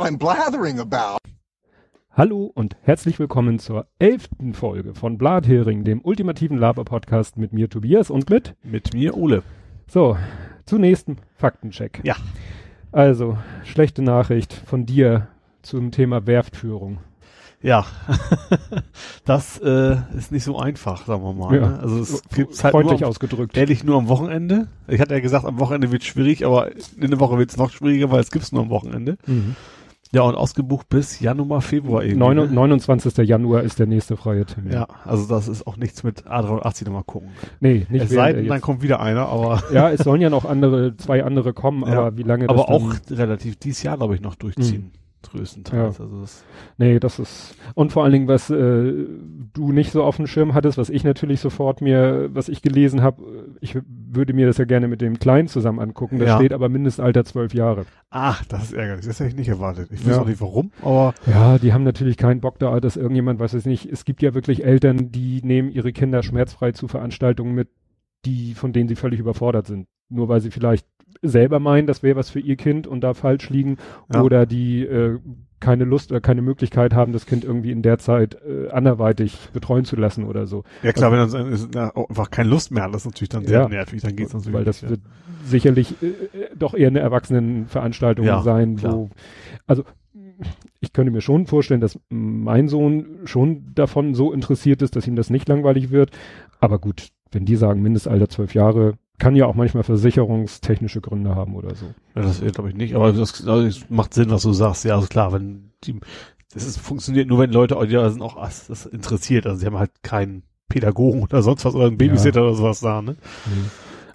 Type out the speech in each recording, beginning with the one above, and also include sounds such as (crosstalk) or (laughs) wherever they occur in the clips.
what I'm blathering about. Hallo und herzlich willkommen zur elften Folge von Blathering, dem ultimativen Laber-Podcast mit mir Tobias und mit Mit mir Ole. So, zunächst ein Faktencheck. Ja. Also, schlechte Nachricht von dir zum Thema Werftführung. Ja, (laughs) das äh, ist nicht so einfach, sagen wir mal. Ja. Ne? Also es gibt's halt Freundlich nur, ausgedrückt. ehrlich nur am Wochenende. Ich hatte ja gesagt, am Wochenende wird schwierig, aber in der Woche wird es noch schwieriger, weil es gibt's nur am Wochenende. Mhm. Ja, und ausgebucht bis Januar, Februar irgendwie. Neun- ne? 29. Januar ist der nächste freie Termin. Ja, also das ist auch nichts mit A380 nochmal gucken. Nee, nicht es sei denn, dann kommt wieder einer, aber (laughs) Ja, es sollen ja noch andere, zwei andere kommen, (laughs) Ja. aber wie lange aber das dann, auch relativ dieses Jahr, glaube ich, noch durchziehen. Größtenteils. Also das, Nee, das ist und vor allen Dingen, was äh, du nicht so auf dem Schirm hattest, was ich natürlich sofort mir, was ich gelesen habe, ich würde mir das ja gerne mit dem Kleinen zusammen angucken. Da Ja. steht aber Mindestalter zwölf Jahre. ach, das ist ärgerlich. Das hätte ich nicht erwartet. Ich Ja. weiß auch nicht warum, aber Ja, die haben natürlich keinen Bock da, dass irgendjemand, weiß es nicht, es gibt ja wirklich Eltern, die nehmen ihre Kinder schmerzfrei zu Veranstaltungen mit, die, von denen sie völlig überfordert sind. Nur weil sie vielleicht selber meinen, das wäre was für ihr Kind und da falsch liegen Ja. oder die äh, keine Lust oder keine Möglichkeit haben, das Kind irgendwie in der Zeit äh, anderweitig betreuen zu lassen oder so. Ja klar, wenn dann ist, na, einfach keine Lust mehr hat, das ist natürlich dann sehr Ja. nervig, dann geht's natürlich Weil das nicht, wird sicherlich äh, äh, doch eher eine Erwachsenenveranstaltung Ja, sein, klar. wo, also ich könnte mir schon vorstellen, dass mein Sohn schon davon so interessiert ist, dass ihm das nicht langweilig wird. Aber gut, wenn die sagen Mindestalter zwölf Jahre, kann ja auch manchmal versicherungstechnische Gründe haben oder so. ja. Das glaube ich nicht, aber das, das macht Sinn, was du sagst. Ja, also klar, wenn die, das ist, funktioniert nur, wenn Leute, die da sind auch das interessiert, also sie haben halt keinen Pädagogen oder sonst was oder einen Babysitter oder sowas da, ne?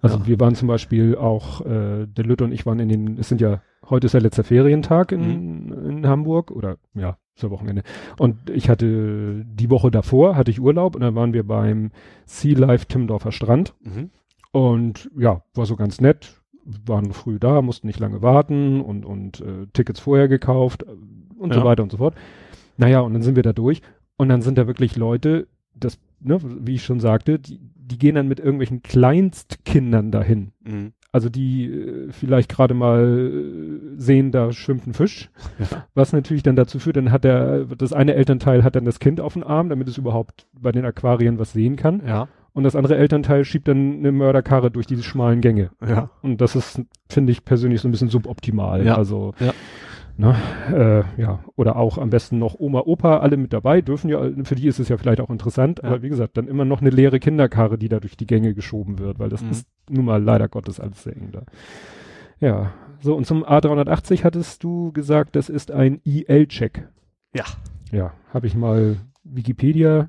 Also Ja. wir waren zum Beispiel auch, äh, der Lütte und ich waren in den, es sind ja, heute ist der letzte Ferientag in, Mhm. in Hamburg oder ja, ist Wochenende. Und ich hatte die Woche davor hatte ich Urlaub und dann waren wir beim Sea Life Timmendorfer Strand Mhm. und ja, war so ganz nett. Waren früh da, mussten nicht lange warten und, und äh, Tickets vorher gekauft äh, und so Ja. weiter und so fort. Naja, und dann sind wir da durch und dann sind da wirklich Leute, ne, wie ich schon sagte, die, die gehen dann mit irgendwelchen Kleinstkindern dahin. Mhm. Also die äh, vielleicht gerade mal äh, sehen, da schwimmt ein Fisch, Ja. was natürlich dann dazu führt, dann hat der, das eine Elternteil hat dann das Kind auf den Arm, damit es überhaupt bei den Aquarien was sehen kann. Ja, Und das andere Elternteil schiebt dann eine Mörderkarre durch diese schmalen Gänge. ja, Und das ist, finde ich persönlich so ein bisschen suboptimal. Ja. Also, Ja. Ne, äh, ja, oder auch am besten noch Oma, Opa, alle mit dabei, dürfen ja, für die ist es ja vielleicht auch interessant, Ja. aber wie gesagt, dann immer noch eine leere Kinderkarre, die da durch die Gänge geschoben wird, weil das Mhm. ist nun mal leider Gottes alles sehr eng da. Ja, so und zum A380 hattest du gesagt, das ist ein IL-Check. Ja. Ja, habe ich mal Wikipedia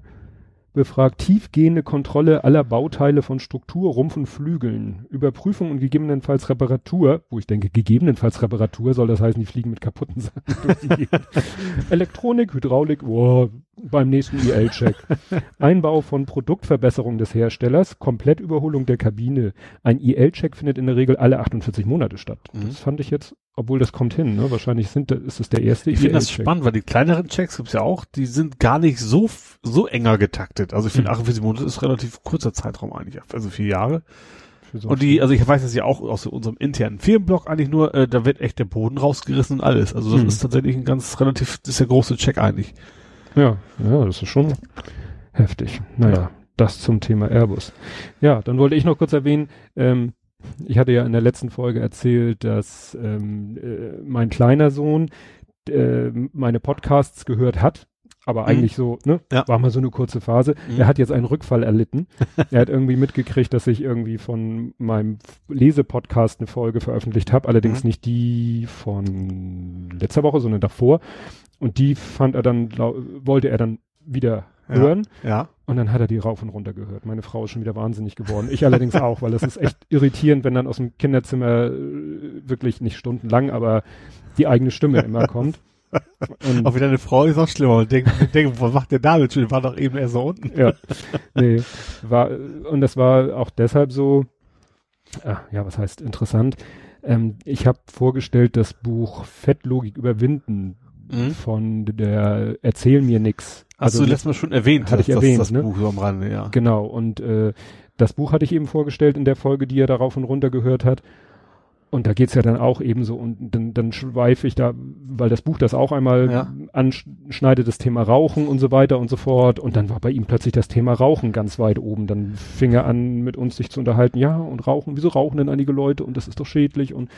befragt. Tiefgehende Kontrolle aller Bauteile von Struktur, Rumpf und Flügeln. Überprüfung und gegebenenfalls Reparatur. Wo ich denke, gegebenenfalls Reparatur soll das heißen, die fliegen mit kaputten Sachen (laughs) durch die Gegend. Elektronik, Hydraulik, wow, beim nächsten IL-Check. Einbau von Produktverbesserung des Herstellers, Komplettüberholung der Kabine. Ein IL-Check findet in der Regel alle 48 Monate statt. Mhm. Das fand ich jetzt, obwohl das kommt hin, ne? Wahrscheinlich sind, ist es der erste Ich finde das IL-Check. spannend, weil die kleineren Checks gibt's ja auch, die sind gar nicht so, so enger getaktet. Also ich finde Mhm. 48 Monate ist relativ kurzer Zeitraum eigentlich, also vier Jahre. So Und die, also ich weiß das ja auch aus unserem internen Firmenblock eigentlich nur, äh, da wird echt der Boden rausgerissen und alles. Also das Mhm. ist tatsächlich ein ganz relativ, das ist der große Check eigentlich. Ja, ja, das ist schon heftig. Naja, Ja. das zum Thema Airbus. Ja, dann wollte ich noch kurz erwähnen, ähm, ich hatte ja in der letzten Folge erzählt, dass ähm, äh, mein kleiner Sohn äh, meine Podcasts gehört hat, aber Mhm. eigentlich so, ne, Ja. war mal so eine kurze Phase. Mhm. Er hat jetzt einen Rückfall erlitten. (laughs) er hat irgendwie mitgekriegt, dass ich irgendwie von meinem Lesepodcast eine Folge veröffentlicht habe, allerdings Mhm. nicht die von letzter Woche, sondern davor. Und die fand er dann, wollte er dann wieder Ja. hören. Ja. Und dann hat er die rauf und runter gehört. Meine Frau ist schon wieder wahnsinnig geworden. Ich allerdings (laughs) auch, weil das ist echt irritierend, wenn dann aus dem Kinderzimmer äh, wirklich nicht stundenlang, aber die eigene Stimme immer kommt. (laughs) Und, Auch wieder eine Frau ist auch schlimmer und denkt, (laughs) denkt was macht der damit schon? War doch eben erst so unten. ja, nee, war, und das war auch deshalb so, ah, ja, was heißt interessant? Ähm, ich habe vorgestellt das Buch Fettlogik überwinden Mhm. von der Erzähl mir nix. Hast Also du mit- letztes Mal schon erwähnt, Hatte ich das, erwähnt, das, ne? Buch so am Rande, ja. Genau, und äh, das Buch hatte ich eben vorgestellt in der Folge, die er darauf und runter gehört hat. Und da geht's ja dann auch ebenso und dann, dann schweife ich da, weil das Buch das auch einmal Ja. anschneidet, das Thema Rauchen und so weiter und so fort. Und dann war bei ihm plötzlich das Thema Rauchen ganz weit oben. Dann fing er an, mit uns sich zu unterhalten. Ja, und Rauchen, wieso rauchen denn einige Leute? Und das ist doch schädlich. Und,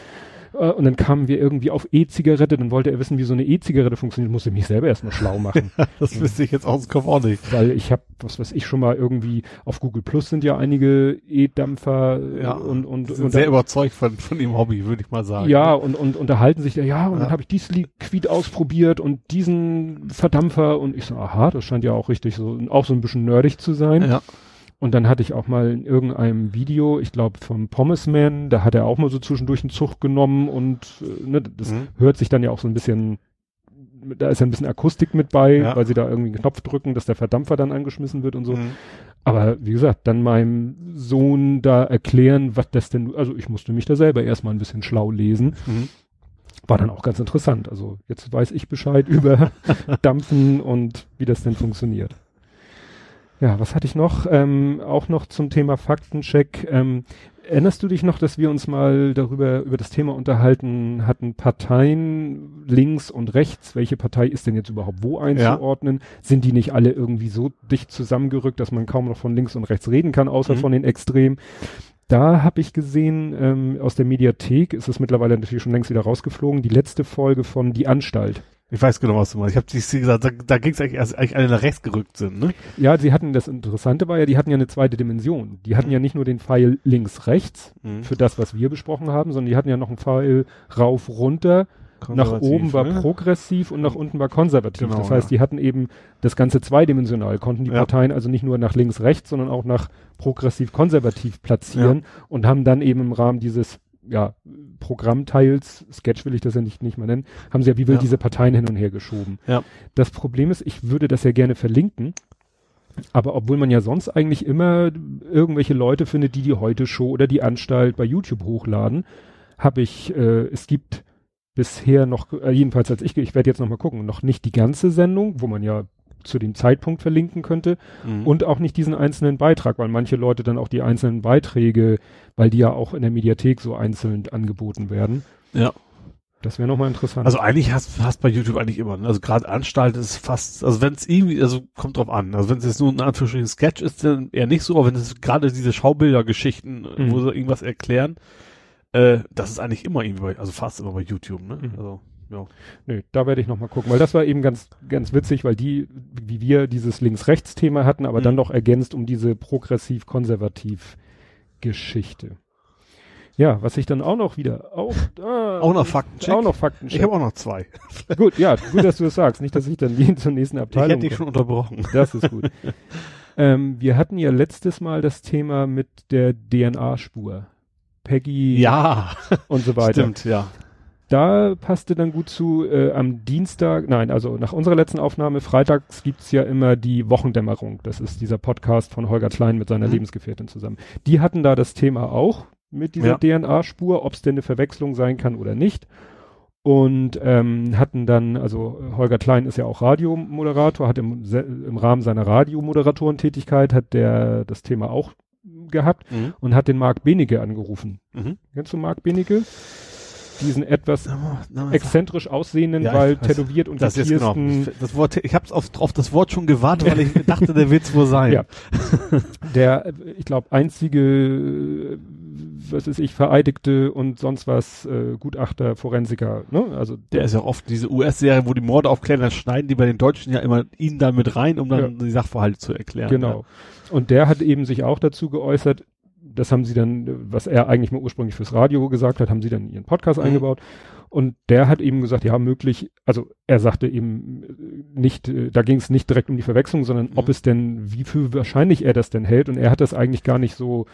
äh, und dann kamen wir irgendwie auf E-Zigarette. Dann wollte er wissen, wie so eine E-Zigarette funktioniert. Musste ich mich selber erstmal schlau machen. (laughs) Das wüsste ich jetzt aus dem Kopf auch nicht. weil ich habe, was weiß ich, schon mal irgendwie auf Google Plus sind ja einige E-Dampfer äh, Ja, und, und, Sind und sehr überzeugt von, von dem Hobby, würde ich mal sagen. ja, und, und unterhalten sich da, ja, und Ja. dann habe ich dies Liquid ausprobiert und diesen Verdampfer und ich so, aha, das scheint ja auch richtig so, auch so ein bisschen nerdig zu sein. Ja. Und dann hatte ich auch mal in irgendeinem Video, ich glaube vom Pommesman, da hat er auch mal so zwischendurch einen Zug genommen und äh, ne, das Mhm. hört sich dann ja auch so ein bisschen, da ist ja ein bisschen Akustik mit bei, Ja. weil sie da irgendwie einen Knopf drücken, dass der Verdampfer dann angeschmissen wird und so. Mhm. Aber wie gesagt, dann meinem Sohn da erklären, was das denn, also ich musste mich da selber erstmal ein bisschen schlau lesen. Mhm. War dann auch ganz interessant. Also jetzt weiß ich Bescheid (laughs) über Dampfen und wie das denn funktioniert. Ja, was hatte ich noch? Ähm, auch noch zum Thema Faktencheck. Ähm, erinnerst du dich noch, dass wir uns mal darüber, über das Thema unterhalten hatten, Parteien links und rechts, welche Partei ist denn jetzt überhaupt wo einzuordnen? Sind die nicht alle irgendwie so dicht zusammengerückt, dass man kaum noch von links und rechts reden kann, außer Mhm. von den Extremen? Da habe ich gesehen, ähm, aus der Mediathek ist es mittlerweile natürlich schon längst wieder rausgeflogen, die letzte Folge von Die Anstalt. Ich weiß genau, was du meinst. Ich habe dir gesagt, da, da ging es eigentlich, als eigentlich alle nach rechts gerückt sind, ne? Ja, sie hatten, das Interessante war ja, die hatten ja eine zweite Dimension. Die hatten ja nicht nur den Pfeil links-rechts Mhm. für das, was wir besprochen haben, sondern die hatten ja noch einen Pfeil rauf-runter. Nach oben war ne? progressiv und nach unten war konservativ. Genau, das heißt, ja. die hatten eben das Ganze zweidimensional, konnten die Ja. Parteien also nicht nur nach links-rechts, sondern auch nach progressiv-konservativ platzieren und haben dann eben im Rahmen dieses ja, Programmteils, Sketch will ich das ja nicht, nicht mal nennen, haben sie ja wie will Ja. diese Parteien hin und her geschoben. Ja. Das Problem ist, ich würde das ja gerne verlinken, aber obwohl man ja sonst eigentlich immer irgendwelche Leute findet, die die Heute-Show oder die Anstalt bei YouTube hochladen, habe ich, äh, es gibt bisher noch, äh, jedenfalls als ich, ich werde jetzt noch mal gucken, noch nicht die ganze Sendung, wo man ja zu dem Zeitpunkt verlinken könnte Mhm. und auch nicht diesen einzelnen Beitrag, weil manche Leute dann auch die einzelnen Beiträge, weil die ja auch in der Mediathek so einzeln angeboten werden. Ja. Das wäre nochmal interessant. Also eigentlich hast hast bei YouTube eigentlich immer, ne? also gerade Anstalt ist fast, also wenn es irgendwie, also kommt drauf an, also wenn es jetzt nur ein Anführungsstrichen Sketch ist, dann eher nicht so, aber wenn es gerade diese Schaubildergeschichten, Mhm. wo sie irgendwas erklären, äh, das ist eigentlich immer irgendwie bei, also fast immer bei YouTube, ne? Mhm. Also, ja. Nö, da werde ich nochmal gucken, weil das war eben ganz, ganz witzig, weil die, wie wir dieses Links-Rechts-Thema hatten, aber Mhm. dann noch ergänzt um diese progressiv-konservativ-Geschichte. Ja, was ich dann auch noch wieder, auch, ah, Auch noch Faktencheck? Auch noch Fakten. Ich habe auch noch zwei. (laughs) Gut, ja, gut, dass du es sagst. Nicht, dass ich dann die zur nächsten Ich Abteilung hätte dich schon unterbrochen. (laughs) Das ist gut. ähm, wir hatten ja letztes Mal das Thema mit der DNA-Spur. Peggy Ja, und so weiter. stimmt, ja. Da passte dann gut zu, äh, am Dienstag, nein, also nach unserer letzten Aufnahme, freitags gibt's ja immer die Wochendämmerung. Das ist dieser Podcast von Holger Klein mit seiner Mhm. Lebensgefährtin zusammen. Die hatten da das Thema auch mit dieser Ja. DNA-Spur, ob's denn eine Verwechslung sein kann oder nicht. Und ähm, hatten dann, also Holger Klein ist ja auch Radiomoderator, hat im, im Rahmen seiner Radiomoderatorentätigkeit hat der das Thema auch gehabt Mhm. und hat den Marc Benecke angerufen. Mhm. Kennst du Marc Benecke? Diesen etwas exzentrisch aussehenden, Ja, weil tätowiert und das jetzt genau. Das Wort, ich habe auf, auf das Wort schon gewartet, weil ich (laughs) dachte, der wird's wohl sein. Ja. (laughs) der, ich glaube, einzige, äh, was ist ich, vereidigte und sonst was, äh, Gutachter, Forensiker, ne? Also Der ist ja oft diese US-Serie, wo die Morde aufklären, dann schneiden die bei den Deutschen ja immer ihn da mit rein, um dann die Sachverhalte zu erklären. Genau. Und der hat eben sich auch dazu geäußert, das haben sie dann, was er eigentlich mal ursprünglich fürs Radio gesagt hat, haben sie dann in ihren Podcast Mhm. eingebaut. Und der hat eben gesagt, ja, möglich, also er sagte eben nicht, äh, da ging es nicht direkt um die Verwechslung, sondern Mhm. ob es denn, wie für wahrscheinlich er das denn hält. Und er hat das eigentlich gar nicht so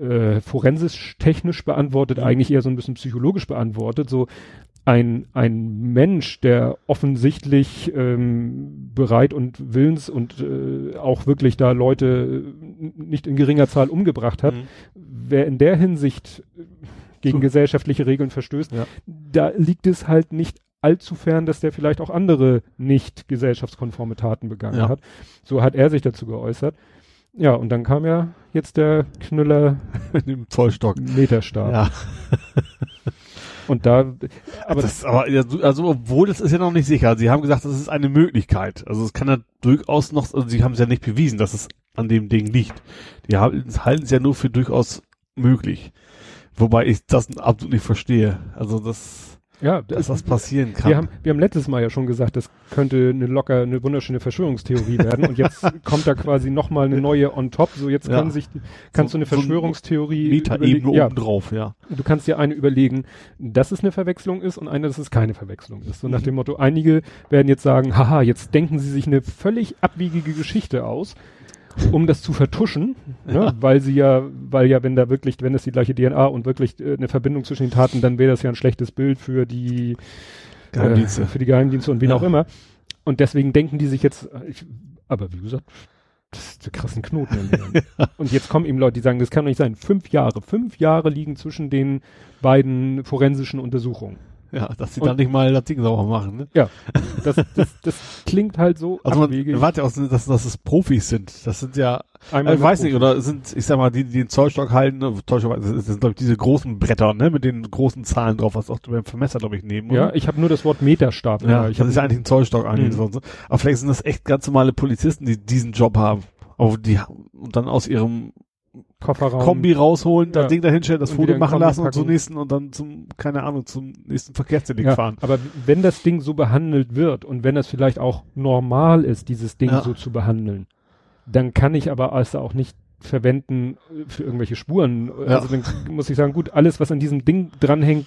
äh, forensisch technisch beantwortet, Mhm. eigentlich eher so ein bisschen psychologisch beantwortet. So ein, ein Mensch, der offensichtlich ähm, bereit und willens und äh, auch wirklich da Leute äh, nicht in geringer Zahl umgebracht hat, Mhm. wer in der Hinsicht äh, gegen So. gesellschaftliche Regeln verstößt, Ja. da liegt es halt nicht allzu fern, dass der vielleicht auch andere nicht gesellschaftskonforme Taten begangen Ja. hat. So hat er sich dazu geäußert. Ja, und dann kam ja jetzt der Knüller (laughs) Mit dem Zollstock. Meterstab. Ja. (laughs) Und da, aber das, aber also obwohl das ist ja noch nicht sicher. Sie haben gesagt, das ist eine Möglichkeit. Also es kann ja durchaus noch, also sie haben es ja nicht bewiesen, dass es an dem Ding liegt. Die haben, halten es ja nur für durchaus möglich. Wobei ich das absolut nicht verstehe. Also das, ja, dass das passieren kann. wir haben, wir haben letztes Mal ja schon gesagt, das könnte eine locker, eine wunderschöne Verschwörungstheorie werden. Und jetzt (laughs) kommt da quasi nochmal eine neue on top. So jetzt Ja. kann sich, kannst So- du eine so ein Verschwörungstheorie Metaebene überlegen. Ja, oben drauf, ja. du kannst dir eine überlegen, dass es eine Verwechslung ist und eine, dass es keine Verwechslung ist. So nach Mhm. dem Motto, einige werden jetzt sagen, haha, jetzt denken sie sich eine völlig abwegige Geschichte aus, um das zu vertuschen, ne? weil sie ja, weil ja, wenn da wirklich, wenn es die gleiche DNA und wirklich äh, eine Verbindung zwischen den Taten, dann wäre das ja ein schlechtes Bild für die Geheimdienste. äh, für die Geheimdienste und wen Ja. auch immer. Und deswegen denken die sich jetzt, äh, ich, aber wie gesagt, das ist der krassen Knoten. Hirn. (laughs) Und jetzt kommen eben Leute, die sagen, das kann doch nicht sein. Fünf Jahre, fünf Jahre liegen zwischen den beiden forensischen Untersuchungen. Ja, dass sie Und- dann nicht mal das Ding sauber machen, ne? Ja, das, das, das klingt halt so (laughs) Also man abwegig. ja auch, dass, dass es Profis sind. Das sind ja, Einmal ich weiß mit nicht, oder sind, ich sag mal, die, die den Zollstock halten, ne, Zollstock, das sind, glaube ich, diese großen Bretter, ne, mit den großen Zahlen drauf, was auch beim Vermesser, glaube ich, nehmen, Ja, oder? ich habe nur das Wort Meterstab. Ja, ich das ist ja eigentlich ein Zollstock eigentlich. Mhm. So. Aber vielleicht sind das echt ganz normale Polizisten, die diesen Job haben. Aber die und dann aus ihrem Kofferraum. Kombi rausholen, das Ja. Ding dahinstellen, das Und Foto machen lassen und zum nächsten und dann zum, keine Ahnung, zum nächsten Verkehrsdelikt ja, fahren. aber wenn das Ding so behandelt wird und wenn das vielleicht auch normal ist, dieses Ding Ja. so zu behandeln, dann kann ich aber also auch nicht verwenden für irgendwelche Spuren. Also dann muss ich sagen, gut, alles, was an diesem Ding dranhängt,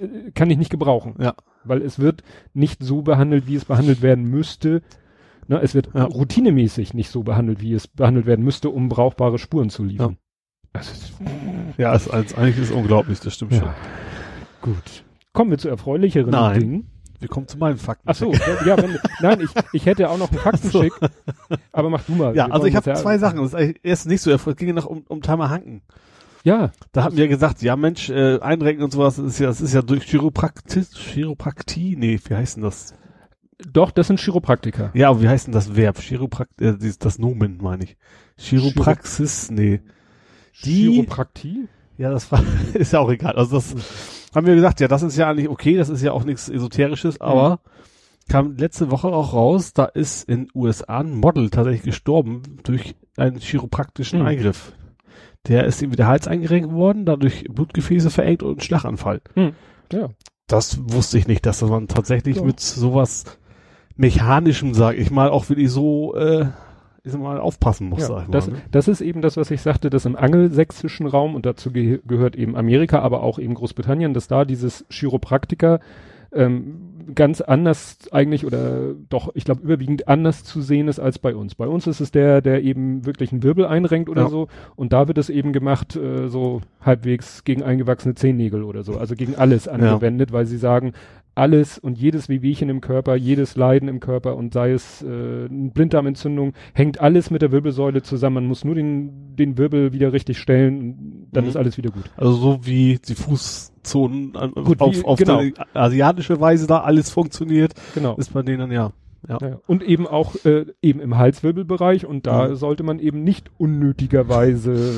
äh, kann ich nicht gebrauchen. Ja. Weil es wird nicht so behandelt, wie es behandelt werden müsste. Na, es wird Ja. routinemäßig nicht so behandelt, wie es behandelt werden müsste, um brauchbare Spuren zu liefern. Also, es- Ja, ist, als, eigentlich ist es unglaublich, das stimmt schon. ja. Gut. Kommen wir zu erfreulicheren Nein. Dingen. Wir kommen zu meinen Fakten. Ach so, ja, wenn, nein, ich, ich hätte auch noch einen Faktenschick, aber mach du mal. Ja, Wir also ich habe das ja- zwei Sachen. Das ist erst nicht so. Es ging ja noch um, um Timer Hanken. Ja, Da hatten wir gesagt, ja Mensch, äh, einrenken und sowas, das ist ja, das ist ja durch Chiropraktie, Chiropraktie, nee, wie heißt denn das? Doch, das sind Chiropraktiker. Ja, aber wie heißt denn das Verb? Chiroprakt, äh, das Nomen meine ich. Chiropraxis, nee. Die- Chiropraktie? Ja, das (laughs) ist ja auch egal. Also das haben wir gesagt, ja, das ist ja eigentlich okay, das ist ja auch nichts Esoterisches, aber kam letzte Woche auch raus, da ist in USA ein Model tatsächlich gestorben durch einen chiropraktischen Mhm. Eingriff. Der ist ihm der Hals eingerenkt worden, dadurch Blutgefäße verengt und Schlaganfall. Ja. Das wusste ich nicht, dass man tatsächlich Ja. mit sowas mechanischem, sag ich mal, auch wirklich so, äh, ich sag mal, aufpassen muss, sag ja ich mal. das, ne? das ist eben das, was ich sagte, dass im angelsächsischen Raum, und dazu ge gehört eben Amerika, aber auch eben Großbritannien, dass da dieses Chiropraktiker ähm, ganz anders eigentlich oder doch, ich glaube, überwiegend anders zu sehen ist als bei uns. Bei uns ist es der, der eben wirklich einen Wirbel einrenkt oder Ja. so und da wird es eben gemacht, äh, so halbwegs gegen eingewachsene Zehennägel oder so, also gegen alles angewendet, weil sie sagen, alles und jedes Wehwehchen im Körper, jedes Leiden im Körper und sei es äh, eine Blinddarmentzündung, hängt alles mit der Wirbelsäule zusammen. Man muss nur den, den Wirbel wieder richtig stellen, dann Mhm. ist alles wieder gut. Also so wie die Fußzonen Gut, auf, wie- auf genau. asiatische Weise da alles funktioniert, Genau. ist bei denen ja. Ja. Ja, und eben auch äh, eben im Halswirbelbereich und da Mhm. sollte man eben nicht unnötigerweise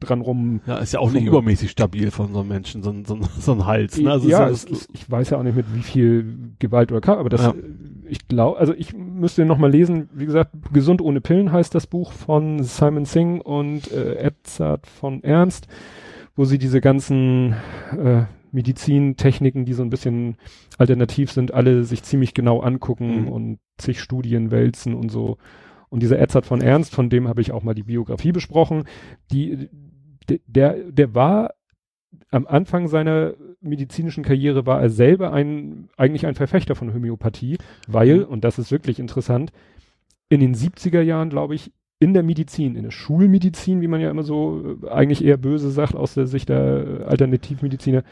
dran rum. Ja, ist ja auch nicht übermäßig stabil von so einem Menschen, so, ein- so, ein- (laughs) so ein Hals. Ne? Also ja, ist ist, ich weiß ja auch nicht mit wie viel Gewalt oder Kraft, aber das, Ja. äh, ich glaube, also ich müsste noch mal lesen, wie gesagt, Gesund ohne Pillen heißt das Buch von Simon Singh und äh, Edzard von Ernst, wo sie diese ganzen äh, Medizintechniken, die so ein bisschen alternativ sind, alle sich ziemlich genau angucken Mhm. und zig Studien wälzen und so. Und dieser Edzard von Ernst, von dem habe ich auch mal die Biografie besprochen, die, de- der, der war am Anfang seiner medizinischen Karriere war er selber ein, eigentlich ein Verfechter von Homöopathie, weil, Mhm. und das ist wirklich interessant, in den 70er Jahren, glaube ich, in der Medizin, in der Schulmedizin, wie man ja immer so äh, eigentlich eher böse sagt aus der Sicht der äh, Alternativmediziner,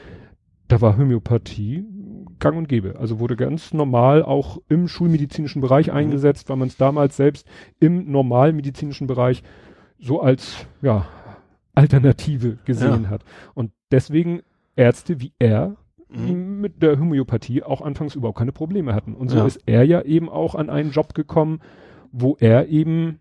da war Homöopathie gang und gäbe. Also wurde ganz normal auch im schulmedizinischen Bereich Mhm. eingesetzt, weil man es damals selbst im normalmedizinischen Bereich so als, ja, Alternative gesehen Ja. hat. Und deswegen Ärzte wie er Mhm. mit der Homöopathie auch anfangs überhaupt keine Probleme hatten. Und so Ja. ist er ja eben auch an einen Job gekommen, wo er eben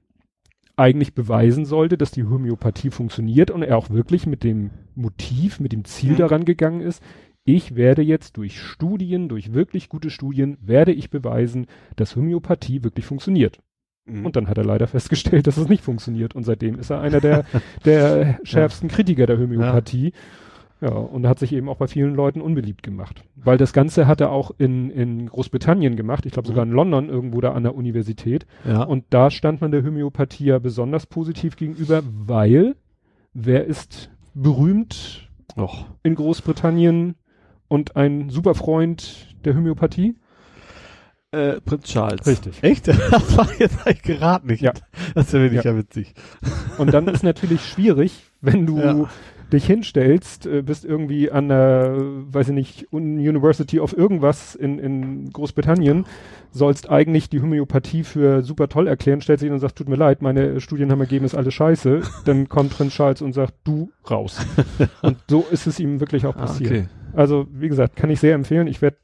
eigentlich beweisen sollte, dass die Homöopathie funktioniert und er auch wirklich mit dem Motiv, mit dem Ziel Mhm. daran gegangen ist, ich werde jetzt durch Studien, durch wirklich gute Studien, werde ich beweisen, dass Homöopathie wirklich funktioniert. Mhm. Und dann hat er leider festgestellt, dass es nicht funktioniert. Und seitdem ist er einer der, der (laughs) (laughs) schärfsten Kritiker der Homöopathie. Ja. und hat sich eben auch bei vielen Leuten unbeliebt gemacht. Weil das Ganze hat er auch in, in Großbritannien gemacht, ich glaube sogar in London irgendwo da an der Universität. ja. Und da stand man der Homöopathie ja besonders positiv gegenüber, weil wer ist berühmt Och. in Großbritannien und ein super Freund der Homöopathie? Äh, Prinz Charles. Richtig. Echt? (laughs) Das war jetzt eigentlich geraten nicht. Ja. Das ist ja wirklich ja. witzig. Und dann ist natürlich schwierig, wenn du Ja. Dich hinstellst, äh, bist irgendwie an der, weiß ich nicht, Un- University of irgendwas in, in Großbritannien, sollst eigentlich die Homöopathie für super toll erklären, stellst dich hin und sagst, tut mir leid, meine Studien haben ergeben, ist alles scheiße. (laughs) Dann kommt Prinz Charles und sagt, du raus. und so ist es ihm wirklich auch passiert. Ah, okay. Also, wie gesagt, kann ich sehr empfehlen. Ich werde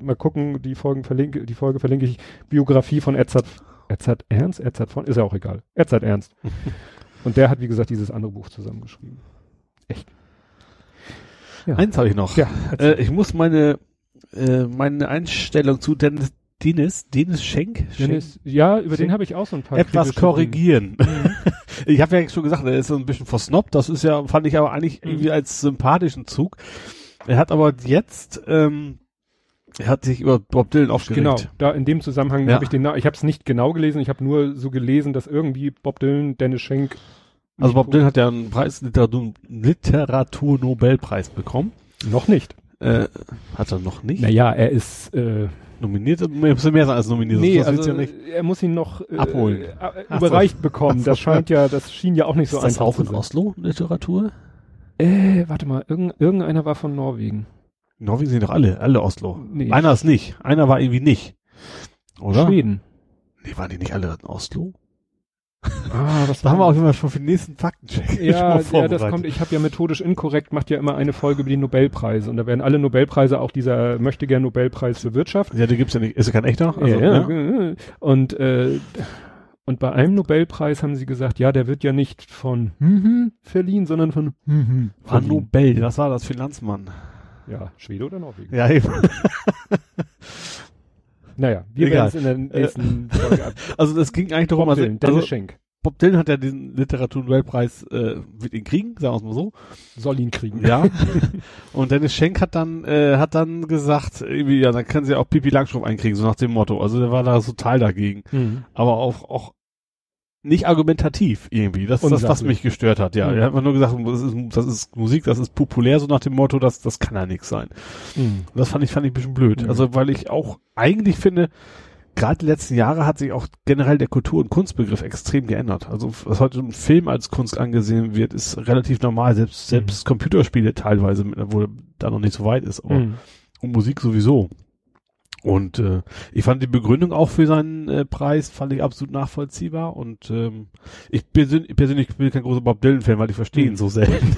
mal gucken, die Folgen verlinke, die Folge verlinke ich. Biografie von Edzard, Edzard Ernst? Edzard von, ist ja auch egal. Edzard Ernst. (laughs) Und der hat, wie gesagt, dieses andere Buch zusammengeschrieben. Echt. Ja. Eins habe ich noch. Ja, Äh, ich muss meine, äh, meine Einstellung zu Dennis, Dennis, Dennis Schenk, Dennis, ja, über den Schenk- habe ich auch so ein paar etwas korrigieren. Dinge. (laughs) ich habe ja schon gesagt, er ist so ein bisschen versnobbt. Das ist ja, fand ich aber eigentlich Mhm. irgendwie als sympathischen Zug. Er hat aber jetzt, ähm, er hat sich über Bob Dylan aufgeregt. Genau, da in dem Zusammenhang Ja. habe ich den, ich habe es nicht genau gelesen, ich habe nur so gelesen, dass irgendwie Bob Dylan, Dennis Schenk. Also Bob Dylan hat ja einen Preis, Literatur, Literatur-Nobelpreis bekommen. Noch nicht. Äh, hat er noch nicht? Naja, er ist, äh, Nominiert? Mehr, muss mehr sein als nominiert. nee, also ja er muss ihn noch äh, Abholen. äh, Ach so. überreicht bekommen. Das scheint ja, das schien ja auch nicht so ist das einfach auch zu in sein. Oslo Literatur? Äh, warte mal, irgend, irgendeiner war von Norwegen. Norwegen sind doch alle, alle Oslo. Nee. Einer ist nicht. Einer war irgendwie nicht. Oder? Schweden. Nee, waren die nicht alle in Oslo? Ah, was (laughs) Da haben wir auch immer schon für den nächsten Faktencheck. ja, ja, das kommt, ich habe ja methodisch inkorrekt, macht ja immer eine Folge über die Nobelpreise und da werden alle Nobelpreise, auch dieser möchte gern Nobelpreis für Wirtschaft. Ja, der gibt's ja nicht. Ist ja kein echter? Also, ja, ja. Und, äh, und bei einem Nobelpreis haben sie gesagt, ja, der wird ja nicht von hm verliehen, sondern von hm War Nobel, was war das? Finanzmann. Ja, Schwede oder Norwegen? Ja, eben. (laughs) Naja, wir werden es in der nächsten Folge ab. (laughs) Also das ging eigentlich darum, Bob also, Dylan, Dennis also Schenk Bob Dylan hat ja diesen Literaturnobelpreis, äh, wird ihn kriegen, sagen wir es mal so. soll ihn kriegen. Ja. (laughs) Und Dennis Schenk hat dann, äh, hat dann gesagt, irgendwie, ja, dann können sie auch Pipi Langstrumpf einkriegen, so nach dem Motto. Also der war da total dagegen. Mhm. Aber auch, auch nicht argumentativ irgendwie. Das ist das, was mich gestört hat, ja. Mhm. Er hat einfach nur gesagt, das ist, das ist Musik, das ist populär, so nach dem Motto, das, das kann ja nichts sein. Mhm. Das fand ich, fand ich ein bisschen blöd. Mhm. Also, weil ich auch eigentlich finde, gerade die letzten Jahre hat sich auch generell der Kultur- und Kunstbegriff extrem geändert. Also, was heute ein Film als Kunst angesehen wird, ist relativ normal. Selbst, selbst Computerspiele teilweise, obwohl da noch nicht so weit ist, aber Mhm. und Musik sowieso. Und äh, ich fand die Begründung auch für seinen äh, Preis fand ich absolut nachvollziehbar und ähm, ich persön persönlich bin kein großer Bob Dylan Fan, weil ich verstehe ihn Mhm. so selten.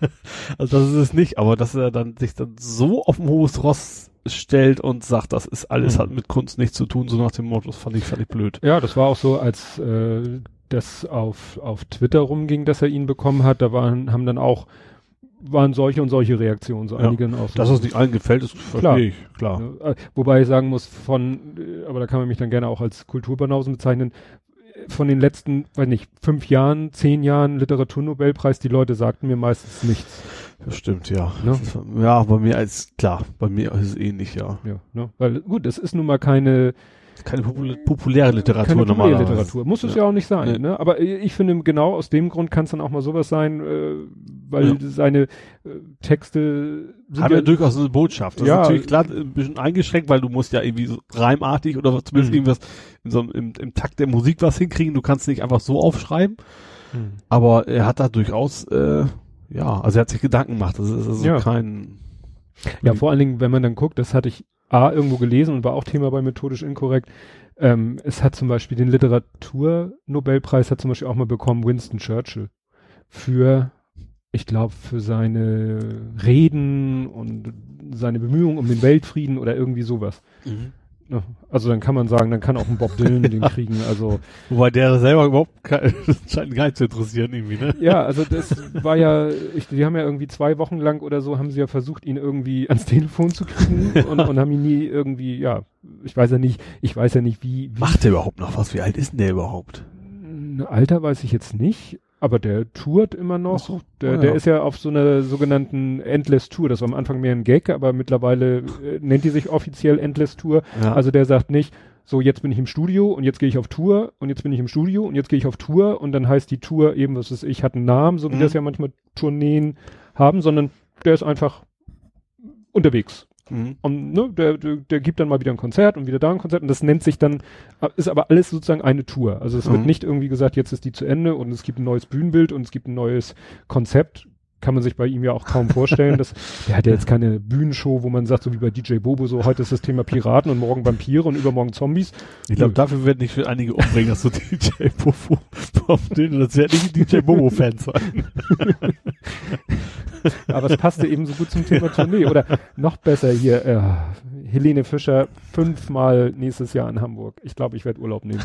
(laughs) also das ist es nicht, aber dass er dann sich dann so auf ein hohes Ross stellt und sagt, das ist alles Mhm. hat mit Kunst nichts zu tun, so nach dem Motto, das fand ich völlig blöd. Ja, das war auch so, als äh, das auf, auf Twitter rumging, dass er ihn bekommen hat, da waren, haben dann auch, waren solche und solche Reaktionen, so Ja, einige auch so. Dass es nicht allen gefällt, ist Klar. verstehe ich, klar. Äh, Wobei ich sagen muss, von, äh, aber da kann man mich dann gerne auch als Kulturbanausen bezeichnen, äh, von den letzten, weiß nicht, fünf Jahren, zehn Jahren Literaturnobelpreis, die Leute sagten mir meistens nichts. Das stimmt, ja. Ne? Ja, bei mir als, klar, bei mir ist es ähnlich, ja. Ja, ne? Weil gut, es ist nun mal keine, Keine popul populäre Literatur keine populäre normalerweise. Literatur. Muss es ja. auch nicht sein. Nee. Ne? Aber äh, ich finde, genau aus dem Grund kann es dann auch mal sowas sein, äh, weil Ja. seine äh, Texte sind Haben ja durchaus eine Botschaft. Das Ja. ist natürlich klar ein bisschen eingeschränkt, weil du musst ja irgendwie so reimartig oder zumindest Mhm. irgendwas in so einem, im, im Takt der Musik was hinkriegen. Du kannst nicht einfach so aufschreiben. Hm. Aber er hat da durchaus, äh, ja, also er hat sich Gedanken gemacht. Das ist also Ja. kein, Ja, vor allen Dingen, wenn man dann guckt, das hatte ich A irgendwo gelesen und war auch Thema bei methodisch inkorrekt. Ähm, es hat zum Beispiel den Literaturnobelpreis hat zum Beispiel auch mal bekommen Winston Churchill für, ich glaube, für seine Reden und seine Bemühungen um den Weltfrieden oder irgendwie sowas. Ne? Also dann kann man sagen, dann kann auch ein Bob Dylan den (laughs) kriegen. Also Wobei der selber überhaupt kein, (laughs) scheint gar nicht zu interessieren irgendwie, ne? ja, also (laughs) das war ja, ich, die haben ja irgendwie zwei Wochen lang oder so, haben sie ja versucht, ihn irgendwie ans Telefon zu kriegen und, und haben ihn nie irgendwie, ja, ich weiß ja nicht, ich weiß ja nicht, wie, wie Macht der überhaupt noch was? Wie alt ist denn der überhaupt? Alter weiß ich jetzt nicht, aber der tourt immer noch. So, der, ah, der ja. ist ja auf so einer sogenannten Endless Tour. Das war am Anfang mehr ein Gag, aber mittlerweile äh, nennt die sich offiziell Endless Tour. Ja. Also der sagt nicht, so jetzt bin ich im Studio und jetzt gehe ich auf Tour und jetzt bin ich im Studio und jetzt gehe ich auf Tour und dann heißt die Tour eben, was weiß ich, hat einen Namen, so wie Mhm. das ja manchmal Tourneen haben, sondern der ist einfach unterwegs. Mhm. Und ne, der, der, der gibt dann mal wieder ein Konzert und wieder da ein Konzert und das nennt sich dann, äh, ist aber alles sozusagen eine Tour. Also es wird Mhm. nicht irgendwie gesagt, jetzt ist die zu Ende und es gibt ein neues Bühnenbild und es gibt ein neues Konzept. Kann man sich bei ihm ja auch kaum vorstellen. dass, (laughs) der hat ja jetzt keine Bühnenshow, wo man sagt, so wie bei DJ Bobo, so heute ist das Thema Piraten und morgen Vampire und übermorgen Zombies. Ich glaube, dafür werden nicht für einige umbringen, dass so (laughs) DJ Bobo Bob Dylan, das werden nicht DJ Bobo Fans sein. (laughs) Aber es passte eben so gut zum Thema Tournee. Oder noch besser hier, äh, Helene Fischer fünfmal nächstes Jahr in Hamburg. Ich glaube, ich werde Urlaub nehmen.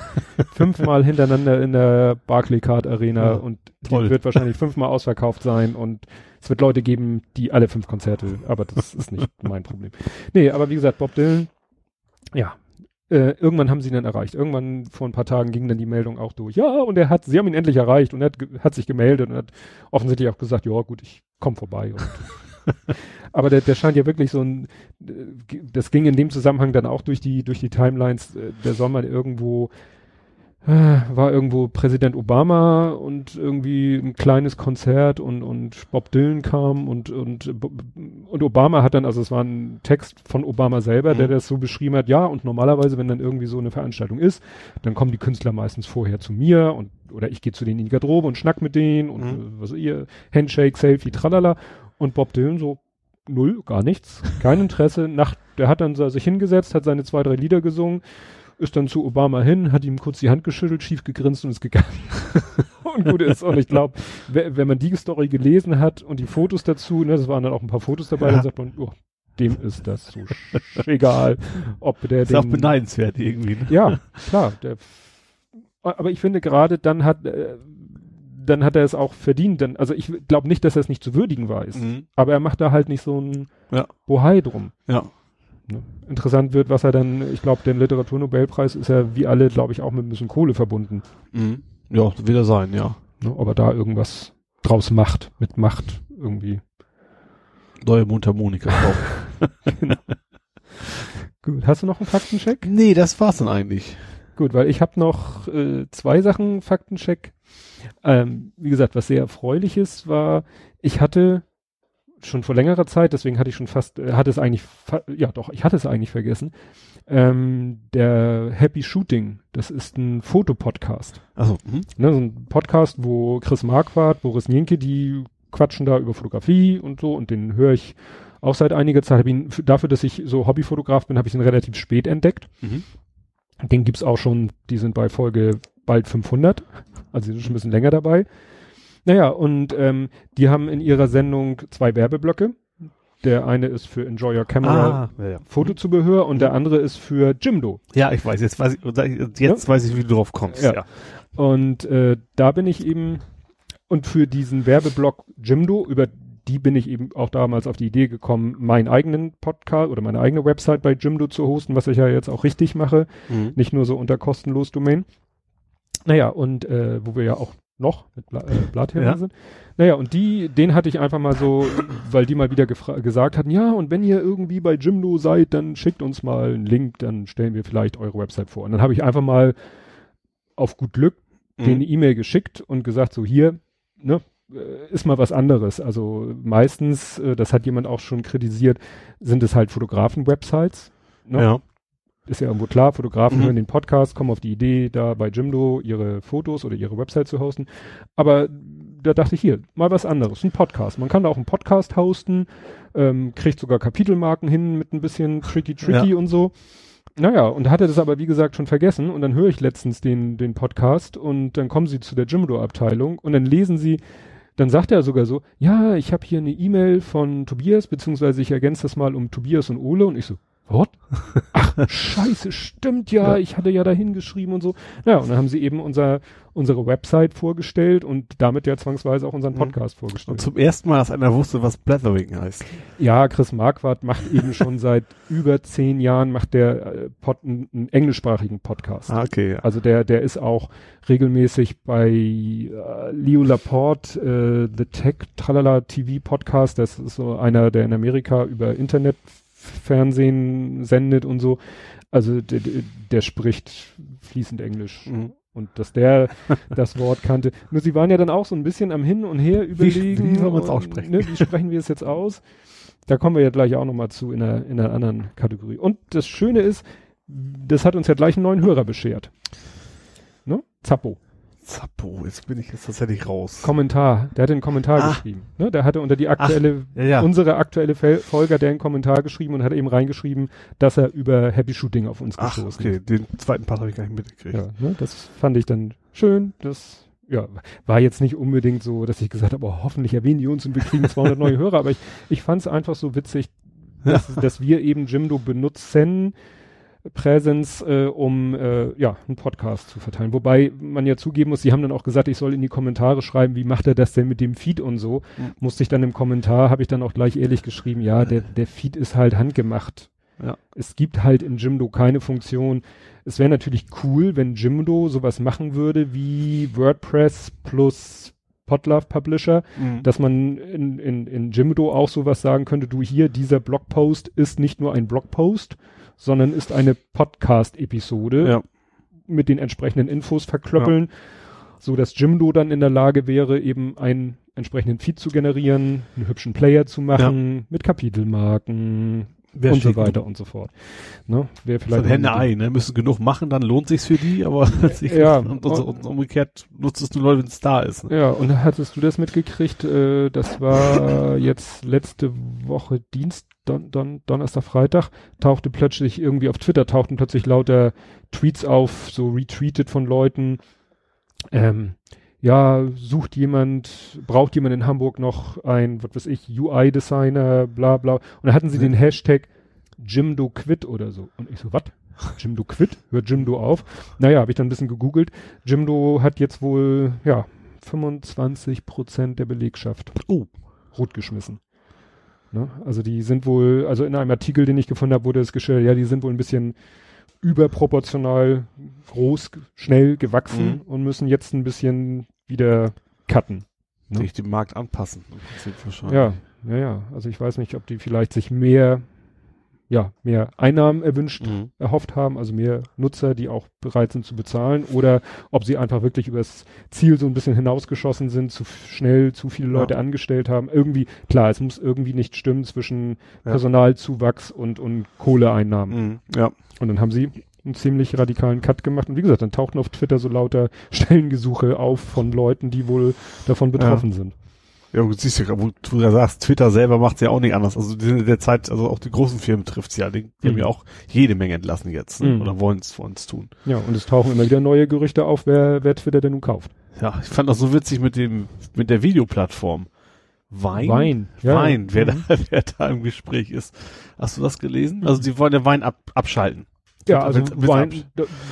fünfmal hintereinander in der Barclaycard Arena Ja, und die toll. wird wahrscheinlich fünfmal ausverkauft sein und es wird Leute geben, die alle fünf Konzerte, aber das ist nicht (laughs) mein Problem. Nee, aber wie gesagt, Bob Dylan, ja, äh, irgendwann haben sie ihn dann erreicht. Irgendwann vor ein paar Tagen ging dann die Meldung auch durch. Ja, und er hat, sie haben ihn endlich erreicht und er hat, hat sich gemeldet und hat offensichtlich auch gesagt, ja gut, ich komm vorbei. (laughs) Aber der, der scheint ja wirklich so ein, äh, das ging in dem Zusammenhang dann auch durch die, durch die Timelines, äh, der soll mal irgendwo, war irgendwo Präsident Obama und irgendwie ein kleines Konzert und, und Bob Dylan kam und, und, und Obama hat dann, also es war ein Text von Obama selber, der Mhm. das so beschrieben hat, ja, und normalerweise, wenn dann irgendwie so eine Veranstaltung ist, dann kommen die Künstler meistens vorher zu mir und, oder ich gehe zu denen in die Garderobe und schnack mit denen und Mhm. äh, was ihr, Handshake, Selfie, tralala. Und Bob Dylan so, null, gar nichts, kein Interesse. Nach, der hat dann so sich hingesetzt, hat seine zwei, drei Lieder gesungen, ist dann zu Obama hin, hat ihm kurz die Hand geschüttelt, schief gegrinst und ist gegangen. (laughs) und gut ist. Und ich glaube, wenn man die Story gelesen hat und die Fotos dazu, ne, das waren dann auch ein paar Fotos dabei, Ja. dann sagt man, oh, dem ist das so egal, ob der Ist auch den- beneidenswert irgendwie, ne? ja, klar. Der, aber ich finde gerade dann hat, äh, dann hat er es auch verdient. Denn, also ich glaube nicht, dass er es nicht zu würdigen weiß. Mhm. Aber er macht da halt nicht so ein Ja. Bohai drum. Ja. Ne? Interessant wird, was er dann, ich glaube, der Literaturnobelpreis ist ja wie alle, glaube ich, auch mit ein bisschen Kohle verbunden. Mhm. Ja, wird er sein, ja. Ne? Ob er da irgendwas draus macht, mit Macht irgendwie. Neue Mundharmonika kaufen. (laughs) Gut, hast du noch einen Faktencheck? nee, das war's dann eigentlich. Gut, weil ich habe noch äh, zwei Sachen Faktencheck. Ähm, wie gesagt, was sehr erfreuliches war, ich hatte schon vor längerer Zeit, deswegen hatte ich schon fast, äh, hatte es eigentlich, ja doch, ich hatte es eigentlich vergessen. Ähm, der Happy Shooting, das ist ein Fotopodcast. Mhm. Ne, so ein Podcast, wo Chris Marquardt, Boris Nienke, die quatschen da über Fotografie und so und den höre ich auch seit einiger Zeit. Ihn, dafür, dass ich so Hobbyfotograf bin, habe ich ihn relativ spät entdeckt. Mhm. Den gibt's auch schon, die sind bei Folge bald 500, also die sind schon ein bisschen länger dabei. Naja, und ähm, die haben in ihrer Sendung zwei Werbeblöcke. Der eine ist für Enjoy Your Camera Ah, ja, ja. Fotozubehör und der andere ist für Jimdo. ja, ich weiß, jetzt weiß ich, jetzt weiß ich, wie du drauf kommst. Ja. Ja. Und äh, da bin ich eben, und für diesen Werbeblock Jimdo, über die bin ich eben auch damals auf die Idee gekommen, meinen eigenen Podcast oder meine eigene Website bei Jimdo zu hosten, was ich ja jetzt auch richtig mache. Mhm. nicht nur so unter kostenlos Domain. Naja, und äh, wo wir ja auch noch mit Bla äh, Blathändler Ja. sind. Naja, und die, den hatte ich einfach mal so, weil die mal wieder gesagt hatten, ja, und wenn ihr irgendwie bei Jimdo seid, dann schickt uns mal einen Link, dann stellen wir vielleicht eure Website vor. Und dann habe ich einfach mal auf gut Glück Mhm. E-Mail geschickt und gesagt, so hier, ne, äh, ist mal was anderes. Also meistens, äh, das hat jemand auch schon kritisiert, sind es halt Fotografen-Websites. Ne? Ja. Ist ja irgendwo klar, Fotografen Mhm. hören den Podcast, kommen auf die Idee, da bei Jimdo ihre Fotos oder ihre Website zu hosten. Aber da dachte ich hier, mal was anderes, ein Podcast. Man kann da auch einen Podcast hosten, ähm, kriegt sogar Kapitelmarken hin mit ein bisschen tricky tricky Ja. und so. Naja, und hatte das aber wie gesagt schon vergessen und dann höre ich letztens den, den Podcast und dann kommen sie zu der Jimdo-Abteilung und dann lesen sie, dann sagt er sogar so, ja, ich habe hier eine E-Mail von Tobias, beziehungsweise ich ergänze das mal um Tobias und Ole und ich so, what? (laughs) Ach, scheiße, stimmt ja, Ja. ich hatte ja da hingeschrieben und so. Ja, und dann haben sie eben unser, unsere Website vorgestellt und damit ja zwangsweise auch unseren Mhm. Podcast Und vorgestellt. zum ersten Mal, dass einer wusste, was Blathering heißt. Ja, Chris Marquardt macht eben schon (laughs) seit über zehn Jahren, macht der äh, Pod, einen, englischsprachigen Podcast. Ah, okay. Ja. Also der, der ist auch regelmäßig bei äh, Leo Laporte, äh, The Tech Tralala TV Podcast. Das ist so einer, der in Amerika über Internetfernsehen sendet und so. Also der, der, spricht fließend Englisch. Mhm. Und dass der (laughs) das Wort kannte. Nur sie waren ja dann auch so ein bisschen am Hin und Her überlegen. wie soll man's und, aussprechen? Ne, wie sprechen wir es jetzt aus? Da kommen wir ja gleich auch nochmal zu in einer, in einer anderen Kategorie. Und das Schöne ist, das hat uns ja gleich einen neuen Hörer beschert. Ne? Zappo. Zappo, jetzt bin ich jetzt tatsächlich raus. Kommentar. Der hatte einen Kommentar Ah. geschrieben. Ne? Der hatte unter die aktuelle, Ja, ja. unsere aktuelle Fel Folge, der einen Kommentar geschrieben und hat eben reingeschrieben, dass er über Happy Shooting auf uns Ach, gestoßen okay, ist. den zweiten Part habe ich gar nicht mitgekriegt. Ja, ne? Das fand ich dann schön. Das ja, war jetzt nicht unbedingt so, dass ich gesagt habe, oh, hoffentlich erwähnen die uns und wir kriegen 200 neue (laughs) Hörer, aber ich, ich fand es einfach so witzig, dass, dass wir eben Jimdo benutzen, Präsenz, äh, um äh, ja, einen Podcast zu verteilen. Wobei man ja zugeben muss, sie haben dann auch gesagt, ich soll in die Kommentare schreiben, wie macht er das denn mit dem Feed und so. Mhm. Musste ich dann im Kommentar, habe ich dann auch gleich ehrlich geschrieben, ja, der, der Feed ist halt handgemacht. Ja. Es gibt halt in Jimdo keine Funktion. Es wäre natürlich cool, wenn Jimdo sowas machen würde wie WordPress plus Podlove Publisher, Mhm. dass man in, in, in Jimdo auch sowas sagen könnte, du hier, dieser Blogpost ist nicht nur ein Blogpost, sondern ist eine Podcast-Episode ja. mit den entsprechenden Infos verklöppeln, so dass Jimdo dann in der Lage wäre, eben einen entsprechenden Feed zu generieren, einen hübschen Player zu machen, mit Kapitelmarken Wär und so weiter und so fort. Ne? Das vielleicht ist Hände auch eine Ei, ne? Müssen genug machen, dann lohnt sich's für die, aber Ja. (laughs) und, und, und umgekehrt nutzt es nur Leute, wenn es da ist. Ne? Ja, und hattest du das mitgekriegt? Äh, das war (laughs) jetzt letzte Woche Dienst, Don, Don, Donnerstag, Freitag, tauchte plötzlich irgendwie auf Twitter, tauchten plötzlich lauter Tweets auf, so retweetet von Leuten. Ähm, ja, sucht jemand, braucht jemand in Hamburg noch ein, was weiß ich, UI-Designer, bla bla. Und da hatten sie den Hashtag Jimdo Quit oder so. Und ich so, was? Jimdo Quit? Hört Jimdo auf? Naja, habe ich dann ein bisschen gegoogelt. Jimdo hat jetzt wohl, ja, 25 Prozent der Belegschaft Oh. rot geschmissen. Ne? Also die sind wohl, also in einem Artikel, den ich gefunden habe, wurde es gestellt, ja, die sind wohl ein bisschen überproportional groß, schnell gewachsen Mhm. und müssen jetzt ein bisschen wieder cutten. Ne? Sich dem Markt anpassen. Im Prinzip wahrscheinlich. Ja, ja, ja. Also ich weiß nicht, ob die vielleicht sich mehr, ja, mehr Einnahmen erwünscht Mhm. erhofft haben, also mehr Nutzer, die auch bereit sind zu bezahlen, oder ob sie einfach wirklich übers Ziel so ein bisschen hinausgeschossen sind, zu schnell zu viele Ja. Leute angestellt haben. Irgendwie, klar, es muss irgendwie nicht stimmen zwischen Ja. Personalzuwachs und, und Kohleeinnahmen. Mhm. Ja. Und dann haben sie einen ziemlich radikalen Cut gemacht. Und wie gesagt, dann tauchten auf Twitter so lauter (laughs) Stellengesuche auf von Leuten, die wohl davon betroffen sind. Ja, du siehst ja, wo du ja sagst, Twitter selber macht's ja auch nicht anders. Also in der Zeit, also auch die großen Firmen trifft's ja. Die, die Mhm. haben ja auch jede Menge entlassen jetzt. Ne? Mhm. Oder wollen's für uns tun. Ja, und es tauchen immer wieder neue Gerüchte auf, wer, wer Twitter denn nun kauft. Ja, ich fand das so witzig mit dem, mit der Videoplattform. Wein? Wein. Ja. Wein, wer, Mhm. da, (laughs) wer da im Gespräch ist. Hast du das gelesen? Also die wollen ja Wein ab, abschalten. Ja, also Wein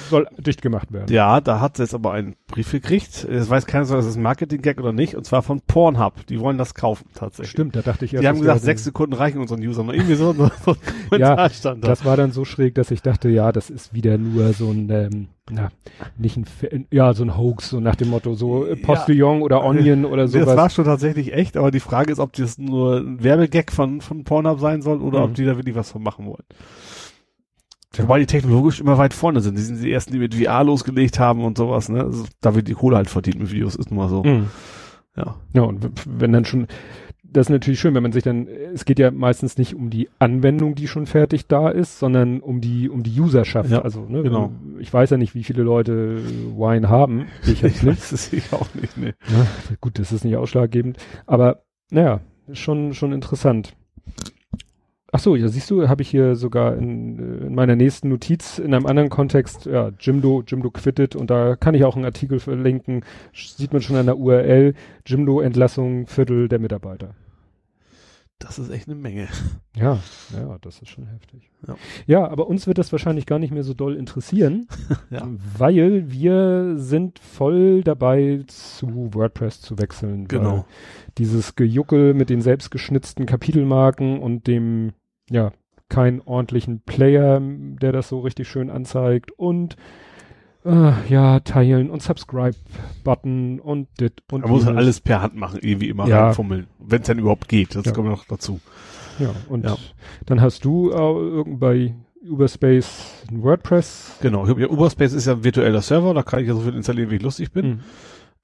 soll dicht gemacht werden. Ja, da hat sie jetzt aber einen Brief gekriegt. Es weiß keiner, ob das ist ein Marketing-Gag oder nicht. Und zwar von Pornhub. Die wollen das kaufen, tatsächlich. Stimmt, da dachte ich erst. Die haben gesagt, sechs Sekunden reichen unseren Usern. Irgendwie so, so, (laughs) Ja, stand da. Das war dann so schräg, dass ich dachte, ja, das ist wieder nur so ein, ähm, na, nicht ein, ja, so ein Hoax, so nach dem Motto, so äh, Postillon oder (laughs) Onion oder Nee, Das sowas. war schon tatsächlich echt, aber die Frage ist, ob das nur ein Werbegag von, von Pornhub sein soll oder Mhm. ob die da wirklich was von machen wollen. Wobei die technologisch immer weit vorne sind. Die sind die ersten, die mit VR losgelegt haben und sowas, ne? Also, da wird die Kohle halt verdient mit Videos, ist nun mal so. Mhm. Ja. Ja, und wenn dann schon, das ist natürlich schön, wenn man sich dann, es geht ja meistens nicht um die Anwendung, die schon fertig da ist, sondern um die, um die Userschaft. Ja, also, ne, genau. Ich weiß ja nicht, wie viele Leute Wine haben. (laughs) Ich Ich weiß es ich auch nicht, ne. Gut, das ist nicht ausschlaggebend, aber naja, schon, schon interessant. Ach so, ja, siehst du, habe ich hier sogar in, äh, in meiner nächsten Notiz in einem anderen Kontext, ja, Jimdo, Jimdo quittet und da kann ich auch einen Artikel verlinken, sieht man schon an der URL, Jimdo Entlassung Viertel der Mitarbeiter. Das ist echt eine Menge. Ja, ja, das ist schon heftig. Ja. ja, aber uns wird das wahrscheinlich gar nicht mehr so doll interessieren, (laughs) Ja. weil wir sind voll dabei, zu WordPress zu wechseln. Genau. Dieses Gejuckel mit den selbstgeschnitzten Kapitelmarken und dem, ja, keinen ordentlichen Player, der das so richtig schön anzeigt und äh, ja, teilen und Subscribe-Button und dit und Man muss halt alles per Hand machen, irgendwie immer Ja. reinfummeln. Wenn es denn überhaupt geht. Das Ja. kommt noch dazu. Ja, und Ja. dann hast du äh, irgend bei Uberspace WordPress. Genau. Ich hab, ja, Uberspace ist ja ein virtueller Server, da kann ich ja so viel installieren, wie ich lustig bin. Mhm.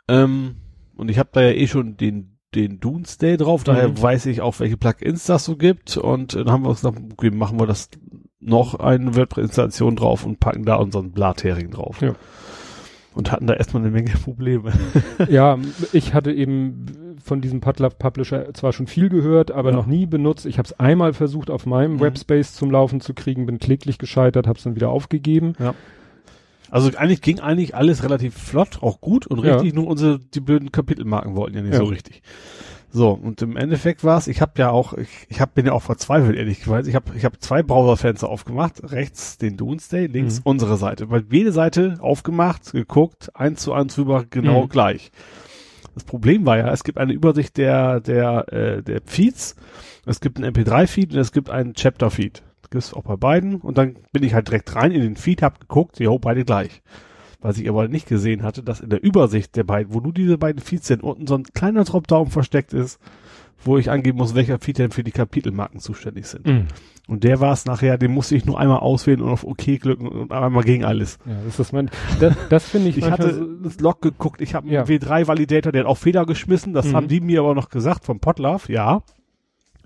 Ähm, und ich habe da ja eh schon den den Doomsday drauf, daher Mhm. weiß ich auch, welche Plugins das so gibt. Und dann haben wir uns gesagt, okay, machen wir das noch eine WordPress-Installation drauf und packen da unseren Blathering drauf. Ja. Und hatten da erstmal eine Menge (laughs) Probleme. ja, ich hatte eben von diesem Putlove Publisher zwar schon viel gehört, aber Ja. noch nie benutzt. Ich habe es einmal versucht, auf meinem Mhm. Webspace zum Laufen zu kriegen, bin kläglich gescheitert, habe es dann wieder aufgegeben. Also eigentlich ging eigentlich alles relativ flott, auch gut und Ja. richtig, nur unsere, die blöden Kapitelmarken wollten ja nicht Ja. so richtig. So, und im Endeffekt war es, ich habe ja auch, ich, ich hab, bin ja auch verzweifelt, ehrlich gesagt. Ich habe ich hab zwei Browserfenster aufgemacht, rechts den Doomsday, links Mhm. unsere Seite. Weil jede Seite aufgemacht, geguckt, eins zu eins rüber, genau Mhm. gleich. Das Problem war ja, es gibt eine Übersicht der, der, äh, der Feeds, es gibt einen MP3-Feed und es gibt einen Chapter-Feed. Gibt's auch bei beiden und dann bin ich halt direkt rein in den Feed, hab geguckt, jo, beide gleich. Was ich aber nicht gesehen hatte, dass in der Übersicht der beiden, wo nur diese beiden Feeds sind, unten so ein kleiner Dropdown versteckt ist, wo ich angeben muss, welcher Feed denn für die Kapitelmarken zuständig sind. Mhm. Und der war es nachher, den musste ich nur einmal auswählen und auf OK klicken und einmal gegen alles. Ja, das ist mein, das, das finde ich, Ich hatte so- das Log geguckt, ich habe einen Ja. W3-Validator, der hat auch Fehler geschmissen, das Mhm. haben die mir aber noch gesagt vom Potlove, ja.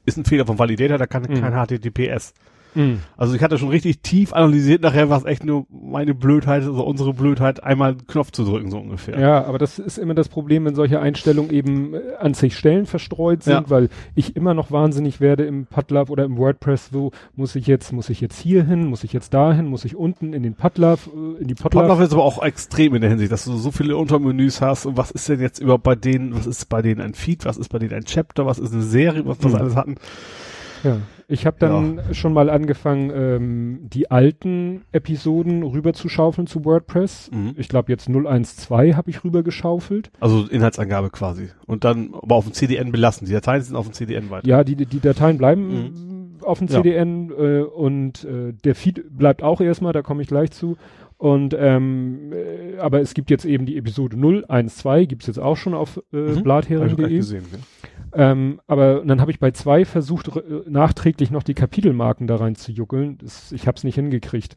Ist ein Fehler vom Validator, da kann Mhm. kein HTTPS. Mhm. Also ich hatte schon richtig tief analysiert, nachher war es echt nur meine Blödheit, also unsere Blödheit, einmal einen Knopf zu drücken, so ungefähr. Ja, aber das ist immer das Problem, wenn solche Einstellungen eben äh, an zig Stellen verstreut sind, Ja. weil ich immer noch wahnsinnig werde im Putlove oder im WordPress, wo muss ich jetzt, muss ich jetzt hier hin, muss ich jetzt dahin, muss ich unten in den Putlove, äh, in die Putlove. Potlove ist aber auch extrem in der Hinsicht, dass du so viele Untermenüs hast und was ist denn jetzt überhaupt bei denen, was ist bei denen ein Feed, was ist bei denen ein Chapter, was ist eine Serie, was wir Mhm. alles hatten. Ja, ich habe dann schon mal angefangen, ähm, die alten Episoden rüber zu WordPress. Mhm. Ich glaube jetzt 012 habe ich rüber geschaufelt. Also Inhaltsangabe quasi. Und dann aber auf dem CDN belassen. Die Dateien sind auf dem CDN weiter. Ja, die, die Dateien bleiben äh, auf dem Mhm. Ja. CDN äh, und äh, der Feed bleibt auch erstmal, da komme ich gleich zu. Und ähm, äh, aber es gibt jetzt eben die Episode 012, gibt's jetzt auch schon auf äh, Mhm. Blathering.de. Ja. Ähm, aber dann habe ich bei zwei versucht, äh, nachträglich noch die Kapitelmarken da rein zu juckeln. Das, ich habe es nicht hingekriegt.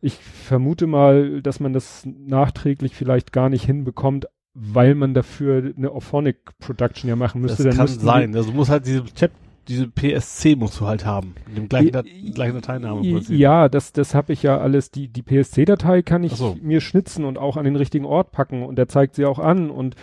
Ich vermute mal, dass man das nachträglich vielleicht gar nicht hinbekommt, weil man dafür eine Auphonic Production ja machen müsste. Das Dann kann sein. Also du musst halt diese Chap diese PSC musst du halt haben. Mit dem gleichen, Dat gleichen Prinzip. Ja, das, das habe ich ja alles. Die, die PSC-Datei kann ich so. mir schnitzen und auch an den richtigen Ort packen und er zeigt sie auch an und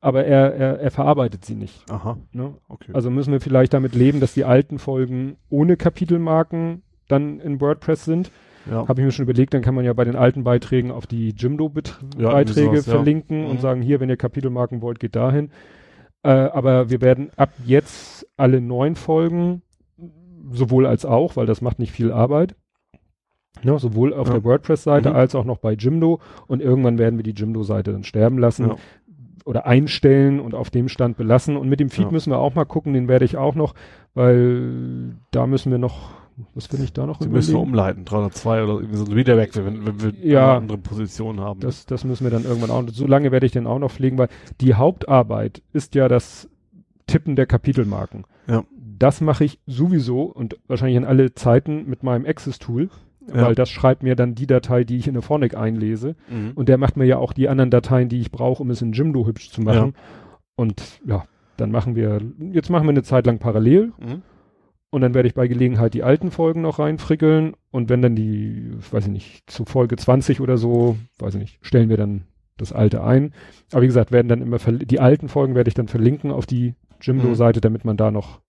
aber er, er, er verarbeitet sie nicht. Aha, Ne? okay. Also müssen wir vielleicht damit leben, dass die alten Folgen ohne Kapitelmarken dann in WordPress sind. ja. Habe ich mir schon überlegt, dann kann man ja bei den alten Beiträgen auf die Ja, Jimdo-Beiträge ja. verlinken Mhm. und sagen, hier, wenn ihr Kapitelmarken wollt, geht dahin. Äh, aber wir werden ab jetzt alle neun Folgen, sowohl als auch, weil das macht nicht viel Arbeit, ne, sowohl auf Ja. der WordPress-Seite Mhm. als auch noch bei Jimdo und irgendwann werden wir die Jimdo-Seite dann sterben lassen Ja. Oder einstellen und auf dem Stand belassen. Und mit dem Feed Ja. müssen wir auch mal gucken, den werde ich auch noch, weil da müssen wir noch, was will ich da noch Die müssen wir umleiten, 302 oder irgendwie so ein Wiederwechsel, wenn, wenn wir Ja. eine andere Position haben. Das, das müssen wir dann irgendwann auch. So lange werde ich den auch noch pflegen, weil die Hauptarbeit ist ja das Tippen der Kapitelmarken. Ja. Das mache ich sowieso und wahrscheinlich in alle Zeiten mit meinem Access-Tool, Ja. weil das schreibt mir dann die Datei, die ich in der Phonic einlese. Mhm. Und der macht mir ja auch die anderen Dateien, die ich brauche, um es in Jimdo hübsch zu machen. Und ja, dann machen wir, jetzt machen wir eine Zeit lang parallel Mhm. und dann werde ich bei Gelegenheit die alten Folgen noch reinfrickeln und wenn dann die, weiß ich nicht, zu Folge 20 oder so, weiß ich nicht, stellen wir dann das alte ein. Aber wie gesagt, werden dann immer, die alten Folgen werde ich dann verlinken auf die Jimdo-Seite, damit man da noch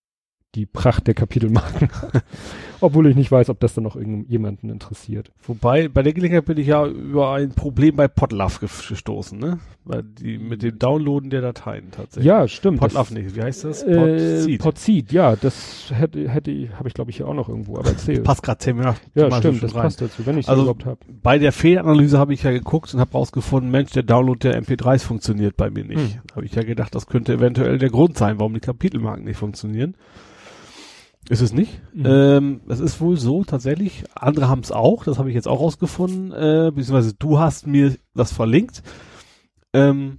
die Pracht der Kapitelmarken. (laughs) Obwohl ich nicht weiß, ob das dann noch irgendjemanden interessiert. Wobei, bei der Gelegenheit bin ich ja über ein Problem bei Podlove gestoßen, ne? Weil die, mit dem Downloaden der Dateien tatsächlich. Ja, stimmt. Podlove nicht. Wie heißt das? Äh, Podseed, ja, das hätte, hätte ich, habe ich glaube ich hier auch noch irgendwo, aber erzählt. passt gerade ziemlich Ja, stimmt, das rein. passt dazu, wenn ich es also, überhaupt habe. Bei der Fehlanalyse habe ich ja geguckt und habe rausgefunden, Mensch, der Download der MP3s funktioniert bei mir nicht. Hm. Habe ich ja gedacht, das könnte eventuell der Grund sein, warum die Kapitelmarken nicht funktionieren. Ist es nicht. Mhm. Ähm, es ist wohl so, tatsächlich. Andere haben es auch, das habe ich jetzt auch rausgefunden, äh, beziehungsweise du hast mir das verlinkt. Ähm,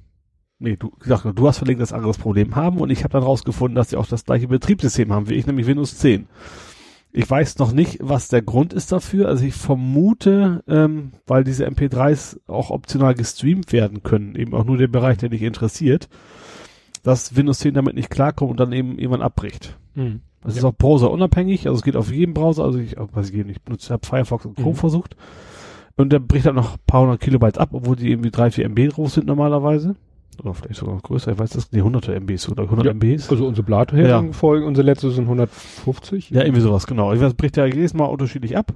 nee, du gesagt, du hast verlinkt, dass andere das Problem haben und ich habe dann rausgefunden, dass sie auch das gleiche Betriebssystem haben wie ich, nämlich Windows 10. Ich weiß noch nicht, was der Grund ist dafür. Also ich vermute, ähm, weil diese MP3s auch optional gestreamt werden können, eben auch nur der Bereich, der dich interessiert, dass Windows 10 damit nicht klarkommt und dann eben irgendwann abbricht. Mhm. Das ja. ist auch browserunabhängig, also es geht auf jedem Browser, also ich, weiß ich nicht, benutze, habe Firefox und Chrome mhm. versucht. Und der bricht dann noch ein paar hundert Kilobytes ab, obwohl die irgendwie drei, vier MB drauf sind normalerweise. Oder vielleicht sogar noch größer, ich weiß das, nee, 100 MBs oder 100 ja, MBs. Also unsere Blatt-Folgen, ja. unsere letzte sind 150. Ja, irgendwie sowas, genau. Ich weiß, bricht ja jedes Mal unterschiedlich ab.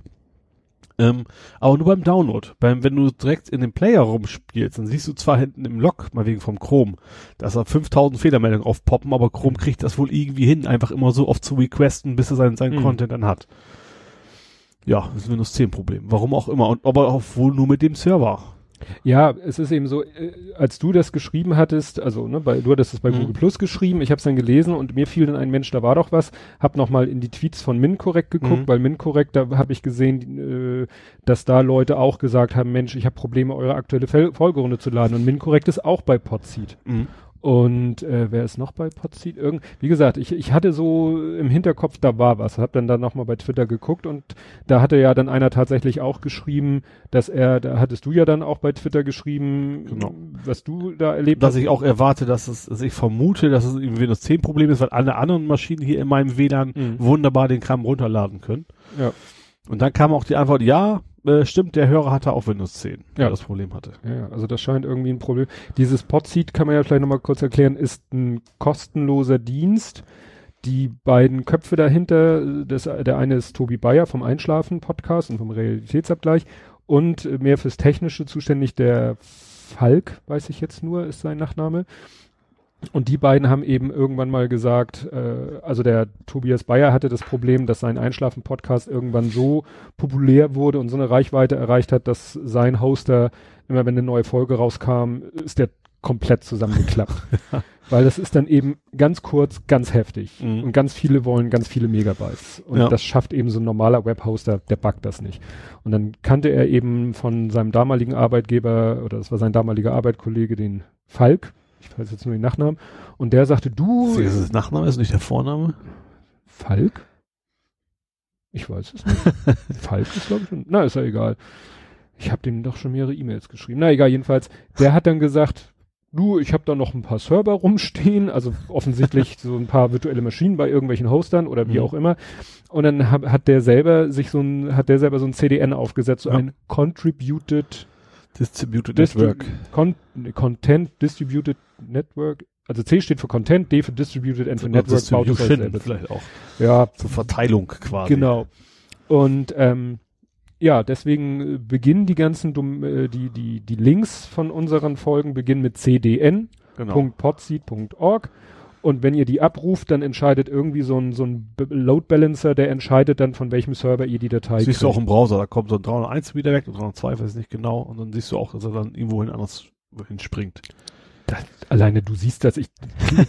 Ähm, aber nur beim Download. Beim, wenn du direkt in dem Player rumspielst, dann siehst du zwar hinten im Log, mal wegen vom Chrome, dass da 5000 Fehlermeldungen aufpoppen, aber Chrome kriegt das wohl irgendwie hin, einfach immer so oft zu requesten, bis er seinen, seinen mhm. Content dann hat. Ja, das ist Windows 10 Problem. Warum auch immer. Und aber auch wohl nur mit dem Server. Ja, es ist eben so, äh, als du das geschrieben hattest, also ne, bei, du hattest es bei mhm. Google Plus geschrieben, ich habe es dann gelesen und mir fiel dann ein Mensch, da war doch was, hab nochmal in die Tweets von MinCorrect geguckt, mhm. weil MinCorrect, da habe ich gesehen, äh, dass da Leute auch gesagt haben, Mensch, ich habe Probleme, eure aktuelle Folgerunde zu laden und MinCorrect ist auch bei Podseed. Mhm. Und äh, wer ist noch bei Podseed? Irgend, wie gesagt, ich, ich hatte so im Hinterkopf, da war was. Hab dann da nochmal bei Twitter geguckt und da hatte ja dann einer tatsächlich auch geschrieben, dass er, da hattest du ja dann auch bei Twitter geschrieben, genau. was du da erlebt dass hast. Dass ich auch erwarte, dass es, dass ich vermute, dass es ein Windows 10 Problem ist, weil alle anderen Maschinen hier in meinem WLAN mhm. wunderbar den Kram runterladen können. Ja. Und dann kam auch die Antwort, ja, äh, stimmt, der Hörer hatte auch Windows 10, ja. das Problem hatte. Ja, also das scheint irgendwie ein Problem. Dieses Podseed kann man ja vielleicht nochmal kurz erklären, ist ein kostenloser Dienst. Die beiden Köpfe dahinter, das, der eine ist Tobi Bayer vom Einschlafen-Podcast und vom Realitätsabgleich und mehr fürs Technische zuständig der Falk, weiß ich jetzt nur, ist sein Nachname. Und die beiden haben eben irgendwann mal gesagt, äh, also der Tobias Bayer hatte das Problem, dass sein Einschlafen-Podcast irgendwann so populär wurde und so eine Reichweite erreicht hat, dass sein Hoster, immer wenn eine neue Folge rauskam, ist der komplett zusammengeklappt. (laughs) Weil das ist dann eben ganz kurz, ganz heftig. Mhm. Und ganz viele wollen ganz viele Megabytes. Und ja. das schafft eben so ein normaler Webhoster, der buggt das nicht. Und dann kannte er eben von seinem damaligen Arbeitgeber, oder das war sein damaliger Arbeitskollege, den Falk, ich weiß jetzt nur den Nachnamen, und der sagte, du. Ist das Nachname, ist nicht der Vorname? Falk? Ich weiß es nicht. (laughs) Falk ist, glaube ich, na, ist ja egal. Ich habe dem doch schon mehrere E-Mails geschrieben. Na egal, jedenfalls, der hat dann gesagt, du, ich habe da noch ein paar Server rumstehen, also offensichtlich so ein paar virtuelle Maschinen bei irgendwelchen Hostern oder wie mhm. auch immer. Und dann hab, hat der selber sich so ein, hat der selber so ein CDN aufgesetzt, so ja. ein Contributed Distributed Distri Network. Con Content Distributed Network. Also C steht für Content, D für Distributed and für Network. Distribution vielleicht auch. Ja. Zur Verteilung quasi. Genau. Und ähm, ja, deswegen beginnen die ganzen äh, die die die Links von unseren Folgen beginnen mit cdn.podseed.org. Genau. Und wenn ihr die abruft, dann entscheidet irgendwie so ein, so ein Load Balancer, der entscheidet dann, von welchem Server ihr die Datei Siehst kriegt. du auch im Browser, da kommt so ein 301 wieder weg und 302, weiß ich nicht genau. Und dann siehst du auch, dass er dann irgendwo hin anders hinspringt. Das, alleine du siehst, dass ich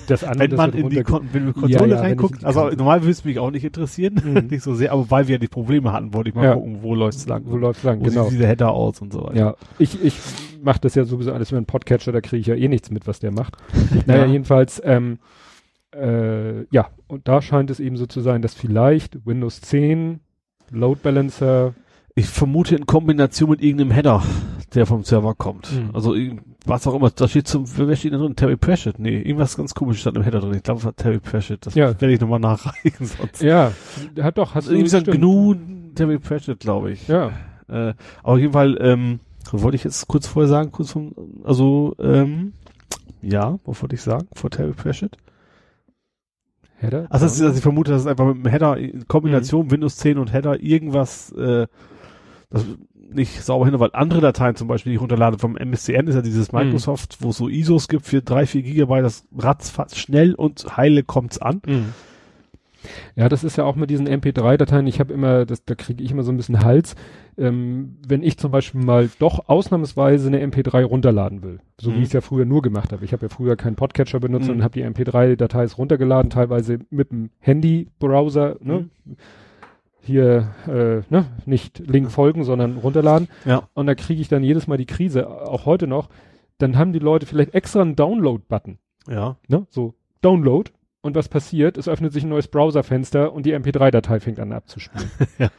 das andere. wenn man in die Kon wenn Konsole ja, ja, reinguckt, also normal würde es mich auch nicht interessieren, mhm. (laughs) nicht so sehr, aber weil wir die Probleme hatten, wollte ich mal ja. gucken, wo läuft's lang. Wo läuft's lang, wo genau. sieht dieser Header aus und so weiter. Ja, ich, ich mache das ja sowieso alles über einen Podcatcher, da kriege ich ja eh nichts mit, was der macht. (laughs) naja, jedenfalls, ähm, äh, ja, und da scheint es eben so zu sein, dass vielleicht Windows 10, Load Balancer. Ich vermute in Kombination mit irgendeinem Header, der vom Server kommt. Mhm. Also was auch immer, da steht zum, wer steht da drin? Terry Pratchett? Nee, irgendwas ganz komisches stand im Header drin. Ich glaube, es war Terry Pratchett. Das ja. werde ich nochmal nachreichen (laughs) sonst. Ja, hat doch, hat irgendwie gesagt, GNU Terry Pratchett, glaube ich. Ja. Äh, aber auf jeden Fall, ähm, wollte ich jetzt kurz vorher sagen, kurz vom, also, ähm, ja, was wollte ich sagen, vor Terry Pratchett? Header? Also, das ist, also ich vermute, das ist einfach mit dem Header in Kombination Windows 10 und Header irgendwas, äh, das nicht sauber hin, weil andere Dateien zum Beispiel, die ich runterlade vom MSCN, ist ja dieses Mhm. Microsoft, wo es so ISOs gibt für drei, vier Gigabyte, das ratzfatz schnell und heile kommt's an. Mhm. Ja, das ist ja auch mit diesen MP3-Dateien. Ich habe immer, das, da kriege ich immer so ein bisschen Hals, ähm, wenn ich zum Beispiel mal doch ausnahmsweise eine MP3 runterladen will, so Mhm. wie ich es ja früher nur gemacht habe. Ich habe ja früher keinen Podcatcher benutzt Mhm. und habe die MP3-Dateis runtergeladen, teilweise mit dem Handy-Browser. Ne? Mhm. Hier äh, ne? nicht Link folgen, sondern runterladen. Ja. Und da kriege ich dann jedes Mal die Krise, auch heute noch. Dann haben die Leute vielleicht extra einen Download-Button. Ja. Ne? So, Download. Und was passiert? Es öffnet sich ein neues Browserfenster und die MP3-Datei fängt an abzuspielen. (laughs) ja.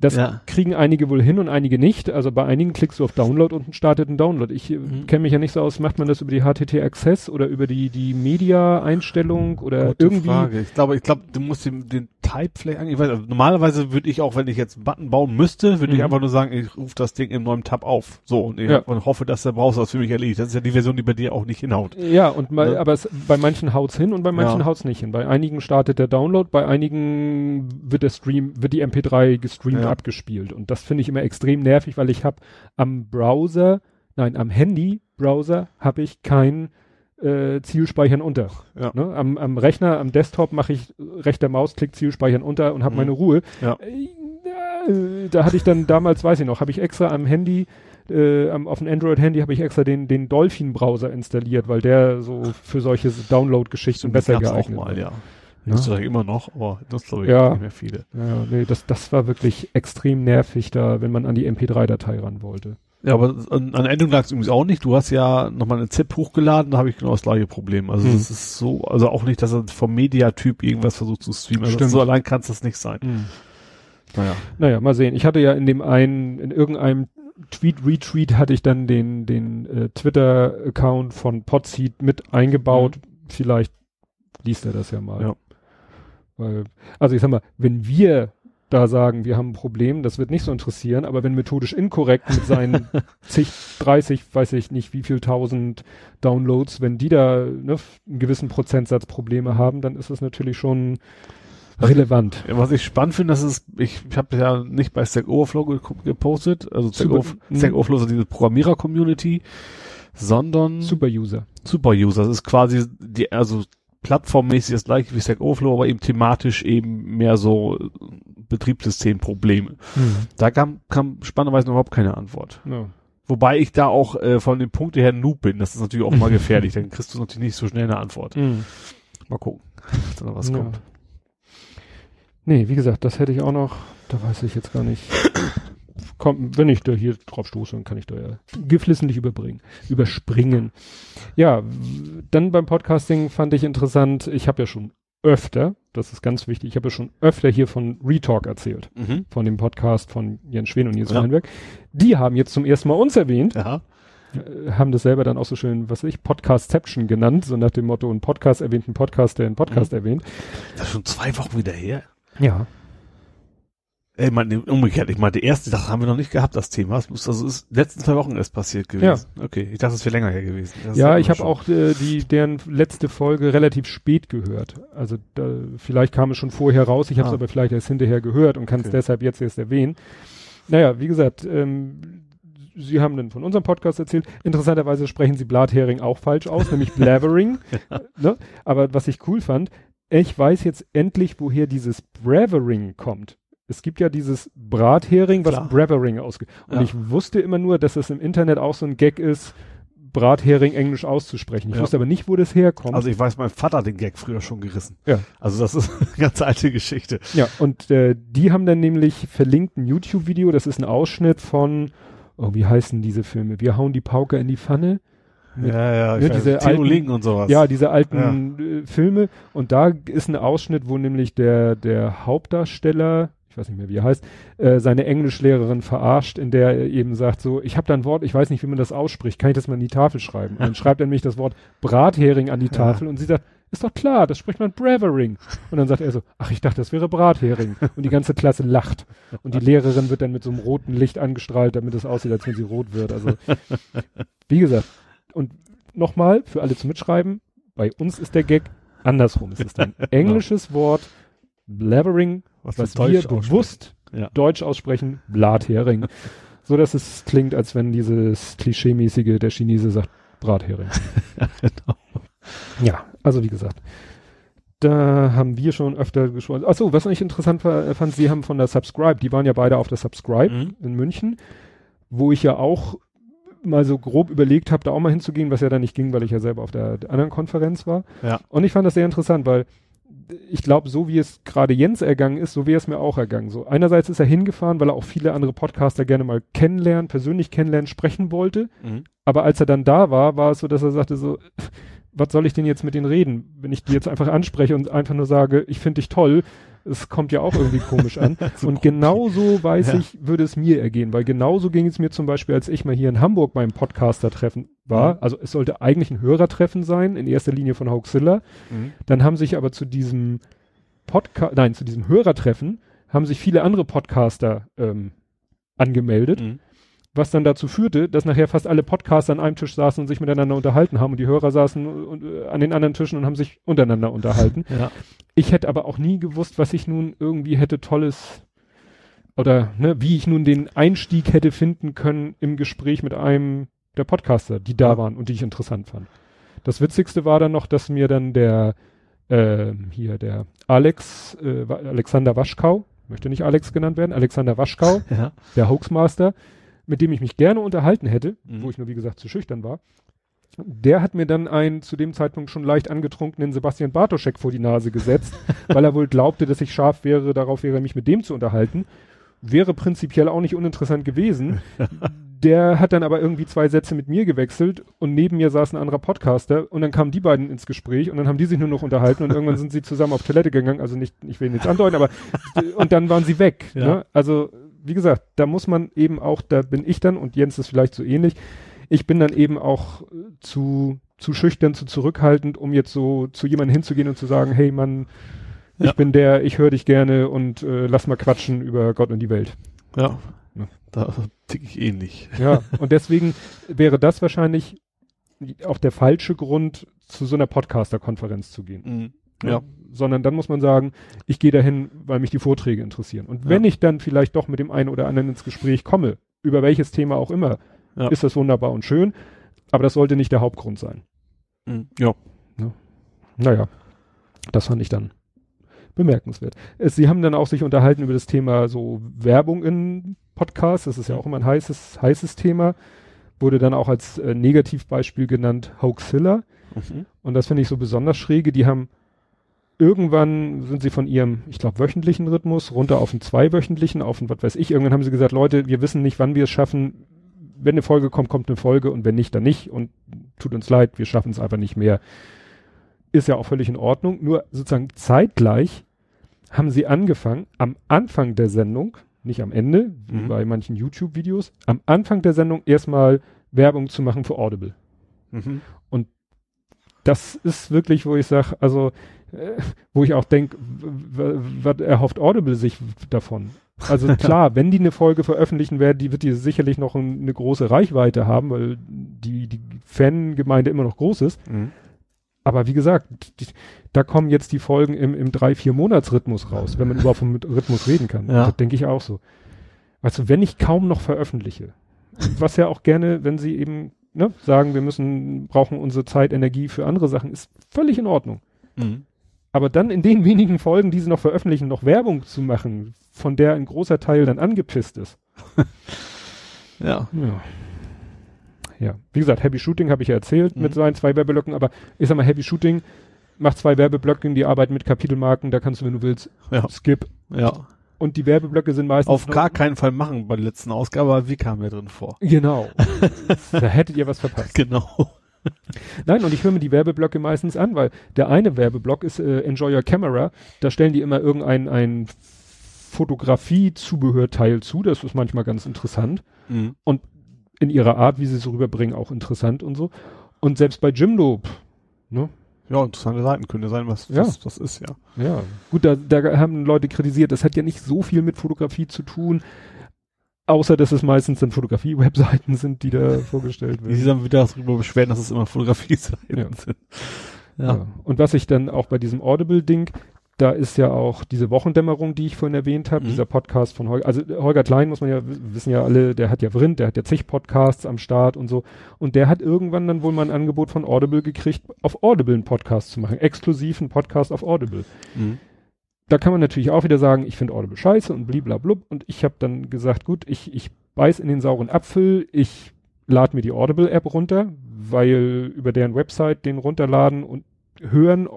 Das Ja. kriegen einige wohl hin und einige nicht. Also bei einigen klickst du auf Download und startet ein Download. Ich äh, Mhm. kenne mich ja nicht so aus, macht man das über die HTT Access oder über die, die Media-Einstellung oder Gute irgendwie? Frage. Ich glaube, ich glaube, du musst den, den Type vielleicht angeben. Ich weiß, also normalerweise würde ich auch, wenn ich jetzt einen Button bauen müsste, würde ich Mhm. einfach nur sagen, ich rufe das Ding im neuen Tab auf. So, und ich Ja. und hoffe, dass der Browser das für mich erledigt. Das ist ja die Version, die bei dir auch nicht hinhaut. Ja, und mal, Ja. aber es, bei manchen haut's hin und bei manchen Ja. haut's nicht hin. Bei einigen startet der Download, bei einigen wird der Stream, wird die MP3 gestreamt Ja. abgespielt. Und das finde ich immer extrem nervig, weil ich habe am Browser, nein, am Handy-Browser habe ich kein äh, Zielspeichern unter. Ja. Ne? Am, am Rechner, am Desktop mache ich rechter Mausklick Zielspeichern unter und habe Mhm. meine Ruhe. Ja. Äh, da hatte ich dann damals, weiß ich noch, habe ich extra am Handy, äh, am, auf dem Android-Handy habe ich extra den, den Dolphin-Browser installiert, weil der so für solche Download-Geschichten besser geeignet auch mal, war. ja. Ja. Nutzt du immer noch, aber nutzt glaube ich Ja. nicht mehr viele. Ja, nee, das, das war wirklich extrem nervig da, wenn man an die MP3-Datei ran wollte. Ja, aber an, an Endung lag es übrigens auch nicht. Du hast ja nochmal eine ZIP hochgeladen, da habe ich genau das gleiche Problem. Also Hm. es ist so, also auch nicht, dass er vom Mediatyp irgendwas versucht zu streamen. Also Stimmt. so allein kann es das nicht sein. Naja. Naja, mal sehen. Ich hatte ja in dem einen, in irgendeinem Tweet-Retweet hatte ich dann den, den äh, Twitter-Account von Podseed mit eingebaut. Vielleicht liest er das ja mal. Ja. Weil, also ich sag mal, wenn wir da sagen, wir haben ein Problem, das wird nicht so interessieren, aber wenn methodisch inkorrekt mit seinen (laughs) zig, 30, weiß ich nicht wie viel tausend Downloads, wenn die da ne, einen gewissen Prozentsatz Probleme haben, dann ist das natürlich schon relevant. Was ich spannend finde, das ist, ich, ich habe ja nicht bei Stack Overflow ge gepostet, also Stack, Super- Overf Stack. Overflow ist diese Programmierer-Community, sondern Super-User. Super-User. Das ist quasi die, also plattformmäßig das gleiche wie Stack Overflow, aber eben thematisch eben mehr so äh, Betriebssystemprobleme. Da kam, kam spannenderweise noch überhaupt keine Antwort. Ja. Wobei ich da auch äh, von den Punkten her Noob bin. Das ist natürlich auch mal (laughs) gefährlich. Dann kriegst du natürlich nicht so schnell eine Antwort. Mhm. Mal gucken, (laughs) ob da noch was Ja. kommt. Nee, wie gesagt, das hätte ich auch noch, da weiß ich jetzt gar nicht. Komm, wenn ich da hier drauf stoße, dann kann ich da ja geflissentlich überbringen, überspringen. Ja, dann beim Podcasting fand ich interessant, ich habe ja schon öfter, das ist ganz wichtig, ich habe ja schon öfter hier von Retalk erzählt, Mhm. von dem Podcast von Jens Schwen und Nils Ja. Weinberg. Die haben jetzt zum ersten Mal uns erwähnt, Ja. äh, haben das selber dann auch so schön, was weiß ich, Podcastception genannt, so nach dem Motto, ein Podcast erwähnt, ein Podcast, der einen Podcast erwähnt. Das ist schon zwei Wochen wieder her. Ja. Ey, ich meine, umgekehrt, ich meine, die erste, das haben wir noch nicht gehabt, das Thema. Das muss, also ist letzten zwei Wochen erst passiert gewesen. Okay, ich dachte, es wäre länger her gewesen. Das Ja, ich habe auch äh, die deren letzte Folge relativ spät gehört. Also da, vielleicht kam es schon vorher raus, ich habe es Ah. aber vielleicht erst hinterher gehört und kann es Okay. deshalb jetzt erst erwähnen. Naja, wie gesagt, ähm, Sie haben dann von unserem Podcast erzählt. Interessanterweise sprechen Sie Blathering auch falsch aus, nämlich (laughs) Blavering. ne? Aber was ich cool fand, ich weiß jetzt endlich, woher dieses Bravering kommt. Es gibt ja dieses Brathering, was Klar. Bravering ausgeht. Und Ja. ich wusste immer nur, dass es im Internet auch so ein Gag ist, Brathering englisch auszusprechen. Ich Ja. wusste aber nicht, wo das herkommt. Also ich weiß, mein Vater hat den Gag früher schon gerissen. Ja. Also das ist (laughs) eine ganz alte Geschichte. ja, und äh, die haben dann nämlich verlinkt ein YouTube-Video, das ist ein Ausschnitt von, oh, wie heißen diese Filme? Wir hauen die Pauke in die Pfanne. Mit- ja, ja, ne, diese weiß, alten- Link und sowas. Ja, diese alten äh, Filme. Und da ist ein Ausschnitt, wo nämlich der, der Hauptdarsteller, ich weiß nicht mehr, wie er heißt, äh, seine Englischlehrerin verarscht, in der er eben sagt so, ich habe da ein Wort, ich weiß nicht, wie man das ausspricht, kann ich das mal in die Tafel schreiben? Und dann schreibt er nämlich das Wort Brathering an die Tafel und sie sagt, ist doch klar, das spricht man Bravering. Und dann sagt er so, ach, ich dachte, das wäre Brathering. Und die ganze Klasse lacht. Und die Lehrerin wird dann mit so einem roten Licht angestrahlt, damit es aussieht, als wenn sie rot wird. Also, wie gesagt, und nochmal, für alle zum Mitschreiben, bei uns ist der Gag andersrum. Es ist ein (laughs) englisches Wort, Blabbering, was, was wir bewusst Ja. Deutsch aussprechen, Blathering. so dass es klingt, als wenn dieses Klischeemäßige, der Chinese sagt Brathering. (laughs) genau. Ja, also wie gesagt, da haben wir schon öfter gesprochen. Achso, was ich interessant fand, Sie haben von der Subscribe, die waren ja beide auf der Subscribe Mhm. in München, wo ich ja auch mal so grob überlegt habe, da auch mal hinzugehen, was ja dann nicht ging, weil ich ja selber auf der, der anderen Konferenz war. Ja. Und ich fand das sehr interessant, weil ich glaube, so wie es gerade Jens ergangen ist, so wäre es mir auch ergangen. So einerseits ist er hingefahren, weil er auch viele andere Podcaster gerne mal kennenlernen, persönlich kennenlernen, sprechen wollte. Mhm. Aber als er dann da war, war es so, dass er sagte so, was soll ich denn jetzt mit denen reden? Wenn ich die jetzt einfach anspreche und einfach nur sage, ich finde dich toll, es kommt ja auch irgendwie komisch an. (laughs) So und genauso weiß Ja. ich, würde es mir ergehen, weil genauso ging es mir zum Beispiel, als ich mal hier in Hamburg beim Podcaster-Treffen war. Mhm. Also es sollte eigentlich ein Hörertreffen sein, in erster Linie von Hoaxilla. Mhm. Dann haben sich aber zu diesem Podcast, nein, zu diesem Hörertreffen haben sich viele andere Podcaster ähm, angemeldet Mhm. Was dann dazu führte, dass nachher fast alle Podcaster an einem Tisch saßen und sich miteinander unterhalten haben und die Hörer saßen und, äh, an den anderen Tischen und haben sich untereinander unterhalten. (laughs) Ja. Ich hätte aber auch nie gewusst, was ich nun irgendwie hätte tolles oder ne, wie ich nun den Einstieg hätte finden können im Gespräch mit einem der Podcaster, die da waren und die ich interessant fand. Das Witzigste war dann noch, dass mir dann der ähm, hier der Alex äh, Alexander Waschkau, möchte nicht Alex genannt werden, Alexander Waschkau, (laughs) Ja. der Hoaxmaster, mit dem ich mich gerne unterhalten hätte, Mhm. wo ich nur wie gesagt zu schüchtern war, der hat mir dann einen zu dem Zeitpunkt schon leicht angetrunkenen Sebastian Bartoschek vor die Nase gesetzt, (laughs) weil er wohl glaubte, dass ich scharf wäre, darauf wäre, mich mit dem zu unterhalten. Wäre prinzipiell auch nicht uninteressant gewesen. (laughs) Der hat dann aber irgendwie zwei Sätze mit mir gewechselt und neben mir saß ein anderer Podcaster und dann kamen die beiden ins Gespräch und dann haben die sich nur noch unterhalten und irgendwann sind sie zusammen auf Toilette gegangen, also nicht, ich will nichts andeuten, aber (laughs) und dann waren sie weg. Ja. Ne? Also wie gesagt, da muss man eben auch, da bin ich dann und Jens ist vielleicht so ähnlich, ich bin dann eben auch äh, zu, zu schüchtern, zu zurückhaltend, um jetzt so zu jemandem hinzugehen und zu sagen, hey Mann, ich Ja. bin der, ich höre dich gerne und äh, lass mal quatschen über Gott und die Welt. Ja. Ja. Da tick ich ähnlich. Ja, und deswegen wäre das wahrscheinlich auch der falsche Grund, zu so einer Podcaster-Konferenz zu gehen. Mhm. Ja. Sondern dann muss man sagen, ich gehe dahin, weil mich die Vorträge interessieren. Und wenn Ja. ich dann vielleicht doch mit dem einen oder anderen ins Gespräch komme, über welches Thema auch immer, Ja. ist das wunderbar und schön. Aber das sollte nicht der Hauptgrund sein. Mhm. Ja. Naja, das fand ich dann bemerkenswert. Es, Sie haben dann auch sich unterhalten über das Thema so Werbung in Podcasts. Das ist ja auch immer ein heißes, heißes Thema. Wurde dann auch als äh, Negativbeispiel genannt Hoaxilla. Mhm. Und das finde ich so besonders schräge. Die haben irgendwann sind sie von ihrem, ich glaube, wöchentlichen Rhythmus runter auf einen zweiwöchentlichen, auf einen, was weiß ich. Irgendwann haben sie gesagt, Leute, wir wissen nicht, wann wir es schaffen. Wenn eine Folge kommt, kommt eine Folge und wenn nicht, dann nicht. Und tut uns leid, wir schaffen es einfach nicht mehr. Ist ja auch völlig in Ordnung. Nur sozusagen zeitgleich haben sie angefangen, am Anfang der Sendung, nicht am Ende, wie Mhm. bei manchen YouTube-Videos, am Anfang der Sendung erstmal Werbung zu machen für Audible Mhm. das ist wirklich, wo ich sage, also wo ich auch denke, was erhofft Audible sich davon? Also (laughs) klar, wenn die eine Folge veröffentlichen werden, die wird die sicherlich noch ein, eine große Reichweite haben, weil die, die Fangemeinde immer noch groß ist. Mhm. Aber wie gesagt, die, da kommen jetzt die Folgen im, im drei, vier Monats-Rhythmus raus, wenn man überhaupt vom Rhythmus reden kann. Ja. Das denke ich auch so. Also wenn ich kaum noch veröffentliche, was ja auch gerne, wenn sie eben ne, sagen, wir müssen, brauchen unsere Zeit, Energie für andere Sachen, ist völlig in Ordnung. Mhm. Aber dann in den (laughs) wenigen Folgen, die sie noch veröffentlichen, noch Werbung zu machen, von der ein großer Teil dann angepisst ist. (laughs) Ja. Ja. Ja. Wie gesagt, Happy Shooting habe ich ja erzählt Mhm. mit seinen zwei Werbeblöcken, aber ich sag mal, Happy Shooting macht zwei Werbeblöcke, die arbeiten mit Kapitelmarken, da kannst du, wenn du willst, Ja. skip. Ja. Und die Werbeblöcke sind meistens Auf gar keinen Fall machen bei der letzten Ausgabe, aber wie kam wir drin vor? Genau. (laughs) da hättet ihr was verpasst. Genau. Nein, und ich höre mir die Werbeblöcke meistens an, weil der eine Werbeblock ist äh, Enjoy Your Camera. Da stellen die immer irgendein ein Fotografie-Zubehörteil zu. Das ist manchmal ganz interessant. Mhm. In ihrer Art, wie sie es rüberbringen, auch interessant und so. Und selbst bei Jimdo, pff, ne? Ja, interessante Seiten könnte sein, was, Ja. was das ist, ja. Ja, gut, da, da haben Leute kritisiert, das hat ja nicht so viel mit Fotografie zu tun, außer dass es meistens dann Fotografie-Webseiten sind, die da vorgestellt Wie sie werden. dann wieder darüber beschweren, dass es immer Fotografie-Seiten Ja. sind. Ja. Und was ich dann auch bei diesem Audible-Ding, da ist ja auch diese Wochendämmerung, die ich vorhin erwähnt habe, Mhm. dieser Podcast von Holger, also Holger Klein muss man ja, wissen ja alle, der hat ja Vrind, der hat ja zig Podcasts am Start und so. Und der hat irgendwann dann wohl mal ein Angebot von Audible gekriegt, auf Audible einen Podcast zu machen, exklusiv einen Podcast auf Audible. Mhm. Da kann man natürlich auch wieder sagen, ich finde Audible scheiße und bliblablub. Und ich habe dann gesagt, gut, ich, ich beiß in den sauren Apfel, ich lade mir die Audible-App runter, weil über deren Website den runterladen und hören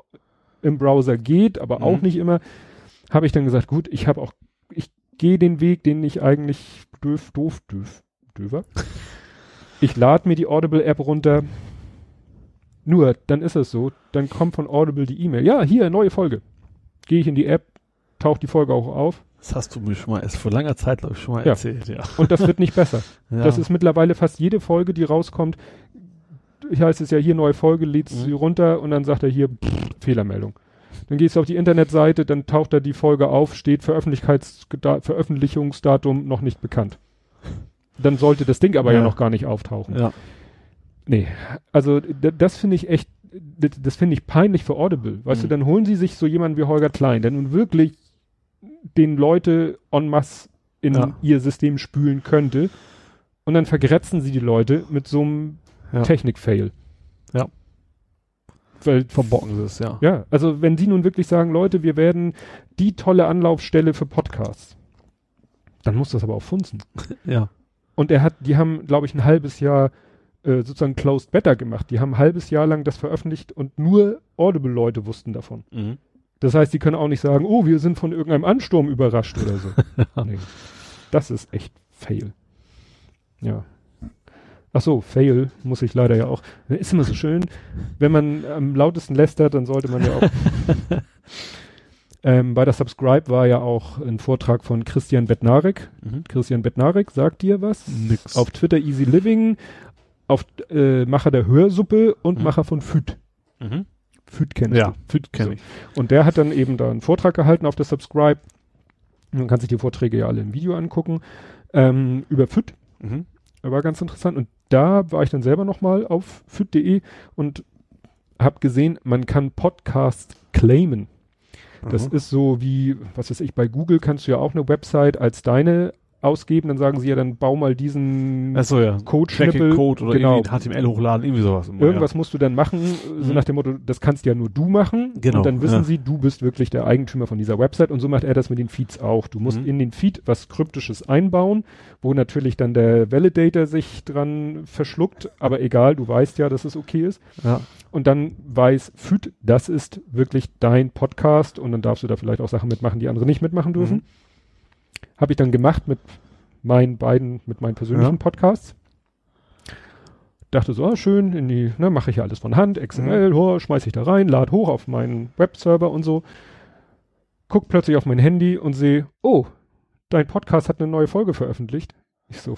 im Browser geht, aber auch Mhm. nicht immer. Habe ich dann gesagt, gut, ich habe auch, ich gehe den Weg, den ich eigentlich doof, doof, doof, döver. Ich lade mir die Audible-App runter. Nur, dann ist es so, dann kommt von Audible die E-Mail. Ja, hier, neue Folge. Gehe ich in die App, taucht die Folge auch auf Das hast du mir schon mal erst vor langer Zeit, glaube ich, schon mal Ja. erzählt, ja. und das wird nicht besser. (laughs) ja. Das ist mittlerweile fast jede Folge, die rauskommt. Ich heißt es ja hier neue Folge, lädst Mhm. sie runter und dann sagt er hier pff, Fehlermeldung. Dann gehst du auf die Internetseite, dann taucht da die Folge auf, steht Veröffentlichungsdatum noch nicht bekannt. Dann sollte das Ding aber ja, Ja. noch gar nicht auftauchen. ja. Nee, also das finde ich echt, das finde ich peinlich für Audible. Weißt Mhm. du, dann holen sie sich so jemanden wie Holger Klein, der nun wirklich den Leute en masse in Ja. ihr System spülen könnte. Und dann vergrätzen sie die Leute mit so einem Ja. Technik-Fail. Ja. Weil, Verbocken sie es, ja. ja, also wenn sie nun wirklich sagen, Leute, wir werden die tolle Anlaufstelle für Podcasts, dann muss das aber auch funzen. (laughs) Ja. Und er hat, die haben, glaube ich, ein halbes Jahr äh, sozusagen Closed Beta gemacht. Die haben ein halbes Jahr lang das veröffentlicht und nur Audible-Leute wussten davon. Mhm. Das heißt, die können auch nicht sagen, oh, wir sind von irgendeinem Ansturm überrascht oder so. (laughs) nee. Das ist echt Fail. Ja. Ach so, Fail muss ich leider ja auch. Ist immer so schön. Wenn man am lautesten lästert, dann sollte man ja auch. (laughs) ähm, bei der Subscribe war ja auch ein Vortrag von Christian Bednarek. Mhm. Christian Bednarek, sagt dir was? Nix. Auf Twitter Easy Living, auf äh, Macher der Hörsuppe und Mhm. Macher von Füt. Mhm. Füt kennst Ja, du. Füt kenn So. ich. Und der hat dann eben da einen Vortrag gehalten auf der Subscribe. Man kann sich die Vorträge ja alle im Video angucken. Ähm, über Füt. Mhm. War ganz interessant. Und da war ich dann selber nochmal auf füt.de und habe gesehen, man kann Podcasts claimen. Das Mhm. ist so wie, was weiß ich, bei Google kannst du ja auch eine Website als deine ausgeben, dann sagen sie ja, dann bau mal diesen Achso, ja. Code-Schnippel. Code oder genau. irgendwie HTML hochladen, irgendwie sowas. immer, Irgendwas musst du dann machen, so Mhm. nach dem Motto, das kannst ja nur du machen. Genau, Und dann wissen ja. sie, du bist wirklich der Eigentümer von dieser Website. Und so macht er das mit den Feeds auch. Du musst Mhm. in den Feed was Kryptisches einbauen, wo natürlich dann der Validator sich dran verschluckt. Aber egal, du weißt ja, dass es okay ist. Ja. ja. Und dann weiß Feed, das ist wirklich dein Podcast. Und dann darfst du da vielleicht auch Sachen mitmachen, die andere nicht mitmachen dürfen. Mhm. Habe ich dann gemacht mit meinen beiden, mit meinen persönlichen Ja. Podcasts. Dachte so, ah, schön, in die, ne, mache ich ja alles von Hand, XML, Mhm. oh, schmeiß ich da rein, lad hoch auf meinen Webserver und so. Guck plötzlich auf mein Handy und sehe, oh, dein Podcast hat eine neue Folge veröffentlicht. Ich so,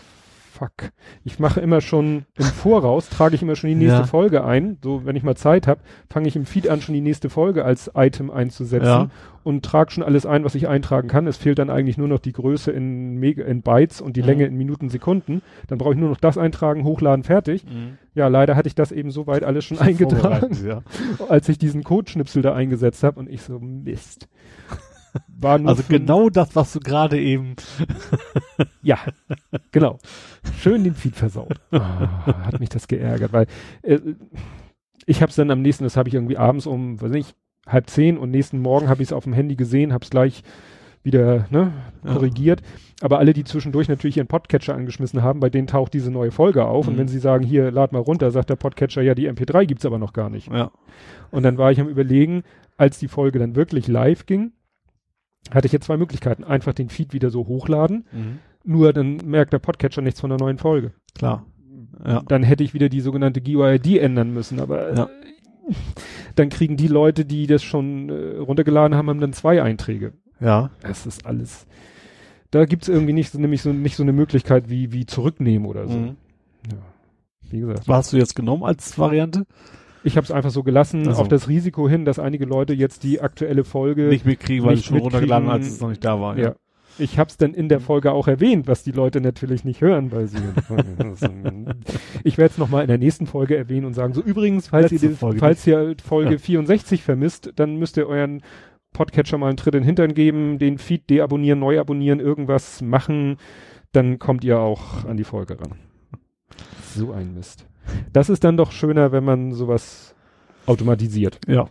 fuck. Ich mache immer schon im Voraus, trage ich immer schon die nächste Ja. Folge ein. So, wenn ich mal Zeit habe, fange ich im Feed an, schon die nächste Folge als Item einzusetzen Ja. und trage schon alles ein, was ich eintragen kann. Es fehlt dann eigentlich nur noch die Größe in, Mega, in Bytes und die Mhm. Länge in Minuten, Sekunden. Dann brauche ich nur noch das eintragen, hochladen, fertig. Mhm. Ja, leider hatte ich das eben soweit alles schon eingetragen, Ja. (laughs) als ich diesen Codeschnipsel da eingesetzt habe und ich so, Mist. War nur Also genau das, was du gerade eben. Ja, genau. Schön den Feed versaut. (laughs) Ah, hat mich das geärgert, weil äh, ich habe es dann am nächsten, das habe ich irgendwie abends um, weiß nicht, halb zehn und nächsten Morgen habe ich es auf dem Handy gesehen, habe es gleich wieder ne, Ja. korrigiert. Aber alle, die zwischendurch natürlich ihren Podcatcher angeschmissen haben, bei denen taucht diese neue Folge auf. Und Mhm. wenn sie sagen, hier, lad mal runter, sagt der Podcatcher, ja, die MP3 gibt's aber noch gar nicht. Ja. Und dann war ich am überlegen, als die Folge dann wirklich live ging, hatte ich jetzt zwei Möglichkeiten. Einfach den Feed wieder so hochladen, Mhm. nur dann merkt der Podcatcher nichts von der neuen Folge. Klar. Ja. Dann hätte ich wieder die sogenannte GUID ändern müssen, aber Ja. äh, dann kriegen die Leute, die das schon äh, runtergeladen haben, haben dann zwei Einträge. Ja. Das ist alles. Da gibt's irgendwie nicht, so- nämlich so, nicht so eine Möglichkeit wie, wie zurücknehmen oder so. Mhm. Ja. Wie gesagt. Was hast du jetzt genommen als Variante? Ich habe es einfach so gelassen, Ach so. auf das Risiko hin, dass einige Leute jetzt die aktuelle Folge Nicht mitkriegen, weil Nicht es schon runtergeladen, mitkriegen. als es noch nicht da war. ja. ich habe es dann in der Folge auch erwähnt, was die Leute natürlich nicht hören, weil sie. (laughs) ich werde es nochmal in der nächsten Folge erwähnen und sagen, so übrigens, falls ihr, die, falls ihr Folge ja. 64 vermisst, dann müsst ihr euren Podcatcher mal einen Tritt in den Hintern geben, den Feed deabonnieren, neu abonnieren, irgendwas machen, dann kommt ihr auch an die Folge ran. So ein Mist. Das ist dann doch schöner, wenn man sowas automatisiert. Ja.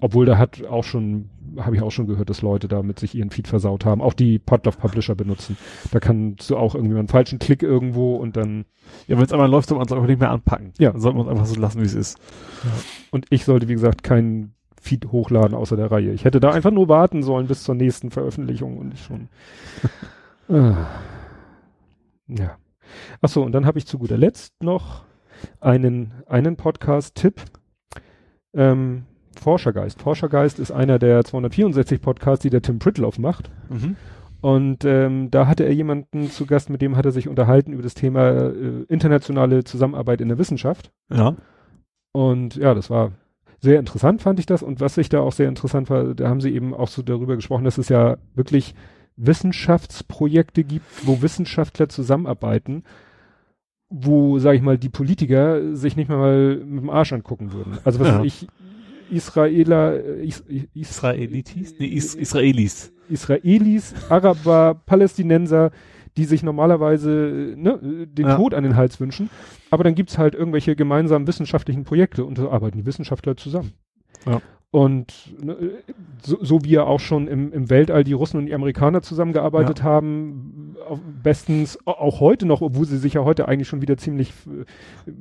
Obwohl da hat auch schon, habe ich auch schon gehört, dass Leute damit sich ihren Feed versaut haben. Auch die Podlove Publisher benutzen. Da kannst du auch irgendwie einen falschen Klick irgendwo und dann. Ja, wenn es einmal läuft, soll man es einfach nicht mehr anpacken. Ja. Dann sollte man es einfach so lassen, wie es ist. Ja. Und ich sollte, wie gesagt, keinen Feed hochladen außer der Reihe. Ich hätte da einfach nur warten sollen bis zur nächsten Veröffentlichung und ich schon. (laughs) ah. Ja. Ach so, und dann habe ich zu guter Letzt noch einen, einen Podcast-Tipp. Ähm, Forschergeist. Forschergeist ist einer der 264 Podcasts, die der Tim Pritloff macht. Mhm. Und ähm, da hatte er jemanden zu Gast, mit dem hat er sich unterhalten über das Thema äh, internationale Zusammenarbeit in der Wissenschaft. Ja. Und ja, das war sehr interessant, fand ich das. Und was ich da auch sehr interessant war, da haben sie eben auch so darüber gesprochen, dass es ja wirklich Wissenschaftsprojekte gibt, wo Wissenschaftler zusammenarbeiten, wo, sage ich mal, die Politiker sich nicht mal mit dem Arsch angucken würden. Also was ja. ich, Israeler, Is, Is, Israelitis? Nee, Is, Israelis. Israelis, Araber, Palästinenser, die sich normalerweise ne, den ja. Tod an den Hals wünschen. Aber dann gibt's halt irgendwelche gemeinsamen wissenschaftlichen Projekte und da arbeiten die Wissenschaftler zusammen. Ja. Und ne, so, so wie ja auch schon im, im Weltall die Russen und die Amerikaner zusammengearbeitet ja. haben, bestens auch heute noch, obwohl sie sich ja heute eigentlich schon wieder ziemlich äh,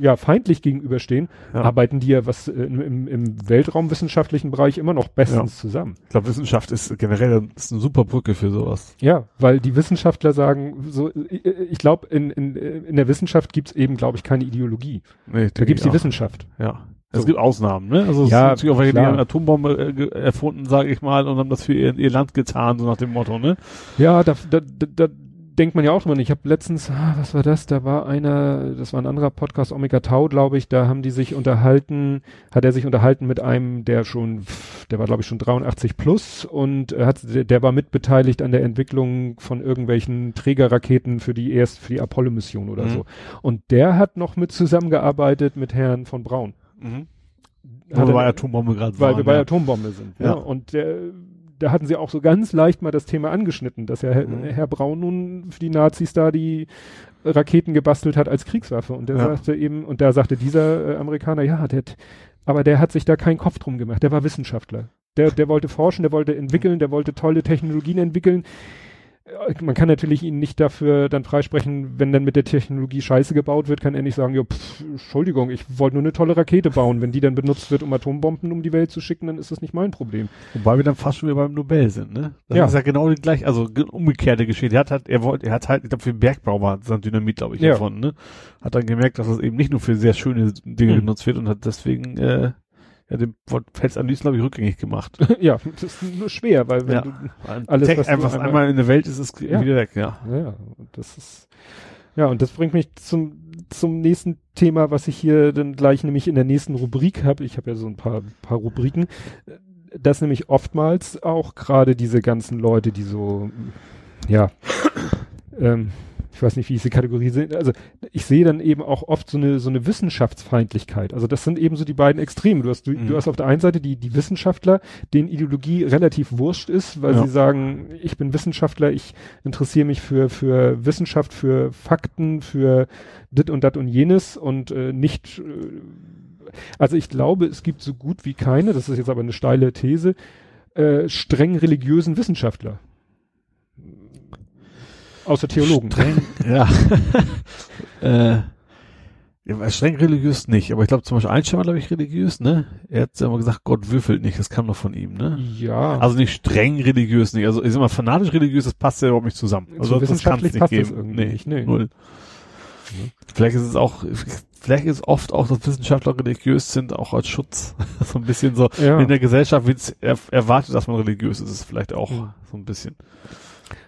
ja feindlich gegenüberstehen, ja. arbeiten die ja was äh, im, im weltraumwissenschaftlichen Bereich immer noch bestens ja. zusammen. Ich glaube, Wissenschaft ist generell ist eine super Brücke für sowas. Ja, weil die Wissenschaftler sagen, so ich glaube, in, in, in der Wissenschaft gibt's eben, glaube ich, keine Ideologie. Nee, da gibt's die Wissenschaft. Ja. Es gibt Ausnahmen, ne? Also ja, es gibt auch welche, die haben eine Atombombe äh, erfunden, sage ich mal, und haben das für ihr, ihr Land getan, so nach dem Motto, ne? Ja, da, da, da, da denkt man ja auch drüber. Ich habe letztens, ah, was war das? Da war einer, das war ein anderer Podcast, Omega Tau, glaube ich, da haben die sich unterhalten, hat er sich unterhalten mit einem, der schon, der war glaube ich schon 83 plus und hat, der, der war mitbeteiligt an der Entwicklung von irgendwelchen Trägerraketen für die erst für die Apollo-Mission oder mhm. so. Und der hat noch mit zusammengearbeitet mit Herrn von Braun. Mhm. Weil wir bei Atombombe gerade Weil waren, wir bei ja. Atombombe sind. Ja. ja. Und der, da hatten sie auch so ganz leicht mal das Thema angeschnitten, dass ja Herr, mhm. Herr Braun nun für die Nazis da die Raketen gebastelt hat als Kriegswaffe. Und der ja. sagte eben, und da sagte dieser äh, Amerikaner, ja, der, aber der hat sich da keinen Kopf drum gemacht. Der war Wissenschaftler. Der, der wollte forschen, der wollte entwickeln, der wollte tolle Technologien entwickeln man kann natürlich ihn nicht dafür dann freisprechen, wenn dann mit der Technologie Scheiße gebaut wird, kann er nicht sagen, ja, pff, Entschuldigung, ich wollte nur eine tolle Rakete bauen. Wenn die dann benutzt wird, um Atombomben um die Welt zu schicken, dann ist das nicht mein Problem. Wobei wir dann fast schon wieder beim Nobel sind, ne? Das ja. ist ja genau die gleiche, also umgekehrte Geschichte. Er hat, halt, er wollte, er hat halt, ich glaube, für den Bergbau war sein Dynamit, glaube ich, ja. erfunden, ne? Hat dann gemerkt, dass es eben nicht nur für sehr schöne Dinge mhm. genutzt wird und hat deswegen, äh, ja, dem fällt es am liebsten, glaube ich, rückgängig gemacht. (laughs) ja, das ist nur schwer, weil wenn ja. du alles, Tech was einfach einmal, einmal, in der Welt ist, ist ja. wieder weg, ja. Ja, das ist, ja, und das bringt mich zum, zum nächsten Thema, was ich hier dann gleich nämlich in der nächsten Rubrik habe. Ich habe ja so ein paar, paar Rubriken. Das nämlich oftmals auch gerade diese ganzen Leute, die so, ja, ähm, ich weiß nicht, wie ich diese Kategorie sehe, also ich sehe dann eben auch oft so eine, so eine Wissenschaftsfeindlichkeit. Also das sind eben so die beiden Extreme. Du hast, du, mhm. du hast auf der einen Seite die, die Wissenschaftler, denen Ideologie relativ wurscht ist, weil ja. sie sagen, ich bin Wissenschaftler, ich interessiere mich für, für Wissenschaft, für Fakten, für dit und dat und jenes und äh, nicht, äh, also ich glaube, es gibt so gut wie keine, das ist jetzt aber eine steile These, äh, streng religiösen Wissenschaftler. Außer Theologen. Streng, ja. (laughs) äh, ja, streng religiös nicht, aber ich glaube zum Beispiel Einstein war, glaube ich, religiös, ne? Er hat immer gesagt, Gott würfelt nicht, das kam doch von ihm, ne? Ja. Also nicht streng religiös nicht, also ich sag mal, fanatisch religiös, das passt ja überhaupt nicht zusammen. Also so das kann es nicht geben. Nee, nicht, nee. Null. Ja. Vielleicht ist es auch, vielleicht ist oft auch, dass Wissenschaftler religiös sind, auch als Schutz. (laughs) so ein bisschen so, ja. in der Gesellschaft wird er, erwartet, dass man religiös ist, ist es vielleicht auch ja. so ein bisschen.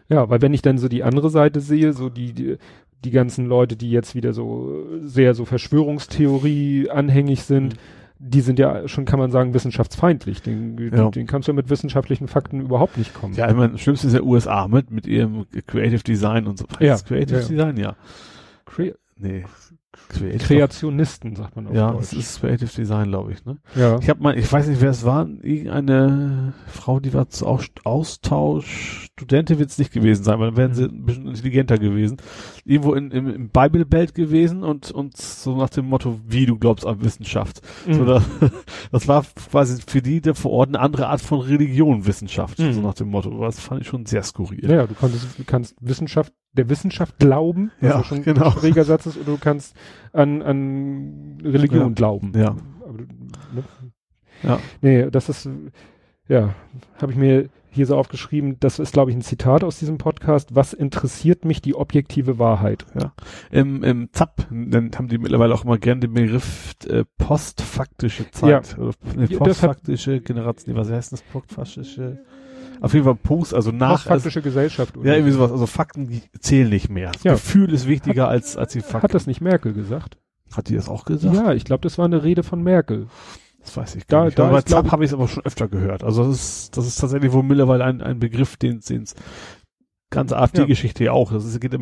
Ja, weil wenn ich dann so die andere Seite sehe, so die, die, die ganzen Leute, die jetzt wieder so sehr so Verschwörungstheorie anhängig sind, die sind ja schon, kann man sagen, wissenschaftsfeindlich. Den, Ja. den kannst du mit wissenschaftlichen Fakten überhaupt nicht kommen. Ja, ich meine, das Schlimmste ist ja USA mit, mit ihrem Creative Design und so. Ja, Creative ja, ja. Design, ja. Kre Nee. Creative. Kreationisten, sagt man auf ja, Deutsch. das ist Creative Design, glaube ich, ne? ja. Ich habe mal, ich weiß nicht, wer es war, irgendeine Frau, die war zu Aus Austausch, Studentin wird es nicht gewesen sein, weil dann wären sie ein bisschen intelligenter gewesen. Irgendwo in, im, im Bible Belt gewesen und, und so nach dem Motto, wie du glaubst an Wissenschaft. So, Mhm. da, (laughs) das war quasi für die da vor Ort eine andere Art von Religion, Wissenschaft, Mhm. so nach dem Motto. Das fand ich schon sehr skurril. Ja, du kannst, du kannst Wissenschaft, der Wissenschaft glauben, was Ja, schon genau. ein schräger Satz ist, oder du kannst an, an Religion Ja. glauben. Ja. Aber, ne? Ja. Nee, das ist, ja, habe ich mir hier so aufgeschrieben, das ist, glaube ich, ein Zitat aus diesem Podcast. Was interessiert mich die objektive Wahrheit? Im, im ZAP dann haben die mittlerweile auch immer gern den Begriff äh, postfaktische Zeit. Oder, Ja, das hat- postfaktische Generation, was heißt das? Postfaktische, auf jeden Fall Post, also nach, Faktische Gesellschaft. Oder ja, irgendwie so. sowas, also Fakten die zählen nicht mehr. Das Ja. Gefühl ist wichtiger als, als die Fakten. Hat das nicht Merkel gesagt? Hat die das auch gesagt? Ja, ich glaube, das war eine Rede von Merkel. Das weiß ich Da- gar nicht. da aber bei ZAP habe ich es aber schon öfter gehört. Also das ist, das ist tatsächlich wohl mittlerweile ein, ein Begriff, den es ganze AfD-Geschichte ja auch. Das ist, geht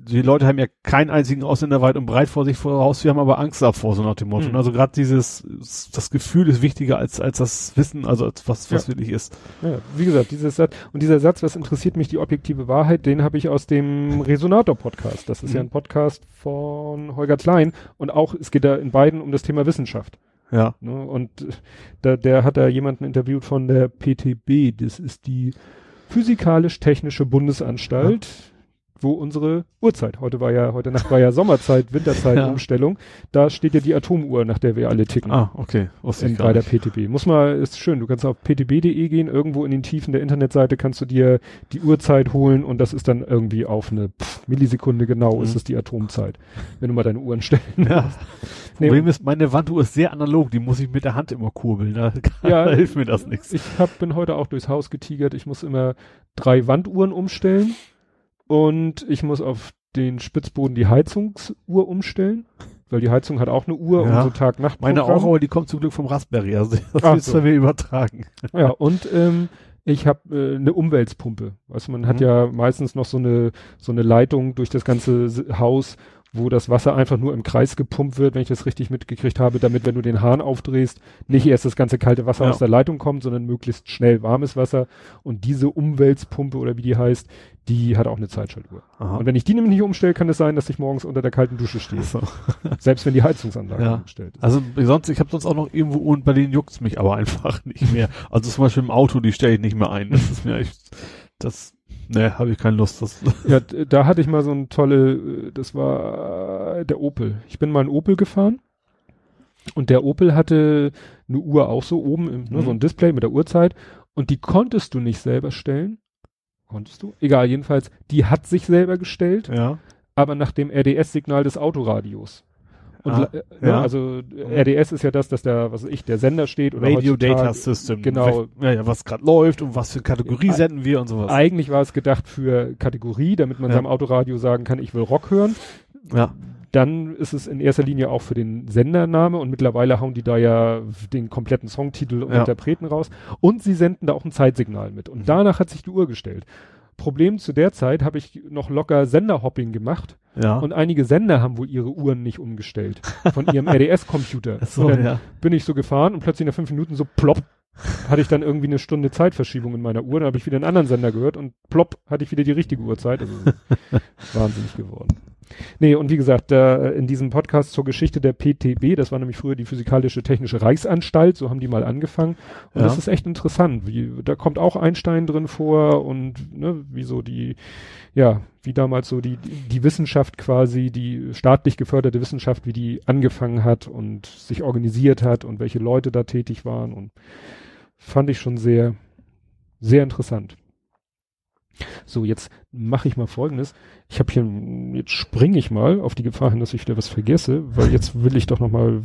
die Leute haben ja keinen einzigen Ausländer weit und breit vor sich vor der Haustür, haben aber Angst davor, so nach dem Motto. Mhm. Also gerade dieses, das Gefühl ist wichtiger als, als das Wissen, also als was, was Ja. wirklich ist. Ja, wie gesagt, dieser Satz, und dieser Satz, was interessiert mich die objektive Wahrheit, den habe ich aus dem Resonator-Podcast. Das ist ja Mhm. ein Podcast von Holger Klein und auch, es geht da in beiden um das Thema Wissenschaft. Ja. Ne? Und äh, da, der hat da jemanden interviewt von der PTB, das ist die Physikalisch-Technische Bundesanstalt, wo unsere Uhrzeit, heute war ja, heute Nacht war ja Sommerzeit, (laughs) Winterzeit, Ja. Umstellung, da steht ja die Atomuhr, nach der wir alle ticken. Ah, okay. In, bei der. PTB. Muss mal, ist schön. Du kannst auf ptb.de gehen, irgendwo in den Tiefen der Internetseite kannst du dir die Uhrzeit holen und das ist dann irgendwie auf eine pff, Millisekunde genau Mhm. ist es die Atomzeit. Wenn du mal deine Uhren stellen Ja. Nee, Problem ist, meine Wanduhr ist sehr analog, die muss ich mit der Hand immer kurbeln. Da, (laughs) Ja, da hilft mir das nichts. Ich hab, bin heute auch durchs Haus getigert. Ich muss immer drei Wanduhren umstellen und ich muss auf den Spitzboden die Heizungsuhr umstellen, weil die Heizung hat auch eine Uhr Ja. und so Tag-Nacht. Meine auch, aber die kommt zum Glück vom Raspberry. Also (laughs) das Ach wird so. bei mir übertragen. Ja, und ähm, ich habe äh, eine Umweltpumpe. Weißt du, man hat Mhm. ja meistens noch so eine so eine Leitung durch das ganze Haus, wo das Wasser einfach nur im Kreis gepumpt wird, wenn ich das richtig mitgekriegt habe, damit, wenn du den Hahn aufdrehst, nicht erst das ganze kalte Wasser Ja. aus der Leitung kommt, sondern möglichst schnell warmes Wasser. Und diese Umweltpumpe oder wie die heißt, die hat auch eine Zeitschaltuhr. Aha. Und wenn ich die nämlich nicht umstelle, kann es sein, dass ich morgens unter der kalten Dusche stehe. So. (laughs) Selbst wenn die Heizungsanlage Ja. umgestellt ist. Also sonst, ich habe sonst auch noch irgendwo und bei denen juckt's mich aber (laughs) einfach nicht mehr. Also zum Beispiel im Auto, die stelle ich nicht mehr ein. Das ist mir echt, das, ne, habe ich keine Lust. Das, Ja, da hatte ich mal so ein tolle, äh, das war der Opel. Ich bin mal einen Opel gefahren und der Opel hatte eine Uhr auch so oben, im, ne, Mhm. so ein Display mit der Uhrzeit und die konntest du nicht selber stellen. Konntest du? Egal, jedenfalls, die hat sich selber gestellt, ja. aber nach dem RDS-Signal des Autoradios. Und Ah, ne, ja. also äh, RDS ist ja das, dass der, was ich, der Sender steht oder Radio Data System. Genau. Ja, ja, was gerade läuft und was für Kategorie senden wir und sowas. Eigentlich war es gedacht für Kategorie, damit man Ja. seinem Autoradio sagen kann, ich will Rock hören. Ja. Dann ist es in erster Linie auch für den Sendername und mittlerweile hauen die da ja den kompletten Songtitel und Ja. Interpreten raus. Und sie senden da auch ein Zeitsignal mit. Und Mhm. danach hat sich die Uhr gestellt. Problem zu der Zeit habe ich noch locker Senderhopping gemacht Ja. und einige Sender haben wohl ihre Uhren nicht umgestellt von ihrem (laughs) RDS-Computer. So, und dann ja. bin ich so gefahren und plötzlich nach fünf Minuten so plopp hatte ich dann irgendwie eine Stunde Zeitverschiebung in meiner Uhr. Dann habe ich wieder einen anderen Sender gehört und plopp hatte ich wieder die richtige Uhrzeit. Also (laughs) wahnsinnig geworden. Nee, und wie gesagt, da in diesem Podcast zur Geschichte der PTB, das war nämlich früher die Physikalische Technische Reichsanstalt, so haben die mal angefangen. Und Ja. das ist echt interessant. Wie, da kommt auch Einstein drin vor und ne, wie so die, ja, wie damals so die, die Wissenschaft quasi, die staatlich geförderte Wissenschaft, wie die angefangen hat und sich organisiert hat und welche Leute da tätig waren und fand ich schon sehr, sehr interessant. So, jetzt mache ich mal Folgendes. Ich habe hier, jetzt springe ich mal auf die Gefahr hin, dass ich wieder was vergesse, weil jetzt will ich doch noch mal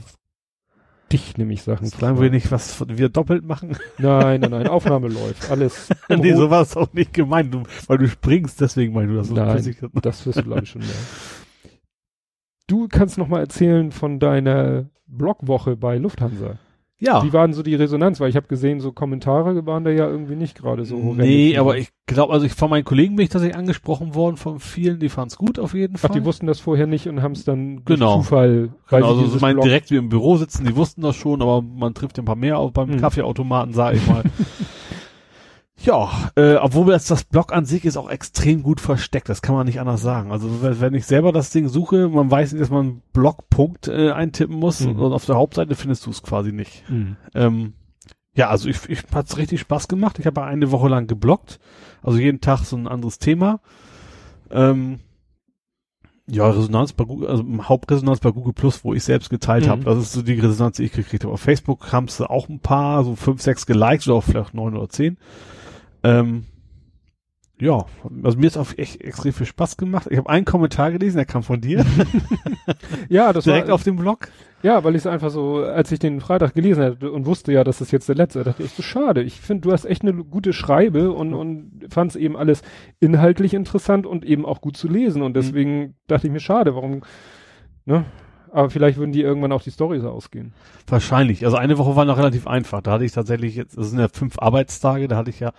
dich nämlich Sachen. Solange wir nicht was von- wir doppelt machen. Nein, nein, nein, Aufnahme (laughs) läuft. Alles. nee, so war es auch nicht gemeint, du, weil du springst, deswegen meinst du das. so Nein. Das wirst du, glaube ich, schon mehr. Du kannst noch mal erzählen von deiner Blogwoche bei Lufthansa. Ja. Wie war denn so die Resonanz? Weil ich habe gesehen, so Kommentare waren da ja irgendwie nicht gerade so horrend. Nee, aber ich glaube, also ich von meinen Kollegen bin ich tatsächlich angesprochen worden, von vielen, die fanden es gut auf jeden Fall. Ach, die wussten das vorher nicht und haben es dann durch Genau. Zufall, weil Genau, also ich meine, direkt wie im Büro sitzen, die wussten das schon, aber man trifft ja ein paar mehr auf beim Mhm. Kaffeeautomaten, sag ich mal. (laughs) ja, äh, obwohl das, das Blog an sich ist auch extrem gut versteckt, das kann man nicht anders sagen. Also wenn ich selber das Ding suche, man weiß nicht, dass man einen Blogpunkt äh, eintippen muss Mhm. und auf der Hauptseite findest du es quasi nicht. Mhm. Ähm, ja, also ich, ich hat's richtig Spaß gemacht. Ich habe eine Woche lang geblockt, also jeden Tag so ein anderes Thema. Ähm, ja, Resonanz bei Google, also Hauptresonanz bei Google Plus, wo ich selbst geteilt Mhm. habe. Das ist so die Resonanz, die ich gekriegt habe. Auf Facebook haben sie auch ein paar, so fünf, sechs geliked oder auch vielleicht neun oder zehn. Ähm, ja, also mir ist auch echt extrem viel Spaß gemacht. Ich habe einen Kommentar gelesen, der kam von dir, (laughs) (laughs) Ja, das direkt war, auf dem Blog. ja, weil ich es einfach so, als ich den Freitag gelesen hatte und wusste ja, dass das jetzt der letzte, dachte ich, so schade. Ich finde, du hast echt eine gute Schreibe und, und fand es eben alles inhaltlich interessant und eben auch gut zu lesen und deswegen dachte ich mir, schade, warum, ne? Aber vielleicht würden die irgendwann auch die Storys ausgehen. Wahrscheinlich. Also eine Woche war noch relativ einfach. Da hatte ich tatsächlich jetzt, das sind ja fünf Arbeitstage, da hatte ich ja,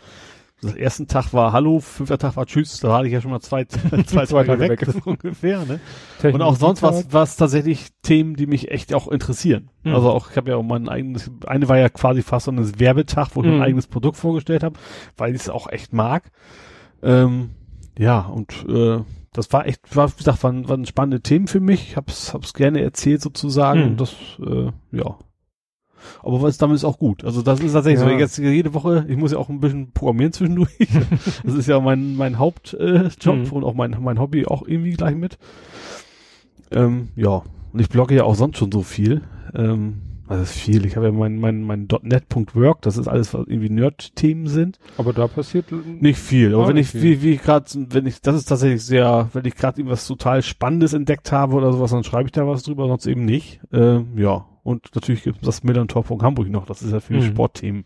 das ersten Tag war Hallo, fünfter Tag war Tschüss, da hatte ich ja schon mal zwei, (laughs) zwei, Zwei Tage weg, weg. (laughs) ungefähr, ne? Und auch sonst was, was tatsächlich Themen, die mich echt auch interessieren. Mhm. Also auch, ich habe ja auch mein eigenes, eine war ja quasi fast so ein Werbetag, wo ich Mhm. mein eigenes Produkt vorgestellt habe, weil ich es auch echt mag. Ähm, ja, und äh, das war echt, war, wie gesagt, waren, waren spannende Themen für mich. Ich hab's, hab's gerne erzählt sozusagen. Mhm. Und das, äh, ja. Aber was damit ist auch gut. Also das ist tatsächlich so. Ja. Jetzt jede Woche, ich muss ja auch ein bisschen programmieren zwischendurch. (laughs) das ist ja mein, mein Hauptjob äh, Mhm. und auch mein, mein Hobby auch irgendwie gleich mit. Ähm, ja. Und ich blogge ja auch sonst schon so viel. Ähm, also das ist viel. Ich habe ja mein, mein, mein .NET.work, das ist alles, was irgendwie Nerd-Themen sind. Aber da passiert Nicht viel, aber wenn ich, viel. wie, wie ich gerade, wenn ich, das ist tatsächlich sehr, wenn ich gerade irgendwas total Spannendes entdeckt habe oder sowas, dann schreibe ich da was drüber, sonst eben nicht. Ähm, ja. Und natürlich gibt es das Millantor Hamburg noch, das ist ja für die Mhm. Sportthemen,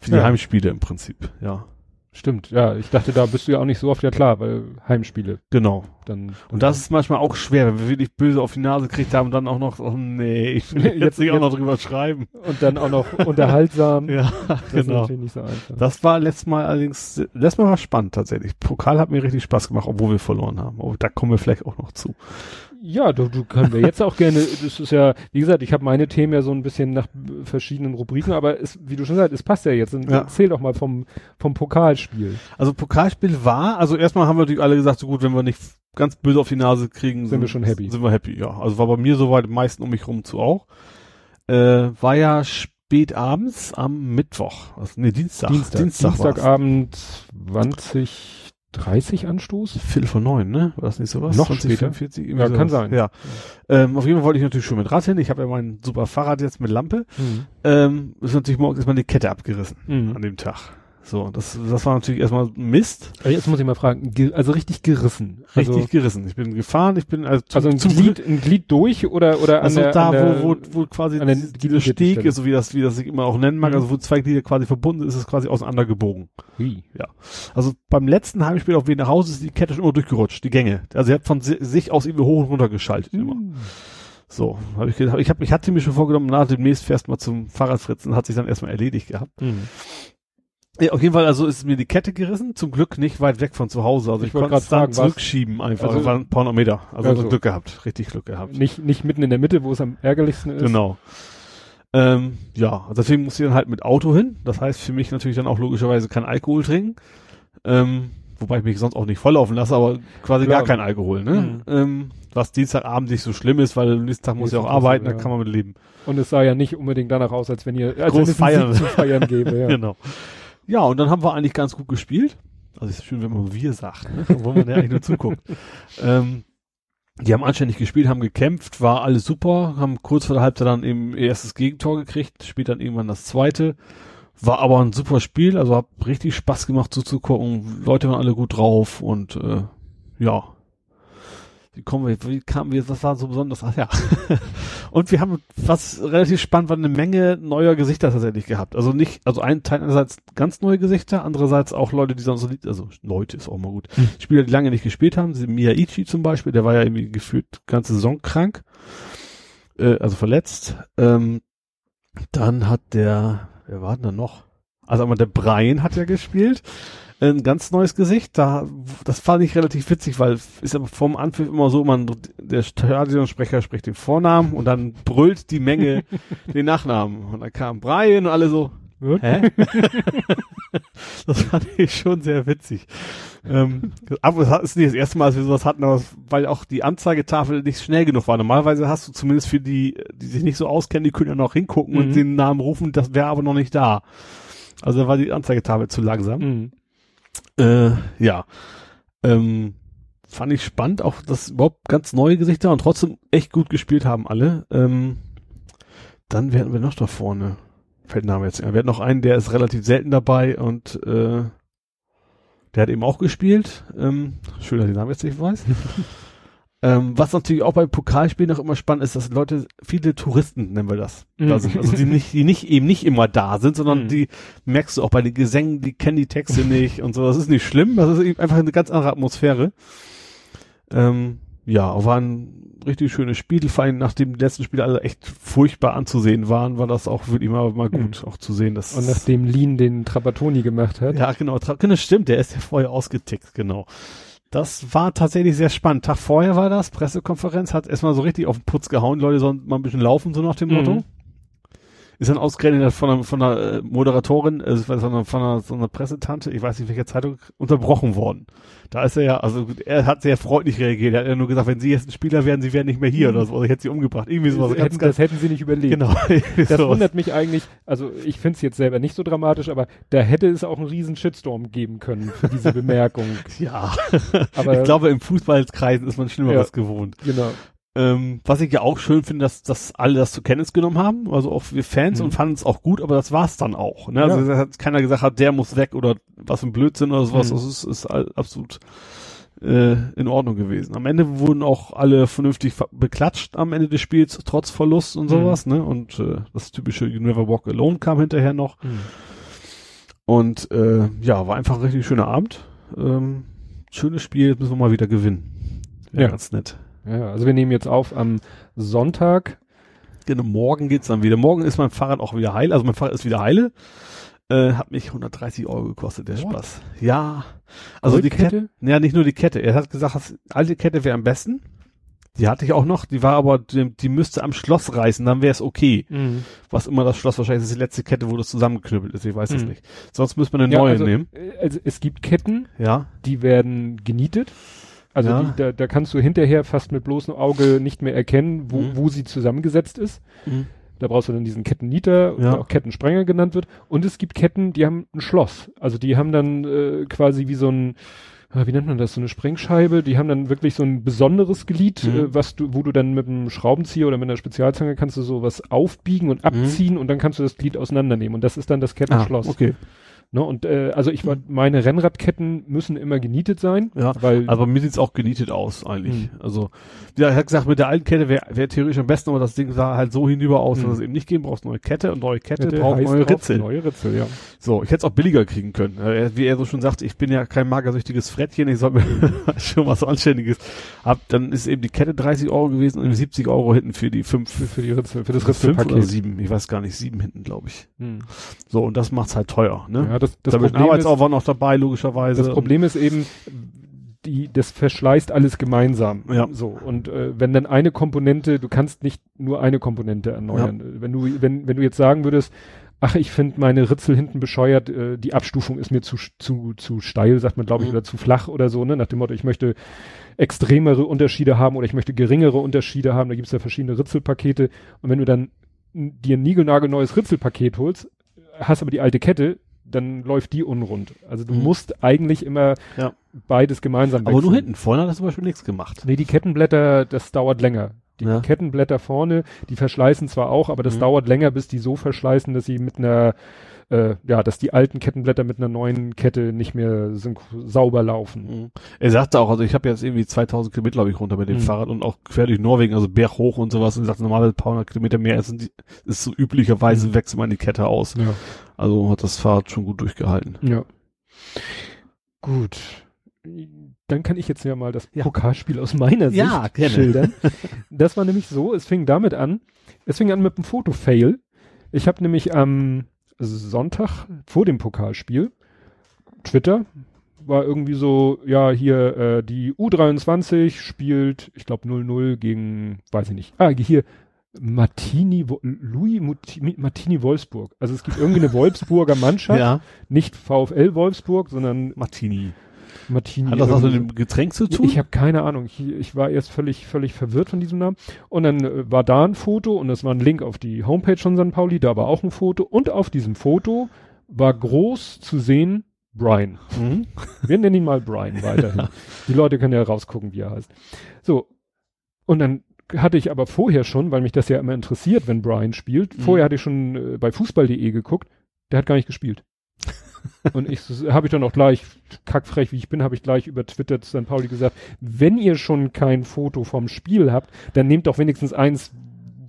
für die Ja. Heimspiele im Prinzip, ja. Stimmt, ja. Ich dachte, da bist du ja auch nicht so oft, ja klar, weil Heimspiele Genau. dann. Und das ist manchmal auch schwer, wenn wir wirklich böse auf die Nase gekriegt haben und dann auch noch, oh nee, ich will jetzt, Jetzt- nicht auch noch drüber schreiben. und dann auch noch unterhaltsam. (laughs) Ja, Das ist genau. natürlich nicht so einfach. Das war letztes Mal allerdings, letztes Mal war spannend tatsächlich. Pokal hat mir richtig Spaß gemacht, obwohl wir verloren haben. Aber da kommen wir vielleicht auch noch zu. Ja, du, du können wir jetzt auch gerne, das ist ja, wie gesagt, ich habe meine Themen ja so ein bisschen nach verschiedenen Rubriken, aber es, wie du schon sagst, es passt ja jetzt. Und Ja. Erzähl doch mal vom, vom Pokalspiel. Also Pokalspiel war, also erstmal haben wir natürlich alle gesagt, so gut, wenn wir nicht ganz böse auf die Nase kriegen, Sind wir schon happy. Sind wir happy, ja. Also war bei mir soweit, meisten um mich rum zu auch. Äh, war ja spät abends am Mittwoch, also nee, Dienstag. Dienstag, Dienstag. Dienstagabend 20, 30 Anstoß? Viertel vor neun, ne? War das nicht sowas? Noch 20, später? 45, irgendwie Ja, kann sowas. sein. Ja. Ähm, auf jeden Fall wollte ich natürlich schon mit Rad hin. Ich habe ja mein super Fahrrad jetzt mit Lampe. Mhm. Ähm, ist natürlich morgens erstmal die Kette abgerissen Mhm. an dem Tag. So, das, das war natürlich erstmal Mist. Aber Jetzt muss ich mal fragen, ge- also richtig gerissen. Richtig Also, gerissen. Ich bin gefahren, ich bin also, zum, also ein, zum Glied, ein Glied durch oder, oder Also an der, da, der, wo, wo, wo quasi der diese Gliederstelle. Steg ist, so wie das, wie das sich immer auch nennen mag, Mhm. also wo zwei Glieder quasi verbunden sind, ist es quasi auseinandergebogen. Hui. Also beim letzten Heimspiel auf Weg nach Hause ist die Kette schon immer durchgerutscht, die Gänge. Also sie hat von si sich aus irgendwie hoch und runter geschaltet immer. Mhm. So, habe ich gedacht, ich habe ich hatte mir schon vorgenommen, na demnächst fährst mal zum Fahrradfritzen, hat sich dann erstmal erledigt gehabt. Mhm. Ja, auf jeden Fall, also ist mir die Kette gerissen, zum Glück nicht weit weg von zu Hause. Also Ich ich, wollte konnte es dann zurückschieben einfach. Also- Also, ein paar Meter. Also, Also- Glück gehabt, richtig Glück gehabt. Nicht, nicht mitten in der Mitte, wo es am ärgerlichsten ist. Genau. Ähm, ja, also deswegen musste ich dann halt mit Auto hin. Das heißt für mich natürlich dann auch logischerweise kein Alkohol trinken. Ähm, wobei ich mich sonst auch nicht volllaufen lasse, aber quasi Klar. gar kein Alkohol, ne? Mhm. Ähm, was Dienstagabend nicht so schlimm ist, weil am nächsten Tag muss ich auch Nächsten Tag, arbeiten, da ja. kann man mit leben. Und es sah ja nicht unbedingt danach aus, als wenn ihr als Groß wenn es feiern. Feiern gäbe. (laughs) Ja. Genau. Ja, und dann haben wir eigentlich ganz gut gespielt. Also es ist schön, wenn man wir sagt, ne? Obwohl man ja eigentlich nur zuguckt. (laughs) Ähm, die haben anständig gespielt, haben gekämpft, war alles super, haben kurz vor der Halbzeit dann eben ihr erstes Gegentor gekriegt, spielt dann irgendwann das zweite. War aber ein super Spiel, also hat richtig Spaß gemacht zuzugucken. Leute waren alle gut drauf und äh, ja. Wie kommen wir, wie kamen wir, was war so besonders? Ach ja. (laughs) und wir haben, was relativ spannend war, eine Menge neuer Gesichter tatsächlich gehabt. Also nicht, also ein Teil einerseits ganz neue Gesichter, andererseits auch Leute, die sonst, nicht- also Leute ist auch mal gut. Hm. Spieler, die lange nicht gespielt haben, Miyaichi zum Beispiel, der war ja irgendwie gefühlt ganze Saison krank, äh, also verletzt. Ähm, Dann hat der, wer war denn da noch? Also einmal der Brian hat ja gespielt. Ein ganz neues Gesicht. Da, das fand ich relativ witzig, weil ist aber vom Anpfiff immer so, man, der Stadionsprecher spricht den Vornamen und dann brüllt die Menge (laughs) den Nachnamen. Und dann kam Brian und alle so, Hä? (laughs) das fand ich schon sehr witzig. ähm, aber es ist nicht das erste Mal, dass wir sowas hatten, aber weil auch die Anzeigetafel nicht schnell genug war. Normalerweise hast du zumindest für die, die sich nicht so auskennen, die können ja noch hingucken mhm. und den Namen rufen, das wäre aber noch nicht da. Also da war die Anzeigetafel zu langsam. Mhm. Äh, ja. Ähm, fand ich spannend, auch dass überhaupt ganz neue Gesichter und trotzdem echt gut gespielt haben alle. Ähm, dann werden wir noch da vorne. Fällt Name jetzt. Wir hatten noch einen, der ist relativ selten dabei und äh, der hat eben auch gespielt. Ähm, schön, dass ich den Namen jetzt nicht weiß. (laughs) ähm, was natürlich auch bei Pokalspielen noch immer spannend ist, dass Leute, viele Touristen nennen wir das, mhm. da sind. Also die nicht, die nicht eben nicht immer da sind, sondern mhm. die merkst du auch bei den Gesängen, die kennen die Texte (laughs) nicht und so. Das ist nicht schlimm, das ist eben einfach eine ganz andere Atmosphäre. Ähm, ja, war ein richtig schönes Spiel. Vor allem nachdem die letzten Spiele alle echt furchtbar anzusehen waren, war das auch wirklich mal, mal gut, mhm. auch zu sehen. Dass Und nachdem Lean den Trapattoni gemacht hat. Ja, genau. Tra genau, stimmt. Der ist ja vorher ausgetickt, genau. Das war tatsächlich sehr spannend. Tag vorher war das, Pressekonferenz, hat erstmal so richtig auf den Putz gehauen. Leute sollen mal ein bisschen laufen, so nach dem Motto. Ist dann ausgerechnet von einer, von einer äh, Moderatorin, also von einer, von einer, so einer Pressetante, ich weiß nicht welcher Zeitung, unterbrochen worden. Da ist er ja, also er hat sehr freundlich reagiert. Er hat ja nur gesagt, wenn Sie jetzt ein Spieler wären, Sie wären nicht mehr hier mhm. oder so. Also ich hätte Sie umgebracht. Irgendwie sowas. Das, hätten, das hätten Sie nicht überlebt. Genau. (laughs) das wundert mich eigentlich, also ich finde es jetzt selber nicht so dramatisch, aber da hätte es auch einen riesen Shitstorm geben können für diese (laughs) Bemerkung. ja. Aber ich glaube, im Fußballkreisen ist man Schlimmeres ja, gewohnt. Genau. Ähm, was ich ja auch schön finde, dass, dass alle das zur Kenntnis genommen haben, also auch wir Fans mhm. und fanden es auch gut, aber das war's dann auch. Ne? Also ja. hat keiner gesagt hat, der muss weg oder was ein Blödsinn oder sowas. Mhm. Das ist, ist absolut äh, in Ordnung gewesen. Am Ende wurden auch alle vernünftig beklatscht am Ende des Spiels, trotz Verlust und sowas, mhm. ne? Und äh, das typische You Never Walk Alone kam hinterher noch. Mhm. Und äh, ja, war einfach ein richtig schöner Abend. Ähm, schönes Spiel, müssen wir mal wieder gewinnen. Ja, ganz nett. Ja, also wir nehmen jetzt auf am Sonntag. Genau, morgen geht's dann wieder. Morgen ist mein Fahrrad auch wieder heil. Also mein Fahrrad ist wieder heile. Äh, hat mich 130 Euro gekostet, der What? Spaß. Ja. Also die Kette? Ja, nicht nur die Kette. Er hat gesagt, das alte Kette wäre am besten. Die hatte ich auch noch, die war aber, die, die müsste am Schloss reißen, dann wäre es okay. Mhm. Was immer das Schloss, wahrscheinlich ist die letzte Kette, wo das zusammengeknüppelt ist, ich weiß es mhm. nicht. Sonst müsste man eine ja, neue also, nehmen. Äh, also es gibt Ketten, ja. die werden genietet. Also ja. die, da, da kannst du hinterher fast mit bloßem Auge nicht mehr erkennen, wo, mhm. wo sie zusammengesetzt ist. Mhm. Da brauchst du dann diesen Kettennieter, ja. der auch Kettensprenger genannt wird. Und es gibt Ketten, die haben ein Schloss. Also die haben dann äh, quasi wie so ein, ah, wie nennt man das, so eine Sprengscheibe. Die haben dann wirklich so ein besonderes Glied, mhm. äh, was du, wo du dann mit einem Schraubenzieher oder mit einer Spezialzange kannst du sowas aufbiegen und mhm. abziehen und dann kannst du das Glied auseinandernehmen. Und das ist dann das Kettenschloss. Ah, okay. Ne, und äh, also ich war, meine Rennradketten müssen immer genietet sein. Ja, weil aber mir sieht's auch genietet aus eigentlich. Mh. Also ja, er hat gesagt, mit der alten Kette wäre wär theoretisch am besten, aber das Ding sah halt so hinüber aus, dass es eben nicht gehen brauchst neue Kette und neue Kette, Kette braucht neue Ritzel. Neue Ritzel, ja. So, ich hätte es auch billiger kriegen können. Äh, wie er so schon sagt, ich bin ja kein magersüchtiges Frettchen, ich soll mir (laughs) schon was Anständiges. Hab, dann ist eben die Kette 30 Euro gewesen und 70 Euro hinten für die fünf, für, für die Ritzel, für das Ritzelpaket. Fünf oder sieben, ich weiß gar nicht, sieben hinten, glaube ich. Hm. So, und das macht's halt teuer, ne? Ja, das, das da Problem Arbeitsaufwand noch dabei, logischerweise. Das Problem ist eben, die, das verschleißt alles gemeinsam. Ja. So. Und äh, wenn dann eine Komponente, du kannst nicht nur eine Komponente erneuern. Ja. Wenn du, wenn, wenn du jetzt sagen würdest, ach, ich finde meine Ritzel hinten bescheuert, äh, die Abstufung ist mir zu, zu, zu steil, sagt man, glaube ich, mhm. oder zu flach oder so, ne? Nach dem Motto, ich möchte extremere Unterschiede haben oder ich möchte geringere Unterschiede haben, da gibt es ja verschiedene Ritzelpakete. Und wenn du dann dir ein niegelnagelneues Ritzelpaket holst, hast aber die alte Kette, dann läuft die unrund. Also du mhm. musst eigentlich immer ja. beides gemeinsam wechseln. Aber nur hinten, vorne hat das zum Beispiel nichts gemacht. Nee, die Kettenblätter, das dauert länger. Die ja. Kettenblätter vorne, die verschleißen zwar auch, aber das mhm. dauert länger, bis die so verschleißen, dass sie mit einer, äh, ja, dass die alten Kettenblätter mit einer neuen Kette nicht mehr sauber laufen. Mhm. Er sagte auch, also ich habe jetzt irgendwie 2000 Kilometer, glaube ich, runter mit dem mhm. Fahrrad und auch quer durch Norwegen, also Berg hoch und sowas. Und er sagte, normale paar hundert Kilometer mehr ist, ist so üblicherweise mhm. wechselt man die Kette aus. Ja. Also hat das Fahrrad schon gut durchgehalten. Ja. Gut. Dann kann ich jetzt ja mal das ja. Pokalspiel aus meiner Sicht ja, schildern. (laughs) Das war nämlich so, es fing damit an, es fing an mit einem Fotofail. Ich habe nämlich am Sonntag vor dem Pokalspiel Twitter war irgendwie so, ja, hier äh, die U23 spielt, ich glaube 0-0 gegen, weiß ich nicht. Ah, hier Martini, Louis Martini Wolfsburg. Also es gibt irgendwie eine (laughs) Wolfsburger Mannschaft, Ja. nicht VfL Wolfsburg, sondern Martini. Martini. Hat das was mit dem Getränk zu tun? Ich habe keine Ahnung. Ich, ich war erst völlig, völlig verwirrt von diesem Namen. Und dann äh, war da ein Foto und das war ein Link auf die Homepage von St. Pauli. Da war auch ein Foto. Und auf diesem Foto war groß zu sehen Brian. mhm. Wir nennen ihn mal Brian weiterhin. (laughs) Die Leute können ja rausgucken, wie er heißt. So. Und dann hatte ich aber vorher schon, weil mich das ja immer interessiert, wenn Brian spielt, Mhm. vorher hatte ich schon äh, bei fußball.de geguckt, der hat gar nicht gespielt. Und ich habe ich dann auch gleich, kackfrech wie ich bin, habe ich gleich über Twitter zu St. Pauli gesagt, wenn ihr schon kein Foto vom Spiel habt, dann nehmt doch wenigstens eins,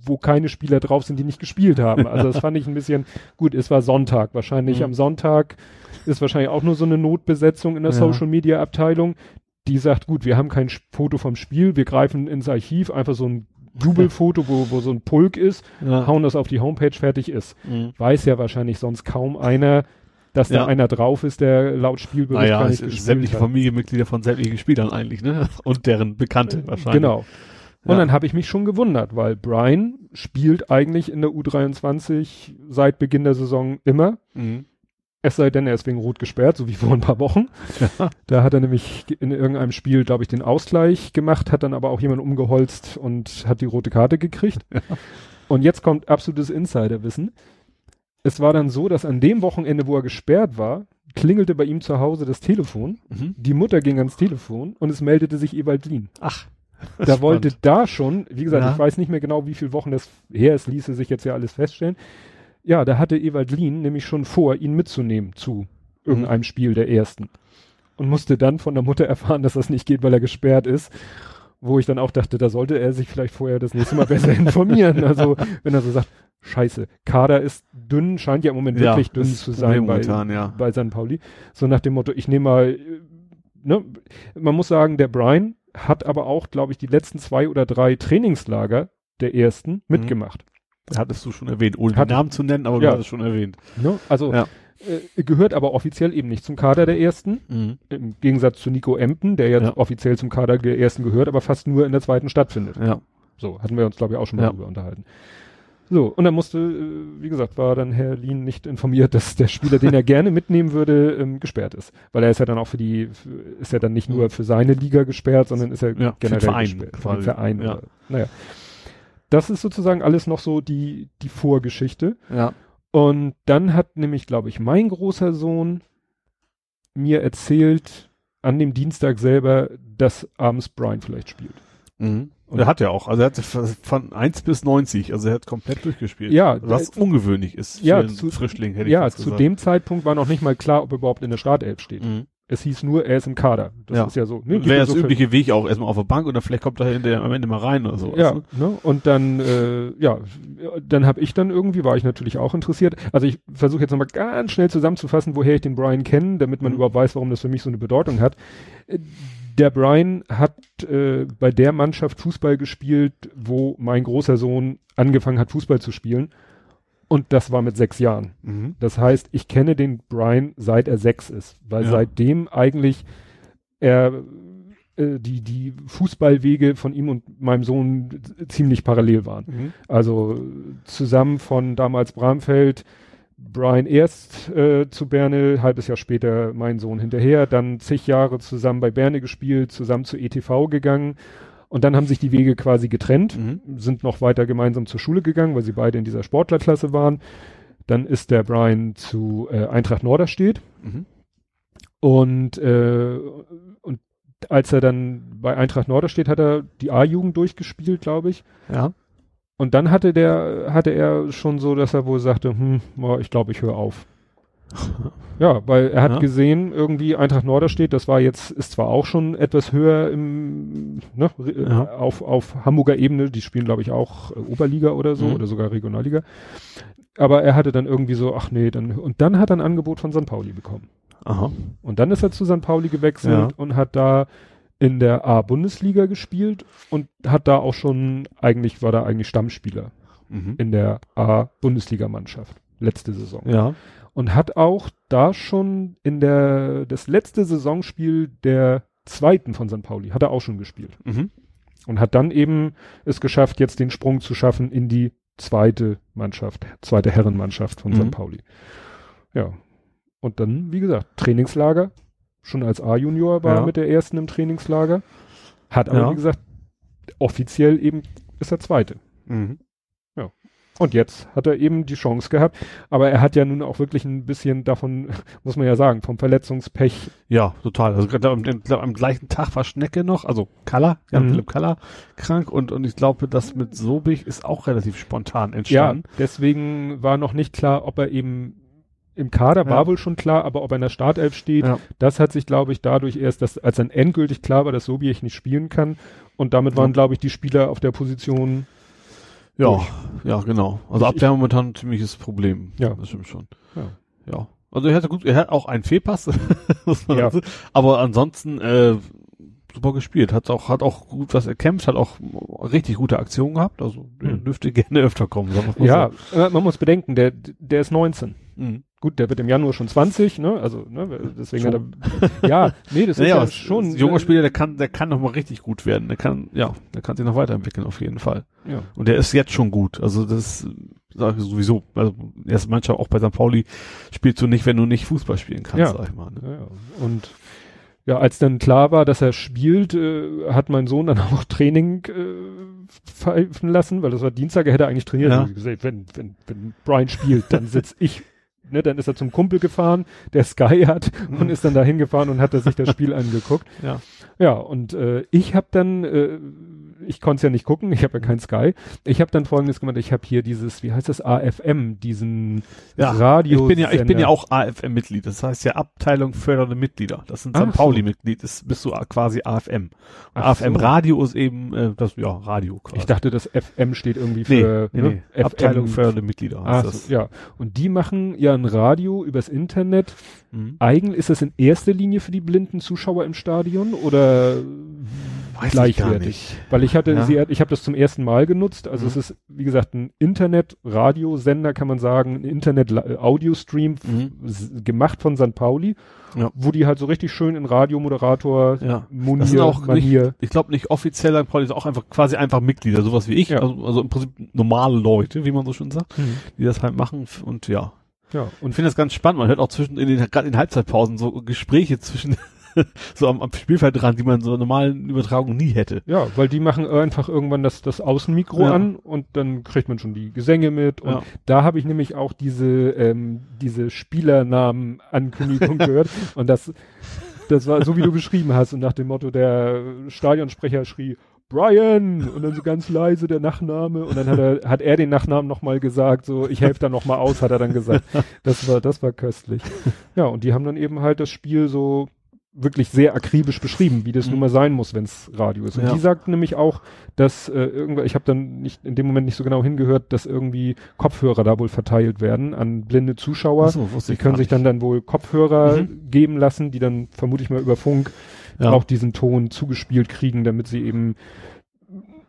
wo keine Spieler drauf sind, die nicht gespielt haben. Also das fand ich ein bisschen, gut, es war Sonntag. Wahrscheinlich Mhm. am Sonntag ist wahrscheinlich auch nur so eine Notbesetzung in der Ja. Social Media Abteilung, die sagt, gut, wir haben kein Foto vom Spiel, wir greifen ins Archiv, einfach so ein Jubelfoto, wo, wo so ein Pulk ist, Ja. hauen das auf die Homepage, fertig ist. Mhm. Weiß ja wahrscheinlich sonst kaum einer, dass da Ja. einer drauf ist, der laut Spielbericht Naja, gar es nicht ist gespielt sämtliche hat. Familienmitglieder von sämtlichen Spielern eigentlich, ne? (laughs) Und deren Bekannte wahrscheinlich. Genau. Und Ja. dann habe ich mich schon gewundert, weil Brian spielt eigentlich in der U23 seit Beginn der Saison immer. Mhm. Es sei denn, er ist wegen Rot gesperrt, so wie vor ein paar Wochen. Ja. Da hat er nämlich in irgendeinem Spiel, glaube ich, den Ausgleich gemacht, hat dann aber auch jemand umgeholzt und hat die rote Karte gekriegt. Und jetzt kommt absolutes Insiderwissen. Es war dann so, dass an dem Wochenende, wo er gesperrt war, klingelte bei ihm zu Hause das Telefon. Mhm. Die Mutter ging ans Telefon und es meldete sich Ewald Lien. Ach. Da spannend. wollte da schon, wie gesagt, Ja. ich weiß nicht mehr genau, wie viele Wochen das her ist, ließe sich jetzt ja alles feststellen. Ja, da hatte Ewald Lien nämlich schon vor, ihn mitzunehmen zu irgendeinem Spiel der ersten. Und musste dann von der Mutter (laughs) erfahren, dass das nicht geht, weil er gesperrt ist. Wo ich dann auch dachte, da sollte er sich vielleicht vorher das nächste Mal besser (laughs) informieren. Also, wenn er so sagt, scheiße, Kader ist dünn, scheint ja im Moment Ja, wirklich dünn zu sein bei, momentan, ja. bei St. Pauli. So nach dem Motto, ich nehme mal, ne, man muss sagen, der Brian hat aber auch, glaube ich, die letzten zwei oder drei Trainingslager der ersten mitgemacht. Hattest du schon erwähnt, ohne den Namen zu nennen, aber Ja. du hattest es schon erwähnt. Ne? Also Ja. Äh, gehört aber offiziell eben nicht zum Kader der ersten. Mhm. Im Gegensatz zu Nico Empen, der jetzt Ja. offiziell zum Kader der ersten gehört, aber fast nur in der zweiten stattfindet. Ja. So, hatten wir uns, glaube ich, auch schon mal Ja. drüber unterhalten. So, und dann musste, äh, wie gesagt, war dann Herr Lien nicht informiert, (laughs) dass der Spieler, den er gerne mitnehmen würde, ähm, gesperrt ist. Weil er ist ja dann auch für die, ist ja dann nicht nur für seine Liga gesperrt, sondern ist er Ja, den generell Verein gesperrt. Für den. Verein. Ja. Oder, naja. Das ist sozusagen alles noch so die, die Vorgeschichte. Ja. Und dann hat nämlich, glaube ich, mein großer Sohn mir erzählt, an dem Dienstag selber, dass abends Brian vielleicht spielt. Mhm. Und- er hat ja auch, also er hat von 1 bis 90, also er hat komplett durchgespielt. Ja, Was ungewöhnlich ist ja, für einen zu- Frischling, hätte ich Ja, zu gesagt. dem Zeitpunkt war noch nicht mal klar, ob er überhaupt in der Startelf steht. Mhm. Es hieß nur, er ist im Kader. Das Ja. ist ja so. Ne, Wäre ja das so übliche Weg auch erstmal auf der Bank und dann vielleicht kommt er hinterher am Ende mal rein oder so. Ja, ne? und dann, äh, ja, dann habe ich dann irgendwie, war ich natürlich auch interessiert. Also ich versuche jetzt nochmal ganz schnell zusammenzufassen, woher ich den Brian kenne, damit man Mhm. überhaupt weiß, warum das für mich so eine Bedeutung hat. Der Brian hat äh, bei der Mannschaft Fußball gespielt, wo mein großer Sohn angefangen hat, Fußball zu spielen. Und das war mit sechs Jahren. Mhm. Das heißt, ich kenne den Brian seit er sechs ist, weil Ja. seitdem eigentlich er äh, die die Fußballwege von ihm und meinem Sohn ziemlich parallel waren. Mhm. Also zusammen von damals Bramfeld, Brian erst äh, zu Berne, halbes Jahr später mein Sohn hinterher, dann zig Jahre zusammen bei Berne gespielt, zusammen zu ETV gegangen und dann haben sich die Wege quasi getrennt Mhm. sind noch weiter gemeinsam zur Schule gegangen, weil sie beide in dieser Sportlerklasse waren. Dann ist der Brian zu äh, Eintracht Norderstedt Mhm. und, äh, und als er dann bei Eintracht Norderstedt hat er die A-Jugend durchgespielt, glaube ich. Ja. Und dann hatte der, hatte er schon so, dass er wohl sagte, hm, ich glaube, ich höre auf. (laughs) Ja, weil er hat Ja. gesehen, irgendwie Eintracht Norderstedt, das war jetzt, ist zwar auch schon etwas höher im, ne, re- Ja. auf, auf Hamburger Ebene, die spielen, glaube ich, auch äh, Oberliga oder so, Mhm. oder sogar Regionalliga. Aber er hatte dann irgendwie so, ach nee, dann, und dann hat er ein Angebot von St. Pauli bekommen. Aha. Und dann ist er zu St. Pauli gewechselt Ja. und hat da in der A-Bundesliga gespielt und hat da auch schon, eigentlich war da eigentlich Stammspieler. Mhm. in der A-Bundesligamannschaft. Letzte Saison. Ja. Und hat auch da schon in der, das letzte Saisonspiel der zweiten von St. Pauli, hat er auch schon gespielt. Mhm. Und hat dann eben es geschafft, jetzt den Sprung zu schaffen in die zweite Mannschaft, zweite Herrenmannschaft von Mhm. St. Pauli. Ja. Und dann, wie gesagt, Trainingslager. Schon als A-Junior war er Ja. mit der ersten im Trainingslager. Hat aber, Ja. wie gesagt, offiziell eben ist er zweite. Mhm. Und jetzt hat er eben die Chance gehabt. Aber er hat ja nun auch wirklich ein bisschen davon, (laughs) muss man ja sagen, vom Verletzungspech. Ja, total. Also gerade am, am, gleichen Tag war Schnecke noch, also Kaller, Jan Mhm. Philipp Kaller krank und, und ich glaube, das mit Sobich ist auch relativ spontan Ja, entstanden. deswegen war noch nicht klar, ob er eben im Kader Ja. war wohl schon klar, aber ob er in der Startelf steht, Ja. das hat sich, glaube ich, dadurch erst, dass, als dann endgültig klar war, dass Sobiech nicht spielen kann. Und damit waren, Ja. glaube ich, die Spieler auf der Position, Ja, Durch. ja, genau. Also Abwehr momentan ein ziemliches Problem. Ja. Das stimmt schon. Ja. Ja. Also er hatte gut, er hat auch einen Fehlpass, (laughs) muss man Ja. dazu. Aber ansonsten, äh, super gespielt. Hat auch, hat auch gut was erkämpft, hat auch richtig gute Aktionen gehabt. Also der Hm. dürfte (laughs) gerne öfter kommen. sagen ja, äh, man muss bedenken, der, der ist 19. So. Mhm. Gut, der wird im Januar schon 20, ne? Also, ne, deswegen Schon. hat er, ja, nee, das (laughs) ist Naja, ja es- schon. ein junger äh, Spieler, der kann, der kann noch mal richtig gut werden. Der kann, ja, der kann sich noch weiterentwickeln auf jeden Fall. Ja. Und der ist jetzt schon gut. Also das sage ich sowieso. Also erste Mannschaft auch bei St. Pauli spielst du nicht, wenn du nicht Fußball spielen kannst, Ja. sag ich mal. Ne? Ja, ja. Und ja, als dann klar war, dass er spielt, äh, hat mein Sohn dann (laughs) auch Training äh, pfeifen lassen, weil das war Dienstag, er hätte eigentlich trainiert. Ja. Gesagt, wenn, wenn, wenn Brian spielt, dann sitz ich, ne, dann ist er zum Kumpel gefahren, der Sky hat und Mhm. ist dann da hingefahren und hat er sich das Spiel (laughs) angeguckt. Ja. Ja, und äh, ich habe dann, äh, ich konnte es ja nicht gucken, ich habe ja kein Sky. Ich habe dann folgendes gemacht, ich habe hier dieses, wie heißt das, AFM, diesen Ja, Radio. Ich bin ja, ich bin ja auch AFM-Mitglied. Das heißt ja Abteilung fördernde Mitglieder. Das sind Ach St. Pauli-Mitglied. Das bist du quasi AFM. Ach AFM so. Radio ist eben, äh, das, ja, Radio quasi. Ich dachte, das FM steht irgendwie für nee, ne? nee. Abteilung fördernde Mitglieder das. so, ja. Und die machen ja ein Radio übers Internet. Mhm. Eigen, ist das in erster Linie für die blinden Zuschauer im Stadion oder Weiß ich gleichwertig? gar nicht. Weil ich hatte Ja. sie, ich habe das zum ersten Mal genutzt. Also Mhm. es ist, wie gesagt, ein Internet-Radiosender, kann man sagen, ein Internet-Audio-Stream Mhm. gemacht von St. Pauli, Ja. wo die halt so richtig schön in Radiomoderator, Ja. Das sind auch nicht- Manier. Ich glaube nicht offiziell St. Pauli, ist auch einfach quasi einfach Mitglieder, sowas wie ich. Ja. Also, also im Prinzip normale Leute, wie man so schön sagt, Mhm. die das halt machen. Und ja. Ja, Und ich finde das ganz spannend. Man hört auch zwischen, in den, gerade in Halbzeitpausen so Gespräche zwischen, (laughs) so am, am Spielfeld dran, die man so normalen Übertragungen nie hätte. Ja, weil die machen einfach irgendwann das, das Außenmikro Ja. an und dann kriegt man schon die Gesänge mit. Und Ja. da habe ich nämlich auch diese, ähm, diese Spielernamen-Ankündigung (laughs) gehört. Und das, das war so, wie du beschrieben hast. Und nach dem Motto, der Stadionsprecher schrie, Brian! Und dann so ganz leise der Nachname. Und dann hat er, hat er den Nachnamen nochmal gesagt, so, ich helfe da nochmal aus, hat er dann gesagt. (laughs) Das war, das war köstlich. Ja, und die haben dann eben halt das Spiel so wirklich sehr akribisch beschrieben, wie das Mhm. nun mal sein muss, wenn es Radio ist. Und Ja. die sagt nämlich auch, dass äh, irgendwann, ich habe dann nicht in dem Moment nicht so genau hingehört, dass irgendwie Kopfhörer da wohl verteilt werden an blinde Zuschauer. So, die können sich nicht. dann dann wohl Kopfhörer Mhm. geben lassen, die dann vermute ich mal über Funk ja. auch diesen Ton zugespielt kriegen, damit sie eben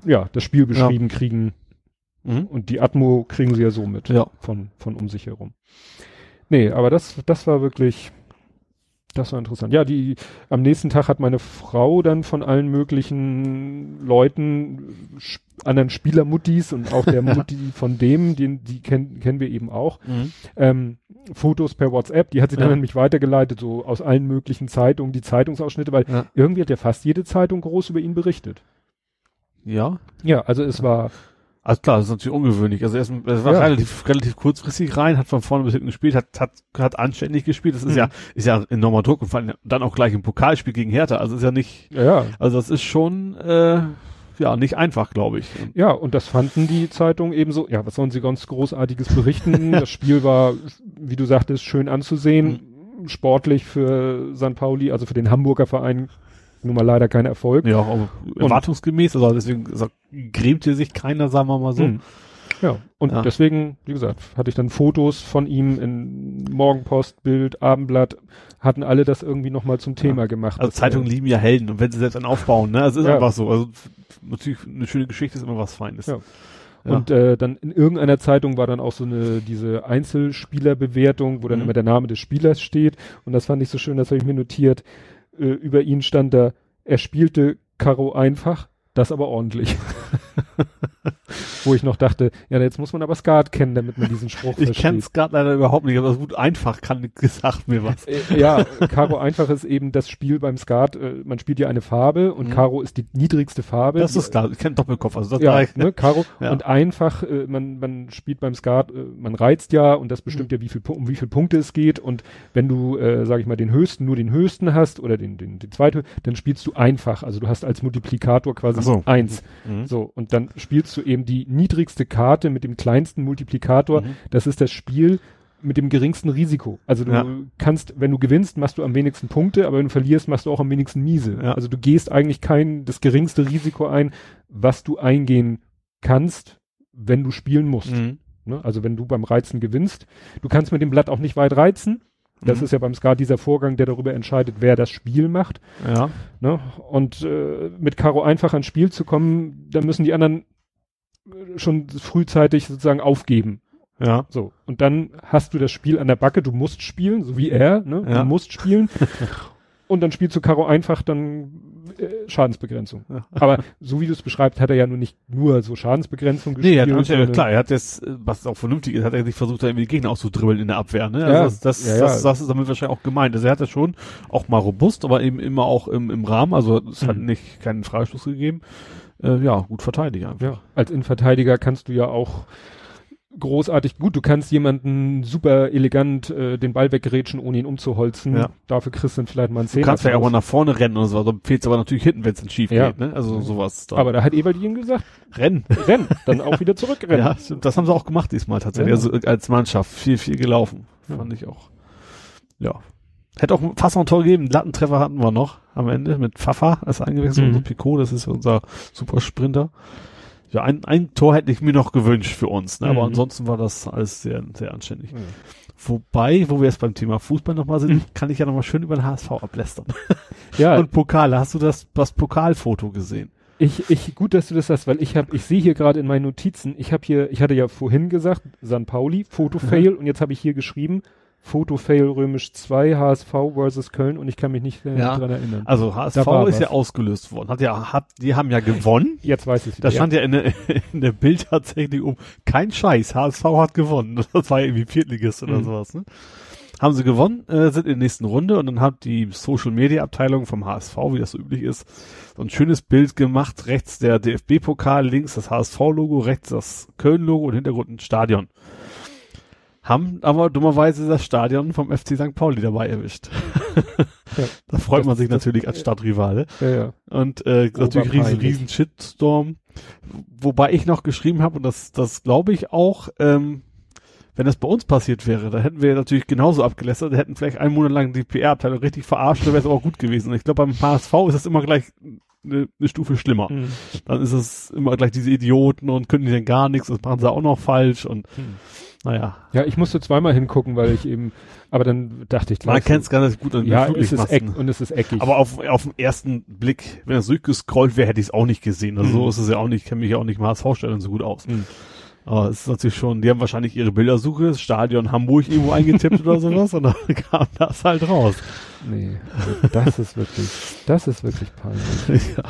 ja das Spiel beschrieben kriegen Mhm. und die Atmo kriegen sie ja so mit Ja. von von um sich herum. Nee, aber das das war wirklich das war interessant. Ja, die am nächsten Tag hat meine Frau dann von allen möglichen Leuten sp anderen Spielermuttis und auch der (laughs) Mutti von dem, den die kennen kennen wir eben auch Mhm. ähm, Fotos per WhatsApp, die hat sie dann Ja. an mich weitergeleitet, so aus allen möglichen Zeitungen, die Zeitungsausschnitte, weil Ja. irgendwie hat ja fast jede Zeitung groß über ihn berichtet. Ja. Ja, also es war, Also klar, das ist natürlich ungewöhnlich. Also er, ist, er war Ja. relativ, relativ kurzfristig rein, hat von vorne bis hinten gespielt, hat, hat, hat anständig gespielt. Das ist Mhm. ja, ist ja enormer Druck und vor allem dann auch gleich im Pokalspiel gegen Hertha. Also ist ja nicht, ja, ja, also das ist schon, äh, ja, nicht einfach, glaube ich. Ja, und das fanden die Zeitungen ebenso, ja, was sollen sie ganz Großartiges berichten? (laughs) das Spiel war, wie du sagtest, schön anzusehen, sportlich für St. Pauli, also für den Hamburger Verein, nun mal leider kein Erfolg. ja, aber erwartungsgemäß, also deswegen also, grämte sich keiner, sagen wir mal so. Hm. Ja, und Ja. deswegen, wie gesagt, hatte ich dann Fotos von ihm in Morgenpost, Bild, Abendblatt, hatten alle das irgendwie nochmal zum Thema gemacht. Also Zeitungen lieben ja Helden und wenn sie selbst einen aufbauen, ne, also es ist Ja. einfach so. Also natürlich eine schöne Geschichte ist immer was Feines. Ja. Ja. Und äh, dann in irgendeiner Zeitung war dann auch so eine diese Einzelspielerbewertung, wo dann Mhm. immer der Name des Spielers steht. Und das fand ich so schön, das habe ich mir notiert. Äh, über ihn stand da, er spielte Karo einfach, das aber ordentlich. (laughs) wo ich noch dachte, ja, jetzt muss man aber Skat kennen, damit man diesen Spruch Ich versteht. kenne Skat leider überhaupt nicht, aber gut einfach kann gesagt mir was. Äh, ja, Karo einfach ist eben das Spiel beim Skat. Äh, man spielt ja eine Farbe und Mhm. Karo ist die niedrigste Farbe. Das ist klar, ich kenne Doppelkopf, also das ja, ich, ne, Karo. Ja. Und einfach, äh, man, man spielt beim Skat, äh, man reizt ja und das bestimmt ja, wie viel, um wie viele Punkte es geht. Und wenn du, äh, sag ich mal, den höchsten, nur den höchsten hast oder den, den, den zweiten, dann spielst du einfach. Also du hast als Multiplikator quasi so. eins. Mhm. So, und dann spielst du eben die niedrigste Karte mit dem kleinsten Multiplikator. Mhm. Das ist das Spiel mit dem geringsten Risiko. Also du Ja. kannst, wenn du gewinnst, machst du am wenigsten Punkte, aber wenn du verlierst, machst du auch am wenigsten miese. Ja. Also du gehst eigentlich kein, das geringste Risiko ein, was du eingehen kannst, wenn du spielen musst. Mhm. Ne? Also wenn du beim Reizen gewinnst. Du kannst mit dem Blatt auch nicht weit reizen. Das Mhm. ist ja beim Skat dieser Vorgang, der darüber entscheidet, wer das Spiel macht. Ja. Ne? Und äh, mit Karo einfach ans Spiel zu kommen, da müssen die anderen äh, schon frühzeitig sozusagen aufgeben. Ja. So. Und dann hast du das Spiel an der Backe, du musst spielen, so wie er, ne? Ja. Du musst spielen. (laughs) und dann spielst du Karo einfach dann Schadensbegrenzung. Ja. Aber so wie du es beschreibst, hat er ja nur nicht nur so Schadensbegrenzung Nee, er gespielt. hat, ja, klar, er hat jetzt, äh, was auch vernünftig ist, hat er sich versucht, da irgendwie die Gegner auszudribbeln in der Abwehr, ne? Ja. Also das, das, Ja, ja. das, das ist damit wahrscheinlich auch gemeint. Also er hat das schon auch mal robust, aber eben immer auch im, im Rahmen, also es hat Mhm. nicht keinen Freistoß gegeben. Äh, ja, gut verteidigt einfach. Ja, als Innenverteidiger kannst du ja auch großartig, gut, du kannst jemanden super elegant äh, den Ball weggerätschen, ohne ihn umzuholzen. Ja. Dafür kriegst du dann vielleicht mal einen Du Zehner. kannst ja auch mal nach vorne rennen oder so, dann fehlt aber natürlich hinten, wenn es dann schief Ja. geht, ne? Also sowas. Da. Aber da hat Evalin gesagt, Rennen. renn, dann auch wieder zurückrennen. (laughs) Ja, das haben sie auch gemacht diesmal tatsächlich. Also als Mannschaft viel, viel gelaufen. Fand ich auch. Ja. Hätte auch fast noch ein Tor gegeben. Lattentreffer hatten wir noch am Ende mit Pfaffer als eingewechselt, Mhm. unser Picot, das ist unser Supersprinter. Ja, ein, ein Tor hätte ich mir noch gewünscht für uns, ne? aber Mhm. ansonsten war das alles sehr, sehr anständig. Ja. Wobei, wo wir jetzt beim Thema Fußball nochmal sind, Mhm. kann ich ja nochmal schön über den HSV ablästern. Ja, (laughs) Und Pokale, hast du das, das Pokalfoto gesehen? ich, ich, gut, dass du das sagst, weil ich habe, ich sehe hier gerade in meinen Notizen, ich habe hier, ich hatte ja vorhin gesagt, San Pauli, Fotofail, und jetzt habe ich hier geschrieben, Fotofail römisch 2, HSV versus Köln, und ich kann mich nicht äh, Ja. dran erinnern. Also HSV ist was. ja ausgelöst worden. Hat ja, hat, die haben ja gewonnen. Jetzt weiß ich Da stand ja in der, (laughs) in der Bild tatsächlich um, kein Scheiß, HSV hat gewonnen. (laughs) Das war ja irgendwie Viertligist oder Mhm. sowas, ne? Haben sie gewonnen, äh, sind in der nächsten Runde und dann hat die Social Media Abteilung vom HSV, wie das so üblich ist, so ein schönes Bild gemacht. Rechts der DFB-Pokal, links das HSV-Logo, rechts das Köln-Logo und Hintergrund ein Stadion. Haben aber dummerweise das Stadion vom FC St. Pauli dabei erwischt. (laughs) Ja. da freut Das- man sich das- natürlich als Stadtrivale. ja, ja. Und äh, natürlich riesen, riesen Shitstorm. Wobei ich noch geschrieben habe, und das, das glaube ich auch, ähm, wenn das bei uns passiert wäre, da hätten wir natürlich genauso abgelästert, hätten vielleicht einen Monat lang die PR-Abteilung richtig verarscht, dann wäre es auch gut gewesen. Und ich glaube, beim HSV ist es immer gleich eine, eine Stufe schlimmer. Mhm. Dann ist es immer gleich diese Idioten und können die denn gar nichts, das machen sie auch noch falsch und naja. Ja, ich musste zweimal hingucken, weil ich eben, aber dann dachte ich Man gleich, kennt es gar nicht gut an den ja, es ist eck und es ist eckig. Aber auf, auf den ersten Blick, wenn das durchgescrollt wäre, hätte ich es auch nicht gesehen. Also Mhm. so ist es ja auch nicht, ich kenne mich ja auch nicht mal als Vorstellung so gut aus. Mhm. Aber es ist natürlich schon, die haben wahrscheinlich ihre Bildersuche, das Stadion Hamburg irgendwo eingetippt oder sowas und dann (laughs) kam das halt raus. nee, also das ist wirklich, das ist wirklich peinlich. (laughs) ja.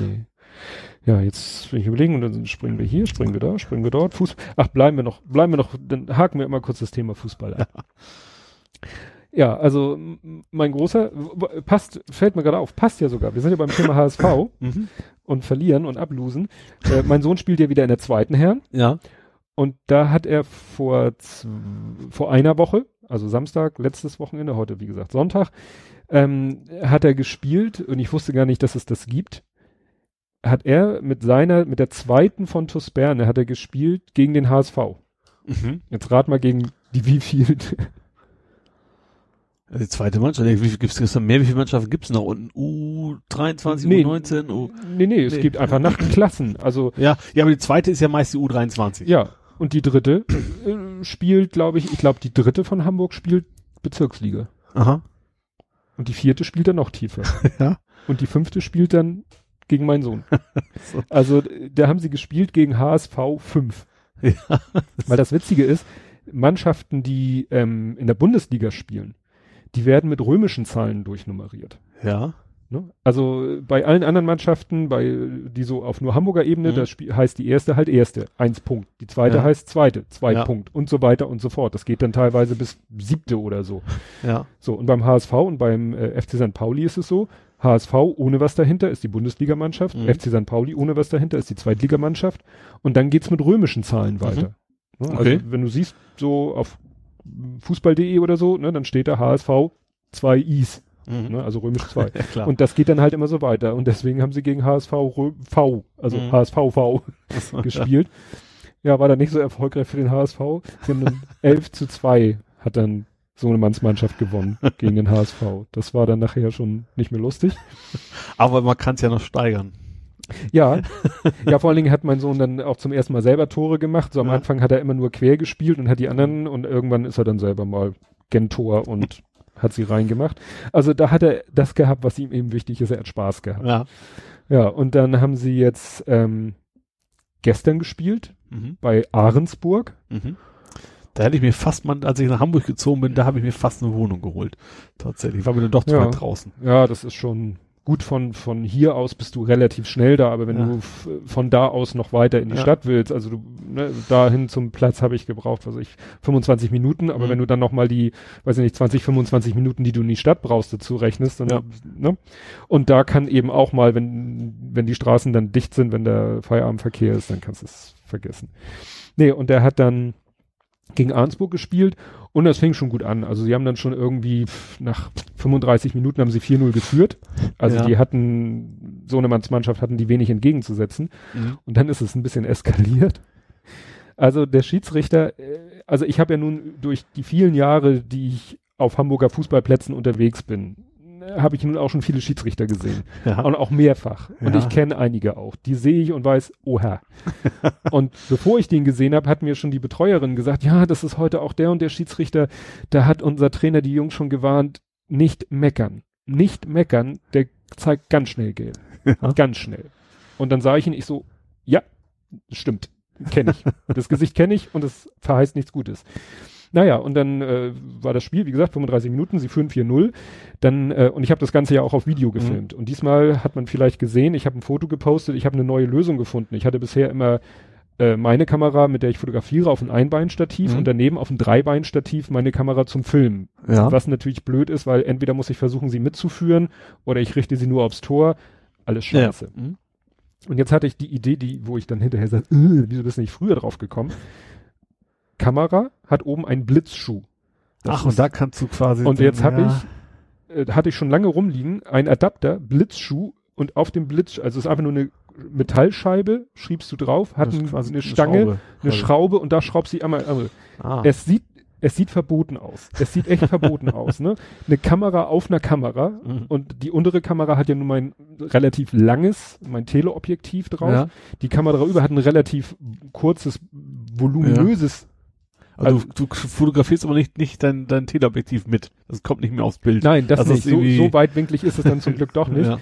Nee. Ja, jetzt will ich überlegen und dann springen wir hier, springen wir da, springen wir dort. Fuß Ach, bleiben wir noch, bleiben wir noch, dann haken wir immer kurz das Thema Fußball ab. Ja, also mein großer, passt, fällt mir gerade auf, passt ja sogar. Wir sind ja beim Thema HSV Mhm. und verlieren und ablosen. Äh, mein Sohn spielt ja wieder in der zweiten Herren Ja. und da hat er vor, vor einer Woche, also Samstag, letztes Wochenende, heute wie gesagt Sonntag, ähm, hat er gespielt und ich wusste gar nicht, dass es das gibt. Hat er mit seiner, mit der zweiten von TuS Berne hat er gespielt gegen den HSV. Mhm. Jetzt rat mal gegen die wie viel. Die zweite Mannschaft, wie viel gibt's, da mehr, wie viele Mannschaften gibt's noch unten? U23, Nee. U19, U, nee, nee, es Nee. gibt einfach nach Klassen. Also, ja, ja, aber die zweite ist ja meist die U23. ja. Und die dritte äh, spielt, glaube ich, ich glaube, die dritte von Hamburg spielt Bezirksliga. Aha. Und die vierte spielt dann noch tiefer. (laughs) Ja. Und die fünfte spielt dann gegen meinen Sohn. (laughs) So. Also da haben sie gespielt gegen HSV 5. Ja. Weil das Witzige ist, Mannschaften, die ähm, in der Bundesliga spielen, die werden mit römischen Zahlen durchnummeriert. Ja. Ne? Also bei allen anderen Mannschaften, bei die so auf nur Hamburger Ebene, Mhm. das Spiel heißt die erste halt erste, eins Punkt. Die zweite Ja. heißt zweite, zwei Ja. Punkt und so weiter und so fort. Das geht dann teilweise bis siebte oder so. Ja. So, und beim HSV und beim äh, FC St. Pauli ist es so, HSV ohne was dahinter ist die Bundesligamannschaft, Mhm. FC St. Pauli ohne was dahinter ist die Zweitligamannschaft und dann geht's mit römischen Zahlen weiter. Ne? Okay. Also wenn du siehst, so auf fußball.de oder so, ne, dann steht da HSV zwei Is, Mhm. ne, also römisch zwei. (laughs) Ja, klar. Und das geht dann halt immer so weiter. Und deswegen haben sie gegen HSV Rö V, also Mhm. HSVV (laughs) gespielt. Ja, war dann nicht so erfolgreich für den HSV. Sie haben dann (laughs) 11 zu 2 hat dann so eine Mannsmannschaft gewonnen (laughs) gegen den HSV. Das war dann nachher schon nicht mehr lustig. Aber man kann es ja noch steigern. Ja, (laughs) ja, vor allen Dingen hat mein Sohn dann auch zum ersten Mal selber Tore gemacht. So am Ja. Anfang hat er immer nur quer gespielt und hat die anderen und irgendwann ist er dann selber mal Gentor und hat sie reingemacht. Also da hat er das gehabt, was ihm eben wichtig ist. Er hat Spaß gehabt. Ja. Ja, und dann haben sie jetzt ähm, gestern gespielt Mhm. bei Ahrensburg. Mhm. Da hätte ich mir fast mal, als ich nach Hamburg gezogen bin, da habe ich mir fast eine Wohnung geholt. Tatsächlich. War mir dann doch zu Ja. weit draußen. Ja, das ist schon gut von, von hier aus bist du relativ schnell da, aber wenn Ja. du von da aus noch weiter in die Ja. Stadt willst, also du, ne, dahin zum Platz habe ich gebraucht, was ich, 25 Minuten, aber Mhm. wenn du dann noch mal die, weiß ich nicht, 20, 25 Minuten, die du in die Stadt brauchst, dazu rechnest, dann, Ja. ne? Und da kann eben auch mal, wenn, wenn die Straßen dann dicht sind, wenn der Feierabendverkehr ist, dann kannst du es vergessen. Nee, und der hat dann gegen Arnsburg gespielt und das fing schon gut an. Also sie haben dann schon irgendwie nach 35 Minuten haben sie 4-0 geführt. Also Ja. die hatten, so eine Mannschaft hatten die wenig entgegenzusetzen. Mhm. Und dann ist es ein bisschen eskaliert. Also der Schiedsrichter, äh, also ich habe ja nun durch die vielen Jahre, die ich auf Hamburger Fußballplätzen unterwegs bin, habe ich nun auch schon viele Schiedsrichter gesehen. Ja. Und auch mehrfach. Und Ja. ich kenne einige auch. Die sehe ich und weiß, oh Herr. (laughs) und bevor ich den gesehen habe, hat mir schon die Betreuerin gesagt, ja, das ist heute auch der und der Schiedsrichter. Da hat unser Trainer die Jungs schon gewarnt, nicht meckern. Nicht meckern, der zeigt ganz schnell gelb. Ja. Ganz schnell. Und dann sah ich ihn, ich so, ja, stimmt, kenne ich. Das Gesicht kenne ich und es verheißt nichts Gutes. Naja, und dann äh, war das Spiel, wie gesagt, 35 Minuten, sie führen 4-0. Dann, äh, und ich habe das Ganze ja auch auf Video gefilmt. Und diesmal hat man vielleicht gesehen, ich habe ein Foto gepostet, ich habe eine neue Lösung gefunden. Ich hatte bisher immer äh, meine Kamera, mit der ich fotografiere, auf ein Einbeinstativ Mhm. und daneben auf ein Dreibeinstativ meine Kamera zum Filmen. Ja. Was natürlich blöd ist, weil entweder muss ich versuchen, sie mitzuführen oder ich richte sie nur aufs Tor. Alles scheiße. Ja. Mhm. Und jetzt hatte ich die Idee, die, wo ich dann hinterher sage, äh, wieso bist du nicht früher drauf gekommen? Kamera hat oben einen Blitzschuh. Das Ach, und da kannst du quasi. und jetzt habe ja. ich, äh, hatte ich schon lange rumliegen, ein Adapter, Blitzschuh und auf dem Blitz, also es ist einfach nur eine Metallscheibe, schriebst du drauf, hat ein, eine Stange, Schraube. eine Schraube und da schraubst du einmal, einmal. Ah. Es sieht, es sieht verboten aus. Es sieht echt verboten (laughs) aus, ne? Eine Kamera auf einer Kamera Mhm. und die untere Kamera hat ja nun mein relativ langes, mein Teleobjektiv drauf. Ja. Die Kamera über hat ein relativ kurzes, voluminöses, Also, du, du fotografierst aber nicht, nicht dein, dein Teleobjektiv mit. Das kommt nicht mehr aufs Bild. nein, das Also nicht. ist So, so weitwinklig ist es dann zum Glück doch nicht. (laughs) Ja.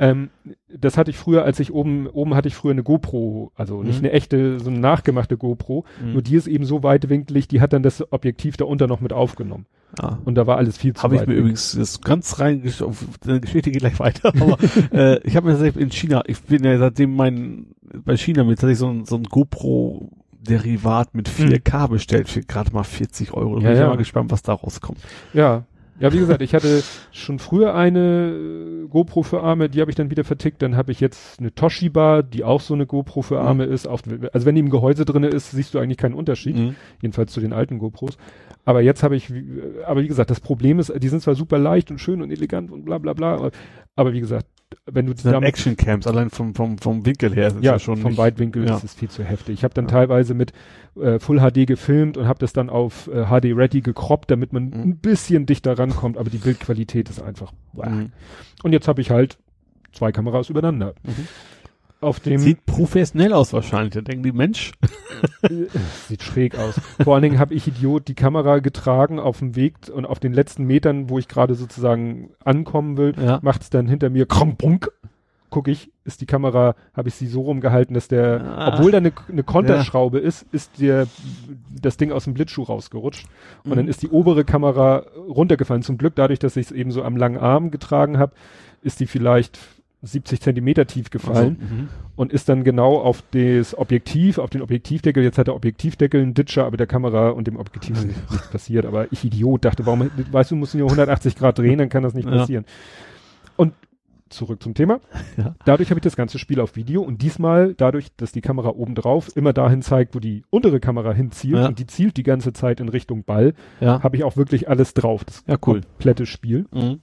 Ähm, das hatte ich früher, als ich oben, oben hatte ich früher eine GoPro, also nicht Mhm. eine echte, so eine nachgemachte GoPro, Mhm. nur die ist eben so weitwinklig, die hat dann das Objektiv da unter noch mit aufgenommen. Ah. Und da war alles viel zu Habe ich mir übrigens das ganz rein, deine Geschichte geht gleich weiter, aber (laughs) äh, ich habe mir tatsächlich in China, ich bin ja seitdem mein, bei China mir tatsächlich so ein, so ein GoPro-Derivat mit 4K bestellt für gerade mal 40 Euro. Da. Ja, bin ich ja. mal gespannt, was da rauskommt. Ja. Ja, wie gesagt, ich hatte schon früher eine äh, GoPro für Arme, die habe ich dann wieder vertickt. Dann habe ich jetzt eine Toshiba, die auch so eine GoPro für Arme ist. Auf, also wenn die im Gehäuse drinne ist, siehst du eigentlich keinen Unterschied. Mhm. Jedenfalls zu den alten GoPros. Aber jetzt habe ich, wie- aber wie gesagt, das Problem ist, die sind zwar super leicht und schön und elegant und bla bla bla, aber wie gesagt, wenn du Das sind damit- Action-Cams, allein vom, vom, vom Winkel her. ist ja, schon vom nicht- Weitwinkel ja. ist es viel zu heftig. Ich habe dann Ja. teilweise mit äh, Full HD gefilmt und habe das dann auf äh, HD Ready gekroppt, damit man Mhm. ein bisschen dichter rankommt, aber die Bildqualität ist einfach. Mhm. Und jetzt habe ich halt zwei Kameras übereinander. Mhm. Auf dem Sieht professionell aus wahrscheinlich. Da denken die, Mensch, äh, sieht schräg aus. Vor allen Dingen habe ich Idiot die Kamera getragen auf dem Weg und auf den letzten Metern, wo ich gerade sozusagen ankommen will, ja. macht's dann hinter mir krong, bunk. gucke ich, ist die Kamera, habe ich sie so rumgehalten, dass der, Ah. obwohl da eine, eine Konterschraube ist, ist der, das Ding aus dem Blitzschuh rausgerutscht. Und Mhm. dann ist die obere Kamera runtergefallen. Zum Glück, dadurch, dass ich es eben so am langen Arm getragen habe, ist die vielleicht 70 Zentimeter tief gefallen Also, und ist dann genau auf das Objektiv, auf den Objektivdeckel. Jetzt hat der Objektivdeckel einen Ditcher, aber der Kamera und dem Objektiv ist nichts, passiert. Aber ich Idiot dachte, warum, weißt du, musst du nur 180 Grad drehen, dann kann das nicht Ja. passieren. Und zurück zum Thema. Ja. Dadurch habe ich das ganze Spiel auf Video und diesmal dadurch, dass die Kamera oben drauf immer dahin zeigt, wo die untere Kamera hinzielt Ja. und die zielt die ganze Zeit in Richtung Ball, Ja. habe ich auch wirklich alles drauf. Das Ja, cool. komplette Spiel. Mhm.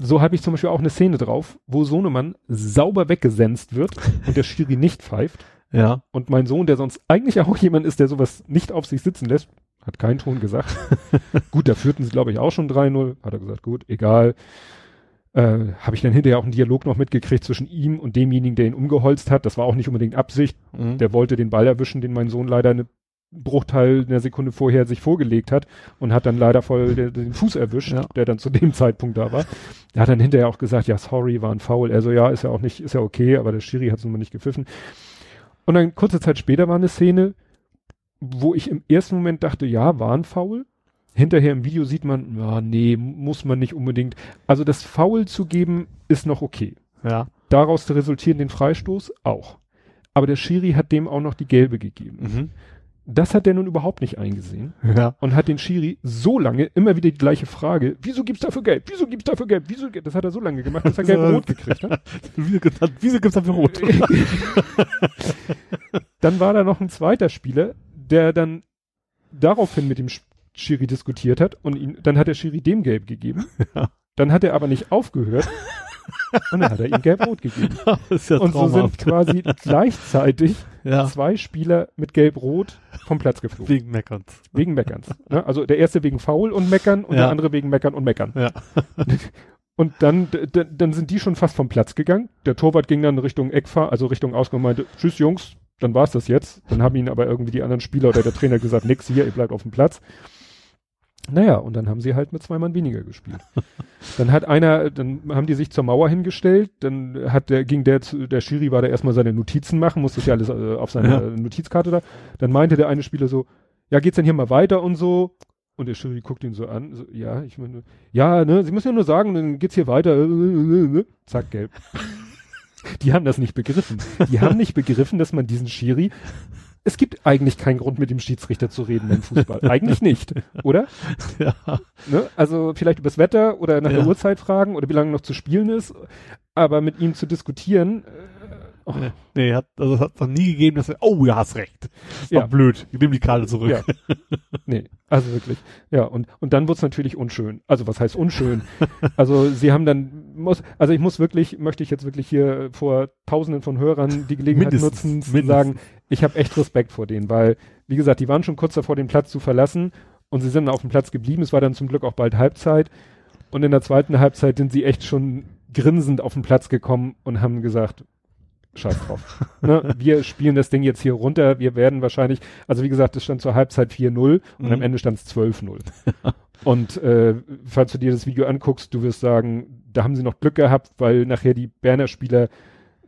So habe ich zum Beispiel auch eine Szene drauf, wo Sohnemann sauber weggesenzt wird und der Schiri nicht pfeift. Ja. Und mein Sohn, der sonst eigentlich auch jemand ist, der sowas nicht auf sich sitzen lässt, hat keinen Ton gesagt. (laughs) gut, da führten sie, glaube ich, auch schon 3-0. Hat er gesagt, gut, egal. Äh, habe ich dann hinterher auch einen Dialog noch mitgekriegt zwischen ihm und demjenigen, der ihn umgeholzt hat. Das war auch nicht unbedingt Absicht. Mhm. Der wollte den Ball erwischen, den mein Sohn leider eine Bruchteil einer Sekunde vorher sich vorgelegt hat und hat dann leider voll den, den Fuß erwischt, Ja. der dann zu dem (laughs) Zeitpunkt da war. Er hat dann hinterher auch gesagt, ja, sorry, war ein Foul. Er so, ja, ist ja auch nicht, ist ja okay, aber der Schiri hat es nun mal nicht gepfiffen. Und dann kurze Zeit später war eine Szene, wo ich im ersten Moment dachte, ja, war ein Foul. Hinterher im Video sieht man, ja, nee, muss man nicht unbedingt. Also das Foul zu geben, ist noch okay. Ja. Daraus zu resultieren den Freistoß auch. Aber der Schiri hat dem auch noch die gelbe gegeben. Mhm. Das hat der nun überhaupt nicht eingesehen Ja. und hat den Schiri so lange immer wieder die gleiche Frage, wieso gibt's dafür gelb? Wieso gibt's dafür gelb? Wieso ge-" das hat er so lange gemacht, bis er gelb-rot gekriegt hat. (laughs) Wieso, gibt's- dafür rot? (laughs) Dann war da noch ein zweiter Spieler, der dann daraufhin mit dem Sch- Schiri diskutiert hat und ihn, dann hat der Schiri dem gelb gegeben. (laughs) Ja. Dann hat er aber nicht aufgehört und dann hat er ihm gelb-rot gegeben. (laughs) ja Und so sind quasi gleichzeitig (laughs) ja. zwei Spieler mit gelb-rot vom Platz geflogen. Wegen Meckerns. Wegen Meckerns. Ne? Also der erste wegen Foul und Meckern und Ja. der andere wegen Meckern und Meckern. (laughs) Und dann, dann sind die schon fast vom Platz gegangen. Der Torwart ging dann Richtung Eckfahr, also Richtung Ausgang und meinte, tschüss Jungs, dann war's das jetzt. Dann haben ihn aber irgendwie die anderen Spieler oder der Trainer gesagt, nix hier, ihr bleibt auf dem Platz. Naja, und dann haben sie halt mit zwei Mann weniger gespielt. (laughs) Dann hat einer, dann haben die sich zur Mauer hingestellt, dann hat der, ging der der Schiri war da erstmal seine Notizen machen, musste sich alles äh, auf seine Ja. Notizkarte da. Dann meinte der eine Spieler so, ja, geht's denn hier mal weiter und so? Und der Schiri guckt ihn so an, so, ja, ich meine, ja, ne, sie müssen ja nur sagen, dann geht's hier weiter. (laughs) Zack, gelb. (laughs) Die haben das nicht begriffen. Die haben nicht begriffen, dass man diesen Schiri, es gibt eigentlich keinen Grund, mit dem Schiedsrichter zu reden beim Fußball. Eigentlich nicht, oder? (laughs) Ja. Ne? Also vielleicht übers Wetter oder nach Ja. der Uhrzeit fragen oder wie lange noch zu spielen ist. Aber mit ihm zu diskutieren, äh, oh, Nee, hat, also es hat noch nie gegeben, dass er, oh, ja, hast recht. Das war Ja. blöd. Ich nehme die Karte zurück. Ja. nee, also wirklich. Ja, und, und dann wird's natürlich unschön. Also was heißt unschön? (laughs) also sie haben dann, muss, also ich muss wirklich, möchte ich jetzt wirklich hier vor tausenden von Hörern die Gelegenheit Mindestens, nutzen, zu mindestens. sagen, ich habe echt Respekt vor denen, weil, wie gesagt, die waren schon kurz davor, den Platz zu verlassen und sie sind auf dem Platz geblieben. Es war dann zum Glück auch bald Halbzeit. Und in der zweiten Halbzeit sind sie echt schon grinsend auf den Platz gekommen und haben gesagt, scheiß drauf. (laughs) ne? Wir spielen das Ding jetzt hier runter. Wir werden wahrscheinlich, also wie gesagt, es stand zur Halbzeit 4-0 und Mhm. am Ende stand es 12-0. (laughs) und äh, falls du dir das Video anguckst, du wirst sagen, da haben sie noch Glück gehabt, weil nachher die Berner Spieler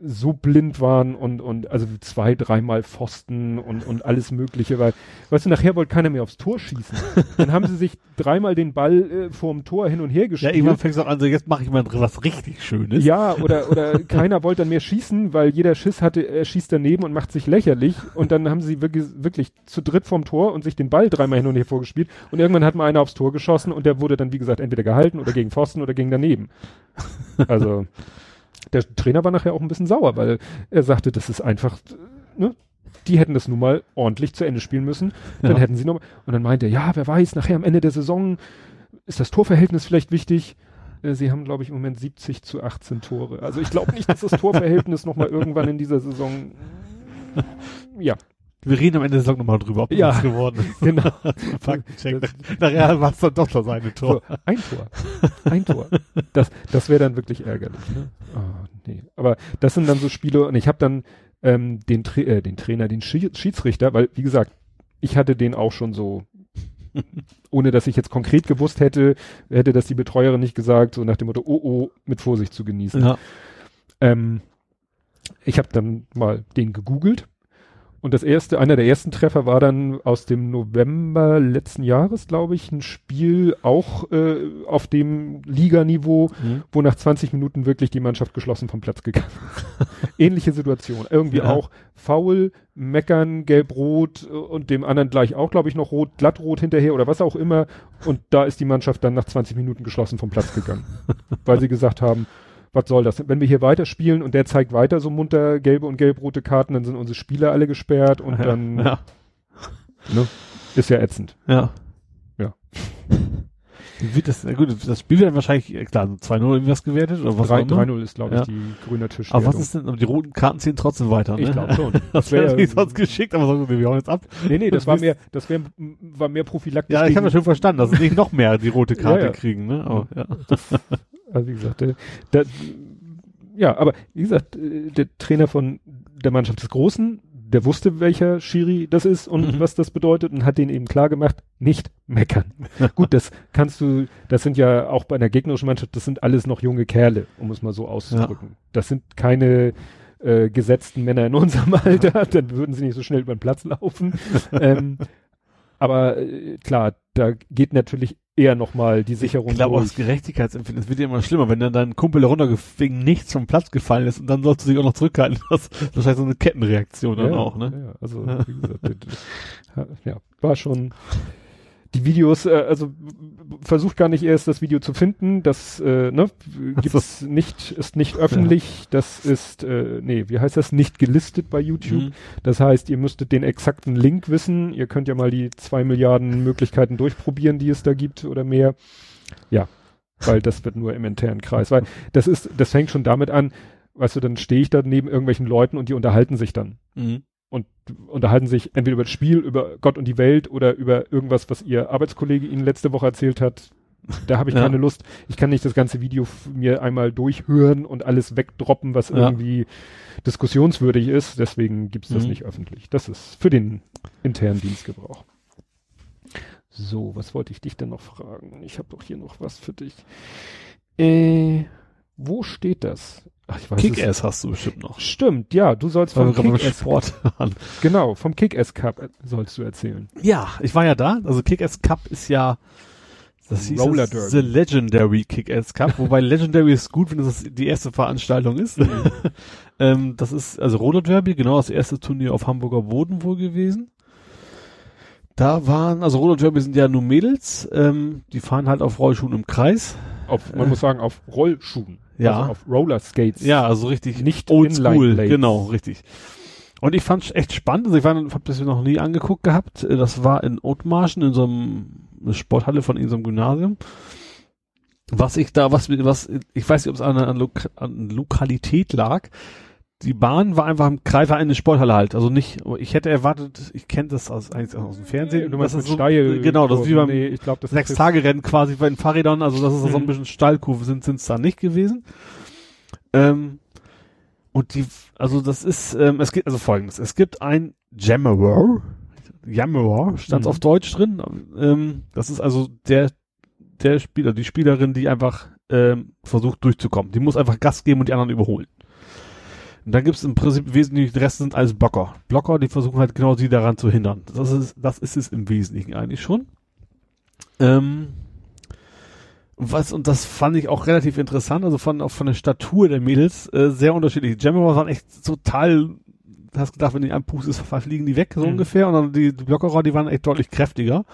so blind waren und, und also zwei, dreimal Pfosten und, und alles Mögliche, weil, weißt du, nachher wollte keiner mehr aufs Tor schießen. Dann haben sie sich dreimal den Ball äh, vorm Tor hin und her Ja, gespielt. irgendwann fängst du auch an, so jetzt mache ich mal was richtig Schönes. Ja, oder, oder keiner wollte dann mehr schießen, weil jeder Schiss hatte, er schießt daneben und macht sich lächerlich. Und dann haben sie wirklich, wirklich zu dritt vorm Tor und sich den Ball dreimal hin und her vorgespielt. Und irgendwann hat mal einer aufs Tor geschossen und der wurde dann, wie gesagt, entweder gehalten oder gegen Pfosten oder gegen daneben. Also, der Trainer war nachher auch ein bisschen sauer, weil er sagte, das ist einfach, ne? Die hätten das nun mal ordentlich zu Ende spielen müssen. Dann Ja. hätten sie noch, und dann meinte er, ja, wer weiß, nachher am Ende der Saison ist das Torverhältnis vielleicht wichtig. Äh, Sie haben, glaube ich, im Moment 70 zu 18 Tore. Also ich glaube nicht, dass das Torverhältnis nochmal irgendwann in dieser Saison. (laughs) Ja, Wir reden am Ende der Saison nochmal drüber, ob Ja. das geworden ist. (laughs) genau. (laughs) Faktencheck. Nachher war es dann doch das eine Tor. So, ein Tor. Ein Tor. Das, das wäre dann wirklich ärgerlich. Ne? Oh, nee. Aber das sind dann so Spiele und ich habe dann ähm, den, Tra äh, den Trainer, den Schi Schiedsrichter, weil, wie gesagt, ich hatte den auch schon so, ohne dass ich jetzt konkret gewusst hätte, hätte das die Betreuerin nicht gesagt, so nach dem Motto, oh oh, mit Vorsicht zu genießen. Ja. Ähm, ich habe dann mal den gegoogelt und das erste, einer der ersten Treffer war dann aus dem November letzten Jahres, glaube ich, ein Spiel auch äh, auf dem Liganiveau, Mhm. wo nach 20 Minuten wirklich die Mannschaft geschlossen vom Platz gegangen ist. (laughs) Ähnliche Situation. Irgendwie Ja. auch faul, meckern, gelb-rot und dem anderen gleich auch, glaube ich, noch rot, glattrot hinterher oder was auch immer. Und da ist die Mannschaft dann nach 20 Minuten geschlossen vom Platz gegangen. (laughs) weil sie gesagt haben, was soll das? Wenn wir hier weiterspielen und der zeigt weiter so munter gelbe und gelb-rote Karten, dann sind unsere Spieler alle gesperrt und dann ja, ne, ist ja ätzend. ja. Ja. Wird das, gut, das Spiel wird dann wahrscheinlich, äh, klar, 2-0 irgendwas gewertet oder was Drei- auch immer. 3-0 ist, glaube ich, Ja. die grüne Tisch. Aber was ist denn, aber die roten Karten ziehen trotzdem weiter, ne? Ich glaube schon. (laughs) Das wär- wäre nicht sonst geschickt, aber so, wir hauen jetzt ab. Nee, nee, das Das (laughs) war mehr, das wär, war mehr prophylaktisch. Ja, ich habe das schon verstanden, dass sie nicht noch mehr die rote (laughs) Karte Ja, ja. kriegen, ne? Aber, ja. Also wie gesagt, der, der, ja, aber wie gesagt, äh, der Trainer von der Mannschaft des Großen, der wusste, welcher Schiri das ist und Mhm. was das bedeutet und hat denen eben klar gemacht, nicht meckern. (laughs) Gut, das kannst du, das sind ja auch bei einer gegnerischen Mannschaft, das sind alles noch junge Kerle, um es mal so auszudrücken. Das sind keine äh, gesetzten Männer in unserem Alter, (laughs) dann würden sie nicht so schnell über den Platz laufen. (laughs) ähm, aber äh, klar, da geht natürlich eher nochmal die Sicherung Ich glaube durch. Gerechtigkeitsempfinden, es wird ja immer schlimmer, wenn dann dein Kumpel runter wegen nichts vom Platz gefallen ist und dann sollst du dich auch noch zurückhalten. (laughs) Das, das ist wahrscheinlich so eine Kettenreaktion dann ja, auch, ne? Ja, also (laughs) wie gesagt, ja, war schon die Videos, äh, also versucht gar nicht erst das Video zu finden, das äh, ne, gibt's nicht, ist nicht öffentlich, das ist, äh, nee, wie heißt das, nicht gelistet bei YouTube. Mhm. Das heißt, ihr müsstet den exakten Link wissen, ihr könnt ja mal die zwei Milliarden Möglichkeiten durchprobieren, die es da gibt oder mehr. Ja, weil das wird nur im internen Kreis, weil das ist, das fängt schon damit an, weißt du, dann stehe ich da neben irgendwelchen Leuten und die unterhalten sich dann Mhm. Und unterhalten sich entweder über das Spiel, über Gott und die Welt oder über irgendwas, was ihr Arbeitskollege Ihnen letzte Woche erzählt hat. Da habe ich (laughs) Ja. keine Lust. Ich kann nicht das ganze Video mir einmal durchhören und alles wegdroppen, was Ja. irgendwie diskussionswürdig ist. Deswegen gibt's das Mhm. nicht öffentlich. Das ist für den internen Dienstgebrauch. So, was wollte ich dich denn noch fragen? Ich habe doch hier noch was für dich. Äh, wo steht das? Ach, ich weiß Kick-Ass hast du bestimmt noch. Stimmt, ja, du sollst vom Kick-Ass, genau, vom Kick-Ass Cup äh, sollst du erzählen. Ja, ich war ja da. Also Kick-Ass Cup ist ja das hieß Roller Derby. The Legendary Kick-Ass Cup, wobei (laughs) Legendary ist gut, wenn das die erste Veranstaltung ist. (laughs) ähm, das ist also Roller Derby, genau das erste Turnier auf Hamburger Boden wohl gewesen. Da waren, also Roller Derby sind ja nur Mädels, ähm, die fahren halt auf Rollschuhen im Kreis. Auf, man Äh. muss sagen, auf Rollschuhen. Ja. Also auf Roller Skates. Ja, also richtig Nicht oldschool, genau, richtig. Und ich fand's echt spannend. Also ich war, hab das noch nie angeguckt gehabt. Das war in Othmarschen, in so einem eine Sporthalle von irgendeinem Gymnasium. Was ich da, was, was, ich weiß nicht, ob es an, an, Lok an Lokalität lag. Die Bahn war einfach im Kreis, war eine Sporthalle halt. Also nicht, ich hätte erwartet, ich kenne das aus, eigentlich aus dem Fernsehen. Du meinst das ist so, steil. Genau, das ist wie beim nee, ich glaube, das sechs Tage Rennen quasi bei den Fahrrädern, also das ist so ein Mhm. bisschen Steilkurve sind sind's da nicht gewesen. Ähm, und die, also das ist, ähm, es gibt also folgendes, es gibt ein Jammerer, Jammerer, stand Mhm. auf Deutsch drin, ähm, das ist also der, der Spieler, die Spielerin, die einfach ähm, versucht durchzukommen. Die muss einfach Gas geben und die anderen überholen. Und dann gibt es im Prinzip wesentlich, die Rest sind alles Blocker. Blocker, die versuchen halt genau sie daran zu hindern. Das ist, das ist es im Wesentlichen eigentlich schon. Ähm, was, und das fand ich auch relativ interessant, also von, auch von der Statur der Mädels, äh, sehr unterschiedlich. Die Jammerer waren echt total, du hast gedacht, wenn die anpustest, fliegen die weg, so Mhm. ungefähr, und dann die, die Blockerer, die waren echt deutlich kräftiger.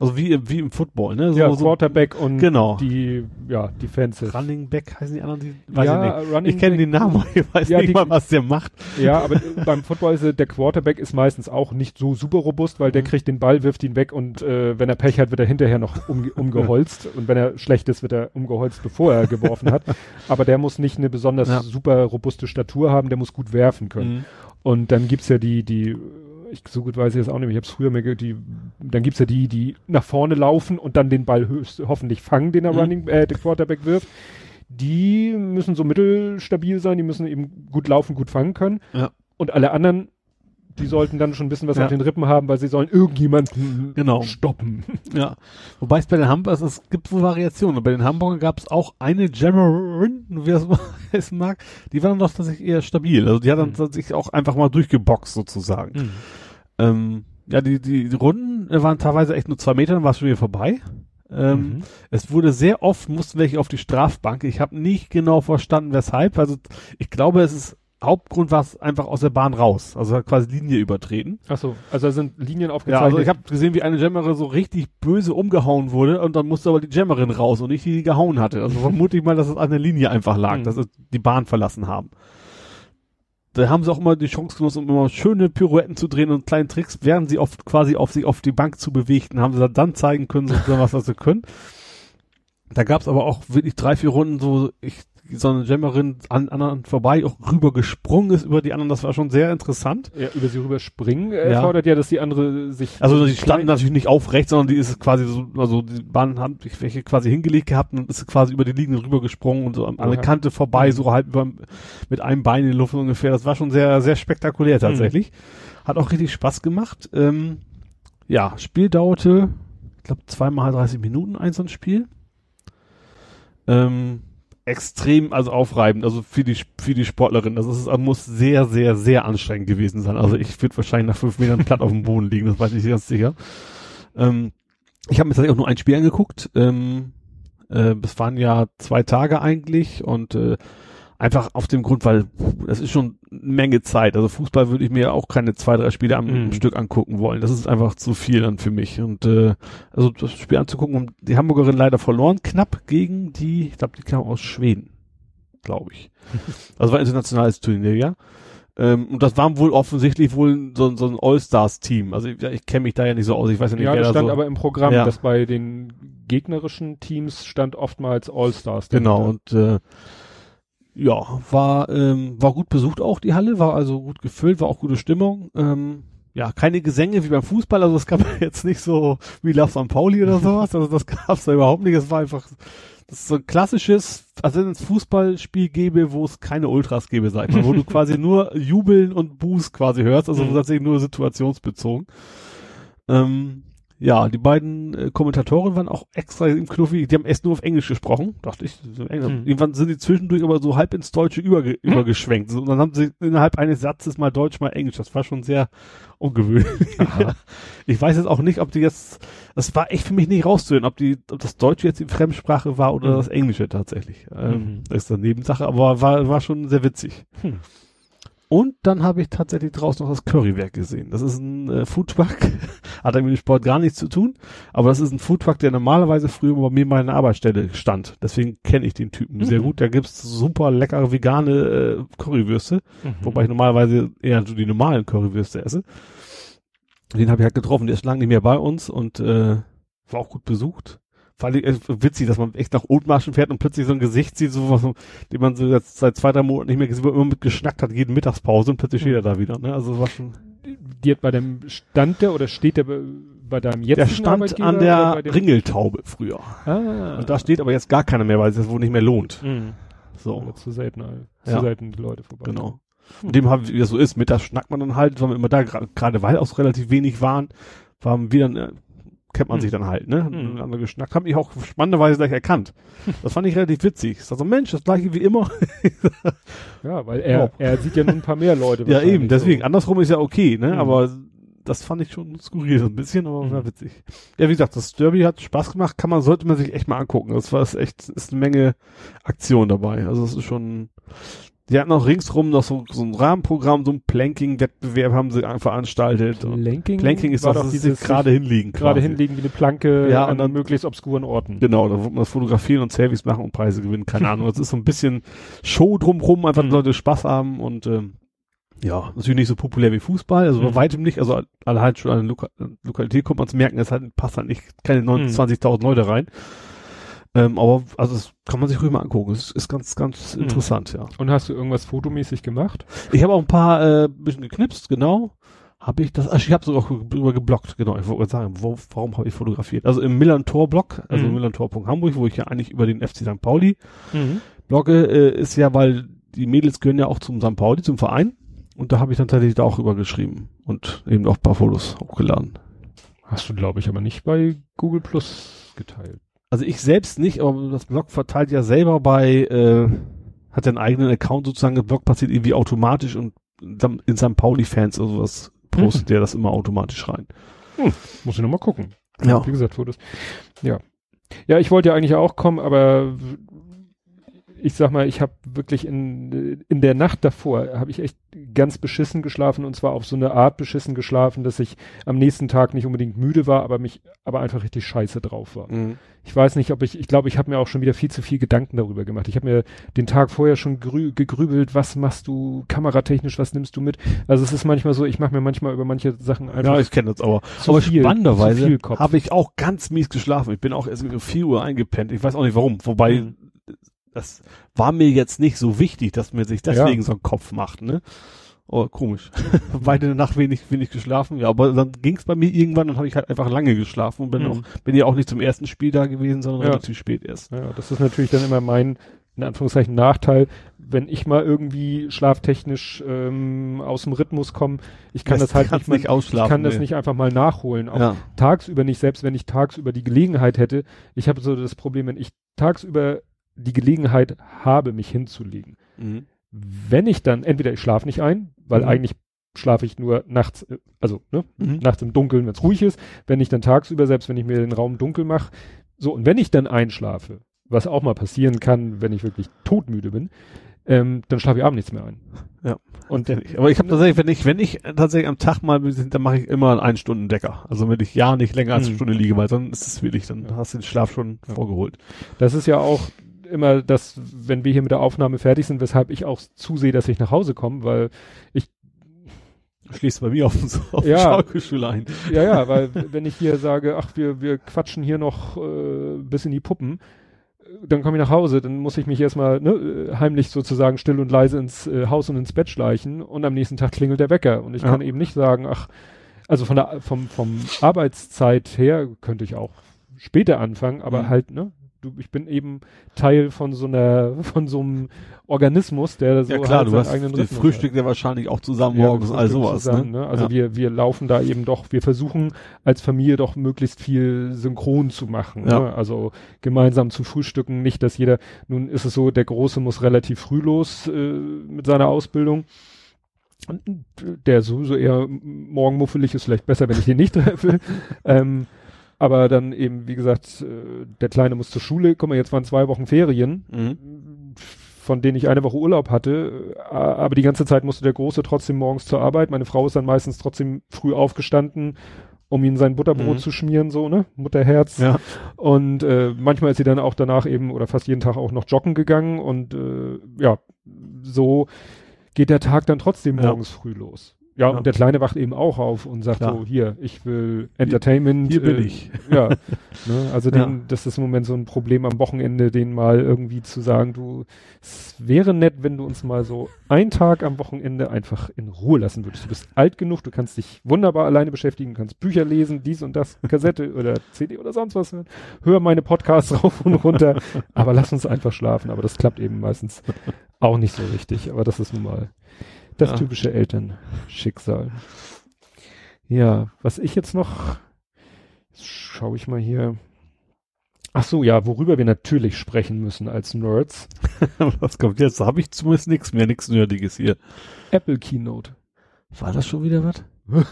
Also wie, im- wie im Football, ne? So, ja, so, Quarterback und genau. die, ja, Defensive. Running Back heißen die anderen, die, weiß ja, ich nicht. Ich kenne den Namen, aber ich weiß Ja, nicht die- mal, was der macht. Ja, aber beim Football ist der Quarterback ist meistens auch nicht so super robust, weil der Mhm. kriegt den Ball, wirft ihn weg und äh, wenn er Pech hat, wird er hinterher noch um, (laughs) umgeholzt und wenn er schlecht ist, wird er umgeholzt, bevor er geworfen hat. (laughs) Aber der muss nicht eine besonders Ja. super robuste Statur haben, der muss gut werfen können. Mhm. Und dann gibt's ja die, die, ich so gut weiß ich das auch nicht, ich habe es früher mehr, ge- die, dann gibt's ja die, die nach vorne laufen und dann den Ball höchst, hoffentlich fangen, den der Mhm. Running, äh, der Quarterback wirft. Die müssen so mittelstabil sein, die müssen eben gut laufen, gut fangen können. Ja. Und alle anderen die sollten dann schon ein bisschen was Ja. auf den Rippen haben, weil sie sollen irgendjemanden (laughs) Genau. stoppen. Ja. Wobei es bei den Hamburgern, es gibt wohl Variationen. Bei den Hamburgern gab es auch eine Jammerin, wie das mal (laughs) heißen mag, die war dann doch tatsächlich eher stabil. Also die hat dann Mhm. tatsächlich auch einfach mal durchgeboxt sozusagen. Ähm, ja, die, die, die Runden waren teilweise echt nur zwei Meter, dann war es schon wieder vorbei. Ähm, Mhm. Es wurde sehr oft, mussten welche auf die Strafbank. Ich habe nicht genau verstanden, weshalb. Also ich glaube, es ist Hauptgrund war es einfach aus der Bahn raus. Also hat quasi Linie übertreten. Ach so, also da sind Linien Ja, aufgezeichnet. also ich habe gesehen, wie eine Jammerin so richtig böse umgehauen wurde und dann musste aber die Jammerin raus und nicht die, die gehauen hatte. Also vermute ich mal, dass es an der Linie einfach lag, Mhm. dass es die Bahn verlassen haben. Da haben sie auch immer die Chance genutzt, um immer schöne Pirouetten zu drehen und kleinen Tricks, während sie oft quasi auf sich auf die Bank zu bewegten, haben sie dann zeigen können, sozusagen, was, sie können. Da gab es aber auch wirklich drei, vier Runden, so ich so eine Jammerin an anderen vorbei auch rüber gesprungen ist über die anderen. Das war schon sehr interessant. ja, über sie rüber springen äh, Ja. fordert ja, dass die andere sich Also die standen natürlich nicht aufrecht, sondern die ist quasi so, also die Bahn haben sich welche quasi hingelegt gehabt und ist quasi über die Linie rüber gesprungen und so an der. Kante vorbei, Mhm. so halb über, mit einem Bein in die Luft ungefähr. Das war schon sehr, sehr spektakulär tatsächlich. Hat auch richtig Spaß gemacht. Ähm, ja, Spiel dauerte, ich glaube, zweimal 30 Minuten ein so ein Spiel. Ähm, extrem, also aufreibend, also für die, für die Sportlerin. Das ist, muss sehr, sehr, sehr anstrengend gewesen sein. Also ich würde wahrscheinlich nach fünf Metern platt auf dem Boden liegen, das weiß ich ganz sicher. Ähm, ich habe mir tatsächlich auch nur ein Spiel angeguckt. Ähm, äh, es waren ja zwei Tage eigentlich und äh, einfach auf dem Grund, weil das ist schon eine Menge Zeit. Also Fußball würde ich mir auch keine zwei, drei Spiele am Mhm. Stück angucken wollen. Das ist einfach zu viel dann für mich. Und äh, also das Spiel anzugucken, um die Hamburgerin leider verloren, knapp gegen die, ich glaube, die kam aus Schweden, glaube ich. (laughs) Also war ein internationales Turnier, ja. Ähm, und das war wohl offensichtlich wohl so, so ein All-Stars-Team. Also ich, ich kenne mich da ja nicht so aus. Ich weiß ja nicht, Ja, wer das da stand so. aber im Programm, Ja. dass bei den gegnerischen Teams stand oftmals All-Stars. Genau, und äh, ja, war, ähm, war gut besucht auch die Halle, war also gut gefüllt, war auch gute Stimmung. Ähm, ja, keine Gesänge wie beim Fußball, also es gab (laughs) jetzt nicht so wie Love St. Pauli oder sowas, also das gab's da überhaupt nicht, es war einfach, das ist so ein klassisches, also wenn es Fußballspiel gäbe, wo es keine Ultras gäbe, sag ich mal, wo du quasi (laughs) nur Jubeln und Buß quasi hörst, also Mhm. tatsächlich nur situationsbezogen. Ähm, ja, die beiden äh, Kommentatoren waren auch extra im Knuffi, die haben erst nur auf Englisch gesprochen, dachte ich. Hm. Irgendwann sind die zwischendurch aber so halb ins Deutsche überge übergeschwenkt. So, und dann haben sie innerhalb eines Satzes mal Deutsch, mal Englisch. Das war schon sehr ungewöhnlich. (laughs) Ich weiß jetzt auch nicht, ob die jetzt, das war echt für mich nicht rauszuhören, ob die, ob das Deutsche jetzt die Fremdsprache war oder Mhm. das Englische tatsächlich. Ähm, Mhm. Das ist eine Nebensache, aber war, war schon sehr witzig. Hm. Und dann habe ich tatsächlich draußen noch das Currywerk gesehen. Das ist ein äh, Foodtruck, (laughs) hat mit dem Sport gar nichts zu tun, aber das ist ein Foodtruck, der normalerweise früher bei mir mal in der Arbeitsstelle stand. Deswegen kenne ich den Typen sehr Mhm. gut. Da gibt's super leckere vegane äh, Currywürste, Mhm. wobei ich normalerweise eher so die normalen Currywürste esse. Den habe ich halt getroffen, der ist lange nicht mehr bei uns und äh, war auch gut besucht. Fand ich echt witzig, dass man echt nach Othmarschen fährt und plötzlich so ein Gesicht sieht, so was, den man so jetzt seit zwei, drei Monaten nicht mehr gesehen hat, immer mit geschnackt hat, jeden Mittagspause und plötzlich steht er da wieder. Ne? Also war schon. Die hat bei dem stand der oder steht der bei, deinem jetzigen Der stand an der Ringeltaube früher. Ah. Und da steht aber jetzt gar keiner mehr, weil es jetzt wohl nicht mehr lohnt. Mhm. So, Oder zu selten, zu Ja. selten die Leute vorbei. genau. Und dem haben, wie das so ist, mittags schnackt man dann halt, weil wir immer da, gerade weil auch relativ wenig waren, waren wir dann, äh, kennt man Hm. sich dann halt, ne? Hm. Miteinander geschnackt, haben mich auch spannenderweise gleich erkannt. (laughs) Das fand ich relativ witzig. Ich sag so, Mensch, das gleiche wie immer. (laughs) Ja, weil er, er sieht ja nun ein paar mehr Leute. ja, eben, deswegen. So. Andersrum ist ja okay, ne? Mhm. Aber das fand ich schon skurril so ein bisschen, aber Mhm. war witzig. Ja, wie gesagt, das Derby hat Spaß gemacht, kann man, sollte man sich echt mal angucken. Das war es echt, ist eine Menge Aktion dabei. Also es ist schon, die hatten auch ringsrum noch so, so ein Rahmenprogramm, so ein Planking-Wettbewerb haben sie veranstaltet. Planking, Planking ist war doch, sich gerade hinlegen. gerade hinlegen wie eine Planke Ja, an und dann- möglichst obskuren Orten. Genau, da wird man das fotografieren und Selfies machen und Preise gewinnen, keine Ahnung. Es ist so ein bisschen Show drumrum, einfach Mhm. Leute Spaß haben und ähm, ja, natürlich nicht so populär wie Fußball, also bei Mhm. weitem nicht, also allein schon an der Loka Lokalität kommt man zu merken, es halt, passt halt nicht keine 29.000 Leute rein. Ähm, aber also das kann man sich ruhig mal angucken. Es ist ganz, ganz Mhm. interessant, ja. Und hast du irgendwas fotomäßig gemacht? Ich habe auch ein paar äh, bisschen geknipst, genau. Habe ich das, ach, ich habe sogar drüber geblockt, genau. Ich wollte gerade sagen, wo, warum habe ich fotografiert? Also im Millantor-Blog, also Mhm. Millantor.hamburg, wo ich ja eigentlich über den FC St. Pauli Mhm. blogge, äh, ist ja, weil die Mädels gehören ja auch zum St. Pauli, zum Verein. Und da habe ich dann tatsächlich auch übergeschrieben und eben auch ein paar Fotos hochgeladen. Hast du, glaube ich, aber nicht bei Google Plus geteilt. Also ich selbst nicht, aber das Blog verteilt ja selber bei, äh, hat ja einen eigenen Account sozusagen, der Blog passiert irgendwie automatisch und in St. Pauli-Fans oder sowas postet mhm. der das immer automatisch rein. Hm, muss ich nochmal gucken. Ja. Wie gesagt, Fotos. Ja. Ja, ich wollte ja eigentlich auch kommen, aber ich sag mal, ich habe wirklich in, in der Nacht davor, habe ich echt ganz beschissen geschlafen und zwar auf so eine Art beschissen geschlafen, dass ich am nächsten Tag nicht unbedingt müde war, aber mich, aber einfach richtig scheiße drauf war. Mhm. Ich weiß nicht, ob ich, ich glaube, ich habe mir auch schon wieder viel zu viel Gedanken darüber gemacht. Ich habe mir den Tag vorher schon gegrübelt, was machst du kameratechnisch, was nimmst du mit? Also es ist manchmal so, ich mache mir manchmal über manche Sachen einfach. Ja, ich kenne das aber. aber viel, spannenderweise habe ich auch ganz mies geschlafen. Ich bin auch erst um 4 Uhr eingepennt. Ich weiß auch nicht warum. Wobei, mhm das war mir jetzt nicht so wichtig, dass mir sich deswegen ja. so ein Kopf macht, ne? Oh, komisch. (laughs) Beide Nacht wenig, wenig geschlafen, ja, aber dann ging es bei mir irgendwann und habe ich halt einfach lange geschlafen und bin mhm. auch, bin ja auch nicht zum ersten Spiel da gewesen, sondern ja. relativ spät erst. Ja, das ist natürlich dann immer mein, in Anführungszeichen, Nachteil, wenn ich mal irgendwie schlaftechnisch ähm, aus dem Rhythmus komme, ich kann das, das halt nicht, mal, nicht ausschlafen. Ich kann nee. das nicht einfach mal nachholen. Auch ja. tagsüber nicht, selbst wenn ich tagsüber die Gelegenheit hätte. Ich habe so das Problem, wenn ich tagsüber die Gelegenheit habe, mich hinzulegen. Mhm. Wenn ich dann, entweder ich schlafe nicht ein, weil mhm. eigentlich schlafe ich nur nachts, äh, also ne, mhm. nachts im Dunkeln, wenn es ruhig ist, wenn ich dann tagsüber, selbst wenn ich mir den Raum dunkel mache, so, und wenn ich dann einschlafe, was auch mal passieren kann, wenn ich wirklich todmüde bin, ähm, dann schlafe ich abends nichts mehr ein. Ja. Und aber ich habe tatsächlich, wenn ich, wenn ich tatsächlich am Tag mal, dann mache ich immer einen Stunden Decker. Also wenn ich ja nicht länger als eine mhm. Stunde liege, weil dann ist es wirklich, dann hast du den Schlaf schon ja. vorgeholt. Das ist ja auch immer das, wenn wir hier mit der Aufnahme fertig sind, weshalb ich auch zusehe, dass ich nach Hause komme, weil ich schließt bei mir auf, auf ja, Schaukelschule ein. Ja, ja, weil (laughs) wenn ich hier sage, ach, wir, wir quatschen hier noch äh, bis in die Puppen, dann komme ich nach Hause, dann muss ich mich erstmal ne, heimlich sozusagen still und leise ins äh, Haus und ins Bett schleichen und am nächsten Tag klingelt der Wecker und ich ja. kann eben nicht sagen, ach, also von der vom vom Arbeitszeit her könnte ich auch später anfangen, aber mhm. halt ne, du, ich bin eben Teil von so einer, (laughs) von so einem Organismus, der so ja, klar, halt du hast eigenen Rhythmus Frühstück ja wahrscheinlich auch zusammen ja, morgens, all sowas. Zusammen, ne? ne? Also ja. wir, wir laufen da eben doch, wir versuchen als Familie doch möglichst viel synchron zu machen. Ja. Ne? Also gemeinsam zu frühstücken, nicht, dass jeder, nun ist es so, der Große muss relativ früh los äh, mit seiner Ausbildung der sowieso eher morgenmuffelig ist, vielleicht besser, wenn ich den nicht treffe. (laughs) ähm, aber dann eben, wie gesagt, äh, der Kleine muss zur Schule. Guck mal, jetzt waren zwei Wochen Ferien, mhm. von denen ich eine Woche Urlaub hatte. Aber die ganze Zeit musste der Große trotzdem morgens zur Arbeit. Meine Frau ist dann meistens trotzdem früh aufgestanden, um ihn sein Butterbrot mhm. zu schmieren, so, ne? Mutterherz. Ja. Und äh, manchmal ist sie dann auch danach eben oder fast jeden Tag auch noch joggen gegangen. Und äh, ja, so geht der Tag dann trotzdem morgens ja. früh los. Ja, ja, und der Kleine wacht eben auch auf und sagt Klar. so, hier, ich will Entertainment. Hier, hier bin äh, ich. (laughs) Ja, ne, also den, ja. das ist im Moment so ein Problem am Wochenende, den mal irgendwie zu sagen, du, es wäre nett, wenn du uns mal so einen Tag am Wochenende einfach in Ruhe lassen würdest. Du bist alt genug, du kannst dich wunderbar alleine beschäftigen, kannst Bücher lesen, dies und das, Kassette oder CD oder sonst was hören. Hör meine Podcasts (laughs) rauf und runter, aber lass uns einfach schlafen. Aber das klappt eben meistens auch nicht so richtig. Aber das ist nun mal das ja. typische Elternschicksal. Ja, was ich jetzt noch, schaue ich mal hier. Ach so, ja, worüber wir natürlich sprechen müssen als Nerds. (laughs) was kommt jetzt? Da habe ich zumindest nichts mehr, nichts Nerdiges hier. Apple Keynote. War das schon wieder was? (laughs)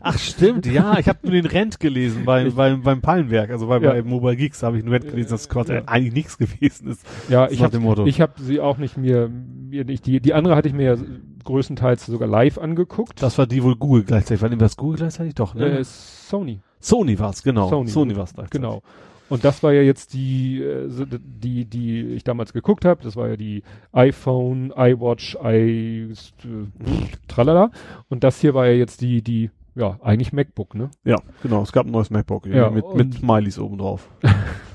Ach stimmt, ja, ich habe nur den Rent gelesen beim, beim, beim Pallenwerk, also bei, ja. bei Mobile Geeks habe ich einen Rent gelesen, dass quasi ja. eigentlich nichts gewesen ist. Ja, ich habe ich hab sie auch nicht mir, mir nicht, die, die andere hatte ich mir ja größtenteils sogar live angeguckt. Das war die wohl Google gleichzeitig, war das Google gleichzeitig? Doch, ne? Äh, Sony. Sony war's, genau. Sony, Sony war's gleichzeitig. Genau. Und das war ja jetzt die, äh, die, die ich damals geguckt habe. Das war ja die iPhone, iWatch, i tralala. Und das hier war ja jetzt die, die, ja, eigentlich MacBook, ne? Ja, genau. Es gab ein neues MacBook ja, mit, mit Smileys oben drauf. (laughs)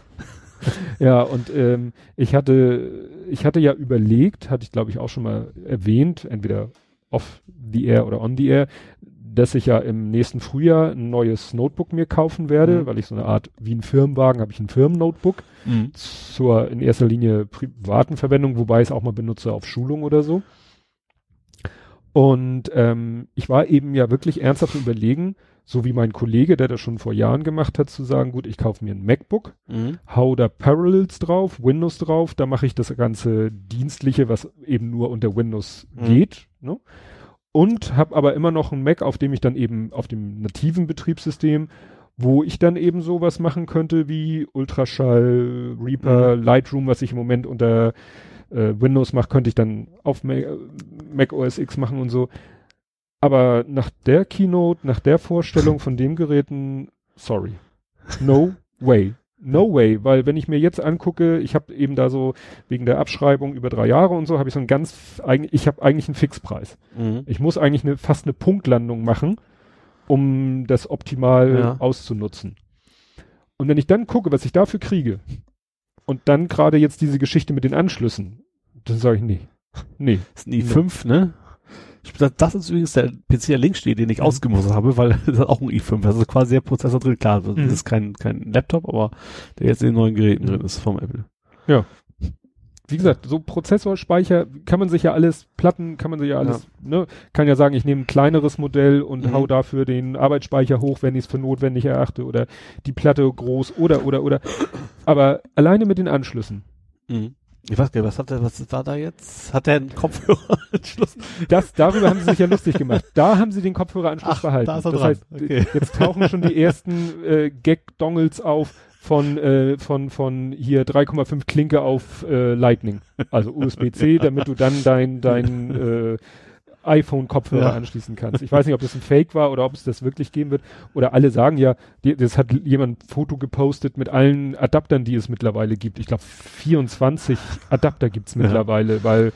(laughs) ja, und ähm, ich hatte, ich hatte ja überlegt, hatte ich glaube ich auch schon mal erwähnt, entweder off the air oder on the air, dass ich ja im nächsten Frühjahr ein neues Notebook mir kaufen werde, mhm. weil ich so eine Art wie ein Firmenwagen habe ich ein Firmennotebook mhm. zur in erster Linie privaten Verwendung, wobei ich es auch mal benutze auf Schulung oder so. Und ähm, ich war eben ja wirklich ernsthaft überlegen, so wie mein Kollege, der das schon vor Jahren gemacht hat, zu sagen, gut, ich kaufe mir ein MacBook, Mhm. hau da Parallels drauf, Windows drauf, da mache ich das ganze Dienstliche, was eben nur unter Windows Mhm. geht. Ne? Und habe aber immer noch einen Mac, auf dem ich dann eben auf dem nativen Betriebssystem, wo ich dann eben sowas machen könnte wie Ultraschall, Reaper, Lightroom, was ich im Moment unter äh, Windows mache, könnte ich dann auf Mac, äh, Mac OS X machen und so. Aber nach der Keynote, nach der Vorstellung von dem Geräten, sorry. No way. No way, weil wenn ich mir jetzt angucke, ich habe eben da so wegen der Abschreibung über drei Jahre und so, habe ich so einen ganz, ich habe eigentlich einen Fixpreis. Mhm. Ich muss eigentlich eine, fast eine Punktlandung machen, um das optimal Ja. auszunutzen. Und wenn ich dann gucke, was ich dafür kriege, und dann gerade jetzt diese Geschichte mit den Anschlüssen, dann sage ich, nee, nee. Das ist ein i5, ne? Das, ist übrigens der PC, der links steht, den ich ausgemustert habe, weil (laughs) das ist auch ein i5. Das ist quasi der Prozessor drin. Klar, das Mhm. ist kein, kein Laptop, aber der jetzt in den neuen Geräten Mhm. drin ist vom Apple. Wie gesagt, so Prozessorspeicher kann man sich ja alles, Platten kann man sich ja alles, ne, kann ja sagen, ich nehme ein kleineres Modell und Mhm. hau dafür den Arbeitsspeicher hoch, wenn ich es für notwendig erachte oder die Platte groß oder, oder, oder. Aber alleine mit den Anschlüssen, Mhm. Ich weiß gar nicht, was hat der, was war da jetzt? Hat der einen Kopfhöreranschluss? Das, darüber haben sie sich ja lustig gemacht. Da haben sie den Kopfhöreranschluss Ach, behalten. da ist er das dran. heißt, Okay. jetzt tauchen schon die ersten äh, Gag-Dongles auf von, äh, von, von hier 3,5 Klinke auf äh, Lightning. Also USB-C, damit du dann dein, dein äh, iPhone-Kopfhörer Ja. anschließen kannst. Ich weiß nicht, ob das ein Fake war oder ob es das wirklich geben wird. Oder alle sagen ja, die, das hat jemand ein Foto gepostet mit allen Adaptern, die es mittlerweile gibt. Ich glaube, 24 Adapter gibt's Ja. mittlerweile, weil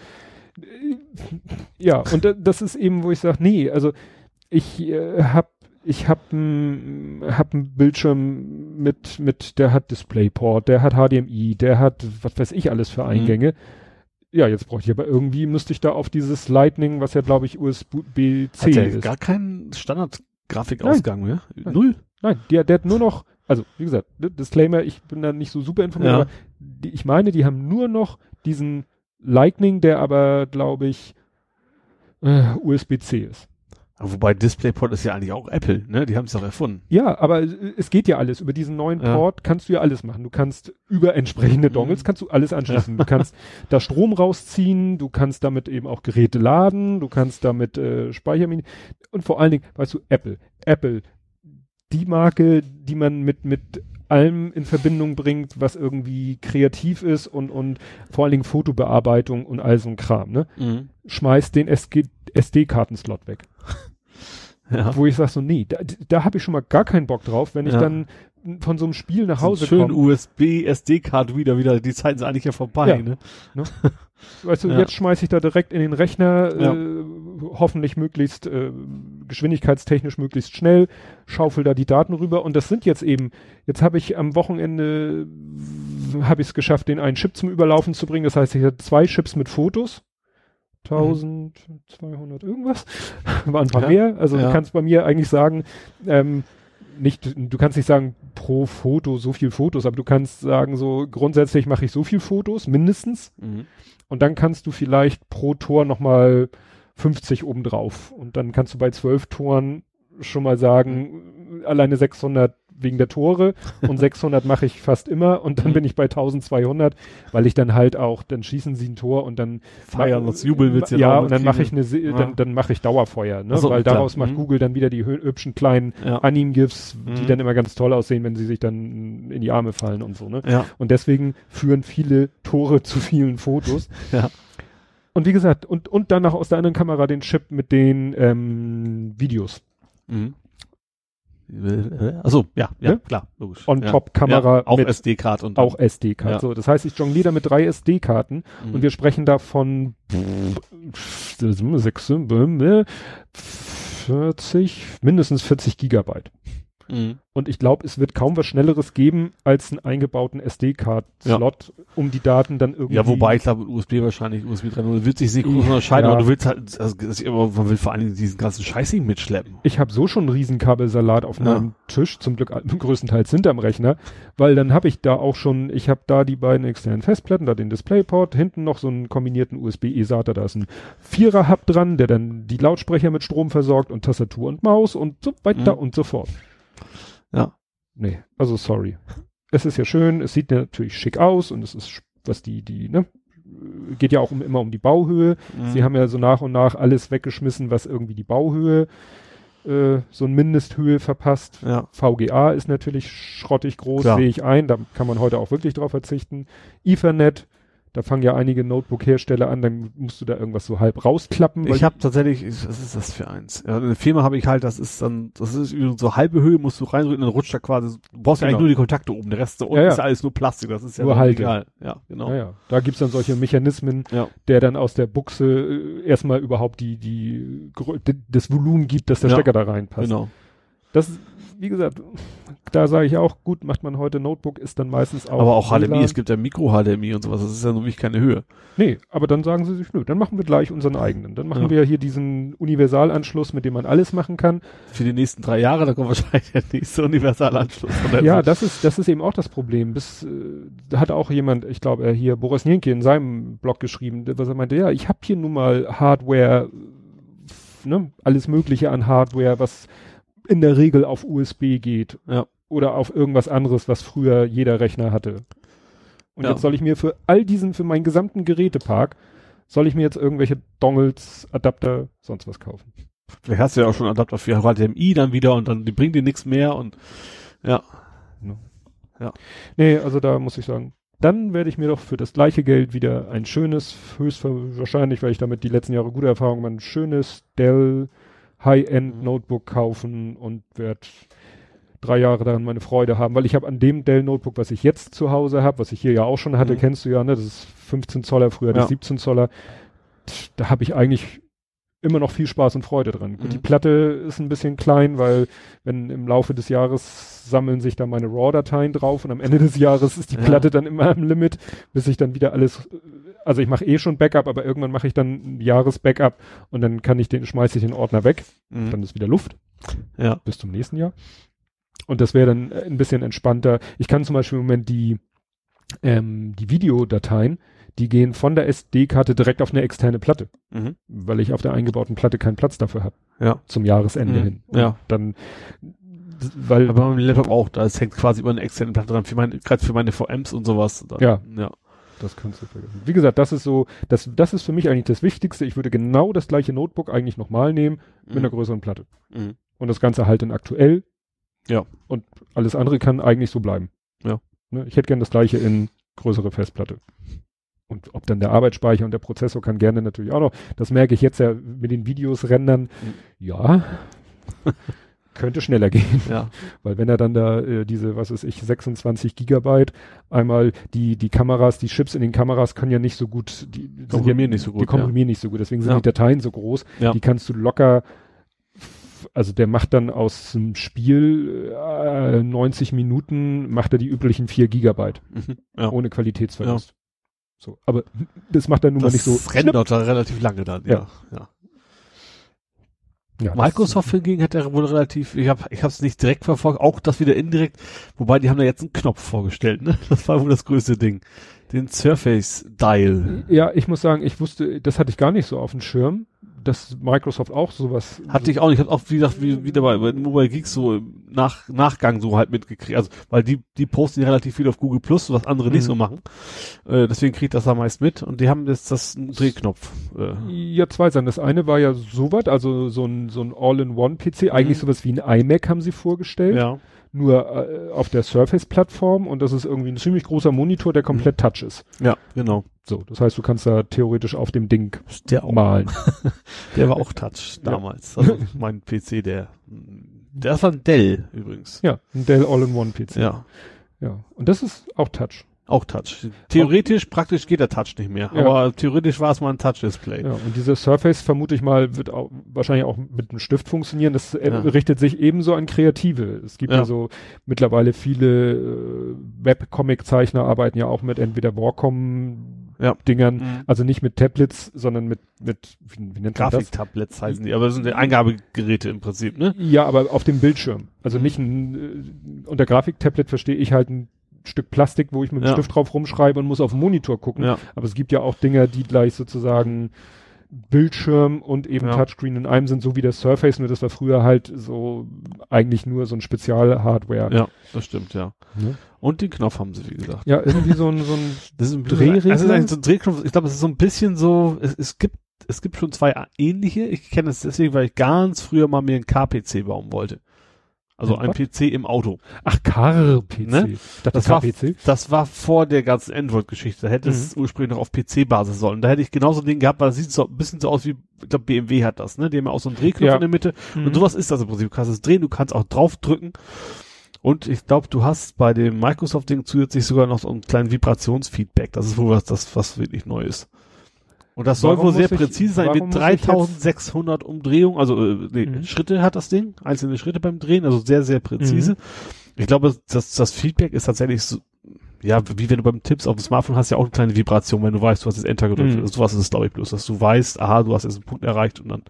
äh, ja, und da- das ist eben, wo ich sage, nee, also ich äh, hab ich hab ein hab Bildschirm mit mit der hat DisplayPort, der hat HDMI, der hat was weiß ich alles für Mhm. Ja, jetzt bräuchte ich aber irgendwie müsste ich da auf dieses Lightning, was ja glaube ich USB-C ist. gar keinen Standard-Grafikausgang mehr? Nein. Null? Nein, der, der hat nur noch, also wie gesagt, Disclaimer, ich bin da nicht so super informiert, Ja. aber die, ich meine, die haben nur noch diesen Lightning, der aber glaube ich äh, USB-C ist. Wobei DisplayPort ist ja eigentlich auch Apple, ne? Die haben es doch erfunden. Ja, aber es geht ja alles. Über diesen neuen Ja. Port kannst du ja alles machen. Du kannst über entsprechende Mhm. Dongles kannst du alles anschließen. (laughs) Du kannst da Strom rausziehen, du kannst damit eben auch Geräte laden, du kannst damit äh, Speichermini und vor allen Dingen, weißt du, Apple. Apple, die Marke, die man mit mit allem in Verbindung bringt, was irgendwie kreativ ist und und vor allen Dingen Fotobearbeitung und all so ein Kram, ne? Schmeißt den SD-Kartenslot weg Ja. wo ich sage so, nee, da, da habe ich schon mal gar keinen Bock drauf, wenn ich Ja. dann von so einem Spiel nach Hause schön komme. USB, SD-Card wieder, wieder, die Zeiten sind eigentlich ja vorbei, Ja. ne? (laughs) Weißt du, jetzt schmeiße ich da direkt in den Rechner, äh, hoffentlich möglichst äh, geschwindigkeitstechnisch möglichst schnell, schaufel da die Daten rüber und das sind jetzt eben, jetzt habe ich am Wochenende, habe ich es geschafft, den einen Chip zum Überlaufen zu bringen, das heißt, ich hatte zwei Chips mit Fotos, 1200 irgendwas, (laughs) waren ein paar Ja. mehr, also Ja. du kannst bei mir eigentlich sagen, ähm, nicht, du kannst nicht sagen pro Foto so viel Fotos, aber du kannst sagen so, grundsätzlich mache ich so viel Fotos, mindestens, Mhm. und dann kannst du vielleicht pro Tor nochmal 50 obendrauf. Und dann kannst du bei zwölf Toren schon mal sagen, alleine 600 wegen der Tore und (laughs) 600 mache ich fast immer und dann Mhm. bin ich bei 1200, weil ich dann halt auch, dann schießen sie ein Tor und dann Feiern willst du ja, und dann mache ich eine, Ja. dann, dann mache ich Dauerfeuer, ne? So, weil klar. daraus macht Mhm. Google dann wieder die hü- hübschen kleinen Ja. Anime-GIFs, die Mhm. dann immer ganz toll aussehen, wenn sie sich dann in die Arme fallen und so, ne? Ja. Und deswegen führen viele Tore zu vielen Fotos. (laughs) Ja. Und wie gesagt, und, und dann noch aus der anderen Kamera den Chip mit den ähm, Videos. Mhm. Achso, ja, ja, Ne? klar, logisch. On-Top-Kamera ja, auch mit SD-Card und Auch SD-Karten. Ja. So, das heißt, ich jongliere da mit drei SD-Karten Mhm. und wir sprechen da von sechs, 40, mindestens 40 Gigabyte. Mhm. Und ich glaube, es wird kaum was Schnelleres geben als einen eingebauten SD-Card-Slot, um die Daten dann irgendwie. Ja, wobei ich glaube, USB wahrscheinlich, USB 3.0 wird sich nicht groß Ja. unterscheiden, aber du willst halt, also, man will vor allen Dingen diesen ganzen Scheiß nicht mitschleppen. Ich habe so schon einen Riesenkabelsalat auf Ja. meinem Tisch, zum Glück (laughs) größtenteils hinterm Rechner, weil dann habe ich da auch schon, ich habe da die beiden externen Festplatten, da den Displayport, hinten noch so einen kombinierten USB-E-SATA, da ist ein Vierer-Hub dran, der dann die Lautsprecher mit Strom versorgt und Tastatur und Maus und so weiter Mhm. und so fort. Ja. Nee, also sorry. Es ist ja schön, es sieht natürlich schick aus und es ist, was die, die, ne, geht ja auch um, immer um die Bauhöhe. Mhm. Sie haben ja so nach und nach alles weggeschmissen, was irgendwie die Bauhöhe, äh, so ein Mindesthöhe verpasst. ja. VGA ist natürlich schrottig groß, sehe ich ein, da kann man heute auch wirklich drauf verzichten. Ethernet, da fangen ja einige Notebook-Hersteller an, dann musst du da irgendwas so halb rausklappen. Ich habe tatsächlich, ich- was ist das für eins? Ja, eine Firma habe ich halt, das ist dann, das ist so halbe Höhe, musst du reindrücken, dann rutscht da quasi, du brauchst ja Genau. eigentlich nur die Kontakte oben, der Rest da unten Ja, ja. ist ja alles nur Plastik, das ist ja Nur Halte. egal. Ja, genau. ja, ja, da gibt's dann solche Mechanismen, Ja. der dann aus der Buchse äh, erstmal überhaupt die, die, das Volumen gibt, dass der Ja. Stecker da reinpasst. Genau. Das, ist, wie gesagt, da sage ich auch, gut, macht man heute Notebook, ist dann meistens auch. Aber auch HDMI, es gibt ja Mikro-HDMI und sowas, das ist ja wirklich keine Höhe. Nee, aber dann sagen sie sich, nö, dann machen wir gleich unseren eigenen. Dann machen Ja. wir hier diesen Universalanschluss, mit dem man alles machen kann. Für die nächsten drei Jahre, da kommt wahrscheinlich der nächste Universalanschluss von der Ja, das ist, das ist eben auch das Problem. Bis, äh, da hat auch jemand, ich glaube, er hier, Boris Nienke in seinem Blog geschrieben, was er meinte, ja, ich habe hier nun mal Hardware, ne, alles mögliche an Hardware, was in der Regel auf USB geht. Ja. Oder auf irgendwas anderes, was früher jeder Rechner hatte. Und Ja. jetzt soll ich mir für all diesen, für meinen gesamten Gerätepark, soll ich mir jetzt irgendwelche Dongles, Adapter, sonst was kaufen. Vielleicht hast du ja auch schon Adapter für HDMI dann wieder und dann die bringt dir nichts mehr und ja. Nee, also da muss ich sagen, dann werde ich mir doch für das gleiche Geld wieder ein schönes, höchstwahrscheinlich, weil ich damit die letzten Jahre gute Erfahrungen habe, ein schönes Dell High-End Mhm. Notebook kaufen und werde drei Jahre daran meine Freude haben, weil ich habe an dem Dell Notebook, was ich jetzt zu Hause habe, was ich hier ja auch schon hatte, Mhm. kennst du ja, ne, das ist 15 Zoller, früher das Ja. 17 Zoller, da habe ich eigentlich immer noch viel Spaß und Freude dran. Gut, Mhm. die Platte ist ein bisschen klein, weil wenn im Laufe des Jahres sammeln sich da meine RAW-Dateien drauf und am Ende des Jahres ist die Ja. Platte dann immer am Limit, bis ich dann wieder alles, also ich mache eh schon Backup, aber irgendwann mache ich dann ein Jahres-Backup und dann kann ich den, schmeiße ich den Ordner weg, Mhm. dann ist wieder Luft Ja. bis zum nächsten Jahr. Und das wäre dann äh, ein bisschen entspannter. Ich kann zum Beispiel im Moment die, ähm, die Videodateien, die gehen von der SD-Karte direkt auf eine externe Platte, Mhm. weil ich auf der eingebauten Platte keinen Platz dafür habe. Ja. Zum Jahresende Mhm. hin. Und Ja. Dann, weil, Aber beim Laptop auch, da es hängt quasi über eine externe Platte dran, für meine, gerade für meine VMs und sowas. Da, Ja. Ja. das kannst du vergessen. Wie gesagt, das ist so, das, das ist für mich eigentlich das Wichtigste. Ich würde genau das gleiche Notebook eigentlich nochmal nehmen mit einer größeren Platte. Mhm. Und das Ganze halt in aktuell. Ja. Und alles andere kann eigentlich so bleiben. Ja. Ne, ich hätte gern das gleiche in größere Festplatte. Und ob dann der Arbeitsspeicher und der Prozessor kann gerne natürlich auch noch. Das merke ich jetzt ja mit den Videos rendern. Ja. (laughs) könnte schneller gehen. Ja. Weil wenn er dann da äh, diese, was weiß ich, 26 Gigabyte, einmal die, die Kameras, die Chips in den Kameras können ja nicht so gut, die ja, Komprimieren nicht so gut, Die komprimieren nicht so gut, deswegen sind Ja. die Dateien so groß. Ja. Die kannst du locker, also der macht dann aus dem Spiel äh, 90 Minuten, macht er die üblichen 4 Gigabyte, Mhm. Ja. ohne Qualitätsverlust. So, aber das macht er nun mal Das nicht so. rendert da relativ lange dann, ja. ja. Ja, das- Microsoft hingegen hat ja wohl relativ, ich habe ich es nicht direkt verfolgt, auch das wieder indirekt, wobei die haben da jetzt einen Knopf vorgestellt, ne? Das war wohl das größte Ding. Den Surface Dial. Ja, ich muss sagen, ich wusste, das hatte ich gar nicht so auf dem Schirm, dass Microsoft auch sowas Hatte ich auch nicht, ich habe auch wie gesagt, wie, wie dabei bei Mobile Geeks so im Nach, Nachgang so halt mitgekriegt. Also, weil die, die posten ja relativ viel auf Google Plus, was andere nicht Mhm. so machen. Äh, deswegen kriegt das da meist mit und die haben jetzt das einen Drehknopf. Äh, Ja, zwei Sachen. Das eine war ja sowas, also so ein, so ein All-in-One-PC, eigentlich Mhm. sowas wie ein iMac haben sie vorgestellt, ja. nur äh, auf der Surface-Plattform und das ist irgendwie ein ziemlich großer Monitor, der komplett Touch ist. Ja, genau. So, das heißt, du kannst da theoretisch auf dem Ding Der auch. malen. (laughs) Der war auch Touch (laughs) damals. Also mein PC, der, der war ein Dell übrigens. ja, ein Dell All-in-One-PC. Ja. Ja, und das ist auch Touch. Auch Touch. Theoretisch, praktisch geht der Touch nicht mehr. Ja. Aber theoretisch war es mal ein Touch-Display. Ja, und diese Surface vermute ich mal wird auch wahrscheinlich auch mit einem Stift funktionieren. Das äh, Ja. richtet sich ebenso an Kreative. Es gibt ja, Ja. so mittlerweile viele äh, Webcomic-Zeichner arbeiten ja auch mit entweder Wacom Ja. Dingern, Mhm. also nicht mit Tablets, sondern mit mit wie, wie nennt man das? Grafiktablets heißen die, aber das sind die Eingabegeräte im Prinzip, ne? Ja, aber auf dem Bildschirm. Also Mhm. nicht ein äh, unter Grafiktablet verstehe ich halt ein Stück Plastik, wo ich mit dem Ja. Stift drauf rumschreibe und muss auf den Monitor gucken. Ja. Aber es gibt ja auch Dinger, die gleich sozusagen Bildschirm und eben Ja. Touchscreen in einem sind, so wie der Surface, nur das war früher halt so eigentlich nur so ein Spezial-Hardware. Ja, das stimmt, ja. Ne? Und den Knopf haben sie, wie gesagt. Ja, irgendwie so ein, so ein (laughs) Das ist ein Drehregler? Das ist eigentlich so ein Drehknopf. Ich glaube, es ist so ein bisschen so, es, es gibt, es gibt schon zwei ähnliche. Ich kenne es deswegen, weil ich ganz früher mal mir einen KPC bauen wollte. Also Ein ein PC im Auto. Ach, Car-PC. Ne? Das, Das war-? Das war vor der ganzen Android-Geschichte. Da hätte es ursprünglich noch auf PC-Basis sollen. Da hätte ich genauso Ding gehabt, weil das sieht so ein bisschen so aus wie, ich glaube, BMW hat das, ne? Die haben ja auch so einen Drehknopf Ja. in der Mitte. Mhm. Und sowas ist das im Prinzip. Du kannst es drehen, du kannst auch draufdrücken. Und ich glaube, du hast bei dem Microsoft-Ding zusätzlich sogar noch so einen kleinen Vibrationsfeedback. Das ist wohl was, das, was wirklich neu ist. Und das soll Warum wohl sehr ich- präzise sein. Mit muss ich jetzt- 3600 Umdrehungen, also äh, nee, Mhm. Schritte hat das Ding, einzelne Schritte beim Drehen, also sehr, sehr präzise. Mhm. Ich glaube, das, das Feedback ist tatsächlich so, ja, wie wenn du beim Tipps auf dem Smartphone hast, ja auch eine kleine Vibration, wenn du weißt, du hast jetzt Enter gedrückt. Mhm. Also sowas ist es, glaube ich, bloß, dass du weißt, aha, du hast jetzt einen Punkt erreicht und dann.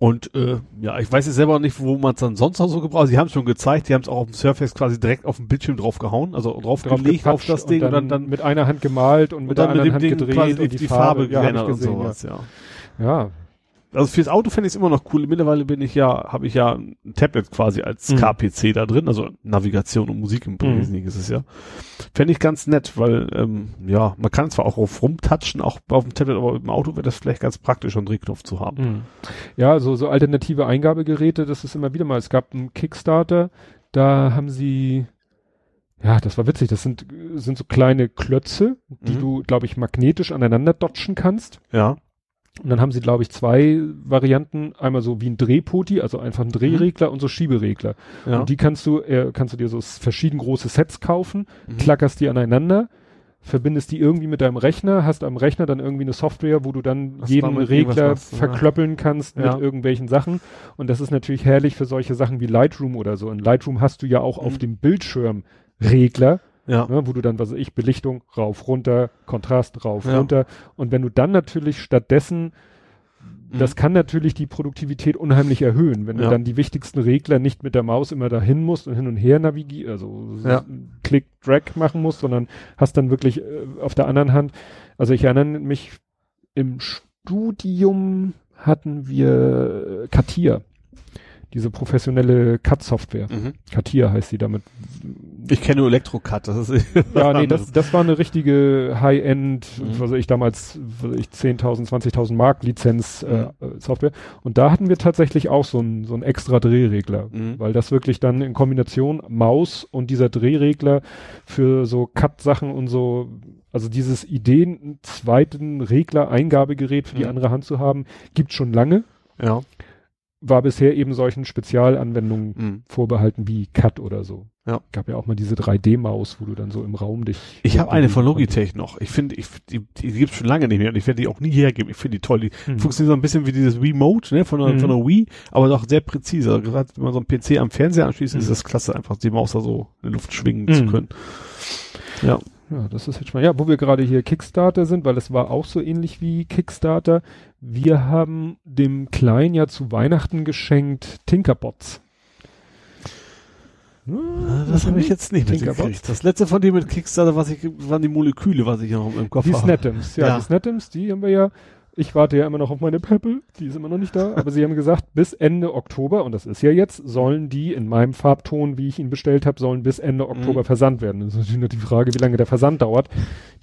Und äh, ja, ich weiß jetzt selber nicht, wo man es dann sonst noch so gebraucht. Sie haben es schon gezeigt, die haben es auch auf dem Surface quasi direkt auf dem Bildschirm drauf gehauen, also drauf, drauf auf das Ding und dann, dann, mit einer Hand gemalt und mit und der mit anderen dem Hand Ding gedreht quasi und die, die, Farbe, ja, ich geändert und gesehen, sowas, ja. ja. ja. Also fürs Auto fände ich es immer noch cool. Mittlerweile bin ich ja, habe ich ja ein Tablet quasi als Mhm. KPC da drin, also Navigation und Musik im Mhm. Wesentlichen ist es ja. Fände ich ganz nett, weil ähm, ja, man kann zwar auch auf rumtatschen, auch auf dem Tablet, aber im Auto wäre das vielleicht ganz praktisch, einen Drehknopf zu haben. Mhm. Ja, so, so alternative Eingabegeräte, das ist immer wieder mal. Es gab einen Kickstarter, da haben sie, ja, das war witzig, das sind, sind so kleine Klötze, die Mhm. du, glaube ich, magnetisch aneinander dotschen kannst. Ja. Und dann haben sie, glaube ich, zwei Varianten. Einmal so wie ein Drehpoti, also einfach ein Drehregler und so Schieberegler. ja. Und die kannst du, äh, kannst du dir so verschieden große Sets kaufen, Mhm. klackerst die aneinander, verbindest die irgendwie mit deinem Rechner, hast am Rechner dann irgendwie eine Software, wo du dann du jeden Regler machst, ja. verklöppeln kannst Ja. mit irgendwelchen Sachen. Und das ist natürlich herrlich für solche Sachen wie Lightroom oder so. In Lightroom hast du ja auch auf Mhm. dem Bildschirm Regler, ja. ne, wo du dann, was weiß ich, Belichtung rauf, runter, Kontrast rauf, Ja. runter. Und wenn du dann natürlich stattdessen das Mhm. kann natürlich die Produktivität unheimlich erhöhen, wenn Ja. du dann die wichtigsten Regler nicht mit der Maus immer dahin musst und hin und her navigieren, also so Ja. Klick, Drag machen musst, sondern hast dann wirklich äh, auf der anderen Hand, also ich erinnere mich, im Studium hatten wir äh, Katia, diese professionelle Cut-Software. Mhm. Katia heißt sie damit. Ich kenne nur Elektrocut, das ist (laughs) Ja, nee, das, das war eine richtige High-End, Mhm. was weiß ich damals, weiß ich 10.000, 20.000 Mark Lizenz äh, Mhm. äh, Software. Und da hatten wir tatsächlich auch so ein so extra Drehregler, Mhm. weil das wirklich dann in Kombination Maus und dieser Drehregler für so Cut-Sachen und so, also dieses Ideen, einen zweiten Regler-Eingabegerät für die Mhm. andere Hand zu haben, gibt schon lange, ja. War bisher eben solchen Spezialanwendungen Mhm. vorbehalten wie Cut oder so. Ja. Gab ja auch mal diese 3D-Maus, wo du dann so im Raum dich. Ich habe eine von Logitech noch. Ich finde, ich, die, die gibt's schon lange nicht mehr und ich werde die auch nie hergeben. Ich finde die toll. Die konntest. Hm. funktioniert so ein bisschen wie dieses Remote, ne, von der, Mhm. von der Wii, aber doch sehr präzise. Also gerade wenn man so einen PC am Fernseher anschließt, Mhm. ist das klasse, einfach die Maus da so in die Luft schwingen Mhm. zu können. Ja. Ja, das ist jetzt mal, ja, wo wir gerade hier Kickstarter sind, weil es war auch so ähnlich wie Kickstarter. Wir haben dem Kleinen ja zu Weihnachten geschenkt Tinkerbots. Ah, Das habe ich jetzt nicht mitgekriegt. Das letzte von dir mit Kickstarter, was ich, waren die Moleküle, was ich noch im Kopf Die habe. Snetims, ja, Ja. die Snetims, die haben wir ja. Ich warte ja immer noch auf meine Peppel, die ist immer noch nicht da, aber sie haben gesagt, bis Ende Oktober, und das ist ja jetzt, sollen die in meinem Farbton, wie ich ihn bestellt habe, sollen bis Ende Oktober Mhm. versandt werden. Das ist natürlich nur die Frage, wie lange der Versand dauert.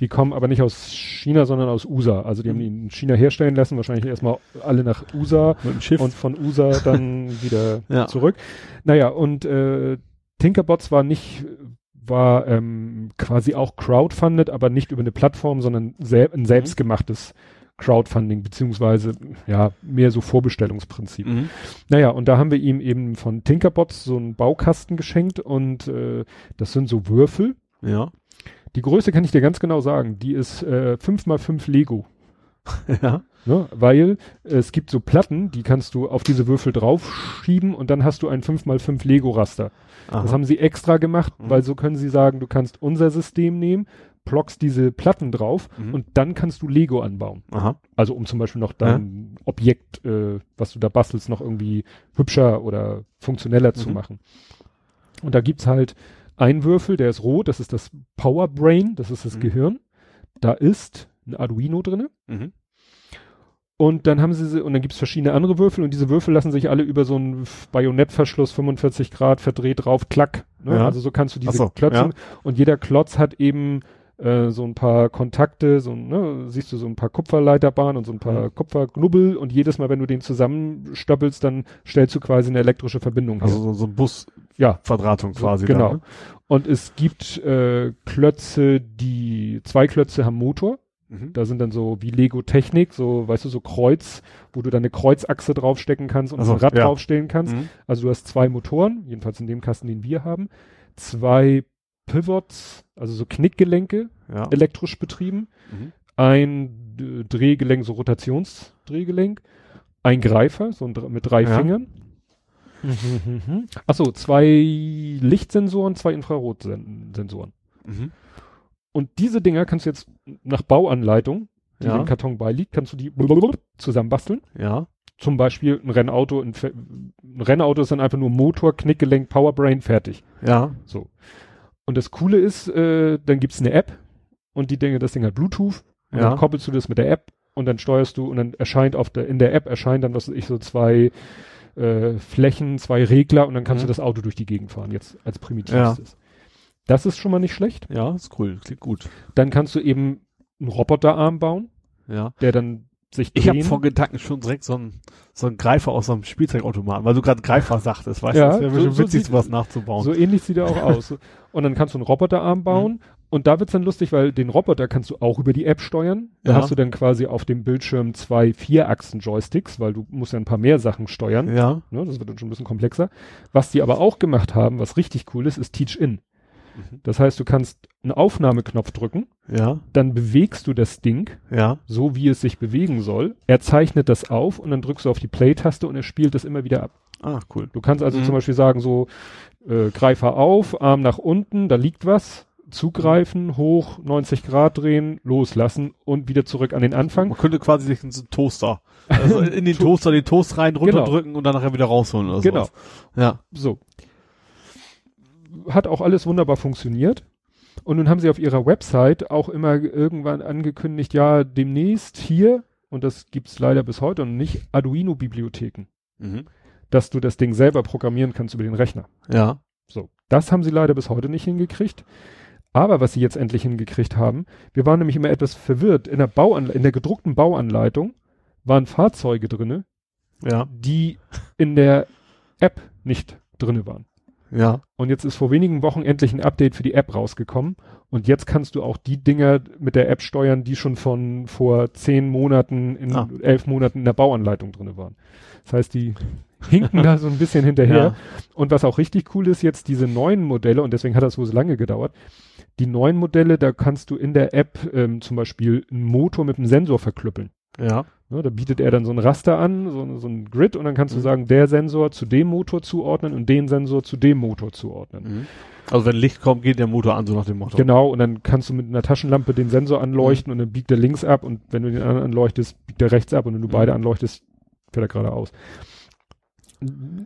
Die kommen aber nicht aus China, sondern aus USA. Also die haben die in China herstellen lassen, wahrscheinlich erstmal alle nach USA Mit dem Schiff. und von USA dann (laughs) wieder Ja. zurück. Naja, und äh, Tinkerbots war nicht, war ähm, quasi auch crowdfunded, aber nicht über eine Plattform, sondern sel ein selbstgemachtes Crowdfunding, beziehungsweise ja, mehr so Vorbestellungsprinzip. mhm. Naja, und da haben wir ihm eben von Tinkerbots so einen Baukasten geschenkt und äh, das sind so Würfel. Ja. Die Größe kann ich dir ganz genau sagen. Die ist äh, 5 mal 5 Lego. (laughs) ja. Ne? Weil es gibt so Platten, die kannst du auf diese Würfel draufschieben und dann hast du ein 5 mal 5 Lego-Raster. Das haben sie extra gemacht, Mhm. weil so können sie sagen, du kannst unser System nehmen, plockst diese Platten drauf Mhm. und dann kannst du Lego anbauen. Aha. Also um zum Beispiel noch dein Objekt, äh, was du da bastelst, noch irgendwie hübscher oder funktioneller zu Mhm. machen. Und da gibt's halt einen Würfel, der ist rot, das ist das Power Brain, das ist das Mhm. Gehirn. Da ist ein Arduino drinne. Mhm. Und dann haben sie, und dann gibt's verschiedene andere Würfel und diese Würfel lassen sich alle über so einen Bajonettverschluss 45 Grad verdreht drauf, klack. Ne? Ja. Also so kannst du diese so, Klötze ja. und jeder Klotz hat eben äh, so ein paar Kontakte, so ne, siehst du so ein paar Kupferleiterbahnen und so ein paar Mhm. Kupferknubbel und jedes Mal, wenn du den zusammenstöppelst, dann stellst du quasi eine elektrische Verbindung Also her. so, so ein Busverdrahtung Ja, quasi. genau. Dann, Und es gibt äh, Klötze, die zwei Klötze haben Motor. ne? mhm. Da sind dann so wie Lego Technik, so, weißt du, so Kreuz, wo du dann eine Kreuzachse draufstecken kannst und Ach so, ein Rad ja. draufstellen kannst. Mhm. Also du hast zwei Motoren, jedenfalls in dem Kasten, den wir haben, zwei Pivots, also so Knickgelenke, Ja. elektrisch betrieben, Mhm. ein Drehgelenk, so Rotationsdrehgelenk, ein Greifer, so ein, mit drei Ja. Fingern. Achso, zwei Lichtsensoren, zwei Infrarotsensoren. Mhm. Und diese Dinger kannst du jetzt nach Bauanleitung, die Ja. dem Karton beiliegt, kannst du die zusammenbasteln. Ja. Zum Beispiel ein Rennauto. Ein, ein Rennauto ist dann einfach nur Motor, Knickgelenk, Powerbrain, fertig. Ja. So. Und das Coole ist, äh, dann gibt's eine App und die Dinge, das Ding hat Bluetooth und Ja. dann koppelst du das mit der App und dann steuerst du und dann erscheint auf der, in der App erscheint dann, was weiß ich, so zwei äh, Flächen, zwei Regler und dann kannst Mhm. du das Auto durch die Gegend fahren, jetzt als primitivstes. Das ist schon mal nicht schlecht. Ja, ist cool. Klingt gut. Dann kannst du eben einen Roboterarm bauen, Ja. der dann sich Ich habe drehen. vor Gedanken schon direkt so einen so einen Greifer aus so einem Spielzeugautomaten, weil du gerade Greifer sagtest, weißt Ja, du, das wäre so- bestimmt so witzig, sieht- sowas nachzubauen. So ähnlich sieht er auch (laughs) aus. Und dann kannst du einen Roboterarm bauen. Und da wird's dann lustig, weil den Roboter kannst du auch über die App steuern. Da Ja. hast du dann quasi auf dem Bildschirm zwei Vierachsen-Joysticks, weil du musst ja ein paar mehr Sachen steuern. ja. Ne, das wird dann schon ein bisschen komplexer. Was die aber auch gemacht haben, was richtig cool ist, ist Teach-In. Mhm. Das heißt, du kannst einen Aufnahmeknopf drücken, Ja. dann bewegst du das Ding Ja. so, wie es sich bewegen soll. Er zeichnet das auf und dann drückst du auf die Play-Taste und er spielt das immer wieder ab. Ah, cool. Du kannst also Mhm. zum Beispiel sagen, so, äh, Greifer auf, Arm nach unten, da liegt was, zugreifen, hoch, 90 Grad drehen, loslassen und wieder zurück an den Anfang. Man könnte quasi sich in so einen Toaster, also in den (laughs) Toaster den Toast rein, runterdrücken und dann nachher wieder rausholen oder Genau. sowas. Ja. So. Hat auch alles wunderbar funktioniert. Und nun haben sie auf ihrer Website auch immer irgendwann angekündigt, ja, demnächst hier, und das gibt's leider bis heute noch nicht, Arduino-Bibliotheken, Mhm. dass du das Ding selber programmieren kannst über den Rechner. Ja. So, das haben sie leider bis heute nicht hingekriegt. Aber was sie jetzt endlich hingekriegt haben, wir waren nämlich immer etwas verwirrt. In der Bauanle in der gedruckten Bauanleitung waren Fahrzeuge drinne, Ja. die in der App nicht drinne waren. Ja. Und jetzt ist vor wenigen Wochen endlich ein Update für die App rausgekommen. Und jetzt kannst du auch die Dinger mit der App steuern, die schon von vor zehn Monaten, in Ah. elf Monaten in der Bauanleitung drinne waren. Das heißt, die hinken da so ein bisschen hinterher. Ja. Und was auch richtig cool ist, jetzt diese neuen Modelle, und deswegen hat das wohl so lange gedauert, die neuen Modelle, da kannst du in der App ähm, zum Beispiel einen Motor mit einem Sensor verklüppeln. Ja. Ne, da bietet er dann so ein Raster an, so, so ein Grid, und dann kannst du Mhm. sagen, der Sensor zu dem Motor zuordnen und den Sensor zu dem Motor zuordnen. Mhm. Also wenn Licht kommt, geht der Motor an, so nach dem Motto. Genau, und dann kannst du mit einer Taschenlampe den Sensor anleuchten und dann biegt der links ab und wenn du den anderen anleuchtest, biegt der rechts ab und wenn du Mhm. beide anleuchtest, fährt er geradeaus.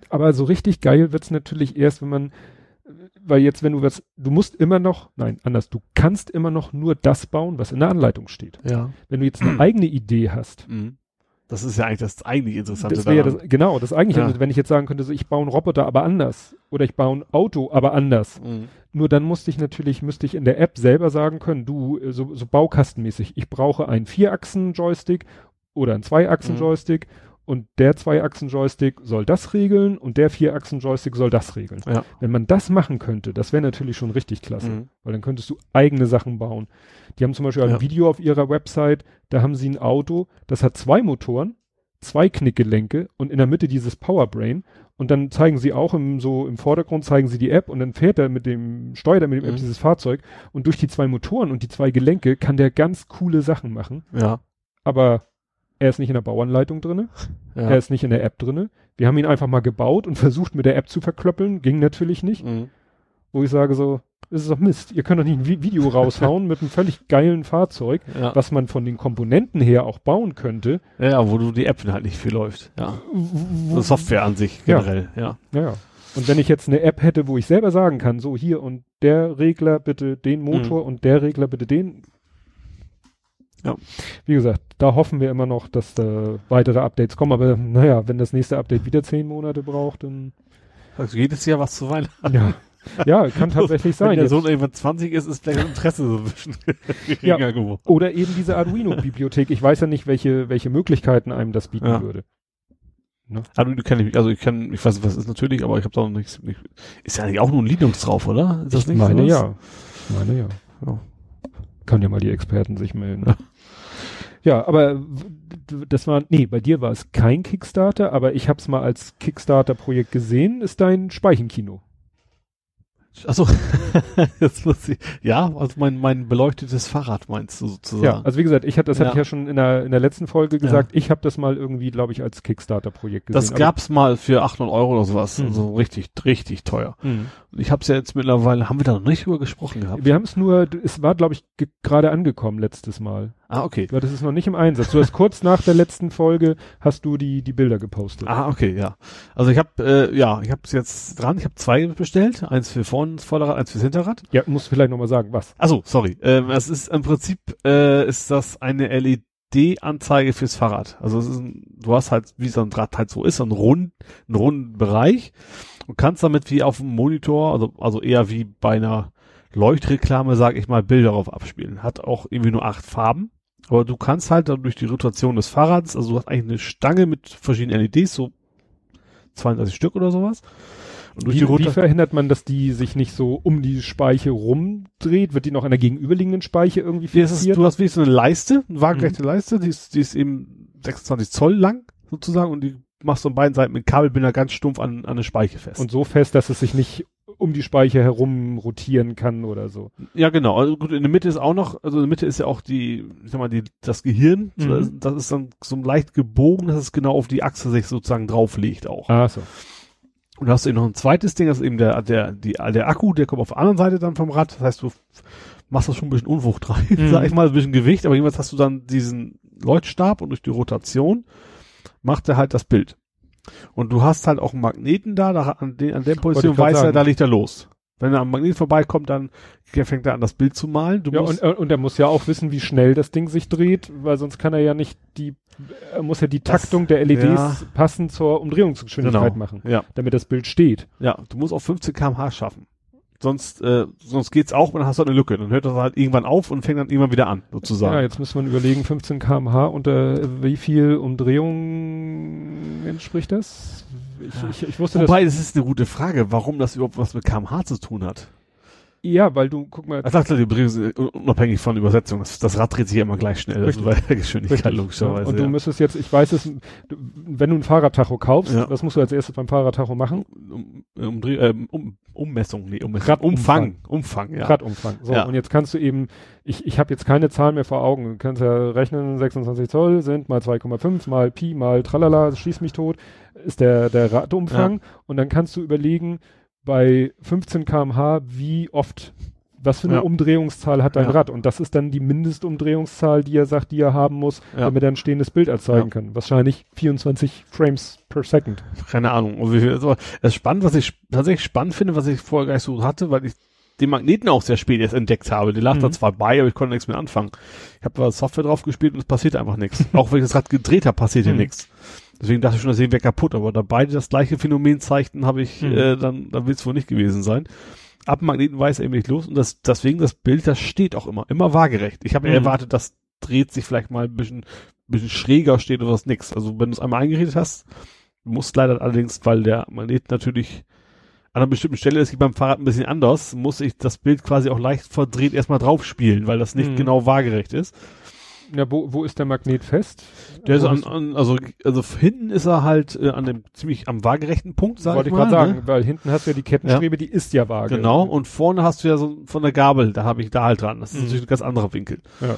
Aber so richtig geil wird's natürlich erst, wenn man, weil jetzt, wenn du was, du musst immer noch, nein, anders, du kannst immer noch nur das bauen, was in der Anleitung steht. Ja. Wenn du jetzt eine eigene Idee hast, Mhm. Das ist ja eigentlich das eigentlich Interessante das wäre ja daran. das, genau, das eigentliche, Ja. wenn ich jetzt sagen könnte, so, ich baue einen Roboter, aber anders, oder ich baue ein Auto, aber anders. Mhm. Nur dann musste ich natürlich, müsste ich in der App selber sagen können, du, äh, so, so baukastenmäßig, ich brauche einen Vierachsen-Joystick oder einen Zweiachsen-Joystick und der Zweiachsen-Joystick soll das regeln und der Vierachsen-Joystick soll das regeln. Ja. Wenn man das machen könnte, das wäre natürlich schon richtig klasse, Mhm. weil dann könntest du eigene Sachen bauen. Die haben zum Beispiel ein Ja. Video auf ihrer Website, da haben sie ein Auto, das hat zwei Motoren, zwei Knickgelenke und in der Mitte dieses Powerbrain und dann zeigen sie auch im, so im Vordergrund zeigen sie die App und dann fährt er mit dem, steuert er mit dem App Mhm. dieses Fahrzeug und durch die zwei Motoren und die zwei Gelenke kann der ganz coole Sachen machen, Ja. aber er ist nicht in der Bauanleitung drinne, ja. er ist nicht in der App drinne. Wir haben ihn einfach mal gebaut und versucht mit der App zu verklöppeln, ging natürlich nicht, Mhm. wo ich sage so, das ist doch Mist, ihr könnt doch nicht ein Vi Video (laughs) raushauen mit einem völlig geilen Fahrzeug, ja. was man von den Komponenten her auch bauen könnte. ja, wo du die App halt nicht viel läuft. Ja. So Software an sich generell, ja. Ja, ja. Und wenn ich jetzt eine App hätte, wo ich selber sagen kann, so hier und der Regler bitte den Motor und der Regler bitte den. Ja. Wie gesagt, da hoffen wir immer noch, dass da weitere Updates kommen. Aber naja, wenn das nächste Update wieder zehn Monate braucht, dann Also jedes Jahr was zu Weihnachten. ja, ja kann (laughs) tatsächlich Wenn sein. der Jetzt, Sohn irgendwann 20 ist, ist vielleicht das Interesse so ein bisschen (laughs) Ja. geworden. oder eben diese Arduino-Bibliothek. Ich weiß ja nicht, welche, welche Möglichkeiten einem das bieten Ja. würde. Also du kenn ich, also ich kann, ich weiß nicht, was ist natürlich, aber ich habe da noch nichts. Nicht, ist ja eigentlich auch nur ein Linux drauf, oder? Ist das Ich nicht meine sowas? ja. Meine ja. Ja. Kann ja mal die Experten sich melden. (laughs) Ja, aber das war, nee, bei dir war es kein Kickstarter, aber ich habe es mal als Kickstarter-Projekt gesehen, ist dein Speichenkino. Achso, (laughs) jetzt muss ich. Ja, also mein, mein beleuchtetes Fahrrad meinst du sozusagen. Ja, also wie gesagt, ich hatte, das hatte Ja. ich ja schon in der, in der letzten Folge gesagt, ich habe das mal irgendwie, glaube ich, als Kickstarter-Projekt gesehen. das gab's mal für 800 Euro oder sowas. Mhm. Also richtig, richtig teuer. Mhm. Ich habe es ja jetzt mittlerweile, haben wir da noch nicht drüber gesprochen gehabt? Wir haben es nur, es war, glaube ich, ge- gerade angekommen letztes Mal. Ah, okay. Aber das ist noch nicht im Einsatz. Du hast kurz nach der letzten Folge, hast du die, die Bilder gepostet. Ah, okay, ja. Also ich habe, äh, ja, ich habe es jetzt dran. Ich habe zwei bestellt. Eins für vorn, das Vorderrad, eins fürs Hinterrad. Ja, musst du vielleicht nochmal sagen, was? Also, sorry. Ähm, es ist im Prinzip äh, ist das eine LED-Anzeige fürs Fahrrad. Also es ist ein, du hast halt, wie so ein Draht halt so ist, so einen runden, einen runden Bereich und kannst damit wie auf dem Monitor, also also eher wie bei einer Leuchtreklame, sag ich mal, Bilder darauf abspielen. Hat auch irgendwie nur acht Farben. Aber du kannst halt dann durch die Rotation des Fahrrads, also du hast eigentlich eine Stange mit verschiedenen LEDs, so 32 Stück oder sowas. Und durch Wie, die wie Rotation. verhindert man, dass die sich nicht so um die Speiche rumdreht? Wird die noch an der gegenüberliegenden Speiche irgendwie es ist, fixiert? du hast wirklich so eine Leiste, eine waagerechte Leiste, die ist, die ist eben 26 Zoll lang, sozusagen, und die machst du an beiden Seiten mit Kabelbinder ganz stumpf an, an eine Speiche fest. Und so fest, dass es sich nicht um die Speiche herum rotieren kann oder so. ja, genau. Also gut, in der Mitte ist auch noch, also in der Mitte ist ja auch die, ich sag mal, die, das Gehirn, Mhm. das, das ist dann so leicht gebogen, dass es genau auf die Achse sich sozusagen drauflegt auch. Ah, so. Und da hast du eben noch ein zweites Ding, das ist eben der, der, die, der Akku, der kommt auf der anderen Seite dann vom Rad. Das heißt, du machst das schon ein bisschen Unwucht rein, (laughs) Mhm. sag ich mal, ein bisschen Gewicht, aber jedenfalls hast du dann diesen Leuchtstab und durch die Rotation macht er halt das Bild. Und du hast halt auch einen Magneten da, da an, den, an der Position weiß er, sagen. da liegt er los. Wenn er am Magnet vorbeikommt, dann fängt er an, das Bild zu malen. Du Ja, und, und er muss ja auch wissen, wie schnell das Ding sich dreht, weil sonst kann er ja nicht die, er muss ja die Das- Taktung der LEDs ja. passend zur Umdrehungsgeschwindigkeit Genau. machen, ja, damit das Bild steht. ja, du musst auf 15 kmh schaffen. Sonst, äh, sonst geht's auch, und dann hast du eine Lücke. Dann hört das halt irgendwann auf und fängt dann irgendwann wieder an, sozusagen. Ja, jetzt muss man überlegen, 15 kmh unter wie viel Umdrehungen entspricht das? Ich, Ja. ich, ich wusste das. Wobei, das ist eine gute Frage, warum das überhaupt was mit kmh zu tun hat. Ja, weil du, guck mal, Das sagt die übrigens äh, unabhängig von Übersetzung. Das, das Rad dreht sich immer gleich schnell. Also bei der Geschwindigkeit Richtig, logischerweise. ja. Und du ja. müsstest jetzt, ich weiß es, wenn du ein Fahrradtacho kaufst, Ja. was musst du als erstes beim Fahrradtacho machen? um, um, ähm, um, Ummessung, nee, um, Radumfang. Umfang, Umfang, ja. Radumfang. So, Ja. und jetzt kannst du eben, ich, ich habe jetzt keine Zahl mehr vor Augen. Du kannst ja rechnen, 26 Zoll sind mal 2,5 mal Pi mal Tralala, schieß mich tot, ist der, der Radumfang. Und dann kannst du überlegen, bei 15 kmh, wie oft, was für eine Ja. Umdrehungszahl hat dein Ja. Rad? Und das ist dann die Mindestumdrehungszahl, die er sagt, die er haben muss, Ja. damit er ein stehendes Bild erzeugen kann. Wahrscheinlich 24 Frames per Second. Keine Ahnung. Viel- Also, das ist spannend, was ich tatsächlich spannend finde, was ich vorher gar nicht so hatte, weil ich den Magneten auch sehr spät erst entdeckt habe. Der lag da Mhm. zwar bei, aber ich konnte nichts mehr anfangen. Ich habe da Software drauf gespielt und es passiert einfach nichts. (laughs) auch wenn ich das Rad gedreht habe, passiert hier Mhm. nichts. Deswegen dachte ich schon, das Ding wäre kaputt, aber da beide das gleiche Phänomen zeigten, habe ich, Mhm. äh, dann, dann wird es wohl nicht gewesen sein. Ab dem Magneten weiß er eben nicht los und das, deswegen das Bild, das steht auch immer, immer waagerecht. Ich habe Mhm. erwartet, das dreht sich vielleicht mal ein bisschen, bisschen schräger steht oder was nix. Also wenn du es einmal eingerichtet hast, muss leider allerdings, weil der Magnet natürlich an einer bestimmten Stelle ist, wie beim Fahrrad ein bisschen anders, muss ich das Bild quasi auch leicht verdreht erstmal drauf spielen, weil das nicht Mhm. genau waagerecht ist. Ja, wo, wo ist der Magnet fest? Der ist an, an, also, also hinten ist er halt äh, an dem ziemlich am waagerechten Punkt, sag wollte ich ich mal. gerade sagen, ne? weil hinten hast du ja die Kettenstrebe, die ist ja vage. Genau, und vorne hast du ja so von der Gabel, da habe ich da halt dran. Das ist Mhm. natürlich ein ganz anderer Winkel. Ja.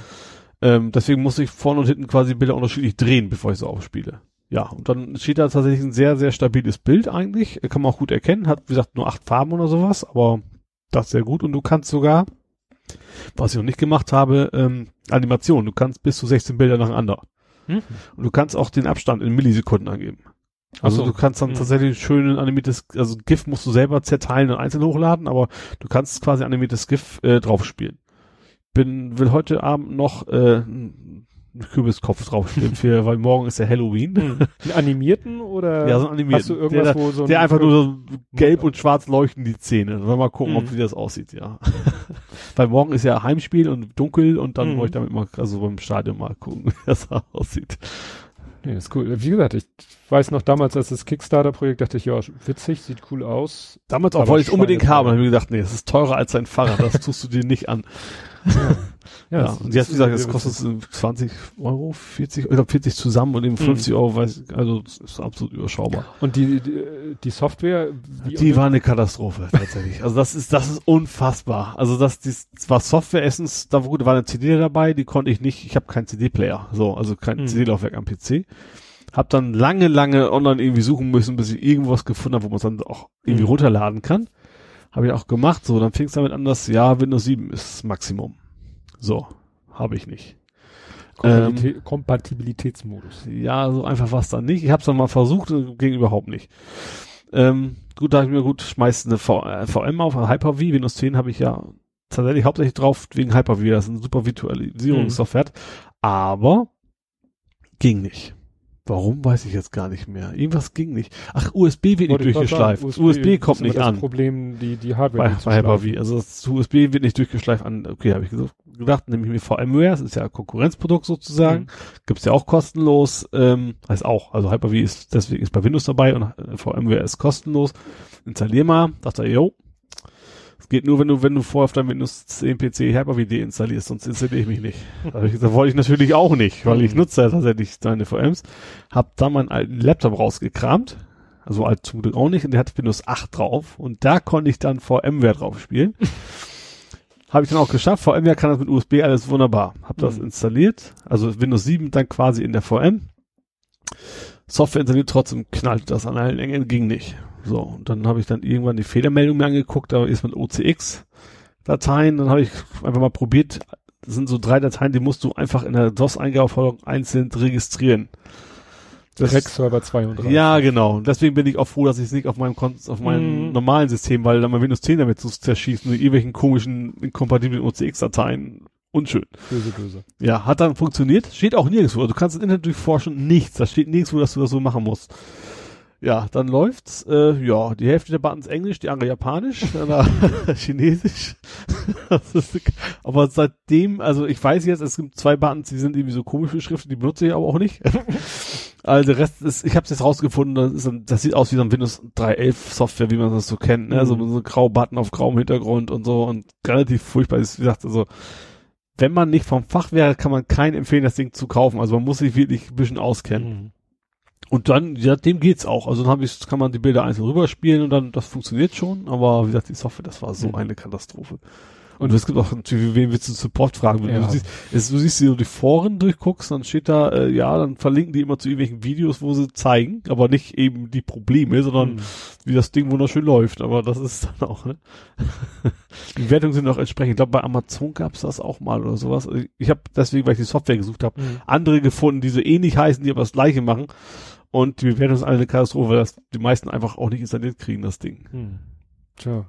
Ähm, deswegen muss ich vorne und hinten quasi Bilder unterschiedlich drehen, bevor ich so aufspiele. Ja, und dann steht da tatsächlich ein sehr, sehr stabiles Bild eigentlich. Kann man auch gut erkennen. Hat, wie gesagt, nur acht Farben oder sowas, aber das ist sehr gut. Und du kannst sogar, was ich noch nicht gemacht habe, ähm, Animation. Du kannst bis zu 16 Bilder nacheinander. Hm? Und du kannst auch den Abstand in Millisekunden angeben. Also so. du kannst dann Hm. tatsächlich schön animiertes, also GIF musst du selber zerteilen und einzeln hochladen, aber du kannst quasi animiertes GIF äh, draufspielen. Bin, will heute Abend noch äh, Kürbiskopf draufspielen, für, weil morgen ist ja Halloween. Hm. Einen animierten oder (laughs) Ja, so einen animierten. hast du irgendwas, der, wo so ein der einfach nur so gelb und schwarz leuchten die Zähne. Wollen wir mal gucken, ob Mhm. wie das aussieht, ja. (laughs) weil morgen ist ja Heimspiel und dunkel und dann Mhm. wollte ich damit mal, also beim Stadion mal gucken, (laughs) wie das aussieht. Nee, ist cool. Wie gesagt, ich weiß noch damals, als das Kickstarter-Projekt, dachte ich, ja, witzig, sieht cool aus. Damals auch wollte ich es unbedingt haben, dann habe ich gedacht, nee, das ist teurer als ein Fahrrad, das tust du dir nicht an. Ja, das- und jetzt, wie gesagt, es kostet äh, 20 Euro, 40, ich glaube 40 zusammen und eben 50 Euro, weiß also das ist absolut überschaubar. Und die, die, die Software, Die war eine Katastrophe, tatsächlich. Also das ist, das ist unfassbar. Also das, das war Software erstens, da wurde, war eine CD dabei, die konnte ich nicht, ich habe keinen CD-Player, so, also kein Mhm. CD-Laufwerk am PC. Hab dann lange, lange online irgendwie suchen müssen, bis ich irgendwas gefunden habe, wo man es dann auch irgendwie Mhm. runterladen kann. Habe ich auch gemacht, so, dann fing es damit an, dass, ja, Windows 7 ist das Maximum. So, habe ich nicht. Kompatibili Kompatibilitätsmodus. Ja, so einfach war es dann nicht. Ich habe es dann mal versucht und ging überhaupt nicht. Ähm, gut, da habe ich mir gut, schmeißt eine v äh, VM auf, Hyper-V, Windows 10 habe ich ja tatsächlich hauptsächlich drauf wegen Hyper-V, das ist eine super Virtualisierungssoftware, aber ging nicht. Warum, weiß ich jetzt gar nicht mehr. Irgendwas ging nicht. Ach, USB wird nicht Wollte durchgeschleift. sagen, USB, kommt nicht das an. Problem, die, die Hardware. Bei, bei. Hyper-V. Also das USB wird nicht durchgeschleift an. Okay, habe ich gedacht, nehme ich mir VMware, das ist ja ein Konkurrenzprodukt sozusagen. Mhm. Gibt's ja auch kostenlos. Ähm, heißt auch, also Hyper-V ist deswegen ist bei Windows dabei und äh, VMware ist kostenlos. Installier mal. Dachte er, yo. Geht nur, wenn du, wenn du vorher auf deinem Windows 10 PC Hyper-V deinstallierst, sonst installiere ich mich nicht. Da wollte ich natürlich auch nicht, weil ich Mhm. nutze ja tatsächlich deine VMs. Hab da meinen alten Laptop rausgekramt. Also alt zum Glück auch nicht. Und der hat Windows 8 drauf. Und da konnte ich dann VMware drauf spielen. (laughs) Habe ich dann auch geschafft. VMware kann das mit USB alles wunderbar. Hab das Mhm. installiert. Also Windows 7 dann quasi in der VM. Software installiert, trotzdem knallt das an allen Engen, ging nicht. So, und dann habe ich dann irgendwann die Fehlermeldung mir angeguckt, da ist mit OCX-Dateien, dann habe ich einfach mal probiert, das sind so drei Dateien, die musst du einfach in der DOS-Eingabeaufforderung einzeln registrieren. Das- Direct Server 32. ja, genau. Und deswegen bin ich auch froh, dass ich es nicht auf meinem Kon auf meinem Mhm. normalen System, weil dann mein Windows 10 damit zu zerschießen mit irgendwelchen komischen, inkompatiblen OCX-Dateien. Unschön. Böse, böse. Ja, hat dann funktioniert. Steht auch nirgendwo. Du kannst das Internet durchforschen, nichts. Da steht nirgendwo, dass du das so machen musst. Ja, dann läuft's. Äh, ja, die Hälfte der Buttons Englisch, die andere Japanisch, oder (laughs) Chinesisch. (laughs) Ist- aber seitdem, also ich weiß jetzt, es gibt zwei Buttons, die sind irgendwie so komisch beschriftet, die benutze ich aber auch nicht. (laughs) Also der Rest ist, ich habe es jetzt rausgefunden, das, ist das sieht aus wie so ein Windows 3.11 Software, wie man das so kennt, ne? Mhm. So, so grau Button auf grauem Hintergrund und so und relativ furchtbar ist, wie gesagt, also wenn man nicht vom Fach wäre, kann man keinen empfehlen, das Ding zu kaufen. Also man muss sich wirklich ein bisschen auskennen. Mhm. Und dann, ja, dem geht's auch. Also dann hab ich, kann man die Bilder einzeln rüberspielen und dann, das funktioniert schon. Aber wie gesagt, die Software, das war so Mhm. eine Katastrophe. Und es gibt auch natürlich, wen willst du Support fragen? Wenn Ja. du, siehst, es, du siehst, du die Foren durchguckst, dann steht da, äh, ja, dann verlinken die immer zu irgendwelchen Videos, wo sie zeigen, aber nicht eben die Probleme, sondern Mhm. wie das Ding wunderschön läuft. Aber das ist dann auch, ne? (laughs) die Wertungen sind auch entsprechend. Ich glaube, bei Amazon gab's das auch mal oder sowas. Ich, ich habe deswegen, weil ich die Software gesucht habe, Mhm. andere gefunden, die so ähnlich heißen, die aber das gleiche machen. Und die Bewertung ist alle eine Katastrophe, weil das die meisten einfach auch nicht installiert kriegen, das Ding. Mhm. Tja.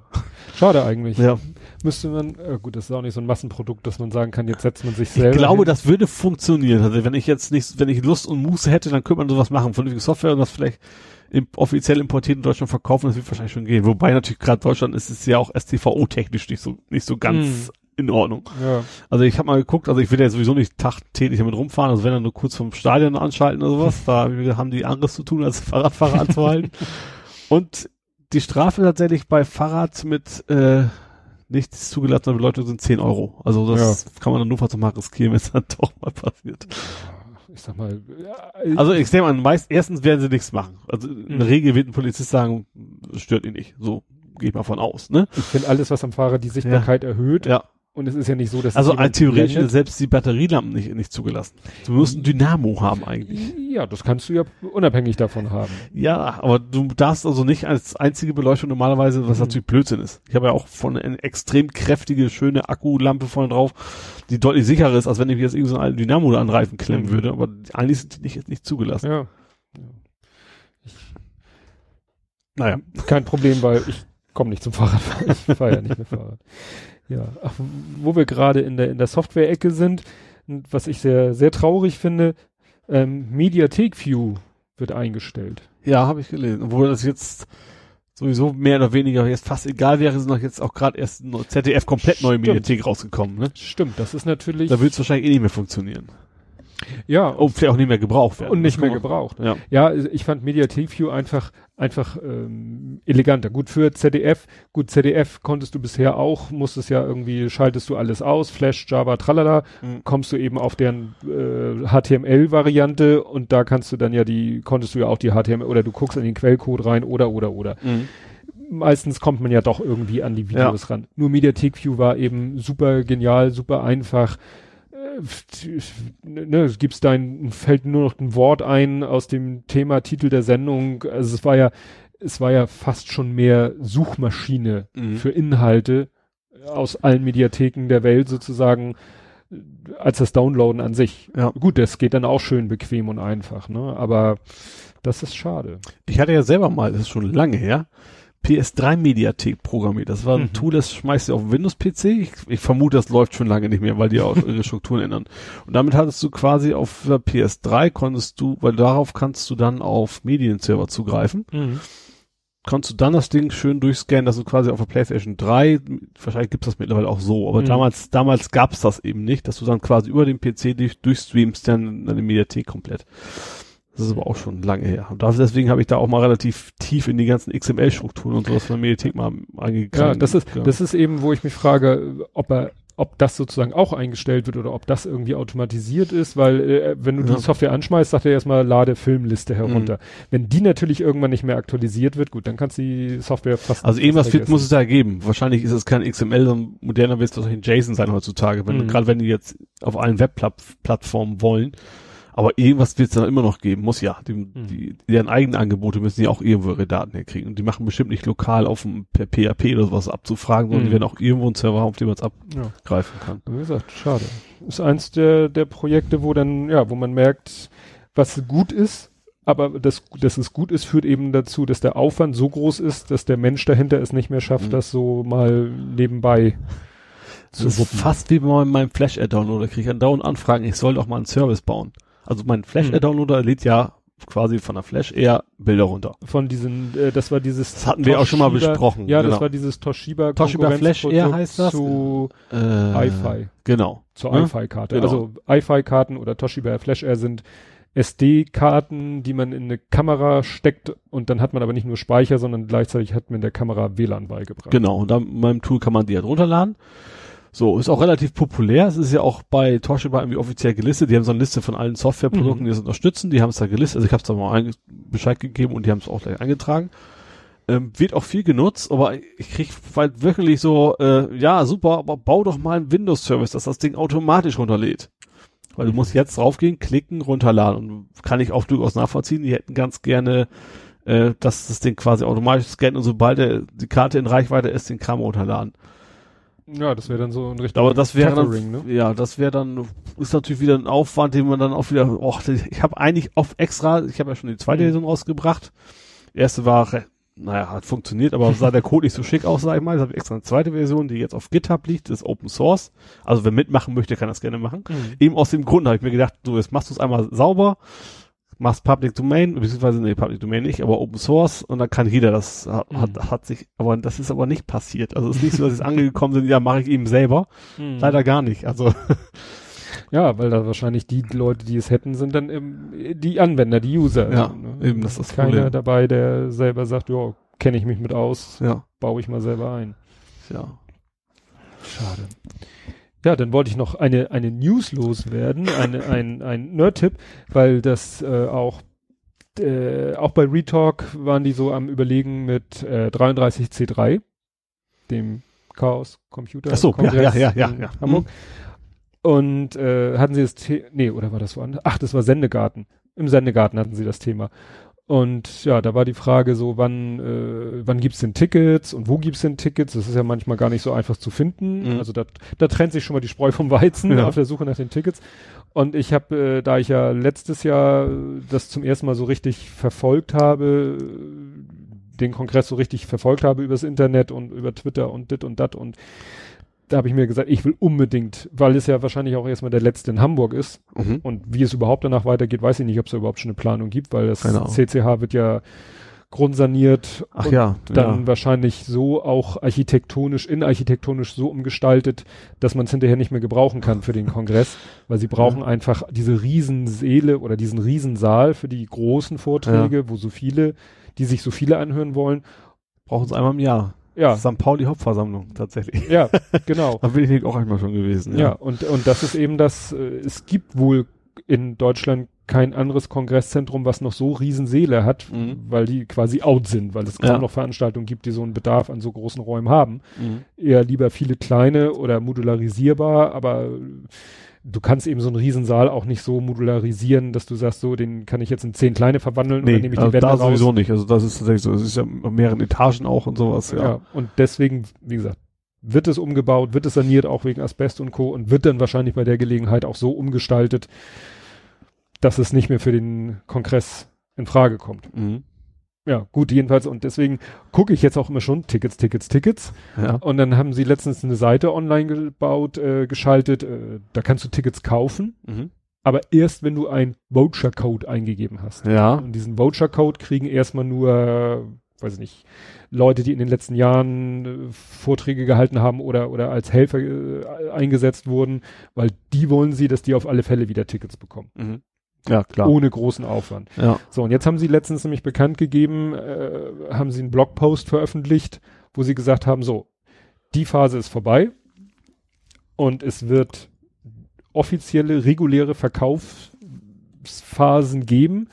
Schade eigentlich. Ja. Müsste man, äh, gut, das ist auch nicht so ein Massenprodukt, dass man sagen kann, jetzt setzt man sich Ich selber. glaube, hin. das würde funktionieren. Also wenn ich jetzt nicht, wenn ich Lust und Muße hätte, dann könnte man sowas machen. Vernünftige Software und das vielleicht im, offiziell importiert in Deutschland verkaufen, das wird wahrscheinlich schon gehen. Wobei natürlich gerade Deutschland ist es ja auch STVO-technisch nicht so, nicht so ganz Mhm. In Ordnung. Ja. Also ich habe mal geguckt, also ich will ja sowieso nicht tagtäglich damit rumfahren, also wenn dann nur kurz vom Stadion anschalten oder sowas, da haben die anderes zu tun, als Fahrradfahrer anzuhalten. (laughs) Und die Strafe tatsächlich bei Fahrrad mit äh, nichts zugelassene Beleuchtung sind 10 Euro. Also das kann man dann nur fast mal riskieren, wenn es dann (laughs) doch mal passiert. Ich sag mal, Also ich nehme an, meist, erstens werden sie nichts machen. Also in der Mhm. Regel wird ein Polizist sagen, stört ihn nicht. So gehe ich mal von aus, ne? ich finde alles, was am Fahrer die Sichtbarkeit erhöht. Ja. Und es ist ja nicht so, dass Also jemand theoretisch sind selbst die Batterielampen nicht, nicht zugelassen. Du musst ein Dynamo haben eigentlich. Ja, das kannst du ja unabhängig davon haben. Ja, aber du darfst also nicht als einzige Beleuchtung normalerweise, was Mhm. natürlich Blödsinn ist. Ich habe ja auch von eine extrem kräftige, schöne Akkulampe vorne drauf, die deutlich sicherer ist, als wenn ich mir jetzt irgendeinen so einen alten Dynamo da an Reifen klemmen Mhm. würde. Aber eigentlich sind die nicht, nicht zugelassen. Ja. Naja. Kein Problem, weil ich komme nicht zum Fahrradfahren. Ich fahre ja nicht mehr Fahrrad. (laughs) Ja, ach, wo wir gerade in der in der Software-Ecke sind, was ich sehr sehr traurig finde, ähm, Mediathek View wird eingestellt. Ja, habe ich gelesen. Obwohl das jetzt sowieso mehr oder weniger jetzt fast egal wäre, sind doch jetzt auch gerade erst ZDF komplett neue Stimmt. Mediathek rausgekommen. Ne? Stimmt, das ist natürlich Da wird es wahrscheinlich eh nicht mehr funktionieren. Ja Oh, vielleicht auch nicht mehr gebraucht werden. und nicht mehr gebraucht. Ja. Ja, ich fand Mediathek View einfach einfach ähm, eleganter. Gut für ZDF, gut ZDF konntest du bisher auch, musstest ja irgendwie schaltest du alles aus, Flash, Java, tralala, Mhm. kommst du eben auf deren äh, HTML-Variante und da kannst du dann ja die, konntest du ja auch die HTML oder du guckst in den Quellcode rein oder oder oder. Mhm. Meistens kommt man ja doch irgendwie an die Videos ran. Nur Mediathek View war eben super genial, super einfach. Äh, Ne, gibt's dein, fällt nur noch ein Wort ein aus dem Thema Titel der Sendung. Also es war ja, es war ja fast schon mehr Suchmaschine Mhm. für Inhalte aus allen Mediatheken der Welt sozusagen als das Downloaden an sich. Ja. Gut, das geht dann auch schön bequem und einfach, ne? Aber das ist schade. Ich hatte ja selber mal, das ist schon lange her, PS3 Mediathek programmiert. Das war ein Mhm. Tool, das schmeißt du auf Windows-PC. Ich, ich vermute, das läuft schon lange nicht mehr, weil die auch (laughs) ihre Strukturen ändern. Und damit hattest du quasi auf der PS3 konntest du, weil darauf kannst du dann auf Medienserver zugreifen. Kannst du dann das Ding schön durchscannen, dass du quasi auf der PlayStation 3, wahrscheinlich gibt's das mittlerweile auch so, aber Mhm. damals, damals gab's das eben nicht, dass du dann quasi über den PC durch, durchstreamst, dann deine Mediathek komplett. Das ist aber auch schon lange her. Und deswegen habe ich da auch mal relativ tief in die ganzen XML-Strukturen und sowas von der Mediathek mal eingegangen. Ja, das ist, Ja. das ist eben, wo ich mich frage, ob er, ob das sozusagen auch eingestellt wird oder ob das irgendwie automatisiert ist, weil äh, wenn du Ja. die Software anschmeißt, sagt er erstmal, lade Filmliste herunter. Wenn die natürlich irgendwann nicht mehr aktualisiert wird, gut, dann kannst du die Software fast Also irgendwas vergessen. muss es da geben. Wahrscheinlich ist es kein XML, sondern moderner wird es wahrscheinlich ein JSON sein heutzutage, wenn Mhm. gerade wenn die jetzt auf allen Webplattformen wollen. Aber irgendwas wird es da immer noch geben, muss ja. Die, Mhm. die, deren eigenen Angebote müssen ja auch irgendwo ihre Daten herkriegen. Und die machen bestimmt nicht lokal auf dem per PHP oder sowas abzufragen, sondern Mhm. die werden auch irgendwo einen Server haben, auf dem man es Ja. abgreifen kann. Wie gesagt, schade. Ist eins der, der Projekte, wo dann, ja, wo man merkt, was gut ist, aber das, dass es gut ist, führt eben dazu, dass der Aufwand so groß ist, dass der Mensch dahinter es nicht mehr schafft, Mhm. das so mal nebenbei zu wuppen. fast wie bei meinem Flash-Add-Downloader. Kriege ich andauernd Anfragen, ich soll doch mal einen Service bauen. Also mein Flash-Add-Downloader lädt ja quasi von der Flash eher Bilder runter. Von diesen, äh, das war dieses. Das hatten wir auch schon mal besprochen, Ja, genau. das war dieses Toshiba. Toshiba Flash Air heißt das? Zu Äh, Wi-Fi. Genau. Zur Ne? Wi-Fi-Karte. Genau. Also Wi-Fi-Karten oder Toshiba Flash Air sind SD-Karten, die man in eine Kamera steckt und dann hat man aber nicht nur Speicher, sondern gleichzeitig hat man der Kamera WLAN beigebracht. Genau. Und dann mit meinem Tool kann man die halt runterladen. So, ist auch relativ populär. Es ist ja auch bei Toshiba irgendwie offiziell gelistet. Die haben so eine Liste von allen Softwareprodukten, Mhm. die das unterstützen. Die haben es da gelistet. Also ich habe es da mal Bescheid gegeben und die haben es auch gleich eingetragen. Ähm, wird auch viel genutzt, aber ich krieg halt wirklich so, äh, ja, super, aber bau doch mal einen Windows-Service, dass das Ding automatisch runterlädt. Weil du musst jetzt draufgehen, klicken, runterladen. Und kann ich auch durchaus nachvollziehen. Die hätten ganz gerne, äh, dass das Ding quasi automatisch scannt und sobald der, die Karte in Reichweite ist, den Kram runterladen. Ja, das wäre dann so in Richtung Aber das wäre Tethering, dann, ne? ja, das wäre dann, ist natürlich wieder ein Aufwand, den man dann auch wieder, och, ich habe eigentlich auf extra, ich habe ja schon die zweite Mhm. Version rausgebracht. Die erste war, naja, hat funktioniert, aber sah der Code nicht so schick aus, sag ich mal. Jetzt habe ich extra eine zweite Version, die jetzt auf GitHub liegt, das ist Open Source. Also wer mitmachen möchte, kann das gerne machen. Mhm. Eben aus dem Grund habe ich mir gedacht, so, jetzt machst du es einmal sauber, machst Public Domain, beziehungsweise, nee, Public Domain nicht, aber Open Source und dann kann jeder das, hat, Mhm. hat, sich, aber das ist aber nicht passiert. Also es ist nicht so, dass jetzt (laughs) angekommen sind, ja, mache ich eben selber. Mhm. Leider gar nicht. Also, Ja, weil da wahrscheinlich die Leute, die es hätten, sind dann im, die Anwender, die User. Ja, ne? eben, das ist das Keiner Problem. dabei, der selber sagt, ja, kenne ich mich mit aus, ja, baue ich mal selber ein. ja. Schade. Ja, dann wollte ich noch eine, eine News loswerden, eine, ein, ein Nerd-Tipp, weil das äh, auch äh, auch bei Retalk waren die so am überlegen mit äh, 33C3, dem Chaos Computer Ach so, ja, Kongress ja, ja, ja, ja. Hamburg. Und äh, hatten sie das The nee, oder war das woanders? Ach, das war Sendegarten. Im Sendegarten hatten sie das Thema. Und ja, da war die Frage so, wann, äh, wann gibt's denn Tickets und wo gibt's denn Tickets? Das ist ja manchmal gar nicht so einfach zu finden. Mhm. Also da, da trennt sich schon mal die Spreu vom Weizen Ja. auf der Suche nach den Tickets. Und ich habe, äh, da ich ja letztes Jahr das zum ersten Mal so richtig verfolgt habe, den Kongress so richtig verfolgt habe übers Internet und über Twitter und dit und dat und da habe ich mir gesagt, ich will unbedingt, weil es ja wahrscheinlich auch erstmal der letzte in Hamburg ist, Mhm. und wie es überhaupt danach weitergeht, weiß ich nicht, ob es da überhaupt schon eine Planung gibt, weil das Ahnung. CCH wird ja grundsaniert Ach und ja, dann ja. wahrscheinlich so auch architektonisch, innenarchitektonisch so umgestaltet, dass man es hinterher nicht mehr gebrauchen kann für den Kongress, weil sie brauchen einfach diese Riesenseele oder diesen Riesensaal für die großen Vorträge, wo so viele, die sich so viele anhören wollen. Brauchen es einmal im Jahr. Ja, St. Pauli Hauptversammlung, tatsächlich. ja, (laughs) genau. Da bin ich auch einmal schon gewesen. Ja, und, und das ist eben das, äh, es gibt wohl in Deutschland kein anderes Kongresszentrum, was noch so Riesenseele hat, Mhm. weil die quasi out sind, weil es kaum Ja. noch Veranstaltungen gibt, die so einen Bedarf an so großen Räumen haben. Mhm. Eher lieber viele kleine oder modularisierbar, aber du kannst eben so einen Riesensaal auch nicht so modularisieren, dass du sagst, so, den kann ich jetzt in zehn kleine verwandeln oder Nee, nehme ich also die Wände da raus. sowieso nicht. Also das ist tatsächlich so. Es ist ja auf mehreren Etagen auch und sowas. Ja. Ja. und deswegen, wie gesagt, wird es umgebaut, wird es saniert, auch wegen Asbest und Co. und wird dann wahrscheinlich bei der Gelegenheit auch so umgestaltet, dass es nicht mehr für den Kongress in Frage kommt. Mhm. Ja, gut, jedenfalls, und deswegen gucke ich jetzt auch immer schon Tickets, Tickets, Tickets. Ja. Und dann haben sie letztens eine Seite online gebaut, äh, geschaltet, äh, da kannst du Tickets kaufen, Mhm. aber erst wenn du einen Voucher-Code eingegeben hast. Ja. Und diesen Voucher-Code kriegen erstmal nur, weiß ich nicht, Leute, die in den letzten Jahren äh, Vorträge gehalten haben oder, oder als Helfer äh, eingesetzt wurden, weil die wollen sie, dass die auf alle Fälle wieder Tickets bekommen. Mhm. Ja, klar. Ohne großen Aufwand. Ja. So, und jetzt haben sie letztens nämlich bekannt gegeben, äh, haben sie einen Blogpost veröffentlicht, wo sie gesagt haben, so, die Phase ist vorbei und es wird offizielle, reguläre Verkaufsphasen geben,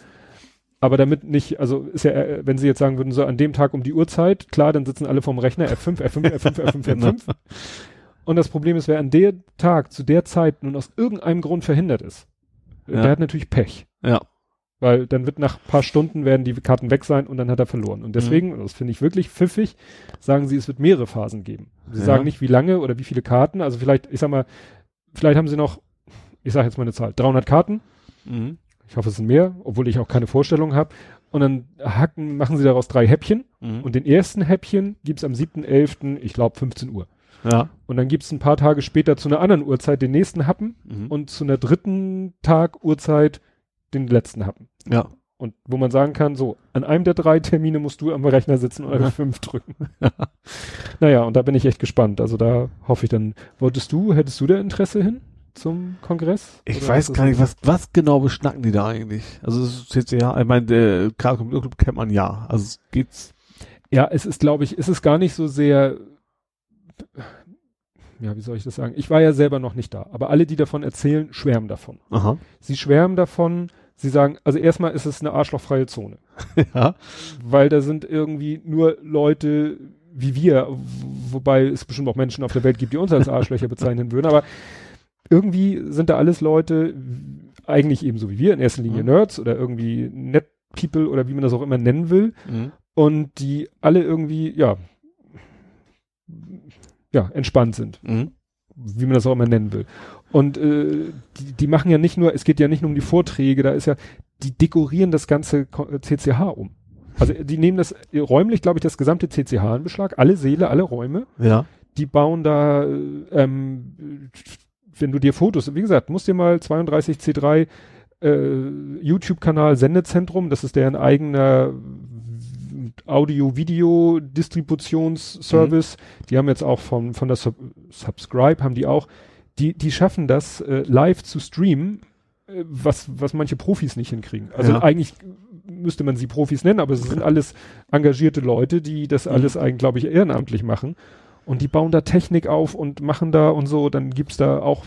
aber damit nicht, also ist ja, äh, wenn sie jetzt sagen würden, so an dem Tag um die Uhrzeit, klar, dann sitzen alle vorm Rechner, F5, F5, F5, F5, F5. Und das Problem ist, wer an der Tag, zu der Zeit nun aus irgendeinem Grund verhindert ist, Ja. der hat natürlich Pech. Ja. Weil dann wird nach paar Stunden werden die Karten weg sein und dann hat er verloren. Und deswegen, und das finde ich wirklich pfiffig, sagen sie, es wird mehrere Phasen geben. Sie Ja. sagen nicht, wie lange oder wie viele Karten. Also vielleicht, ich sag mal, vielleicht haben sie noch, ich sage jetzt mal eine Zahl, 300 Karten. Mhm. Ich hoffe, es sind mehr, obwohl ich auch keine Vorstellung habe. Und dann hacken, machen sie daraus drei Häppchen. Mhm. Und den ersten Häppchen gibt's am 7.11., ich glaube 15 Uhr. Ja. Und dann gibt's ein paar Tage später zu einer anderen Uhrzeit den nächsten Happen Mhm. und zu einer dritten Tag Uhrzeit den letzten Happen. ja. Und wo man sagen kann, so, an einem der drei Termine musst du am Rechner sitzen und (laughs) Ja. fünf drücken. naja, und da bin ich echt gespannt. Also da hoffe ich dann, wolltest du, hättest du da Interesse hin zum Kongress? Ich weiß gar nicht, was, was genau beschnacken die da eigentlich? Also es ist jetzt ja, ich meine, der Karl Computer Club kennt man ja. Also es geht's. Ja, es ist, glaube ich, es ist gar nicht so sehr, ja, wie soll ich das sagen? Ich war ja selber noch nicht da, aber alle, die davon erzählen, schwärmen davon. Aha. Sie schwärmen davon, sie sagen, also erstmal ist es eine arschlochfreie Zone. (laughs) ja. weil da sind irgendwie nur Leute wie wir, wobei es bestimmt auch Menschen auf der Welt gibt, die uns als Arschlöcher bezeichnen würden, aber irgendwie sind da alles Leute, eigentlich ebenso wie wir, in erster Linie Mhm. Nerds oder irgendwie Net People oder wie man das auch immer nennen will Mhm. und die alle irgendwie, ja, ja, entspannt sind Mhm. wie man das auch immer nennen will. Und äh, die, die machen ja nicht nur, es geht ja nicht nur um die Vorträge, da ist ja, die dekorieren das ganze CCH um. Also die nehmen das räumlich, glaube ich, das gesamte CCH in Beschlag, alle Säle, alle Räume. Ja. Die bauen da, äh, ähm, wenn du dir Fotos, wie gesagt, musst dir mal 32C3 äh, YouTube-Kanal Sendezentrum, das ist deren eigener Audio-Video-Distributionsservice. Die haben jetzt auch von, von der Sub Subscribe, haben die auch, die, die schaffen das, äh, live zu streamen, äh, was, was manche Profis nicht hinkriegen. Also Ja. eigentlich müsste man sie Profis nennen, aber es sind alles engagierte Leute, die das Mhm. alles eigentlich, glaube ich, ehrenamtlich machen. Und die bauen da Technik auf und machen da und so. Dann gibt's da auch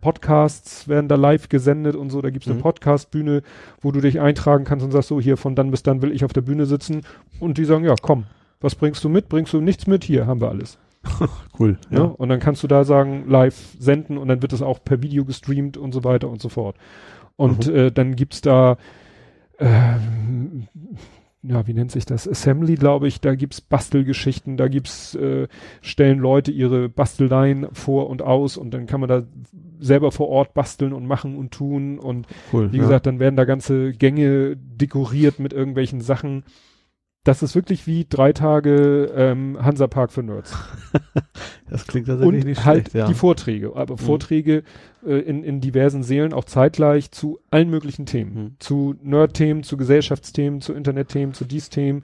Podcasts, werden da live gesendet und so. Da gibt's eine Mhm. Podcastbühne, wo du dich eintragen kannst und sagst so, hier von dann bis dann will ich auf der Bühne sitzen. Und die sagen, ja, komm, was bringst du mit? Bringst du nichts mit? Hier haben wir alles. (laughs) Cool. Ja. Und dann kannst du da sagen, live senden und dann wird es auch per Video gestreamt und so weiter und so fort. Und Mhm. äh, dann gibt's da, ähm, ja, wie nennt sich das? Assembly, glaube ich, da gibt's Bastelgeschichten, da gibt's, äh, stellen Leute ihre Basteleien vor und aus und dann kann man da selber vor Ort basteln und machen und tun und Cool. wie ja. gesagt, dann werden da ganze Gänge dekoriert mit irgendwelchen Sachen. Das ist wirklich wie drei Tage ähm, Hansapark für Nerds (laughs) das klingt tatsächlich und nicht halt schlecht, ja. die Vorträge, aber Mhm. Vorträge äh, in, in diversen Seelen auch zeitgleich zu allen möglichen Themen. Mhm. Zu Nerd-Themen, zu Gesellschaftsthemen, zu Internet-Themen, zu dies Themen.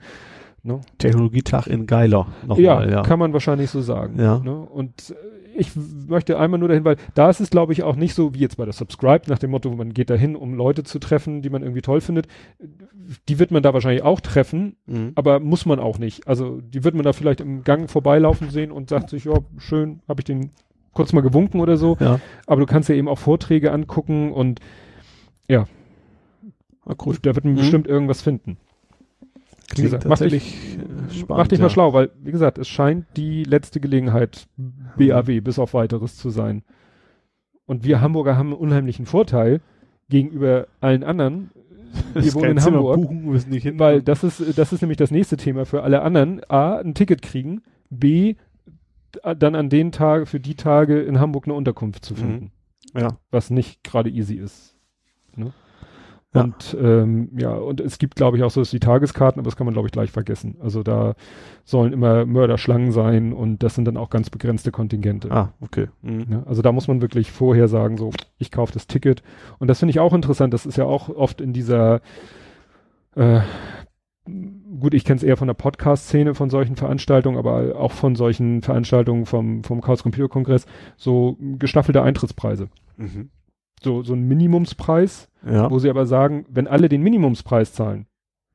Ne? Technologietag in Geiler. Nochmal, ja, ja. kann man wahrscheinlich so sagen. Ja. Ne? Und äh, ich möchte einmal nur dahin, weil da ist es, glaube ich, auch nicht so wie jetzt bei der Subscribe, nach dem Motto, man geht dahin, um Leute zu treffen, die man irgendwie toll findet. Die wird man da wahrscheinlich auch treffen, Mhm. aber muss man auch nicht. Also die wird man da vielleicht im Gang vorbeilaufen sehen und sagt sich, ja, schön, habe ich den kurz mal gewunken oder so. Ja. Aber du kannst ja eben auch Vorträge angucken und ja, Ah, cool. da wird man Mhm. bestimmt irgendwas finden. Wie gesagt, mach dich, äh, spannend. mach dich ja. mal schlau, weil, wie gesagt, es scheint die letzte Gelegenheit, BAW bis auf weiteres zu sein. Und wir Hamburger haben einen unheimlichen Vorteil gegenüber allen anderen. Wir wohnen in Zimmer Hamburg. buchen, müssen nicht hin. Weil das ist, das ist nämlich das nächste Thema für alle anderen. A, ein Ticket kriegen. B, dann an den Tagen, für die Tage in Hamburg eine Unterkunft zu Mhm. finden. ja. Was nicht gerade easy ist. Ja. Und ähm, ja, und es gibt, glaube ich, auch so dass die Tageskarten, aber das kann man, glaube ich, gleich vergessen. Also da sollen immer Mörderschlangen sein und das sind dann auch ganz begrenzte Kontingente. Ah, okay. Mhm. Ne? Also da muss man wirklich vorher sagen, so, ich kaufe das Ticket. Und das finde ich auch interessant. Das ist ja auch oft in dieser, äh, gut, ich kenne es eher von der Podcast-Szene von solchen Veranstaltungen, aber auch von solchen Veranstaltungen vom, vom Chaos Computer Kongress, so gestaffelte Eintrittspreise. Mhm. So, so ein Minimumspreis, Ja. wo sie aber sagen, wenn alle den Minimumspreis zahlen,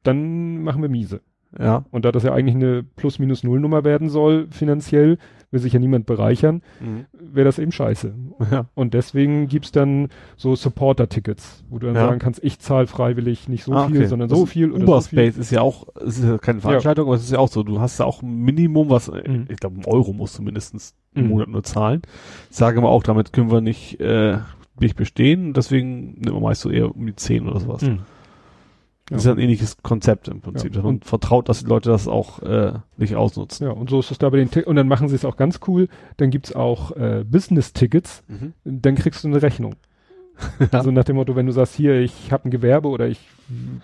dann machen wir miese. Ja. Und da das ja eigentlich eine Plus-Minus-Null-Nummer werden soll, finanziell, will sich ja niemand bereichern, Mhm. wäre das eben scheiße. Ja. Und deswegen gibt's dann so Supporter-Tickets, wo du dann Ja. sagen kannst, ich zahle freiwillig nicht so Ah, viel, okay. sondern Das so viel oder so. Uberspace ist ja auch, es ist ja keine Veranstaltung, aber es ist ja auch so, du hast ja auch ein Minimum, was, äh, Mhm. ich glaube, ein Euro musst du mindestens im Mhm. Monat nur zahlen. Ich sage aber auch, damit können wir nicht, äh, nicht bestehen, deswegen nimmt man meist so eher um die 10 oder sowas. Mhm. Das ist ja ein ähnliches Konzept im Prinzip, Ja. Und- vertraut, dass die Leute das auch äh, nicht ausnutzen. Ja, und so ist es da bei den Tickets. Und dann machen sie es auch ganz cool. Dann gibt's auch äh, Business-Tickets. Mhm. Dann kriegst du eine Rechnung. (laughs) Ja. So nach dem Motto, wenn du sagst, hier, ich habe ein Gewerbe oder ich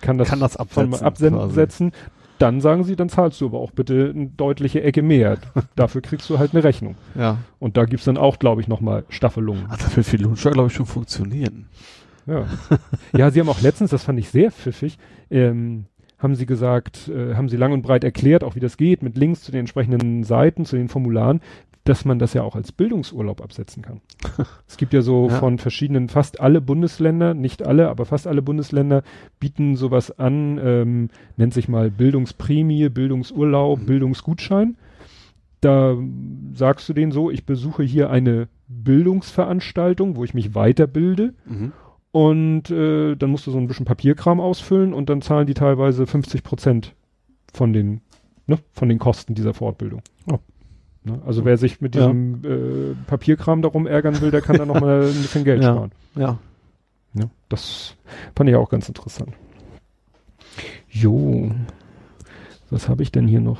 kann das, Kann das absetzen, absenden, quasi. setzen, dann sagen sie, dann zahlst du aber auch bitte eine deutliche Ecke mehr. (laughs) Dafür kriegst du halt eine Rechnung. Ja. Und da gibt's dann auch, glaube ich, nochmal Staffelungen. Ach, das wird für Lohnsteuer, glaube ich, schon funktionieren. Ja. (laughs) ja, sie haben auch letztens, das fand ich sehr pfiffig, ähm, haben sie gesagt, äh, haben sie lang und breit erklärt, auch wie das geht, mit Links zu den entsprechenden Seiten, zu den Formularen, dass man das ja auch als Bildungsurlaub absetzen kann. (laughs) es gibt ja so Ja. von verschiedenen, fast alle Bundesländer, nicht alle, aber fast alle Bundesländer bieten sowas an, ähm, nennt sich mal Bildungsprämie, Bildungsurlaub, Mhm. Bildungsgutschein. Da sagst du denen so, ich besuche hier eine Bildungsveranstaltung, wo ich mich weiterbilde. Mhm. Und äh, dann musst du so ein bisschen Papierkram ausfüllen und dann zahlen die teilweise 50 Prozent von den, ne, von den Kosten dieser Fortbildung. Oh. Ne? Also wer sich mit Ja. diesem äh, Papierkram darum ärgern will, der kann da nochmal (laughs) ein bisschen Geld Ja. sparen. Ja. Ne? Das fand ich auch ganz interessant. Jo, was habe ich denn hier noch?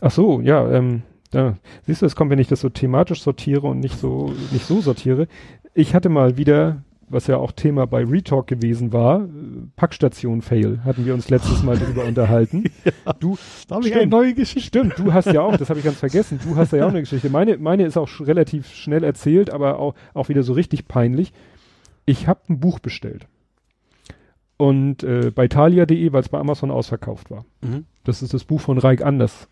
Ach so, ja, ähm, da, siehst du, es kommt, wenn ich das so thematisch sortiere und nicht so, nicht so sortiere. Ich hatte mal wieder, was ja auch Thema bei Retalk gewesen war, äh, Packstation Fail, hatten wir uns letztes Mal drüber unterhalten. (laughs) Du, Da habe ich eine neue Geschichte. stimmt, du hast ja auch, das habe ich ganz vergessen, du hast ja auch eine Geschichte. Meine, meine ist auch relativ schnell erzählt, aber auch, auch wieder so richtig peinlich. Ich habe ein Buch bestellt. Und äh, bei thalia.de, weil es bei Amazon ausverkauft war. Mhm. Das ist das Buch von Reik Anders.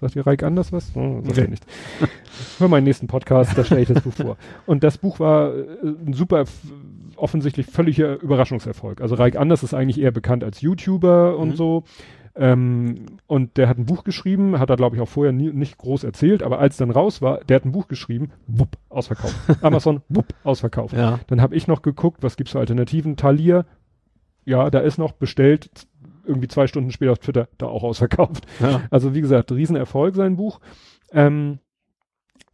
Sagt ihr Reik Anders was? Oh, sagt Nee. er nicht. (laughs) Hör meinen nächsten Podcast, da stelle ich das Buch vor. Und das Buch war äh, ein super, offensichtlich völliger Überraschungserfolg. Also Reik Anders ist eigentlich eher bekannt als YouTuber und Mhm. so. Ähm, und der hat ein Buch geschrieben, hat er glaube ich auch vorher nie, nicht groß erzählt, aber als dann raus war, der hat ein Buch geschrieben, wupp, ausverkauft. (laughs) Amazon, wupp, ausverkauft. Ja. Dann habe ich noch geguckt, was gibt's für Alternativen? Thalia, ja, da ist noch bestellt, irgendwie zwei Stunden später auf Twitter, da auch ausverkauft. ja. Also wie gesagt, Riesenerfolg sein Buch. Ähm,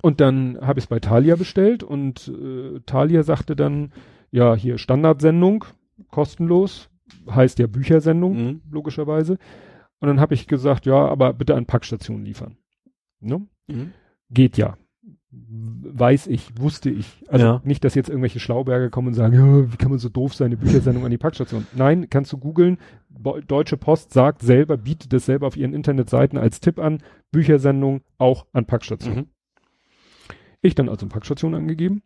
und dann habe ich es bei Thalia bestellt und äh, Thalia sagte dann, ja, hier Standardsendung, kostenlos, heißt ja Büchersendung, Mhm. logischerweise. Und dann habe ich gesagt, ja, aber bitte an Packstationen liefern. Ne? Mhm. Geht ja. Weiß ich, wusste ich. Also Ja. nicht, dass jetzt irgendwelche Schlauberger kommen und sagen, ja, wie kann man so doof sein, eine Büchersendung an die Packstation. Nein, kannst du googeln. Deutsche Post sagt selber, bietet es selber auf ihren Internetseiten als Tipp an, Büchersendung auch an Packstationen. Mhm. Ich dann also Packstation angegeben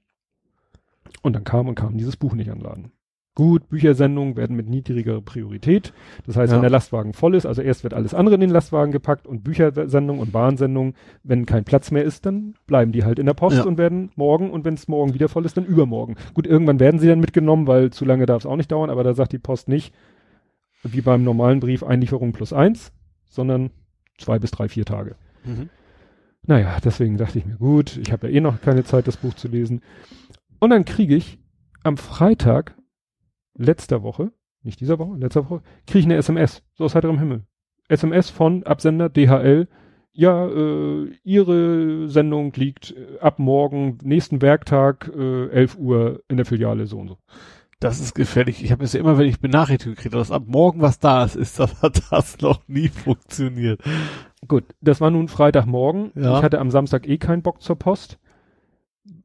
und dann kam und kam dieses Buch nicht an den Laden. Gut, Büchersendungen werden mit niedrigerer Priorität. Das heißt, Ja. wenn der Lastwagen voll ist, also erst wird alles andere in den Lastwagen gepackt und Büchersendungen und Bahnsendungen, wenn kein Platz mehr ist, dann bleiben die halt in der Post Ja. und werden morgen und wenn es morgen wieder voll ist, dann übermorgen. Gut, irgendwann werden sie dann mitgenommen, weil zu lange darf es auch nicht dauern, aber da sagt die Post nicht, wie beim normalen Brief, Einlieferung plus eins, sondern zwei bis drei, vier Tage. Mhm. Naja, deswegen dachte ich mir, gut, ich habe ja eh noch keine Zeit, das Buch zu lesen. Und dann kriege ich am Freitag letzter Woche, nicht dieser Woche, letzter Woche, kriege ich eine SMS, so aus heiterem Himmel. SMS von Absender DHL. Ja, äh, Ihre Sendung liegt äh, ab morgen, nächsten Werktag, äh, 11 Uhr in der Filiale so und so. Das ist gefährlich. Ich habe es ja immer, wenn ich Benachrichtigung kriege, dass ab morgen was da ist, ist das, (laughs) hat das noch nie funktioniert. Gut, das war nun Freitagmorgen. Ja. Ich hatte am Samstag eh keinen Bock zur Post.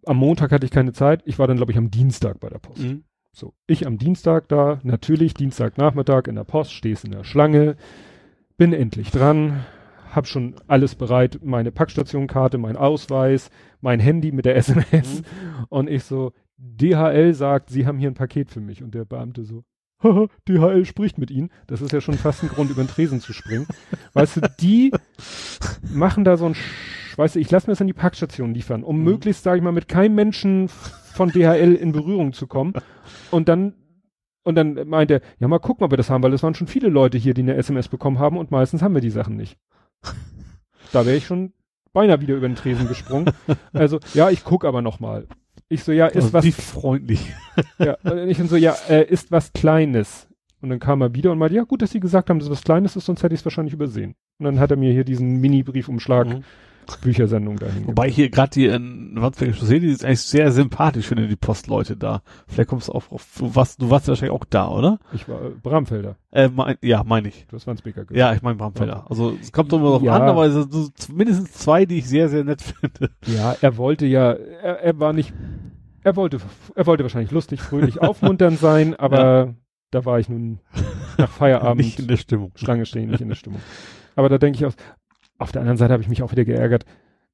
Am Montag hatte ich keine Zeit. Ich war dann, glaube ich, am Dienstag bei der Post. Mhm. So, ich am Dienstag da, natürlich Dienstagnachmittag in der Post, stehst in der Schlange, bin endlich dran, hab schon alles bereit, meine Packstationkarte, mein Ausweis, mein Handy mit der (laughs) SMS und ich so, DHL sagt, Sie haben hier ein Paket für mich und der Beamte so, haha, DHL spricht mit Ihnen. Das ist ja schon fast ein Grund, über den Tresen zu springen. Weißt du, die (laughs) machen da so ein, Sch- weißt du, ich lasse mir das an die Packstation liefern, um Mhm. möglichst, sage ich mal, mit keinem Menschen von DHL in Berührung zu kommen. Und dann, und dann meint er, ja, mal gucken, ob wir das haben, weil es waren schon viele Leute hier, die eine SMS bekommen haben und meistens haben wir die Sachen nicht. Da wäre ich schon beinahe wieder über den Tresen gesprungen. Also, ja, ich guck aber noch mal. Ich so, ja, ist Also was wie freundlich. ja, und ich so, ja, äh, ist was Kleines. Und dann kam er wieder und meinte, ja, gut, dass Sie gesagt haben, dass es was Kleines ist, sonst hätte ich es wahrscheinlich übersehen. Und dann hat er mir hier diesen Mini-Briefumschlag, Mhm. Büchersendung dahin. Wobei hier gerade die in Wandsbeker Chaussee, die ist eigentlich sehr sympathisch, finde die Postleute da. Vielleicht kommst du auch auf, du warst, du warst wahrscheinlich auch da, oder? Ich war äh, Bramfelder. Äh, mein, ja, meine ich. Du hast Wandsbeker gesagt. Ja, ich meine Bramfelder. Also es kommt immer drauf Ja. an, aber es sind so mindestens zwei, die ich sehr, sehr nett (laughs) finde. Ja, er wollte ja, er, er war nicht, er wollte, er wollte wahrscheinlich lustig, fröhlich, (laughs) aufmunternd sein, aber da war ich nun nach Feierabend Nicht in der Stimmung. Schlange stehen, nicht in der Stimmung. Aber da denke ich auch, auf der anderen Seite habe ich mich auch wieder geärgert.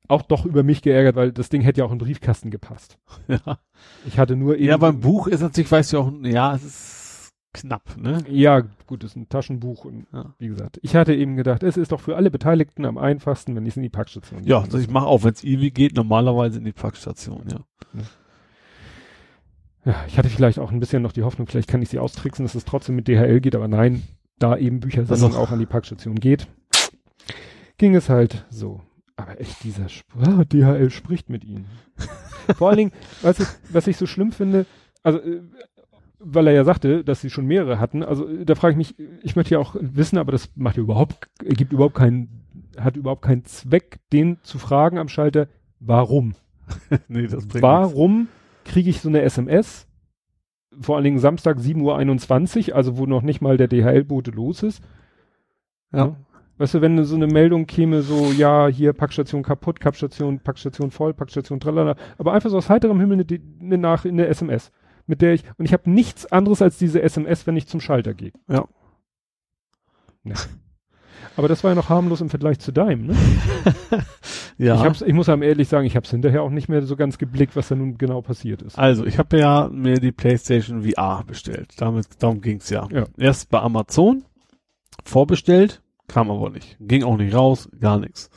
Auch doch über mich geärgert, weil das Ding hätte ja auch in den Briefkasten gepasst. (laughs) Ja. Ich hatte nur eben. ja, beim Buch ist natürlich, weißt du auch, ja, es ist knapp, ne? Ja, gut, das ist ein Taschenbuch und Ja. wie gesagt, ich hatte eben gedacht, es ist doch für alle Beteiligten am einfachsten, wenn ich es in die Packstation Ja, also ich mache auch, wenn es irgendwie geht, normalerweise in die Packstation, ja. Ja, ich hatte vielleicht auch ein bisschen noch die Hoffnung, vielleicht kann ich sie austricksen, dass es trotzdem mit DHL geht, aber nein, da eben Büchersendung Also- auch an die Packstation geht, ging es halt so. Aber echt, dieser Sp ah, DHL spricht mit ihnen. Vor allen Dingen, weißt du, was ich so schlimm finde, also äh, weil er ja sagte, dass sie schon mehrere hatten, also äh, da frage ich mich, ich möchte ja auch wissen, aber das macht ja überhaupt, gibt überhaupt keinen, hat überhaupt keinen Zweck, den zu fragen am Schalter, warum? (laughs) nee, das bringt nichts. Warum kriege ich so eine SMS? Vor allen Dingen Samstag 7.21 Uhr, also wo noch nicht mal der DHL-Bote los ist. Ja. Weißt du, wenn so eine Meldung käme, so, ja, hier Packstation kaputt, Packstation, Packstation voll, Packstation tralala, aber einfach so aus heiterem Himmel eine, eine, Nach eine SMS, mit der ich, und ich habe nichts anderes als diese SMS, wenn ich zum Schalter gehe. Ja. Ja. Aber das war ja noch harmlos im Vergleich zu deinem, ne? (laughs) Ja. Ich, hab's, ich muss einem ehrlich sagen, ich habe es hinterher auch nicht mehr so ganz geblickt, was da nun genau passiert ist. Also, ich habe ja mir die PlayStation VR bestellt. Damit, darum ging's ja. Ja. Erst bei Amazon, vorbestellt, kam aber nicht. Ging auch nicht raus, gar nichts.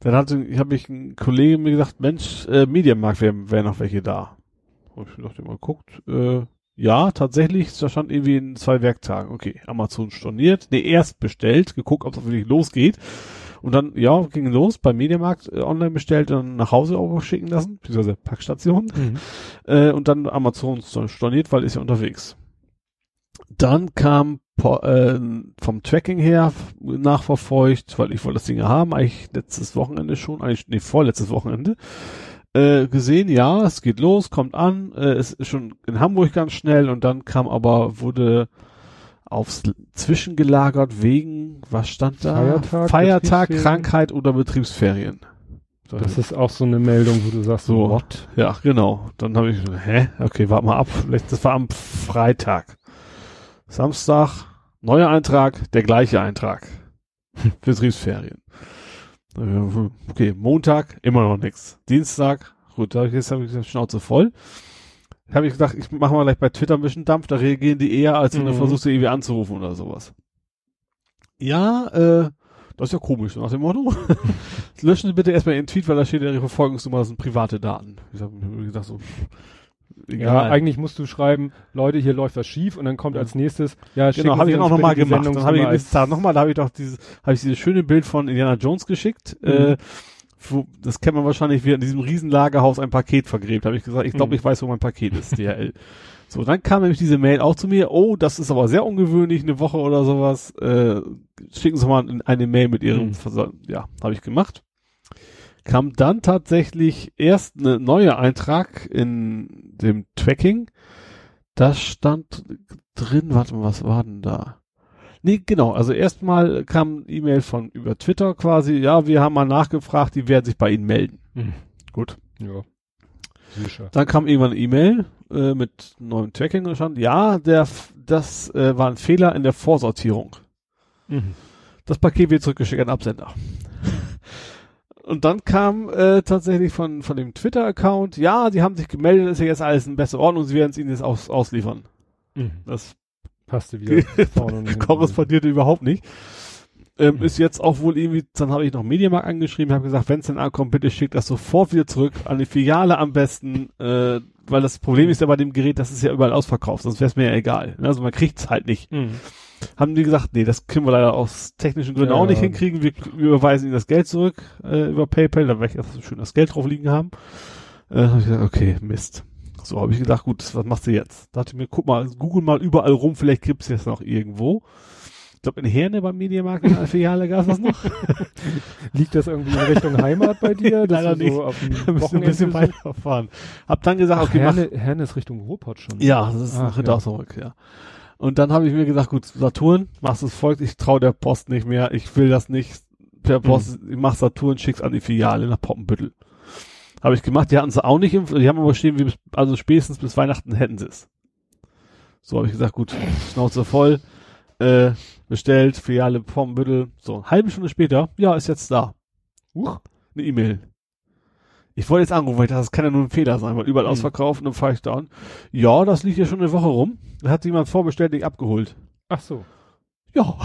Dann hatte, ich habe ich ein Kollege mir gesagt, Mensch, äh, Mediamarkt wäre wär noch welche da. Hab ich gedacht, mal geguckt, äh, Ja, tatsächlich, da stand irgendwie in zwei Werktagen. Okay, Amazon storniert. Nee, erst bestellt, geguckt, ob es wirklich losgeht. Und dann, ja, ging los, beim Mediamarkt äh, online bestellt, dann nach Hause auch schicken lassen, beziehungsweise Packstation. Mhm. Äh, und dann Amazon storniert, weil ist ja unterwegs. Dann kam äh, vom Tracking her nachverfolgt, weil ich wollte das Ding ja haben, eigentlich letztes Wochenende schon, eigentlich, nee, vorletztes Wochenende, äh, gesehen, ja, es geht los, kommt an, äh, es ist schon in Hamburg ganz schnell und dann kam aber, wurde aufs Zwischengelagert wegen, was stand da? Feiertag, Feiertag. Krankheit oder Betriebsferien. Das ist auch so eine Meldung, wo du sagst, So. what? Ja, genau. Dann habe ich, hä? Okay, warte mal ab. Das war am Freitag. Samstag, neuer Eintrag, der gleiche Eintrag. (laughs) Betriebsferien. Äh, Okay, Montag, immer noch nichts. Dienstag, gut, da jetzt habe ich die Schnauze voll. Habe ich gedacht, ich mache mal gleich bei Twitter ein bisschen Dampf, da reagieren die eher, als wenn du Mhm. versuchst, sie irgendwie anzurufen oder sowas. Ja, äh, das ist ja komisch, nach dem Motto. (laughs) Löschen Sie bitte erstmal Ihren Tweet, weil da steht Ihre Verfolgungsnummer, das sind private Daten. Ich habe mir gedacht, so, Ja, eigentlich musst du schreiben, Leute, hier läuft was schief und dann kommt als nächstes, ja, Genau, habe ich auch nochmal gemacht. Dann habe ich nächsten Tag nochmal, da habe ich doch dieses, habe ich dieses schöne Bild von Indiana Jones geschickt. Mhm. Äh, wo, das kennt man wahrscheinlich, wie in diesem Riesenlagerhaus ein Paket vergräbt. Habe ich gesagt, ich glaube, Mhm. ich weiß, wo mein Paket ist, DHL. so, dann kam nämlich diese Mail auch zu mir. Oh, das ist aber sehr ungewöhnlich, eine Woche oder sowas. Äh, schicken Sie mal eine Mail mit Ihrem Mhm. Versand. Ja, habe ich gemacht. Kam dann tatsächlich erst eine neue Eintrag in dem Tracking. Da stand drin, warte mal, was war denn da? Nee, genau, also erstmal kam E-Mail von über Twitter quasi, ja, wir haben mal nachgefragt, die werden sich bei Ihnen melden. Mhm. Gut. Ja. Sicher. Dann kam irgendwann eine E-Mail äh, mit neuem Tracking und stand, ja, der, das äh, war ein Fehler in der Vorsortierung. Mhm. Das Paket wird zurückgeschickt an Absender. Und dann kam äh, tatsächlich von, von dem Twitter-Account, ja, die haben sich gemeldet, ist ja jetzt alles in bester Ordnung, sie werden es ihnen jetzt aus, ausliefern. Mhm. Das Passte wieder. (laughs) korrespondierte überhaupt nicht. Ähm, Mhm. Ist jetzt auch wohl irgendwie, dann habe ich noch Mediamarkt angeschrieben, habe gesagt, wenn es denn ankommt, bitte schickt das sofort wieder zurück an die Filiale am besten, äh, weil das Problem ist ja bei dem Gerät, das ist ja überall ausverkauft, sonst wäre es mir ja egal. Also man kriegt's halt nicht. Mhm. Haben die gesagt, nee, das können wir leider aus technischen Gründen Ja. auch nicht hinkriegen, wir, wir überweisen ihnen das Geld zurück äh, über PayPal, da werde ich erst schön das Geld drauf liegen haben. Äh, habe ich gesagt, okay, Mist. So habe ich gedacht, gut, was machst du jetzt? Dachte mir, guck mal, google mal überall rum, vielleicht gibt's jetzt noch irgendwo. Ich glaube, in Herne beim Mediamarkt in der Filiale gab es das noch. (laughs) Liegt das irgendwie in Richtung Heimat bei dir? Leider nicht. So auf dem (laughs) Wir müssen ein bisschen weiterfahren. Hab dann gesagt, Ach, okay, mach, Herne, Herne ist Richtung Ruhrpott schon. ja, das ist Ach, nach Rittersburg, ja. Und dann habe ich mir gesagt, gut, Saturn, machst es folgt, ich traue der Post nicht mehr, ich will das nicht per Post, ich mach Saturn, schick's an die Filiale nach Poppenbüttel. Habe ich gemacht, die hatten es auch nicht, im, die haben aber stehen, wie also spätestens bis Weihnachten hätten sie es. So habe ich gesagt, gut, Schnauze voll, äh, bestellt, Filiale Poppenbüttel, so, eine halbe Stunde später, ja, ist jetzt da. Huch. Eine E-Mail. Ich wollte jetzt anrufen, weil ich dachte, das kann ja nur ein Fehler sein, weil überall Hm. ausverkauft und dann fahre ich da an. Ja, das liegt ja schon eine Woche rum. Da hat jemand vorbestellt, nicht abgeholt. Ach so. Ja.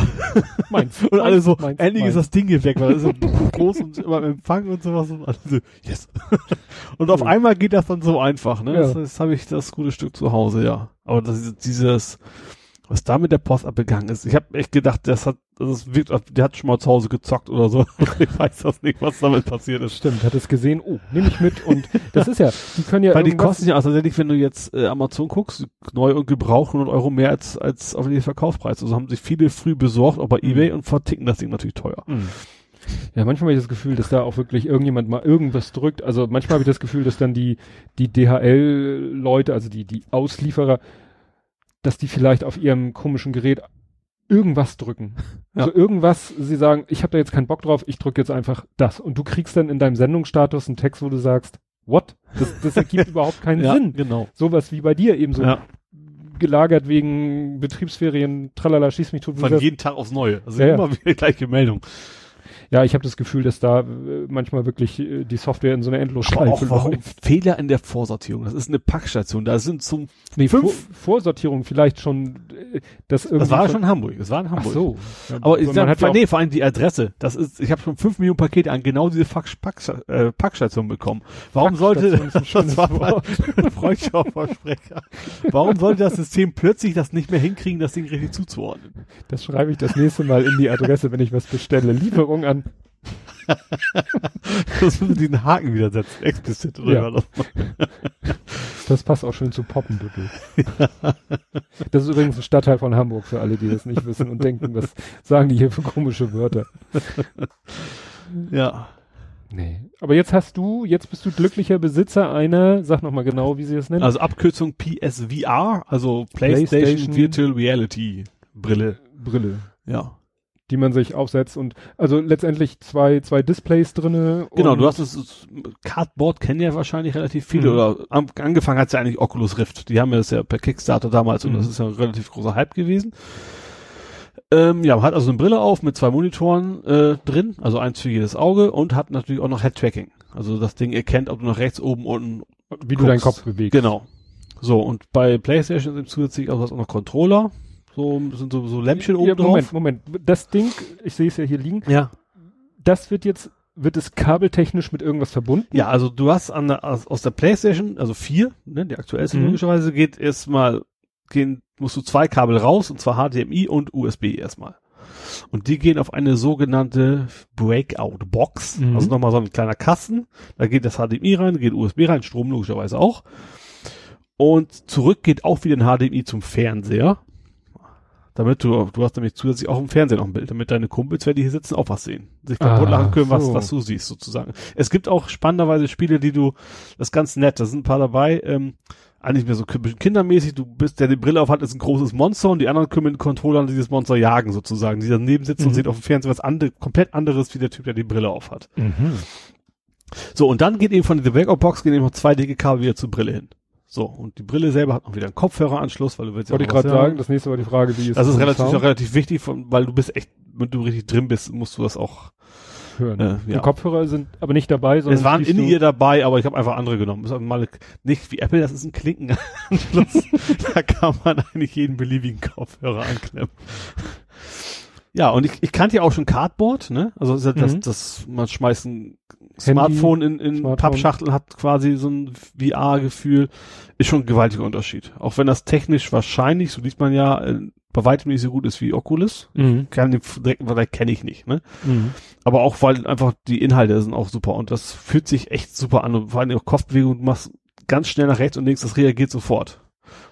Meins. (laughs) Und alle so, meins, endlich meins. ist das Ding hier weg, weil das ist so (laughs) groß und immer im Empfang und sowas. Und alle so, yes. (laughs) und auf einmal geht das dann so einfach, ne? Ja. Das, das habe ich das gute Stück zu Hause, ja. Aber das ist dieses, was da mit der Post abgegangen ist. Ich habe echt gedacht, das hat, das wirkt, der hat schon mal zu Hause gezockt oder so. (laughs) ich weiß das nicht, was damit passiert ist. Stimmt, hat es gesehen, oh, nehme ich mit und das ist ja, die können ja Weil die kosten ja also tatsächlich, wenn du jetzt äh, Amazon guckst, neu und gebraucht 100 Euro mehr als, als auf den Verkaufspreis. Also haben sich viele früh besorgt, auch bei Mhm. Ebay und verticken das Ding natürlich teuer. Mhm. Ja, manchmal habe ich das Gefühl, dass da auch wirklich irgendjemand mal irgendwas drückt. Also manchmal habe ich das Gefühl, dass dann die, die DHL-Leute, also die, die Auslieferer, dass die vielleicht auf ihrem komischen Gerät irgendwas drücken. (laughs) Ja. Also irgendwas, sie sagen, ich habe da jetzt keinen Bock drauf, ich drücke jetzt einfach das. Und du kriegst dann in deinem Sendungsstatus einen Text, wo du sagst, what? Das, das ergibt (laughs) überhaupt keinen ja, Sinn. genau. Sowas wie bei dir eben so Ja. gelagert wegen Betriebsferien, tralala, schieß mich tot. Von jeden Tag aufs Neue. Also immer wieder gleiche Meldung. Ja, ich habe das Gefühl, dass da äh, manchmal wirklich äh, die Software in so eine Aber Endlosschleife läuft. Fehler in der Vorsortierung. Das ist eine Packstation. Da sind zum Nee, Vor fünf- Vorsortierung vielleicht schon das irgendwie. Das war schon in Hamburg. Das war in Ach Hamburg. so. Ja, Aber ich sag, auch- nee, vor allem die Adresse. Das ist, ich habe schon fünf Millionen Pakete an genau diese Pack, äh, Packstation bekommen. Warum sollte, (laughs) das war. (laughs) Warum sollte das System plötzlich das nicht mehr hinkriegen, das Ding richtig zuzuordnen? Das schreibe ich das nächste Mal in die Adresse, wenn ich was bestelle. Lieferung an. Das müssen die den Haken wieder setzen. Explizit oder Ja. (laughs) Das passt auch schön zu Poppenbüttel. (laughs) Das ist übrigens ein Stadtteil von Hamburg für alle, die das nicht wissen und denken, was sagen die hier für komische Wörter. (laughs) Ja. Nee. Aber jetzt hast du, jetzt bist du glücklicher Besitzer einer, sag nochmal genau, wie sie das nennen. Also Abkürzung PSVR, also PlayStation, PlayStation Virtual Reality Brille. Brille. Ja. Die man sich aufsetzt und also letztendlich zwei, zwei Displays drinne. Genau, und, du hast das, das Cardboard kennen ja wahrscheinlich relativ viele Mhm. oder am, angefangen hat ja eigentlich Oculus Rift. Die haben ja das ja per Kickstarter damals und Mhm. das ist ja ein relativ großer Hype gewesen. Ähm, ja, man hat also eine Brille auf mit zwei Monitoren äh, drin, also eins für jedes Auge und hat natürlich auch noch Head Tracking. Also das Ding erkennt, ob du nach rechts, oben, unten wie du deinen guckst. Kopf bewegst. Genau. So, und bei PlayStation sind zusätzlich auch, auch noch Controller. So sind so, so Lämpchen oben ja, drauf. Moment, Moment. Das Ding, ich sehe es ja hier liegen, Ja. das wird jetzt, wird es kabeltechnisch mit irgendwas verbunden? Ja, also du hast an der, aus, aus der PlayStation, also vier, ne, die aktuellste Mhm. logischerweise geht erstmal, gehen, musst du zwei Kabel raus, und zwar HDMI und USB erstmal. Und die gehen auf eine sogenannte Breakout-Box. Mhm. Also nochmal so ein kleiner Kasten. Da geht das HDMI rein, geht USB rein, Strom logischerweise auch. Und zurück geht auch wieder ein HDMI zum Fernseher. Damit du, du hast nämlich zusätzlich auch im Fernsehen noch ein Bild, damit deine Kumpels, wenn die hier sitzen, auch was sehen. Sich kaputt Ah, lachen können, was, so. was du siehst, sozusagen. Es gibt auch spannenderweise Spiele, die du, das ist ganz nett, da sind ein paar dabei, ähm, eigentlich mehr so ein bisschen kindermäßig, du bist, der die Brille auf hat, ist ein großes Monster und die anderen können mit den Controllern dieses Monster jagen, sozusagen. Die daneben sitzen und Mhm. sehen auf dem Fernseher was andere, komplett anderes, wie der Typ, der die Brille auf hat. Mhm. So, und dann geht eben von der Backup-Box gehen eben noch zwei dicke Kabel wieder zur Brille hin. So, und die Brille selber hat noch wieder einen Kopfhöreranschluss, weil du willst Wollte ich gerade sagen, das nächste war die Frage, wie ist Das ist mit dem relativ, Sound? auch relativ wichtig, von, weil du bist echt, wenn du richtig drin bist, musst du das auch. hören. Äh, Die ja. Kopfhörer sind aber nicht dabei, sondern Es waren in ihr dabei, aber ich habe einfach andere genommen. Das ist mal nicht wie Apple, das ist ein Klinkenanschluss. (laughs) (laughs) da kann man eigentlich jeden beliebigen Kopfhörer anklemmen. Ja, und ich, ich kannte ja auch schon Cardboard, ne? Also das, das, Mhm. das man schmeißt ein Smartphone in, in Smartphone. Pappschachteln, hat quasi so ein VR-Gefühl. Ist schon ein gewaltiger Unterschied. Auch wenn das technisch wahrscheinlich, so liest man ja, äh, bei weitem nicht so gut ist wie Oculus. Mhm. Kann den direkten Vergleich kenne ich nicht, ne? Mhm. Aber auch, weil einfach die Inhalte sind auch super und das fühlt sich echt super an und vor allem auch Kopfbewegung, du machst ganz schnell nach rechts und links, das reagiert sofort.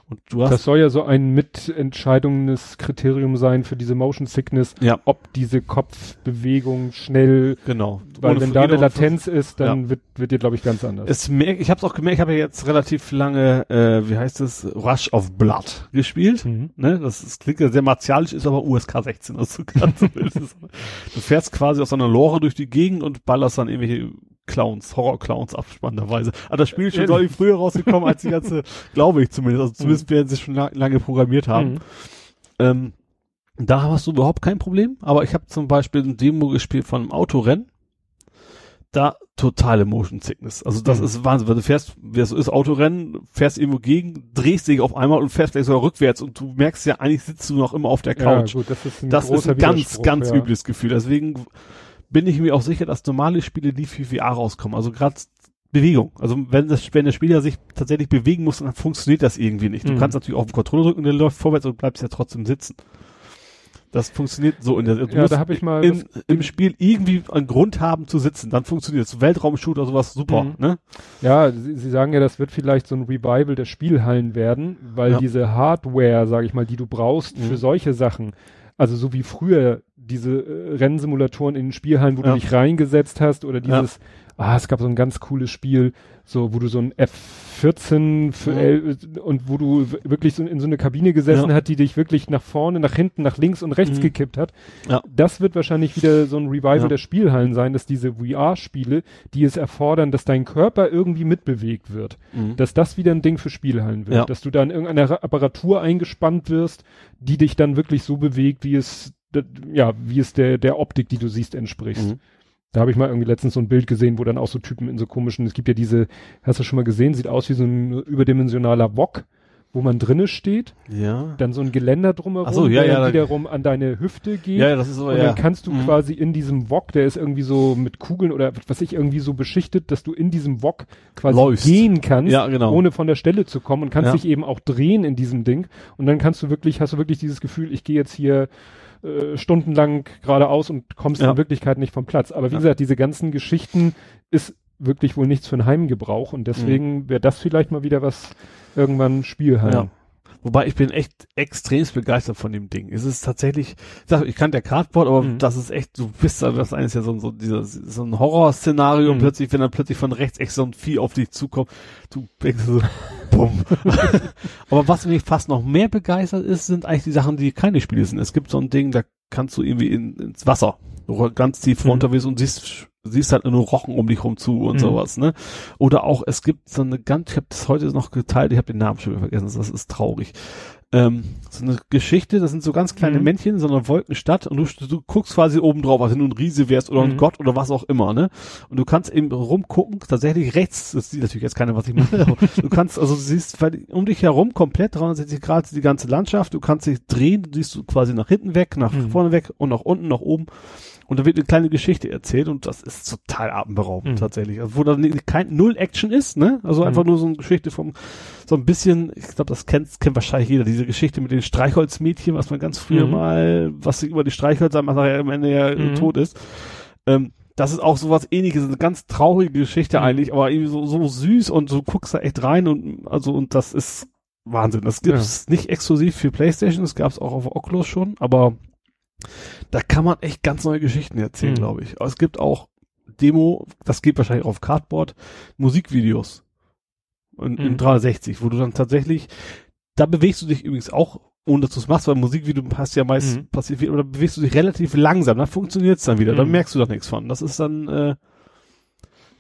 Und du hast, Das soll ja so ein mitentscheidundes Kriterium sein für diese Motion Sickness, ja, ob diese Kopfbewegung schnell, genau. weil Ohne- wenn da eine Latenz ist, dann wird, wird dir, glaube ich, ganz anders. Es merk, ich habe es auch gemerkt, ich habe ja jetzt relativ lange, äh, wie heißt es, Rush of Blood gespielt. Mhm. Ne, das, das klingt ja sehr martialisch, ist aber USK 16. Also ganz (laughs) du fährst quasi aus einer Lore durch die Gegend und ballerst dann irgendwelche Clowns, Horror-Clowns ab, spannenderweise. Aber das Spiel ist schon, glaube ich, früher rausgekommen als die ganze, (laughs) glaube ich zumindest. Also zumindest werden sie schon la lange programmiert haben. Mhm. Ähm, da hast du überhaupt kein Problem, aber ich habe zum Beispiel ein Demo gespielt von einem Autorennen. Da totale Motion Sickness. Also das Mhm. ist Wahnsinn, weil du fährst, wie es so ist, Autorennen, fährst irgendwo gegen, drehst dich auf einmal und fährst gleich sogar rückwärts und du merkst ja, eigentlich sitzt du noch immer auf der Ja, Couch. gut, das ist ein das ist ein ganz, ganz ja. übles Gefühl. Deswegen bin ich mir auch sicher, dass normale Spiele nie für VR rauskommen. Also gerade Bewegung. Also wenn das, wenn der Spieler sich tatsächlich bewegen muss, dann funktioniert das irgendwie nicht. Du Mhm. kannst natürlich auf den Controller drücken, der läuft vorwärts und bleibst ja trotzdem sitzen. Das funktioniert so in der, du Ja, da habe ich mal was- im Spiel irgendwie einen Grund haben zu sitzen, dann funktioniert es. Weltraumshooter, sowas super, Mhm. ne? Ja, Sie, Sie sagen ja, das wird vielleicht so ein Revival der Spielhallen werden, weil Ja. diese Hardware, sage ich mal, die du brauchst Mhm. für solche Sachen, also so wie früher diese äh, Rennsimulatoren in den Spielhallen, wo Ja. du dich reingesetzt hast oder dieses, ah, es gab so ein ganz cooles Spiel, so wo du so ein F14 für Mhm. L, und wo du wirklich so in so eine Kabine gesessen Ja. hat, die dich wirklich nach vorne, nach hinten, nach links und rechts Mhm. gekippt hat. Ja. Das wird wahrscheinlich wieder so ein Revival Ja. der Spielhallen sein, dass diese VR-Spiele, die es erfordern, dass dein Körper irgendwie mitbewegt wird Mhm. dass das wieder ein Ding für Spielhallen wird, Ja. dass du da in irgendeiner Ra- Apparatur eingespannt wirst, die dich dann wirklich so bewegt, wie es ja, wie es der der Optik, die du siehst, entspricht. Mhm. Da habe ich mal irgendwie letztens so ein Bild gesehen, wo dann auch so Typen in so komischen, es gibt ja diese, hast du schon mal gesehen, sieht aus wie so ein überdimensionaler Wok, wo man drinne steht, Ja. dann so ein Geländer drumherum, Ach so, ja, der ja, dann da- wiederum an deine Hüfte geht. Ja, das ist so, und ja. dann kannst du Mhm. quasi in diesem Wok, der ist irgendwie so mit Kugeln oder was ich, irgendwie so beschichtet, dass du in diesem Wok quasi Läufst. gehen kannst, Ja, genau. ohne von der Stelle zu kommen und kannst Ja. dich eben auch drehen in diesem Ding. Und dann kannst du wirklich, hast du wirklich dieses Gefühl, ich gehe jetzt hier äh, stundenlang geradeaus und kommst Ja. in Wirklichkeit nicht vom Platz. Aber wie Ja. gesagt, diese ganzen Geschichten ist wirklich wohl nichts für einen Heimgebrauch und deswegen Mhm. wäre das vielleicht mal wieder was irgendwann Spielheim. Ja. Wobei ich bin echt extremst begeistert von dem Ding. Es ist tatsächlich, ich, sag, ich kannte der Cardboard, aber Mhm. das ist echt, du bist da, das eine ist ja so, so, dieser, so ein Horrorszenario und Mhm. plötzlich, wenn dann plötzlich von rechts echt so ein Vieh auf dich zukommt, du denkst so, bumm. (laughs) aber was mich fast noch mehr begeistert ist, sind eigentlich die Sachen, die keine Spiele sind. Es gibt so ein Ding, da kannst du irgendwie in, ins Wasser, ganz tief Mhm. runter bist und siehst, siehst halt nur Rochen um dich rum zu und Mhm. sowas, ne? Oder auch, es gibt so eine ganz, ich habe das heute noch geteilt, ich habe den Namen schon wieder vergessen, das ist traurig. Ähm, so eine Geschichte, das sind so ganz kleine Mhm. Männchen so einer Wolkenstadt und du, du guckst quasi oben drauf, als wenn du ein Riese wärst oder ein Mhm. Gott oder was auch immer, ne? Und du kannst eben rumgucken, tatsächlich rechts, das sieht natürlich jetzt keiner, was ich mache, (laughs) aber du kannst, also du siehst weil um dich herum komplett 360 Grad die ganze Landschaft, du kannst dich drehen, du siehst du quasi nach hinten weg, nach Mhm. vorne weg und nach unten, nach oben. Und da wird eine kleine Geschichte erzählt und das ist total atemberaubend Mhm. tatsächlich. Also, wo da kein Null Action ist, ne? Also einfach Mhm. nur so eine Geschichte vom so ein bisschen, ich glaube, das kennt, kennt wahrscheinlich jeder, diese Geschichte mit den Streichholzmädchen, was man ganz früher Mhm. mal, was sie über die Streichhölzer macht, nachher am Ende ja äh, Mhm. tot ist. Ähm, das ist auch sowas ähnliches, eine ganz traurige Geschichte Mhm. eigentlich, aber irgendwie so, so süß und du guckst da echt rein und also und das ist Wahnsinn. Das gibt's nicht exklusiv für Playstation, das gab's auch auf Oculus schon, aber da kann man echt ganz neue Geschichten erzählen, Mhm. glaube ich. Aber es gibt auch Demo, das geht wahrscheinlich auf Cardboard, Musikvideos in, in Mhm. 360, wo du dann tatsächlich, da bewegst du dich übrigens auch, ohne dass du es machst, weil Musikvideo hast ja meist Mhm. passiert, viel, oder bewegst du dich relativ langsam, dann funktioniert's dann wieder, dann Mhm. merkst du da nichts von. Das ist dann, äh,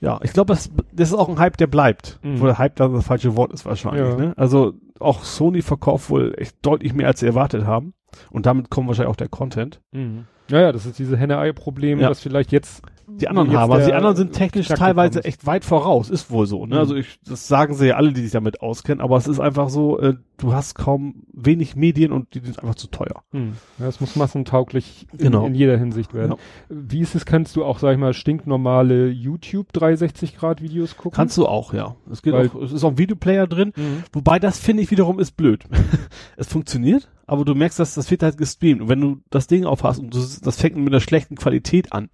ja, ich glaube, das, das ist auch ein Hype, der bleibt. Mhm. Wo der Hype dann das falsche Wort ist wahrscheinlich. Ja. Ne? Also auch Sony verkauft wohl echt deutlich mehr, als sie erwartet haben. Und damit kommt wahrscheinlich auch der Content. Mhm. Ja, ja, das ist diese Henne-Ei-Problem, Ja. was vielleicht jetzt Die anderen haben, also die der anderen sind technisch teilweise ist. echt weit voraus, ist wohl so. Ne? Mhm. Also ich, das sagen sie ja alle, die sich damit auskennen, aber es ist einfach so, äh, du hast kaum wenig Medien und die sind einfach zu teuer. Hm. Ja, es muss massentauglich in, Genau. in jeder Hinsicht werden. Ja. Wie ist es, kannst du auch, sag ich mal, stinknormale YouTube 360 Grad Videos gucken? Kannst du auch, ja. Es geht Weil- auch, es ist auch ein Videoplayer drin, Mhm. Wobei das finde ich wiederum ist blöd. (laughs) es funktioniert, aber du merkst, dass das wird halt gestreamt. Und wenn du das Ding aufhast und du, das fängt mit einer schlechten Qualität an,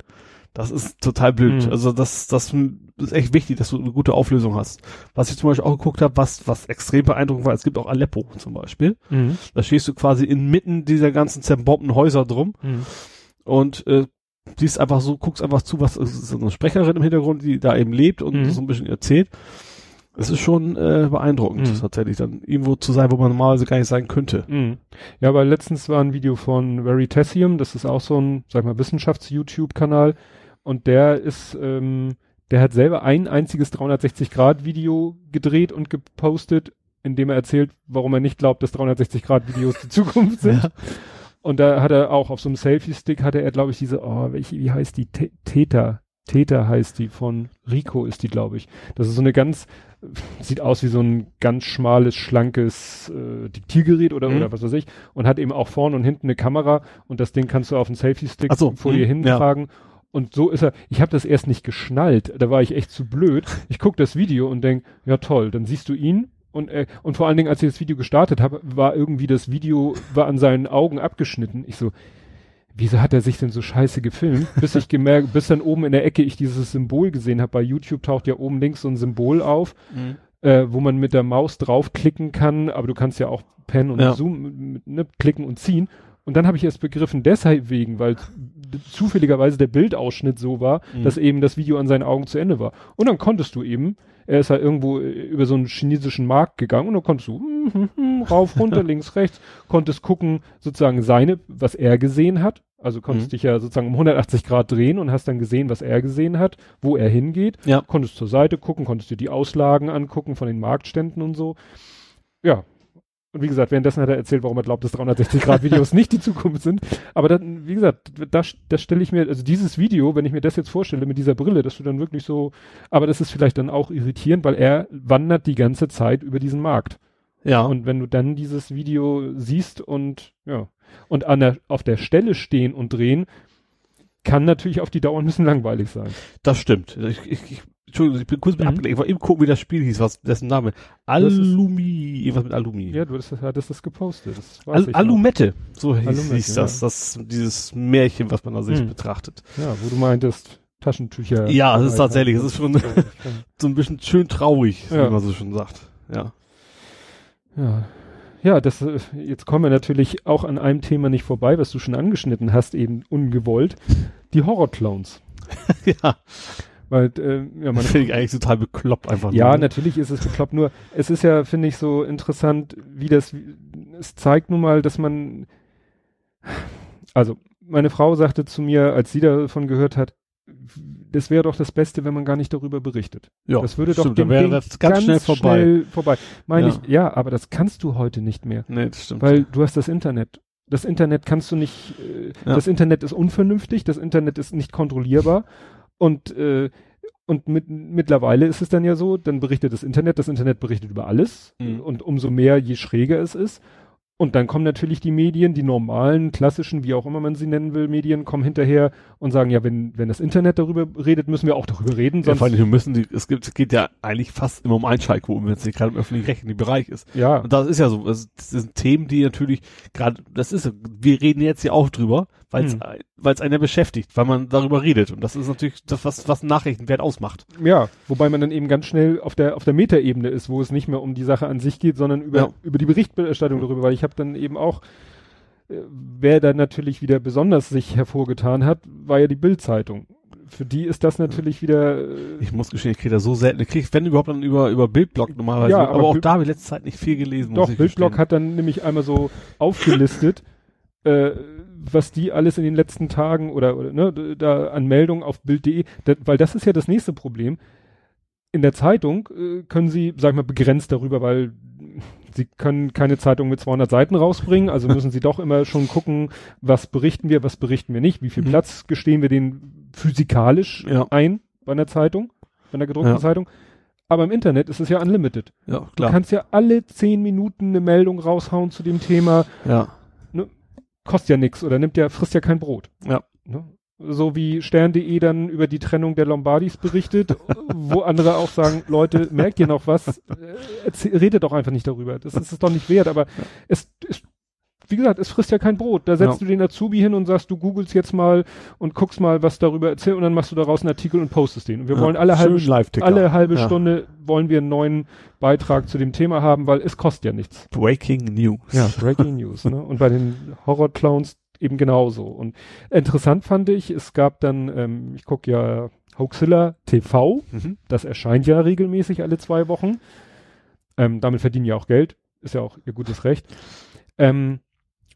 das ist total blöd. Mhm. Also das, das ist echt wichtig, dass du eine gute Auflösung hast. Was ich zum Beispiel auch geguckt habe, was, was extrem beeindruckend war, es gibt auch Aleppo zum Beispiel. Mhm. Da stehst du quasi inmitten dieser ganzen zerbombten Häuser drum Mhm. und äh, siehst einfach so, guckst einfach zu, was es ist so eine Sprecherin im Hintergrund, die da eben lebt und Mhm. so ein bisschen erzählt. Es ist schon äh, beeindruckend, Mhm. tatsächlich dann irgendwo zu sein, wo man normalerweise gar nicht sein könnte. Mhm. Ja, aber letztens war ein Video von Veritasium, das ist auch so ein, sag ich mal, Wissenschafts-YouTube-Kanal und der ist, ähm, der hat selber ein einziges 360-Grad-Video gedreht und gepostet, in dem er erzählt, warum er nicht glaubt, dass 360-Grad-Videos die Zukunft (laughs) sind. Ja. Und da hat er auch auf so einem Selfie-Stick hatte er, glaube ich, diese, oh, welche, wie heißt die? Tä- Täter. Täter heißt die von Rico ist die, glaube ich. Das ist so eine ganz, sieht aus wie so ein ganz schmales, schlankes äh, Diktiergerät oder, Mhm. oder was weiß ich. Und hat eben auch vorne und hinten eine Kamera und das Ding kannst du auf einen Selfie-Stick so, vor mhm, dir ja. Und so ist er, ich habe das erst nicht geschnallt, da war ich echt zu blöd. Ich guck das Video und denk, ja toll, dann siehst du ihn und, äh, und vor allen Dingen, als ich das Video gestartet habe, war irgendwie das Video, war an seinen Augen abgeschnitten. Ich so, wieso hat er sich denn so scheiße gefilmt? Bis ich gemerkt, bis dann oben in der Ecke ich dieses Symbol gesehen habe. Bei YouTube taucht ja oben links so ein Symbol auf, äh, wo man mit der Maus draufklicken kann, aber du kannst ja auch Pen und Ja. Zoom mit, ne, klicken und ziehen. Und dann habe ich erst begriffen, deshalb wegen, weil zufälligerweise der Bildausschnitt so war, Mhm. dass eben das Video an seinen Augen zu Ende war. Und dann konntest du eben, er ist halt irgendwo äh, über so einen chinesischen Markt gegangen und dann konntest du hm, hm, hm, rauf, runter, (laughs) links, rechts, konntest gucken, sozusagen seine, was er gesehen hat. Also konntest Mhm. dich ja sozusagen um 180 Grad drehen und hast dann gesehen, was er gesehen hat, wo er hingeht. Ja. Konntest zur Seite gucken, konntest dir die Auslagen angucken von den Marktständen und so. Ja. Und wie gesagt, währenddessen hat er erzählt, warum er glaubt, dass 360-Grad-Videos (laughs) nicht die Zukunft sind. Aber dann, wie gesagt, das, das stelle ich mir, also dieses Video, wenn ich mir das jetzt vorstelle mit dieser Brille, dass du dann wirklich so, aber das ist vielleicht dann auch irritierend, weil er wandert die ganze Zeit über diesen Markt. Ja. Und wenn du dann dieses Video siehst und ja, und an der, auf der Stelle stehen und drehen, kann natürlich auf die Dauer ein bisschen langweilig sein. Das stimmt. Ich, ich, ich, Entschuldigung, ich bin kurz mit Mhm. abgelenkt. Ich wollte eben gucken, wie das Spiel hieß, was dessen Name. Alumi, irgendwas mit Alumi. Ja, du hattest, hattest das gepostet. Das Al. Alumette, so hieß, Alumette, hieß das, das, dieses Märchen, was man da sich Hm. betrachtet. Ja, wo du meintest, Taschentücher. Ja, das ist tatsächlich, es ist schon- Ja, (laughs) So ein bisschen schön traurig, Ja. wie man so schon sagt. Ja. Ja. Ja, das, äh, jetzt kommen wir natürlich auch an einem Thema nicht vorbei, was du schon angeschnitten hast, eben ungewollt. Die Horrorclowns. (laughs) ja. Weil, äh, ja, (laughs) meine Finde ich eigentlich total bekloppt einfach. Ja, nur. natürlich ist es bekloppt, nur es ist ja, finde ich, so interessant, wie das, es zeigt nun mal, dass man, also meine Frau sagte zu mir, als sie davon gehört hat, das wäre doch das Beste, wenn man gar nicht darüber berichtet. ja, das würde doch stimmt, dem dann wäre Ding das ganz, schnell vorbei. schnell vorbei. Meine Ja. ich, ja, aber das kannst du heute nicht mehr, Nee, das stimmt. weil du hast das Internet. Das Internet kannst du nicht, äh, Ja. das Internet ist unvernünftig, das Internet ist nicht kontrollierbar und äh, und mit, mittlerweile ist es dann ja so, dann berichtet das Internet, das Internet berichtet über alles Mhm. und umso mehr, je schräger es ist. Und dann kommen natürlich die Medien, die normalen, klassischen, wie auch immer man sie nennen will, Medien, kommen hinterher und sagen, ja, wenn, wenn das Internet darüber redet, müssen wir auch darüber reden, ja, sonst, vor allem, wir müssen die, es gibt, es geht ja eigentlich fast immer um Einschaltquoten, wenn es nicht gerade im öffentlich-rechtlichen Bereich ist. ja, Und das ist ja so, das, das sind Themen, die natürlich gerade, das ist, wir reden jetzt ja auch drüber, weil es Hm. einer beschäftigt, weil man darüber redet. Und das ist natürlich das, was, was Nachrichtenwert ausmacht. ja, wobei man dann eben ganz schnell auf der, auf der Metaebene ist, wo es nicht mehr um die Sache an sich geht, sondern über, Ja. über die Berichterstattung darüber, weil ich habe dann eben auch, äh, wer da natürlich wieder besonders sich hervorgetan hat, war ja die Bild-Zeitung. Für die ist das natürlich wieder, äh, Ich muss gestehen, ich kriege das so selten. Ich kriege, wenn überhaupt, dann über, über Bildblog normalerweise. Ja, aber, aber auch Bild- da habe ich letzte Zeit nicht viel gelesen. Doch, gestehen. hat dann nämlich einmal so aufgelistet, (laughs) äh, was die alles in den letzten Tagen oder, oder ne, da an Meldungen auf Bild.de, da, weil das ist ja das nächste Problem. In der Zeitung äh, können sie, sag ich mal, begrenzt darüber, weil sie können keine Zeitung mit 200 Seiten rausbringen, also (laughs) müssen sie doch immer schon gucken, was berichten wir, was berichten wir nicht, wie viel Mhm. Platz gestehen wir denen physikalisch Ja. ein bei einer Zeitung, bei einer gedruckten Ja. Zeitung. Aber im Internet ist es ja unlimited. Ja, Du klar. kannst ja alle zehn Minuten eine Meldung raushauen zu dem Thema. Ja. Kostet ja nichts oder nimmt ja, frisst ja kein Brot. Ja. Ne? So wie Stern.de dann über die Trennung der Lombardis berichtet, (laughs) wo andere auch sagen, Leute, merkt ihr noch was? Äh, redet doch einfach nicht darüber. Das ist es doch nicht wert, aber es ist, wie gesagt, es frisst ja kein Brot. Da setzt Ja. du den Azubi hin und sagst, du googelst jetzt mal und guckst mal, was darüber erzählt und dann machst du daraus einen Artikel und postest den. Und wir Ja. wollen alle halbe, Schön Live-Ticker. alle halbe Ja. Stunde wollen wir einen neuen Beitrag zu dem Thema haben, weil es kostet ja nichts. Breaking News. Ja, Breaking News. Ne? Und bei den Horror-Clowns eben genauso. Und interessant fand ich, es gab dann, ähm, ich gucke ja Hoaxilla TV, Mhm. das erscheint ja regelmäßig alle zwei Wochen. Ähm, damit verdienen ja auch Geld, ist ja auch ihr gutes Recht. Ähm,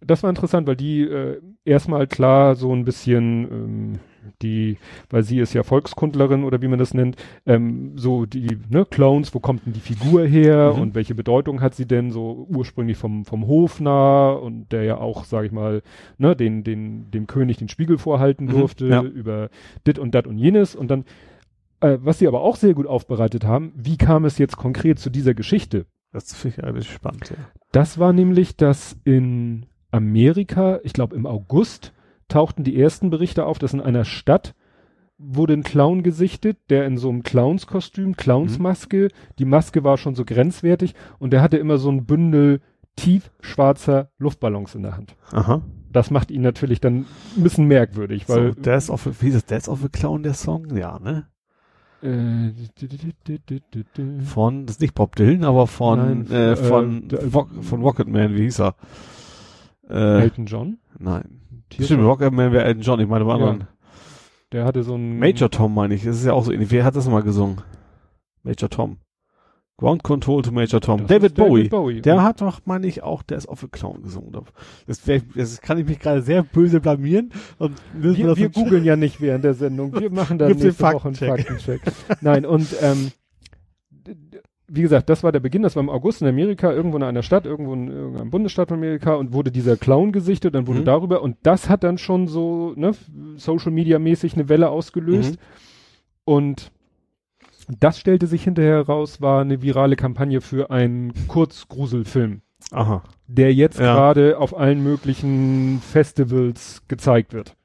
das war interessant, weil die äh, erstmal klar so ein bisschen ähm, die, weil sie ist ja Volkskundlerin oder wie man das nennt, ähm, so die ne, Clowns, wo kommt denn die Figur her Mhm. und welche Bedeutung hat sie denn so ursprünglich vom vom Hofnarr und der ja auch, sage ich mal, ne, den den dem König den Spiegel vorhalten Mhm, durfte ja. über dit und dat und jenes und dann äh, was sie aber auch sehr gut aufbereitet haben, wie kam es jetzt konkret zu dieser Geschichte? Das finde ich eigentlich spannend, ja. Das war nämlich, dass in Amerika, ich glaube im August, tauchten die ersten Berichte auf, dass in einer Stadt wurde ein Clown gesichtet, der in so einem Clownskostüm, Clownsmaske, die Maske war schon so grenzwertig und der hatte immer so ein Bündel tiefschwarzer Luftballons in der Hand. Aha. Das macht ihn natürlich dann ein bisschen merkwürdig, weil so, Death of a, wie ist das? Death of a Clown, der Song? Ja, ne? äh, Von, das ist nicht Bob Dylan, aber von, Nein, äh, äh, von, der- Rock, von Rocketman, wie hieß er? Äh, Elton John, nein. Stimmt, Rocketman wäre Elton John, ich meine, aber Ja. anderen. der hatte so ein Major Tom meine ich, das ist ja auch so ähnlich. Wer hat das nochmal gesungen? Major Tom. Ground Control to Major Tom. Das David ist Bowie. Bowie. Der hat doch, meine ich, auch Death of a Clown gesungen. Das, wär, das kann ich mich gerade sehr böse blamieren. Und Wir, wir googeln ja nicht während der Sendung. Wir (laughs) machen dann nächste Woche einen Faktencheck. Nein, und ähm, wie gesagt, das war der Beginn, das war im August in Amerika, irgendwo in einer Stadt, irgendwo in irgendeinem Bundesstaat von Amerika und wurde dieser Clown gesichtet, dann wurde Mhm. darüber und das hat dann schon so, ne, Social Media mäßig eine Welle ausgelöst. Mhm. Und Das stellte sich hinterher heraus, war eine virale Kampagne für einen Kurzgruselfilm, Aha. der jetzt Ja. gerade auf allen möglichen Festivals gezeigt wird.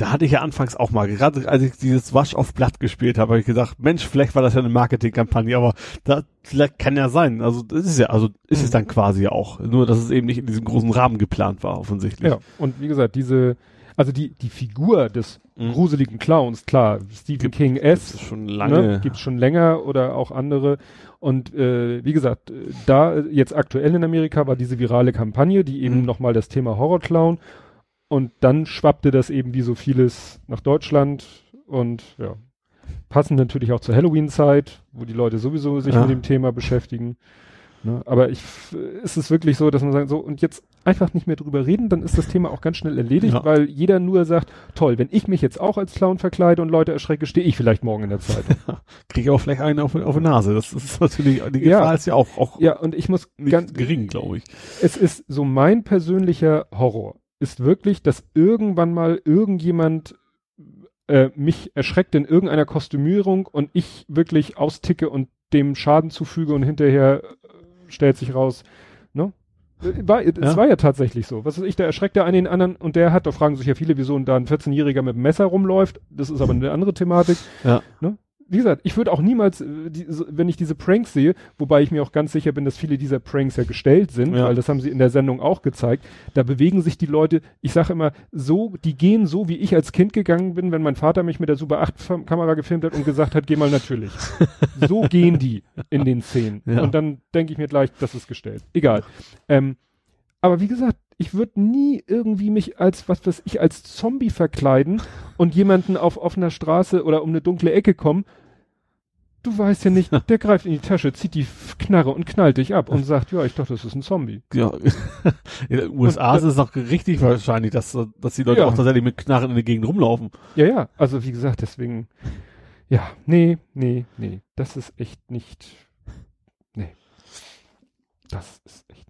Da hatte ich ja anfangs auch mal, gerade als ich dieses Wasch auf Blatt gespielt habe, habe ich gedacht, Mensch, vielleicht war das ja eine Marketingkampagne, aber das vielleicht kann ja sein. Also das ist ja, also ist es dann quasi auch. Nur, dass es eben nicht in diesem großen Rahmen geplant war, offensichtlich. Ja, und wie gesagt, diese, also die, die Figur des Mhm. gruseligen Clowns, klar, Stephen King Das S. ist schon Ne, lange. gibt's schon länger oder auch andere. Und äh, wie gesagt, da jetzt aktuell in Amerika war diese virale Kampagne, die eben Mhm. nochmal das Thema Horrorclown und dann schwappte das eben wie so vieles nach Deutschland und ja, passend natürlich auch zur Halloween-Zeit, wo die Leute sowieso sich Ja. mit dem Thema beschäftigen. Ne? Aber ich, ist es wirklich so, dass man sagt, so und jetzt einfach nicht mehr drüber reden, dann ist das Thema auch ganz schnell erledigt, Ja. weil jeder nur sagt, toll, wenn ich mich jetzt auch als Clown verkleide und Leute erschrecke, stehe ich vielleicht morgen in der Zeitung. (laughs) Kriege ich auch vielleicht einen auf, auf die Nase. Das ist natürlich, die Ja. Gefahr ist ja auch, auch ja, und ich muss ganz gering, glaube ich. es ist so mein persönlicher Horror ist wirklich, dass irgendwann mal irgendjemand äh, mich erschreckt in irgendeiner Kostümierung und ich wirklich austicke und dem Schaden zufüge und hinterher äh, stellt sich raus, ne? Äh, War, es Ja. war ja tatsächlich so. Was weiß ich, der erschreckt der einen den anderen und der hat, da fragen sich ja viele, wieso da ein 14-Jähriger mit dem Messer rumläuft. Das ist aber eine andere Thematik. Ja. Ne? Wie gesagt, ich würde auch niemals, äh, wenn ich diese Pranks sehe, wobei ich mir auch ganz sicher bin, dass viele dieser Pranks ja gestellt sind, Ja. weil das haben sie in der Sendung auch gezeigt, da bewegen sich die Leute, ich sage immer, so, die gehen so, wie ich als Kind gegangen bin, wenn mein Vater mich mit der Super 8 Fam- Kamera gefilmt hat und gesagt hat, geh mal natürlich. (laughs) so gehen die in den Szenen. Ja. Und dann denke ich mir gleich, das ist gestellt. Egal. Ähm, aber wie gesagt, ich würde nie irgendwie mich als, was weiß ich, als Zombie verkleiden und jemanden auf offener Straße oder um eine dunkle Ecke kommen. Du weißt ja nicht, der greift in die Tasche, zieht die Knarre und knallt dich ab und sagt, ja, ich dachte, das ist ein Zombie. Ja. (laughs) In den USA ist es noch richtig wahrscheinlich, dass, dass die Leute Ja. auch tatsächlich mit Knarren in der Gegend rumlaufen. Ja, ja, also wie gesagt, deswegen, ja, nee, nee, nee, das ist echt nicht, nee, das ist echt nicht.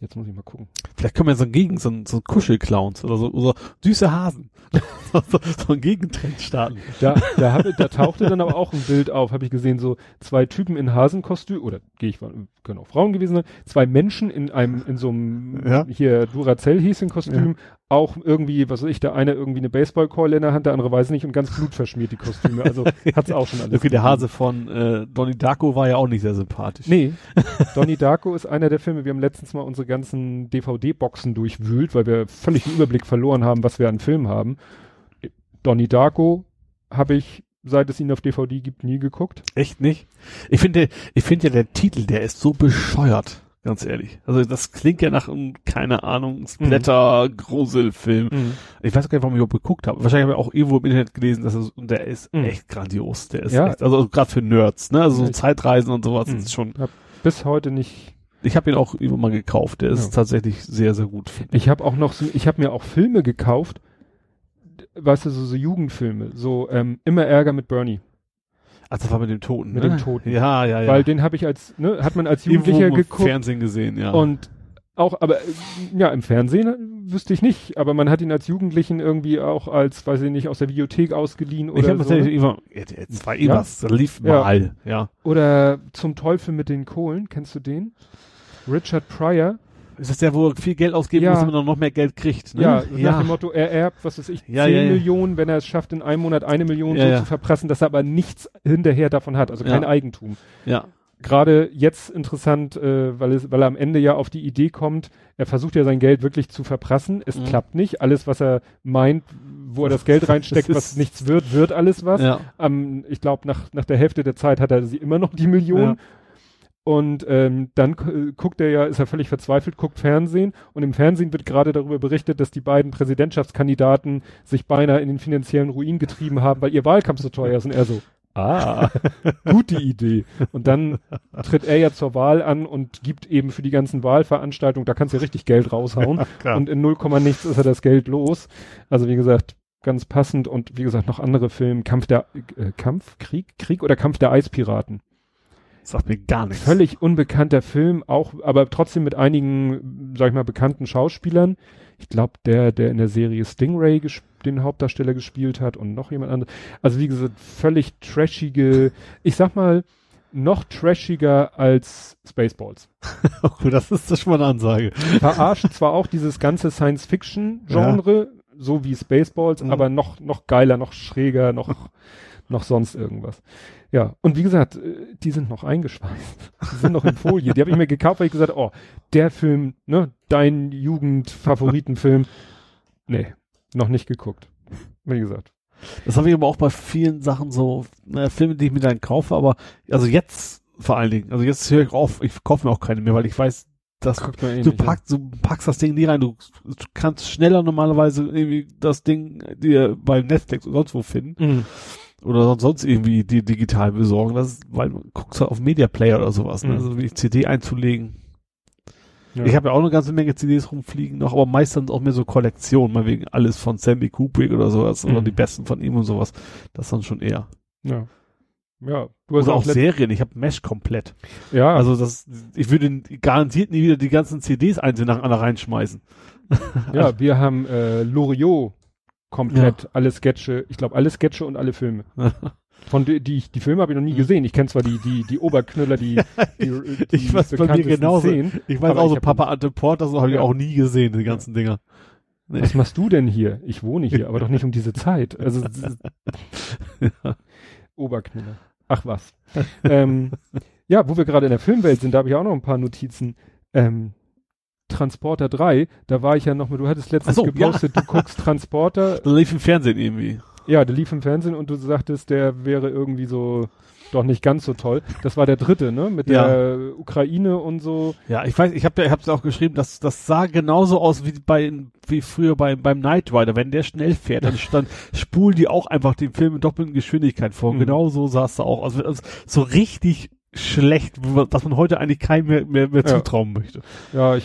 Jetzt muss ich mal gucken. Vielleicht können wir so gegen so, ein- so Kuschelclowns oder so, oder süße Hasen. (laughs) so, so ein Gegentrend starten. Da, da, hab, da tauchte dann aber auch ein Bild auf, habe ich gesehen, so zwei Typen in Hasenkostüm, oder gehe ich, können auch Frauen gewesen sein, zwei Menschen in einem, in so einem, Ja. hier Duracell hieß ein Kostüm, auch irgendwie, was weiß ich, der eine irgendwie eine Baseballkeule in der Hand, der andere weiß nicht und ganz blutverschmiert die Kostüme, also (laughs) hat's auch schon alles. Okay, der. Hase von äh, Donnie Darko war ja auch nicht sehr sympathisch. Nee, (laughs) Donnie Darko ist einer der Filme, wir haben letztens mal unsere ganzen DVD-Boxen durchwühlt, weil wir völlig den Überblick verloren haben, was wir an Filmen haben. Donnie Darko habe ich, seit es ihn auf DVD gibt, nie geguckt. Echt nicht? Ich finde, ich finde ja der Titel, der ist so bescheuert, ganz ehrlich. Also das klingt ja nach einem, keine Ahnung, Splatter-Gruselfilm. Ich weiß gar nicht, warum ich überhaupt geguckt habe. Wahrscheinlich habe ich auch irgendwo im Internet gelesen, dass es, und der ist Mhm. echt grandios. Der ist Ja. echt, also gerade für Nerds, ne? Also so Zeitreisen und sowas Mhm. ist schon. Bis heute nicht. Ich habe ihn auch irgendwo mal gekauft. Der ist Ja. tatsächlich sehr, sehr gut. Ich habe auch noch so, ich habe mir auch Filme gekauft, weißt du, so, so Jugendfilme, so ähm, immer Ärger mit Bernie, Ach, das war mit dem Toten. Mit ne? dem Toten. Ja, ja, ja. weil den habe ich als, ne, hat man als Jugendlicher im geguckt Fernsehen gesehen, ja. und auch, aber ja, im Fernsehen wüsste ich nicht, aber man hat ihn als Jugendlichen irgendwie auch als, weiß ich nicht, aus der Videothek ausgeliehen ich oder habe so. tatsächlich Ne? immer, das war eh Ja. was, da lief Ja. mal, ja. Oder zum Teufel mit den Kohlen, kennst du den? Richard Pryor. Ist das der, wo er viel Geld ausgeben Ja. muss, damit er noch mehr Geld kriegt? Ne? Ja, nach dem Motto, er erbt, was weiß ich, Ja, 10 ja, ja. Millionen, wenn er es schafft, in einem Monat eine Million Ja, so ja. zu verpressen, dass er aber nichts hinterher davon hat, also kein Ja. Eigentum. ja. Gerade jetzt interessant, äh, weil, es, weil er am Ende ja auf die Idee kommt, er versucht ja sein Geld wirklich zu verprassen. Es Mhm. klappt nicht. Alles, was er meint, wo er das Geld (laughs) reinsteckt, Das was ist- nichts wird, wird alles was. ja. Am, ich glaube, nach, nach der Hälfte der Zeit hat er sie immer noch die Million. Ja. Und ähm, dann gu- guckt er ja, ist er völlig verzweifelt, guckt Fernsehen und im Fernsehen wird gerade darüber berichtet, dass die beiden Präsidentschaftskandidaten sich beinahe in den finanziellen Ruin getrieben haben, weil ihr Wahlkampf so teuer ist. Und er so, ah, (laughs) gute Idee. Und dann tritt er ja zur Wahl an und gibt eben für die ganzen Wahlveranstaltungen, da kannst du ja richtig Geld raushauen. Klar. Und in 0, nichts ist er das Geld los. Also wie gesagt, ganz passend und wie gesagt noch andere Filme, Kampf der äh, Kampf, Krieg, Krieg oder Kampf der Eispiraten. Sagt mir gar nichts. Völlig unbekannter Film, auch, aber trotzdem mit einigen, sag ich mal, bekannten Schauspielern. Ich glaube, der, der in der Serie Stingray den Hauptdarsteller gespielt hat und noch jemand anderes. Also wie gesagt, völlig trashige, ich sag mal, noch trashiger als Spaceballs. (laughs) oh, das ist das schon mal eine Ansage. Verarscht zwar auch dieses ganze Science-Fiction-Genre, ja. so wie Spaceballs, mhm. aber noch, noch geiler, noch schräger, noch, (laughs) noch sonst irgendwas. Ja, und wie gesagt, äh, die sind noch eingeschweißt. (laughs) Die sind noch in Folie. Die habe ich mir gekauft, weil ich gesagt oh, der Film, ne, dein Jugendfavoritenfilm. Nee, noch nicht geguckt. Wie gesagt. Das habe ich aber auch bei vielen Sachen so, äh, Filme, die ich mir dann kaufe, aber also jetzt vor allen Dingen, also jetzt höre ich auf, ich kaufe mir auch keine mehr, weil ich weiß, dass eh du packst, du packst das Ding nie rein, du, du, kannst schneller normalerweise irgendwie das Ding dir bei Netflix oder sonst wo finden. Mhm. Oder sonst irgendwie die digital besorgen, das ist, weil guckst halt auf Media Player oder sowas, ne? Mhm. also wie CD einzulegen. Ja. Ich habe ja auch eine ganze Menge CDs rumfliegen noch, aber meistens auch mehr so Kollektionen, mal wegen alles von Sammy Kubrick oder sowas, mhm. oder die besten von ihm und sowas. Das dann schon eher. Ja. Ja, du hast Oder auch, auch Serien, ich habe Mesh komplett. Ja. Also das, ich würde garantiert nie wieder die ganzen CDs einzeln nach einer reinschmeißen. ja, (laughs) wir haben äh, Loriot komplett, ja. alle Sketche, ich glaube alle Sketche und alle Filme. (laughs) Von die, die, die Filme habe ich noch nie gesehen. Ich kenne zwar die, die, die Oberknüller, die, (laughs) die, die ich weiß bei mir genauso. Szenen, ich weiß auch so Papa Ante Port, das habe ich auch nie gesehen, die ganzen ja. Dinger. Nee. Was machst du denn hier? Ich wohne hier, (laughs) aber doch nicht um diese Zeit. Also ja. Oberknüller. Ach was. ähm, ja, wo wir gerade in der Filmwelt sind, da habe ich auch noch ein paar Notizen. Ähm, Transporter 3, da war ich ja noch mal, du hattest letztens so, gepostet, ja. du guckst (laughs) Transporter. Der lief im Fernsehen irgendwie. Ja, der lief im Fernsehen und du sagtest, der wäre irgendwie so doch nicht ganz so toll. Das war der dritte, ne? Mit ja. der Ukraine und so. Ja, ich weiß, ich habe ich hab's auch geschrieben, dass das sah genauso aus wie bei wie früher bei, beim Knight Rider. Wenn der schnell fährt, dann, dann (laughs) spulen die auch einfach den Film in doppelten Geschwindigkeit vor. Mhm. Genau so sah es da auch aus. Also, so richtig schlecht, dass man heute eigentlich keinem mehr, mehr, mehr ja. zutrauen möchte. Ja, ich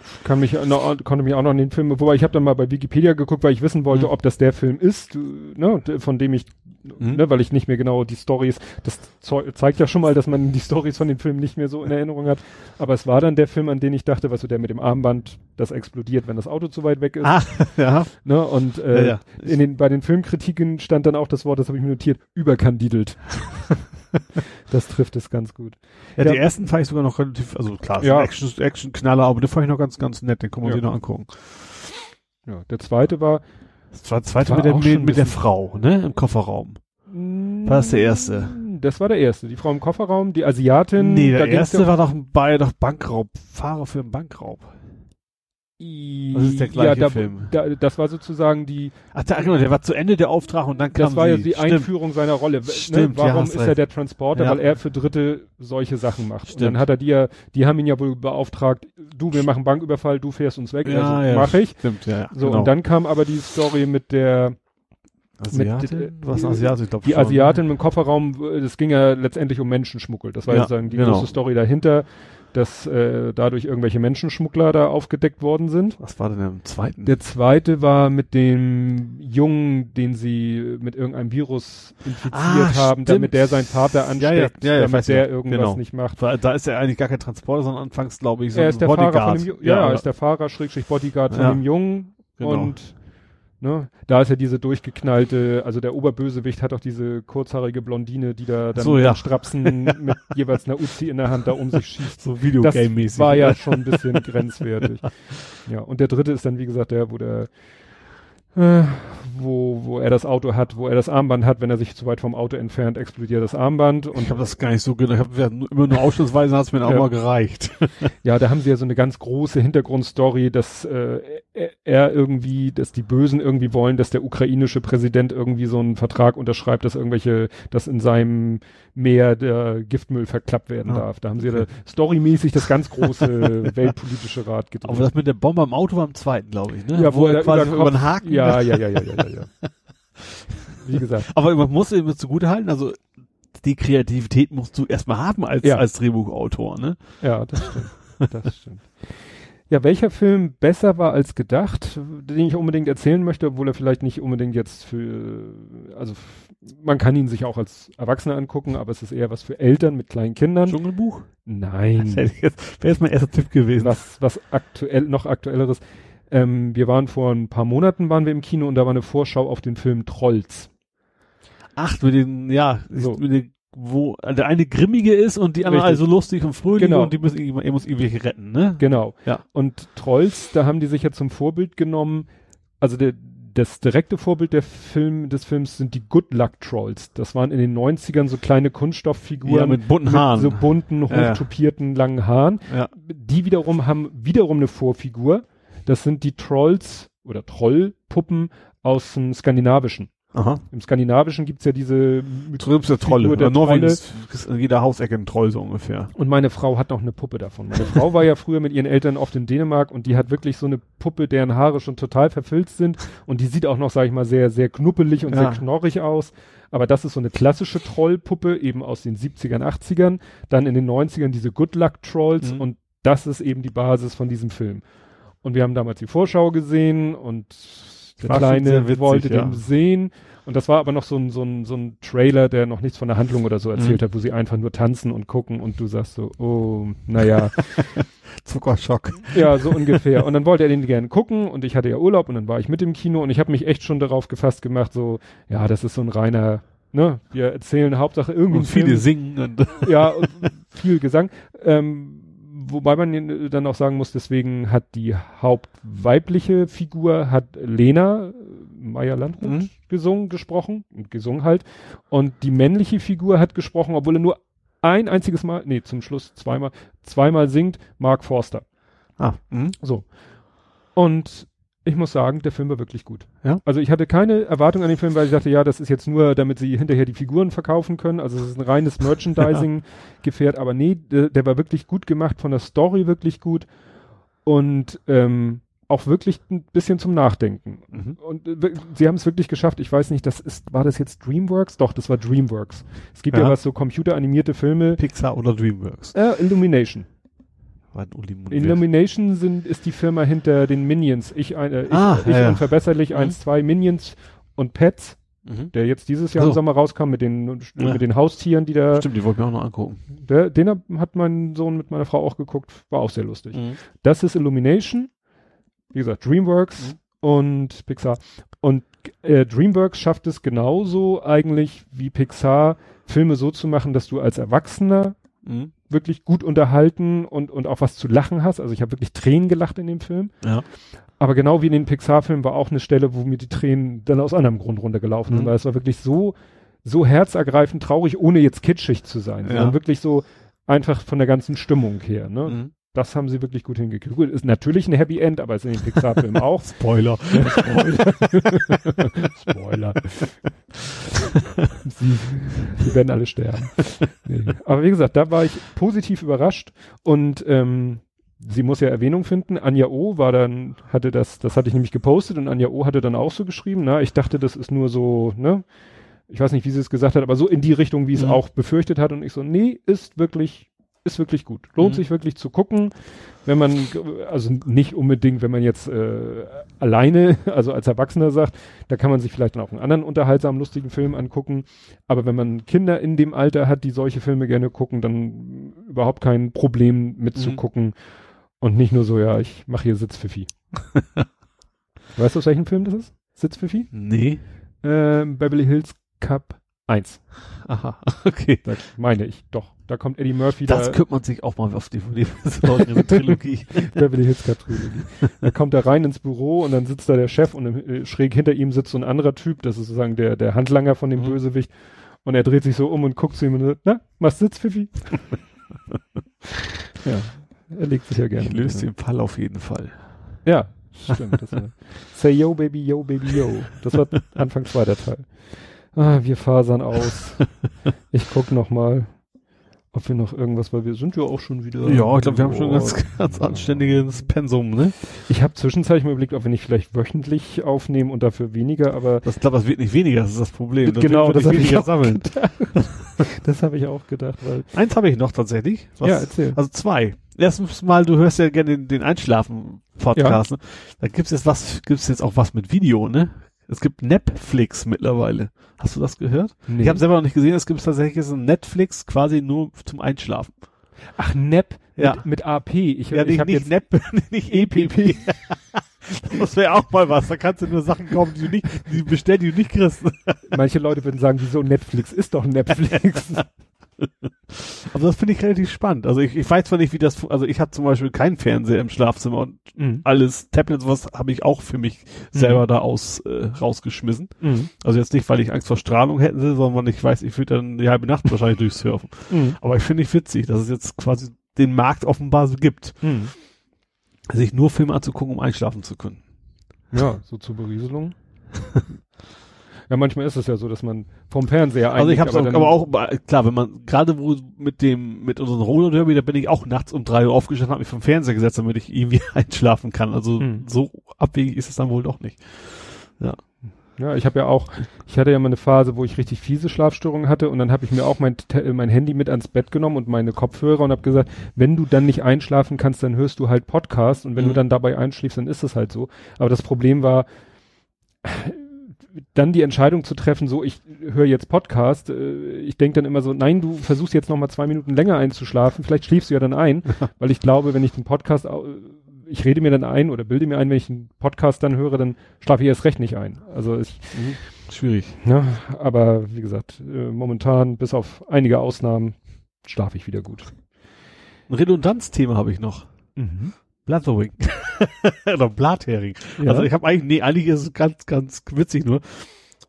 kann mich noch, konnte mich auch noch an den Film, wobei ich habe dann mal bei Wikipedia geguckt, weil ich wissen wollte, mhm. ob das der Film ist, ne, von dem ich, mhm. ne, weil ich nicht mehr genau die Stories, das zeigt ja schon mal, dass man die Stories von dem Film nicht mehr so in Erinnerung hat. Aber es war dann der Film, an den ich dachte, was so der mit dem Armband, das explodiert, wenn das Auto zu weit weg ist. Ah, (laughs) ja. Ne, und äh, ja, ja. in den, bei den Filmkritiken stand dann auch das Wort, das habe ich mir notiert, überkandidelt. (laughs) das trifft es ganz gut. Ja, ja, die ersten fand ich sogar noch relativ, also klar, ja. Action, Action Knaller, aber den fand ich noch ganz, ganz nett, den kann man ja. sich noch angucken. Ja, der zweite war, das war der zweite war mit, der, mit, mit der Frau, ne, im Kofferraum. War das der erste? Das war der erste. Die Frau im Kofferraum, die Asiatin. Nee, der erste war doch bei, doch Bankraub, Fahrer für einen Bankraub. Das ist der gleiche ja, da, Film. Da, das war sozusagen die. Ach, da, genau, der war zu Ende der Auftrag und dann kam Das war ja die Stimmt. Einführung seiner Rolle. Ne? Stimmt, ne? Warum ist er der Transporter? Ja. Weil er für Dritte solche Sachen macht. Stimmt. Und dann hat er die ja, die haben ihn ja wohl beauftragt, du, wir machen Banküberfall, du fährst uns weg. Ja, also ja, mach ich. Stimmt, ja. So, genau. und dann kam aber die Story mit der Asiatin? Mit, Was Asiatin, ich glaube Die schon. Asiatin im Kofferraum, das ging ja letztendlich um Menschenschmuggel. Das war ja, sozusagen die genau. große Story dahinter dass äh, dadurch irgendwelche Menschenschmuggler da aufgedeckt worden sind. Was war denn im zweiten? Der zweite war mit dem Jungen, den sie mit irgendeinem Virus infiziert ah, haben, stimmt. damit der seinen Vater ansteckt, ja, ja, ja, damit der irgendwas genau. nicht macht. Da ist er eigentlich gar kein Transporter, sondern anfangs glaube ich so er ist der Bodyguard. Fahrer von dem, ja, ja, ist der Fahrer Schrägstrich Bodyguard von dem Jungen genau. und Ne? Da ist ja diese durchgeknallte, also der Oberbösewicht hat auch diese kurzhaarige Blondine, die da dann so, ja. Strapsen (laughs) mit jeweils einer Uzi in der Hand da um sich schießt. So Videogame-mäßig. Das war ja schon ein bisschen grenzwertig. Ja, und der dritte ist dann, wie gesagt, der, wo der äh, wo, wo er das Auto hat, wo er das Armband hat, wenn er sich zu weit vom Auto entfernt, explodiert das Armband. Und ich habe das gar nicht so genau, ich habe immer nur ausschlussweise hat es mir auch mal gereicht. (laughs) ja, da haben sie ja so eine ganz große Hintergrundstory, dass äh, er irgendwie, dass die Bösen irgendwie wollen, dass der ukrainische Präsident irgendwie so einen Vertrag unterschreibt, dass irgendwelche, dass in seinem Meer der Giftmüll verklappt werden ah, darf. Da haben sie ja storymäßig das ganz große (laughs) weltpolitische Rad gedreht. Aber das mit der Bombe am Auto war im zweiten, glaube ich, ne? Ja, wo, wo er quasi über, über den Haken ja, ja, ja, ja, ja, ja, ja. Wie gesagt. Aber man muss eben zugute halten, also die Kreativität musst du erstmal haben als, ja. als Drehbuchautor, ne? Ja, das stimmt. Das stimmt. Ja, welcher Film besser war als gedacht, den ich unbedingt erzählen möchte, obwohl er vielleicht nicht unbedingt jetzt für, also man kann ihn sich auch als Erwachsener angucken, aber es ist eher was für Eltern mit kleinen Kindern. Dschungelbuch? Nein. Wäre jetzt mein erster Tipp gewesen. Was, was aktuell, noch aktuelleres. Ähm, wir waren vor ein paar Monaten waren wir im Kino und da war eine Vorschau auf den Film Trolls. Ach, mit den, ja, So. mit den, wo der eine grimmige ist und die andere Richtig. also lustig und fröhlich Genau. und die müssen, er muss irgendwelche retten, ne? Genau. Ja. Und Trolls, da haben die sich ja zum Vorbild genommen, also der, das direkte Vorbild der Film, des Films sind die Good Luck Trolls. Das waren in den 90ern so kleine Kunststofffiguren Ja, mit bunten Haaren. so bunten, Ja, ja. hochtopierten, langen Haaren. Ja. Die wiederum haben wiederum eine Vorfigur. Das sind die Trolls oder Trollpuppen aus dem Skandinavischen. Aha. Im Skandinavischen gibt's ja diese Trübs der Trolle. Figur der In Norwegen Trolle. ist in jeder Hausecke ein Troll so ungefähr. Und meine Frau hat noch eine Puppe davon. Meine Frau war ja früher mit ihren Eltern oft in Dänemark und die hat wirklich so eine Puppe, deren Haare schon total verfilzt sind und die sieht auch noch, sag ich mal, sehr, sehr knuppelig und Ja. sehr knorrig aus. Aber das ist so eine klassische Trollpuppe, eben aus den 70ern, 80ern. Dann in den 90ern diese Good Luck Trolls Mhm. und das ist eben die Basis von diesem Film. Und wir haben damals die Vorschau gesehen und der War Kleine witzig, wollte ja. den sehen. Und das war aber noch so ein, so ein, so ein Trailer, der noch nichts von der Handlung oder so erzählt Mhm. hat, wo sie einfach nur tanzen und gucken und du sagst so, oh, naja, (laughs) Zuckerschock. ja, so ungefähr. Und dann wollte er den gerne gucken und ich hatte ja Urlaub und dann war ich mit im Kino und ich habe mich echt schon darauf gefasst gemacht, so, ja, das ist so ein reiner, ne, wir erzählen Hauptsache irgendwie Und einen Film viele singen und ja, und viel Gesang. Ähm, wobei man dann auch sagen muss, deswegen hat die hauptweibliche Figur, hat Lena äh, Meyer Landrut Mhm. gesungen, gesprochen, gesungen halt. Und die männliche Figur hat gesprochen, obwohl er nur ein einziges Mal, nee, zum Schluss zweimal, zweimal singt, Mark Forster. ah, mhm. So. Und ich muss sagen, der Film war wirklich gut. Ja? Also ich hatte keine Erwartung an den Film, weil ich dachte, ja, das ist jetzt nur, damit sie hinterher die Figuren verkaufen können. Also es ist ein reines (laughs) Merchandising-Gefährt. Aber nee, der, der war wirklich gut gemacht, von der Story wirklich gut. Und ähm, auch wirklich ein bisschen zum Nachdenken. Mhm. Und äh, sie haben es wirklich geschafft. Ich weiß nicht, das ist, war das jetzt DreamWorks? Doch, das war DreamWorks. Es gibt ja, Ja. was so computeranimierte Filme. Pixar oder Dreamworks. Äh, Illumination. War ein Uli Mund- Illumination sind, ist die Firma hinter den Minions. Ich, äh, ich, Ah, ich ja, ja. unverbesserlich, Mhm. eins, zwei Minions und Pets, Mhm. der jetzt dieses Jahr So. im Sommer rauskam mit den, Ja. mit den Haustieren, die da, Stimmt, die wollten wir auch noch angucken. der, den hat mein Sohn mit meiner Frau auch geguckt, war auch sehr lustig. Mhm. Das ist Illumination, wie gesagt, DreamWorks und Pixar. Und äh, DreamWorks schafft es genauso eigentlich wie Pixar, Filme so zu machen, dass du als Erwachsener Mhm. Wirklich gut unterhalten und, und auch was zu lachen hast. Also ich habe wirklich Tränen gelacht in dem Film. Ja. Aber genau wie in den Pixar-Filmen war auch eine Stelle, wo mir die Tränen dann aus anderem Grund runtergelaufen sind, Mhm. weil es war wirklich so, so herzergreifend traurig, ohne jetzt kitschig zu sein, Ja. sondern wirklich so einfach von der ganzen Stimmung her. Ne? Mhm. Das haben sie wirklich gut hingekriegt. Gut, ist natürlich ein Happy End, aber ist in den Pixar-Filmen (laughs) auch. Spoiler. Spoiler. (laughs) Spoiler. sie, sie werden alle sterben. Nee. Aber wie gesagt, da war ich positiv überrascht und ähm, sie muss ja Erwähnung finden. Anja O war dann, hatte das, das hatte ich nämlich gepostet und Anja O hatte dann auch so geschrieben, na, ich dachte, das ist nur so, ne, ich weiß nicht, wie sie es gesagt hat, aber so in die Richtung, wie es Mhm. auch befürchtet hat und ich so, nee, ist wirklich, ist wirklich gut. Lohnt Mhm. sich wirklich zu gucken, wenn man, also nicht unbedingt, wenn man jetzt äh, alleine, (laughs) also als Erwachsener sagt, da kann man sich vielleicht dann auch einen anderen unterhaltsamen, lustigen Film angucken. Aber wenn man Kinder in dem Alter hat, die solche Filme gerne gucken, dann überhaupt kein Problem mitzugucken. Und nicht nur so, ja, ich mache hier Sitzpfiffi. (laughs) weißt du, aus welchem Film das ist? Sitzpfiffi? Nee. Ähm, Beverly Hills Cup 1. Aha, (laughs) okay. Das meine ich, doch. Da kommt Eddie Murphy, Das da, könnte man sich auch mal auf DVD besorgen, eine Trilogie. (laughs) Beverly Hills Cup Trilogie. Da kommt er rein ins Büro und dann sitzt da der Chef und im, äh, schräg hinter ihm sitzt so ein anderer Typ, das ist sozusagen der, der Handlanger von dem Mhm. Bösewicht. Und er dreht sich so um und guckt zu ihm und sagt, na, machst Sitz, Pfiffi? (laughs) ja, er legt sich ja gerne. Ich löse den Fall auf jeden Fall. Ja, stimmt. Das war, Say yo, baby, yo, baby, yo. Das war Anfang zweiter Teil. Ah, wir fasern aus. (laughs) Ich guck noch mal. Ob wir noch irgendwas, weil wir sind ja auch schon wieder. Ja, ich glaube, wir haben schon ein Boah. ganz, ganz anständiges Pensum, ne? Ich habe zwischenzeitlich mal überlegt, ob wir nicht vielleicht wöchentlich aufnehmen und dafür weniger, aber Das glaube, das wird nicht weniger, das ist das Problem. Genau, wird das nicht hab ich weniger auch sammeln. das habe ich auch gedacht, weil. Eins habe ich noch tatsächlich. Was, Ja, erzähl. Also zwei. Erstens mal, du hörst ja gerne den, den Einschlafen-Podcast. Ne? Da gibt's jetzt was, gibt's jetzt auch was mit Video, ne? Es gibt Netflix mittlerweile. Hast du das gehört? Nee. Ich habe selber noch nicht gesehen, es gibt tatsächlich ein Netflix quasi nur zum Einschlafen. Ach, NEP Ja. mit, mit AP. Ich, Ja, ich nicht, hab nicht NEP, (laughs) nicht EPP. (laughs) das wäre auch mal was. Da kannst du nur Sachen kaufen, die du nicht, die bestellen, die du nicht kriegst. manche Leute würden sagen, wieso Netflix ist doch Netflix. (laughs) Aber (laughs) das finde ich relativ spannend. Also ich, ich weiß zwar nicht, wie das, also ich habe zum Beispiel keinen Fernseher im Schlafzimmer und mhm. alles Tablet, sowas habe ich auch für mich selber da aus äh, rausgeschmissen. Mhm. Also jetzt nicht, weil ich Angst vor Strahlung hätte, sondern ich weiß, ich würde dann die halbe Nacht wahrscheinlich (laughs) durchsurfen. Mhm. Aber ich finde ich witzig, dass es jetzt quasi den Markt offenbar so gibt, Mhm. sich nur Filme anzugucken, um einschlafen zu können. Ja, so zur Berieselung. (laughs) ja, manchmal ist es ja so, dass man vom Fernseher Also ich habe dann- aber auch, klar, wenn man, gerade wo mit dem, mit unseren Roller Derby, da bin ich auch nachts um drei Uhr aufgestanden, habe mich vom Fernseher gesetzt, damit ich irgendwie (laughs) einschlafen kann. Also Hm. so abwegig ist es dann wohl doch nicht. Ja, ich habe ja auch, ich hatte ja mal eine Phase, wo ich richtig fiese Schlafstörungen hatte und dann habe ich mir auch mein, mein Handy mit ans Bett genommen und meine Kopfhörer und habe gesagt, wenn du dann nicht einschlafen kannst, dann hörst du halt Podcast und wenn Mhm. du dann dabei einschläfst, dann ist es halt so. Aber das Problem war, dann die Entscheidung zu treffen, so ich höre jetzt Podcast, äh, ich denke dann immer so, nein, du versuchst jetzt noch mal zwei Minuten länger einzuschlafen, vielleicht schläfst du ja dann ein, (laughs) weil ich glaube, wenn ich den Podcast, au- ich rede mir dann ein oder bilde mir ein, wenn ich einen Podcast dann höre, dann schlafe ich erst recht nicht ein. Also ich, Schwierig. ja, aber wie gesagt, äh, momentan, bis auf einige Ausnahmen, schlafe ich wieder gut. Ein Redundanzthema habe ich noch. Blathering. (laughs) Oder Blathering. Ja. Also ich habe eigentlich, nee, eigentlich ist es ganz, ganz witzig nur.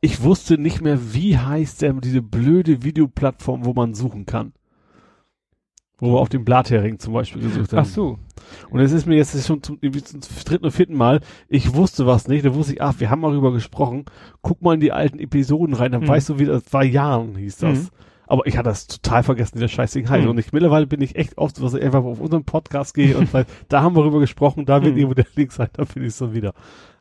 Ich wusste nicht mehr, wie heißt denn diese blöde Videoplattform, wo man suchen kann. Wo wir auf dem Blathering zum Beispiel gesucht haben. Ach so. Und es ist mir jetzt schon zum, zum dritten oder vierten Mal, ich wusste was nicht, da wusste ich, ach, wir haben mal darüber gesprochen, guck mal in die alten Episoden rein, dann Mhm. weißt du, wie das war Jahren hieß das. Mhm. Aber ich hatte das total vergessen, wie das Scheißding heißt. Mhm. Und ich, mittlerweile bin ich echt oft, was ich einfach auf unseren Podcast gehe und (laughs) weil, da haben wir darüber gesprochen, da wird Mhm. irgendwo der Link sein, da finde ich es dann wieder.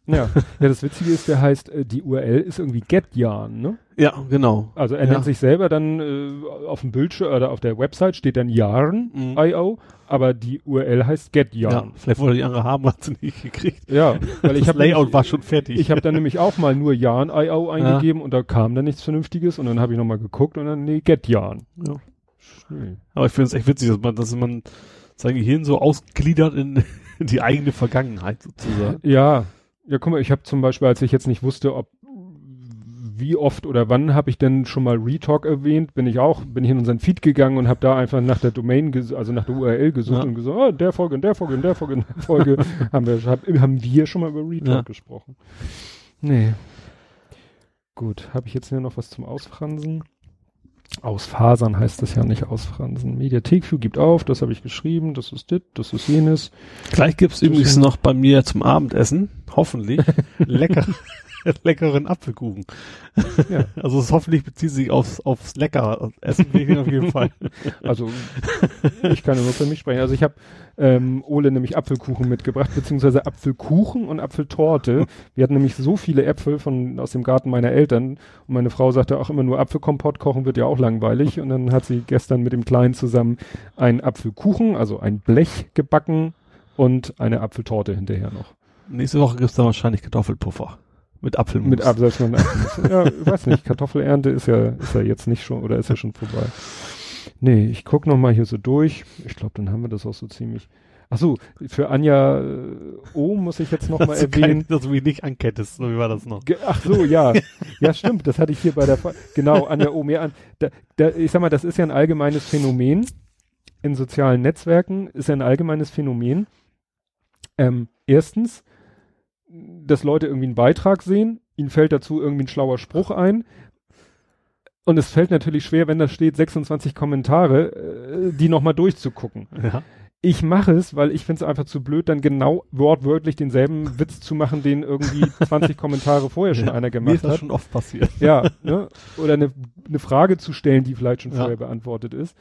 Ja. (laughs) ja, das Witzige ist, der heißt, äh, die URL ist irgendwie GetYarn, ne? Ja, genau. Also er Ja. nennt sich selber dann äh, auf dem Bildschirm oder auf der Website steht dann Mhm. Yarn.io, aber die URL heißt Ja, GetYarn. vielleicht wollte die andere haben, hat sie nicht gekriegt. Ja, weil ich das habe Layout war schon fertig. Ich habe dann nämlich auch mal nur Yarn.io eingegeben und da kam dann nichts Vernünftiges und dann habe ich nochmal geguckt und dann, nee, GetYarn. Ja. Nee. Aber ich finde es echt witzig, dass man, dass man sein Gehirn so ausgliedert in (laughs) die eigene Vergangenheit sozusagen. Ja, ja, guck mal, ich habe zum Beispiel, als ich jetzt nicht wusste, ob wie oft oder wann habe ich denn schon mal Retalk erwähnt, bin ich auch, bin ich in unseren Feed gegangen und habe da einfach nach der Domain, also nach der URL gesucht Ja. und gesagt, oh, in der Folge, in der Folge, in der Folge, in der Folge (laughs) haben wir, hab, haben wir schon mal über Retalk Ja. gesprochen. Nee. Gut, habe ich jetzt hier noch was zum Ausfransen? Ausfasern heißt das ja nicht ausfransen. Mediathekview gibt auf, das habe ich geschrieben, das ist dit, das ist jenes. Gleich gibt's übrigens noch bei mir zum Abendessen, hoffentlich, (laughs) lecker, (laughs) leckeren Apfelkuchen. Ja. (laughs) Also es hoffentlich bezieht sich aufs, aufs lecker Essen wirklich auf jeden Fall. (laughs) Also ich kann nur für mich sprechen. Also ich habe ähm, Ole nämlich Apfelkuchen mitgebracht, beziehungsweise Apfelkuchen und Apfeltorte. Wir hatten nämlich so viele Äpfel von aus dem Garten meiner Eltern und meine Frau sagte auch immer nur Apfelkompott kochen wird ja auch langweilig und dann hat sie gestern mit dem Kleinen zusammen einen Apfelkuchen, also ein Blech gebacken und eine Apfeltorte hinterher noch. Nächste Woche gibt's dann wahrscheinlich Kartoffelpuffer. Mit Apfelmus. Mit Ab selbst mit Apfel. Ja, ich weiß nicht, Kartoffelernte ist ja, ist ja jetzt nicht schon, oder ist ja schon vorbei. Nee, ich guck noch mal hier so durch. Ich glaube, dann haben wir das auch so ziemlich. Ach so, für Anja äh, O muss ich jetzt noch mal dass du erwähnen. kein, dass du mich nicht ankettest, so wie war das noch? Ach so, ja. Ja, stimmt, das hatte ich hier bei der, Fa genau, Anja O mehr an. Da, da, ich sag mal, das ist ja ein allgemeines Phänomen. In sozialen Netzwerken ist ja ein allgemeines Phänomen. Ähm, erstens, dass Leute irgendwie einen Beitrag sehen, ihnen fällt dazu irgendwie ein schlauer Spruch ein. Und es fällt natürlich schwer, wenn da steht 26 Kommentare, äh, die nochmal durchzugucken. Ja. Ich mache es, weil ich finde es einfach zu blöd, dann genau wortwörtlich denselben Witz zu machen, den irgendwie (laughs) 20 Kommentare vorher schon Ja, einer Mir gemacht ist das hat. schon oft passiert. Ja, ne? Oder eine, eine Frage zu stellen, die vielleicht schon Ja. vorher beantwortet ist.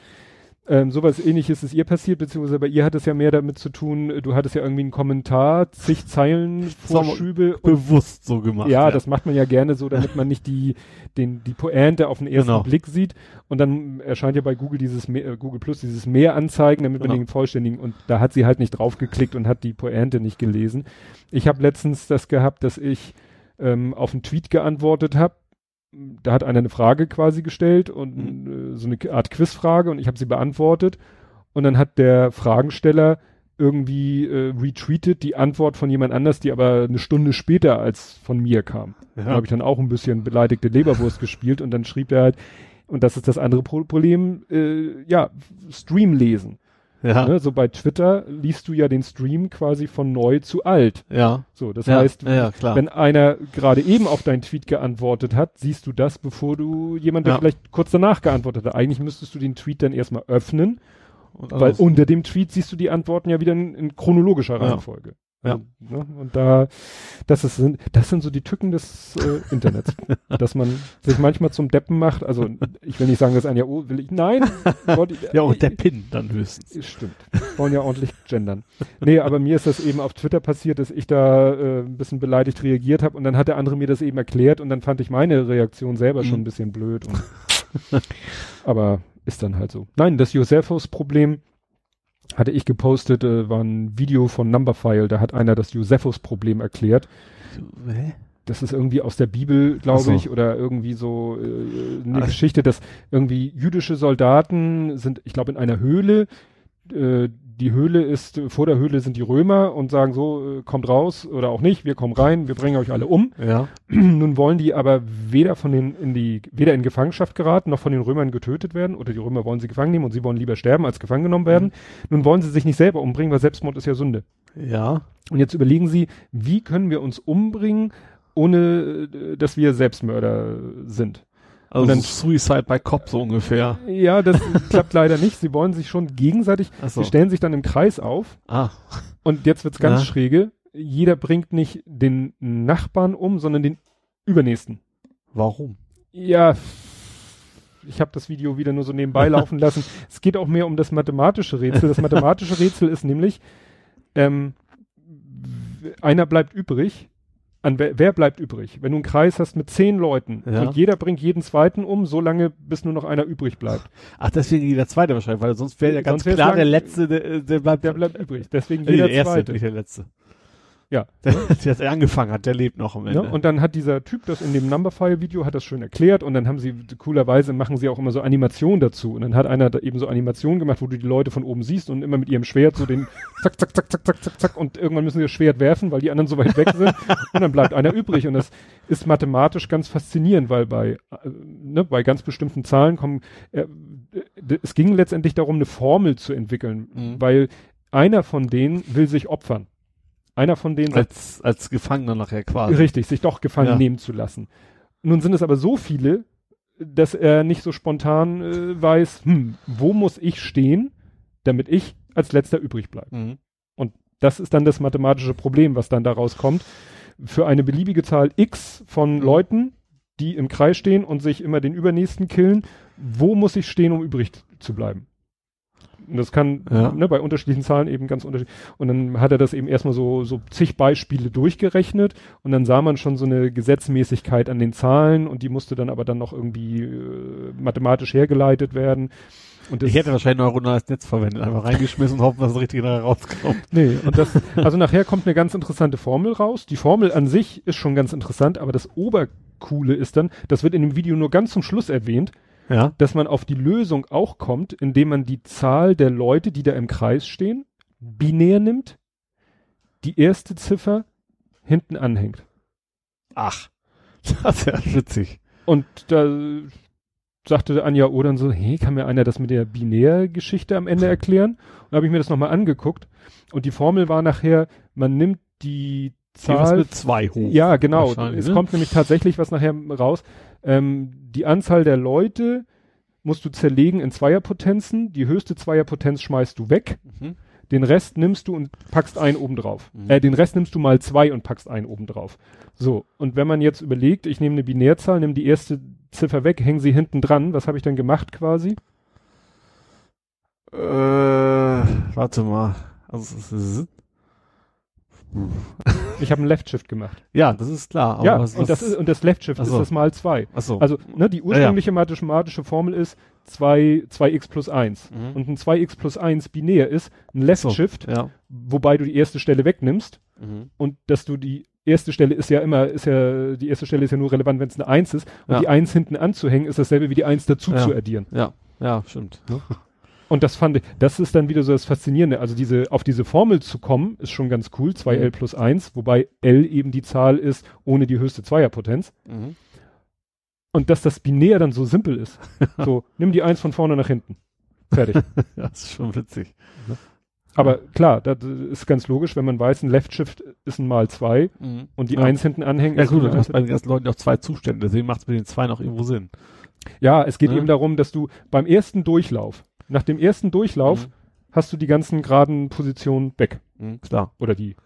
Ähm, sowas ähnliches ist ihr passiert, beziehungsweise bei ihr hat es ja mehr damit zu tun, äh, du hattest ja irgendwie einen Kommentar, zig Zeilen Vorschübe. Bewusst so gemacht. Ja, ja, das macht man ja gerne so, damit man nicht die, den, die Pointe auf den ersten Genau. Blick sieht. Und dann erscheint ja bei Google dieses äh, Google Plus dieses mehr anzeigen, damit man Genau. den vollständigen, und da hat sie halt nicht draufgeklickt und hat die Pointe nicht gelesen. Ich habe letztens das gehabt, dass ich ähm, auf einen Tweet geantwortet habe. Da hat einer eine Frage quasi gestellt und äh, so eine Art Quizfrage und ich habe sie beantwortet. Und dann hat der Fragensteller irgendwie äh, retweetet die Antwort von jemand anders, die aber eine Stunde später als von mir kam. Da Ja. habe ich dann auch ein bisschen beleidigte Leberwurst (laughs) gespielt und dann schrieb er halt, und das ist das andere Pro Problem, äh, ja, Stream lesen. Ja. Ne? So bei Twitter liest du ja den Stream quasi von neu zu alt. ja. So, das ja. heißt, ja, wenn einer gerade eben auf deinen Tweet geantwortet hat, siehst du das, bevor du jemand, der vielleicht kurz danach geantwortet hat. Eigentlich müsstest du den Tweet dann erstmal öffnen, weil unter dem Tweet siehst du die Antworten ja wieder in, in chronologischer. Reihenfolge. Ja. Also, ne? Und da, das ist, sind, das sind so die Tücken des äh, Internets, (laughs) dass man sich manchmal zum Deppen macht. Also ich will nicht sagen, dass ein ja, oh, will ich, nein, (laughs) wollte ich, ja, und der Pin dann höchstens. Stimmt. Wollen ja ordentlich gendern. Nee, aber mir ist das eben auf Twitter passiert, dass ich da äh, ein bisschen beleidigt reagiert habe und dann hat der andere mir das eben erklärt und dann fand ich meine Reaktion selber schon Mhm. ein bisschen blöd. Und aber ist dann halt so. Nein, das Josephus-Problem hatte ich gepostet, äh, war ein Video von Numberphile, da hat einer das Josephus-Problem erklärt. Hä? Das ist irgendwie aus der Bibel, glaube so. ich, oder irgendwie so äh, eine Ah. Geschichte, dass irgendwie jüdische Soldaten sind, ich glaube, in einer Höhle. Äh, die Höhle ist, vor der Höhle sind die Römer und sagen so, äh, kommt raus oder auch nicht, wir kommen rein, wir bringen euch alle um. Ja. (clears throat) Nun wollen die aber weder von den in die weder in Gefangenschaft geraten noch von den Römern getötet werden oder die Römer wollen sie gefangen nehmen und sie wollen lieber sterben als gefangen genommen werden. Mhm. Nun wollen sie sich nicht selber umbringen, weil Selbstmord ist ja Sünde. Ja. Und jetzt überlegen Sie, wie können wir uns umbringen, ohne äh, dass wir Selbstmörder sind? Also Und dann- Suicide by Cop so ungefähr. Ja, das klappt leider nicht. Sie wollen sich schon gegenseitig, Achso. sie stellen sich dann im Kreis auf Ah. und jetzt wird's ganz Ja. schräge. Jeder bringt nicht den Nachbarn um, sondern den übernächsten. Warum? Ja, ich habe das Video wieder nur so nebenbei (laughs) laufen lassen. Es geht auch mehr um das mathematische Rätsel. Das mathematische Rätsel ist nämlich, ähm, einer bleibt übrig. An wer, wer bleibt übrig? Wenn du einen Kreis hast mit zehn Leuten Ja. und jeder bringt jeden zweiten um, so lange, bis nur noch einer übrig bleibt. Ach, deswegen jeder zweite wahrscheinlich, weil sonst wäre ja ganz klar lang- der letzte, der, der bleibt, Der bleibt übrig. Deswegen Nee, jeder der erste, zweite. nicht der letzte. Ja. (laughs) Der, der angefangen hat, der lebt noch am Ende. Ne? Und dann hat dieser Typ das in dem Numberfile-Video, hat das schön erklärt und dann haben sie, coolerweise machen sie auch immer so Animationen dazu und dann hat einer da eben so Animationen gemacht, wo du die Leute von oben siehst und immer mit ihrem Schwert so den (laughs) zack, zack, zack, zack, zack, zack, zack und irgendwann müssen sie das Schwert werfen, weil die anderen so weit weg sind (laughs) und dann bleibt einer übrig und das ist mathematisch ganz faszinierend, weil bei, äh, ne, bei ganz bestimmten Zahlen kommen, äh, es ging letztendlich darum, eine Formel zu entwickeln, Mhm. weil einer von denen will sich opfern. Einer von denen sagt, als, als Gefangener nachher quasi. Richtig, sich doch gefangen Ja. nehmen zu lassen. Nun sind es aber so viele, dass er nicht so spontan äh, weiß, hm, wo muss ich stehen, damit ich als letzter übrig bleibe. Mhm. Das ist dann das mathematische Problem, was dann daraus kommt. Für eine beliebige Zahl x von Mhm. Leuten, die im Kreis stehen und sich immer den übernächsten killen, wo muss ich stehen, um übrig zu bleiben? Und das kann Ja. ne, bei unterschiedlichen Zahlen eben ganz unterschiedlich. Und dann hat er das eben erstmal so, so zig Beispiele durchgerechnet und dann sah man schon so eine Gesetzmäßigkeit an den Zahlen und die musste dann aber dann noch irgendwie äh, mathematisch hergeleitet werden. Und Ich hätte wahrscheinlich neuronales Netz verwendet, einfach reingeschmissen und hoffen, dass das Richtige nachher rauskommt. Nee, und das, also nachher kommt eine ganz interessante Formel raus. Die Formel an sich ist schon ganz interessant, aber das Obercoole ist dann, das wird in dem Video nur ganz zum Schluss erwähnt, Ja. dass man auf die Lösung auch kommt, indem man die Zahl der Leute, die da im Kreis stehen, binär nimmt, die erste Ziffer hinten anhängt. Ach. (laughs) Das ist ja witzig. Und da sagte Anja O dann so, hey, kann mir einer das mit der Binärgeschichte am Ende erklären? Und da habe ich mir das nochmal angeguckt und die Formel war nachher, man nimmt die Zahl mit zwei hoch. Ja, genau. Es ne? kommt nämlich tatsächlich was nachher raus. Ähm, die Anzahl der Leute musst du zerlegen in Zweierpotenzen. Die höchste Zweierpotenz schmeißt du weg. Mhm. Den Rest nimmst du und packst einen oben drauf. Mhm. Äh, den Rest nimmst du mal zwei und packst einen oben drauf. So. Und wenn man jetzt überlegt, ich nehme eine Binärzahl, nehme die erste Ziffer weg, hänge sie hinten dran. Was habe ich dann gemacht quasi? Äh, warte mal. Also, es ist, Ich habe einen Left Shift gemacht. ja, das ist klar. aber ja, was, und das ist und das Left Shift Ach ist so. das mal zwei. achso. Also, ne, die ursprüngliche mathematische Formel ist 2 2x plus 1 Mhm. und ein 2x plus 1 binär ist ein Left So. Shift, ja. wobei du die erste Stelle wegnimmst Mhm. und dass du die erste Stelle ist ja immer, ist ja, die erste Stelle ist ja nur relevant, wenn es eine 1 ist. Und Ja. die 1 hinten anzuhängen, ist dasselbe wie die 1 dazu Ja. zu addieren. Ja, ja, stimmt. (laughs) Und das fand ich, das ist dann wieder so das Faszinierende. Also diese, auf diese Formel zu kommen, ist schon ganz cool. 2L Mhm. plus 1, wobei L eben die Zahl ist ohne die höchste Zweierpotenz. Mhm. Und dass das binär dann so simpel ist. (laughs) so, nimm die 1 von vorne nach hinten. Fertig. (laughs) Ja, das ist schon witzig. Aber klar, das ist ganz logisch, wenn man weiß, ein Left Shift ist ein mal 2 Mhm. und die ja. 1 hinten anhängen. Ja gut, du hast bei den ganzen Leuten auch zwei Zustände, deswegen macht es mit den zwei noch irgendwo Sinn. Ja, es geht Ne? eben darum, dass du beim ersten Durchlauf, nach dem ersten Durchlauf, hast du die ganzen geraden Positionen weg. Mhm, klar. Oder die,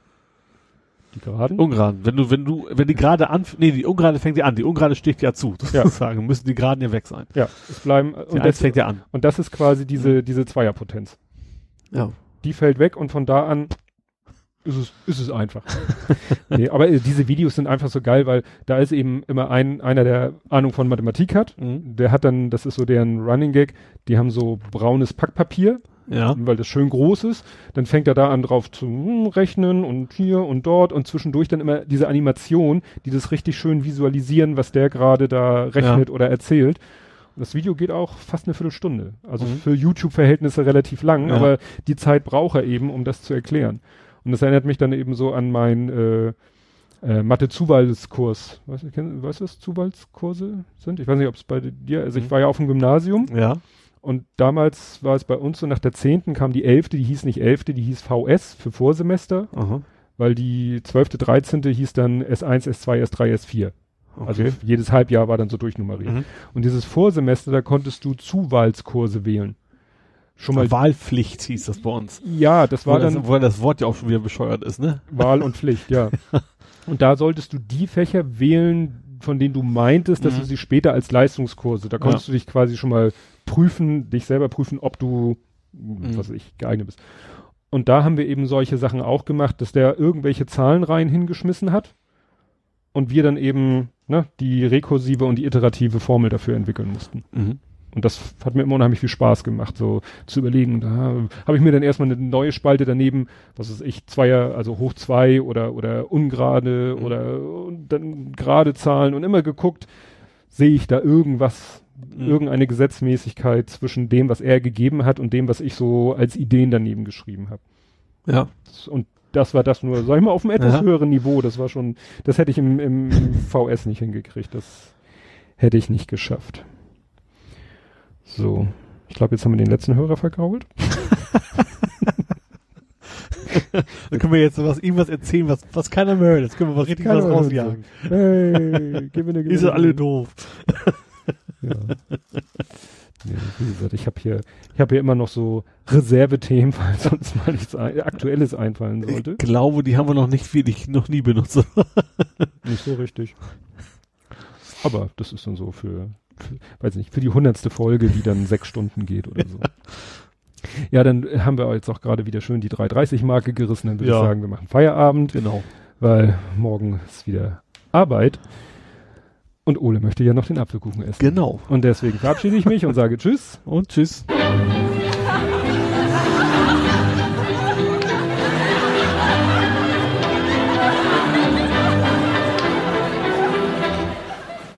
die geraden? Ungerade. Wenn du, wenn du, wenn die gerade an, nee, die Ungerade fängt ja an, die Ungerade sticht ja zu, (laughs) Ja. sozusagen, müssen die Geraden ja weg sein. Ja, es bleiben, Die und das, fängt ja an. und das ist quasi diese, diese Zweierpotenz. Ja. Die fällt weg und von da an ist es, ist es einfach. (laughs) nee, aber äh, diese Videos sind einfach so geil, weil da ist eben immer ein, einer, der Ahnung von Mathematik hat. Mhm. Der hat dann, das ist so deren Running Gag, die haben so braunes Packpapier, Ja. weil das schön groß ist. Dann fängt er da an drauf zu hm, rechnen und hier und dort und zwischendurch dann immer diese Animation, die das richtig schön visualisieren, was der gerade da rechnet oder erzählt. Und das Video geht auch fast eine Viertelstunde. Also Mhm. für YouTube-Verhältnisse relativ lang, Ja. aber die Zeit braucht er eben, um das zu erklären. Und das erinnert mich dann eben so an meinen äh, äh, Mathe-Zuwalskurs. Weißt weißt du, was Zuwalskurse sind? Ich weiß nicht, ob es bei dir, also ich Mhm. war ja auf dem Gymnasium Ja. und damals war es bei uns so, nach der zehnten kam die elfte, die hieß nicht elfte, die hieß VS für Vorsemester, Aha. weil die zwölfte, dreizehnte hieß dann S1, S2, S3, S4. Also Okay. jedes Halbjahr war dann so durchnummeriert. Mhm. Und dieses Vorsemester, da konntest du Zuwahlskurse wählen. Schon mal, Wahlpflicht hieß das bei uns. ja, das war Wo das, dann wo das Wort ja auch schon wieder bescheuert ist, ne? Wahl und Pflicht, ja. (laughs) Und da solltest du die Fächer wählen, von denen du meintest, dass Mhm. du sie später als Leistungskurse, da konntest du dich quasi schon mal prüfen, dich selber prüfen, ob du, Mhm. was weiß ich, geeignet bist. Und da haben wir eben solche Sachen auch gemacht, dass der irgendwelche Zahlenreihen hingeschmissen hat und wir dann eben ne, die rekursive und die iterative Formel dafür entwickeln mussten. Mhm. Und das hat mir immer unheimlich viel Spaß gemacht, so zu überlegen. Da habe ich mir dann erstmal eine neue Spalte daneben, was ist ich, Zweier, also hoch zwei oder, oder ungerade Mhm. oder dann gerade Zahlen und immer geguckt, sehe ich da irgendwas, Mhm. irgendeine Gesetzmäßigkeit zwischen dem, was er gegeben hat und dem, was ich so als Ideen daneben geschrieben habe. Ja. Und das war das nur, sag ich mal, auf einem etwas Ja. höheren Niveau. Das war schon, das hätte ich im, im VS nicht hingekriegt. Das hätte ich nicht geschafft. So. Ich glaube, jetzt haben wir den letzten Hörer vergrault. (laughs) Dann können wir jetzt was, irgendwas erzählen, was, was keiner mehr hört. Jetzt können wir was richtig was rausjagen. Hey, gib mir eine (laughs) seid alle doof. (laughs) Ja. Nee, wie gesagt, ich habe hier, ich habe hier immer noch so Reservethemen, falls uns mal nichts ein, Aktuelles einfallen Ich sollte. glaube, die haben wir noch nicht wirklich, noch nie benutzt. Nicht so richtig. Aber das ist dann so für (laughs) weiß nicht, für die hundertste Folge, die dann sechs Stunden geht oder so. Ja, dann haben wir jetzt auch gerade wieder schön die 330-Marke gerissen. Dann würde Ja. ich sagen, wir machen Feierabend, Genau. weil morgen ist wieder Arbeit. Und Ole möchte ja noch den Apfelkuchen essen. Genau. Und deswegen verabschiede ich mich und sage Tschüss. Und tschüss. Tschüss.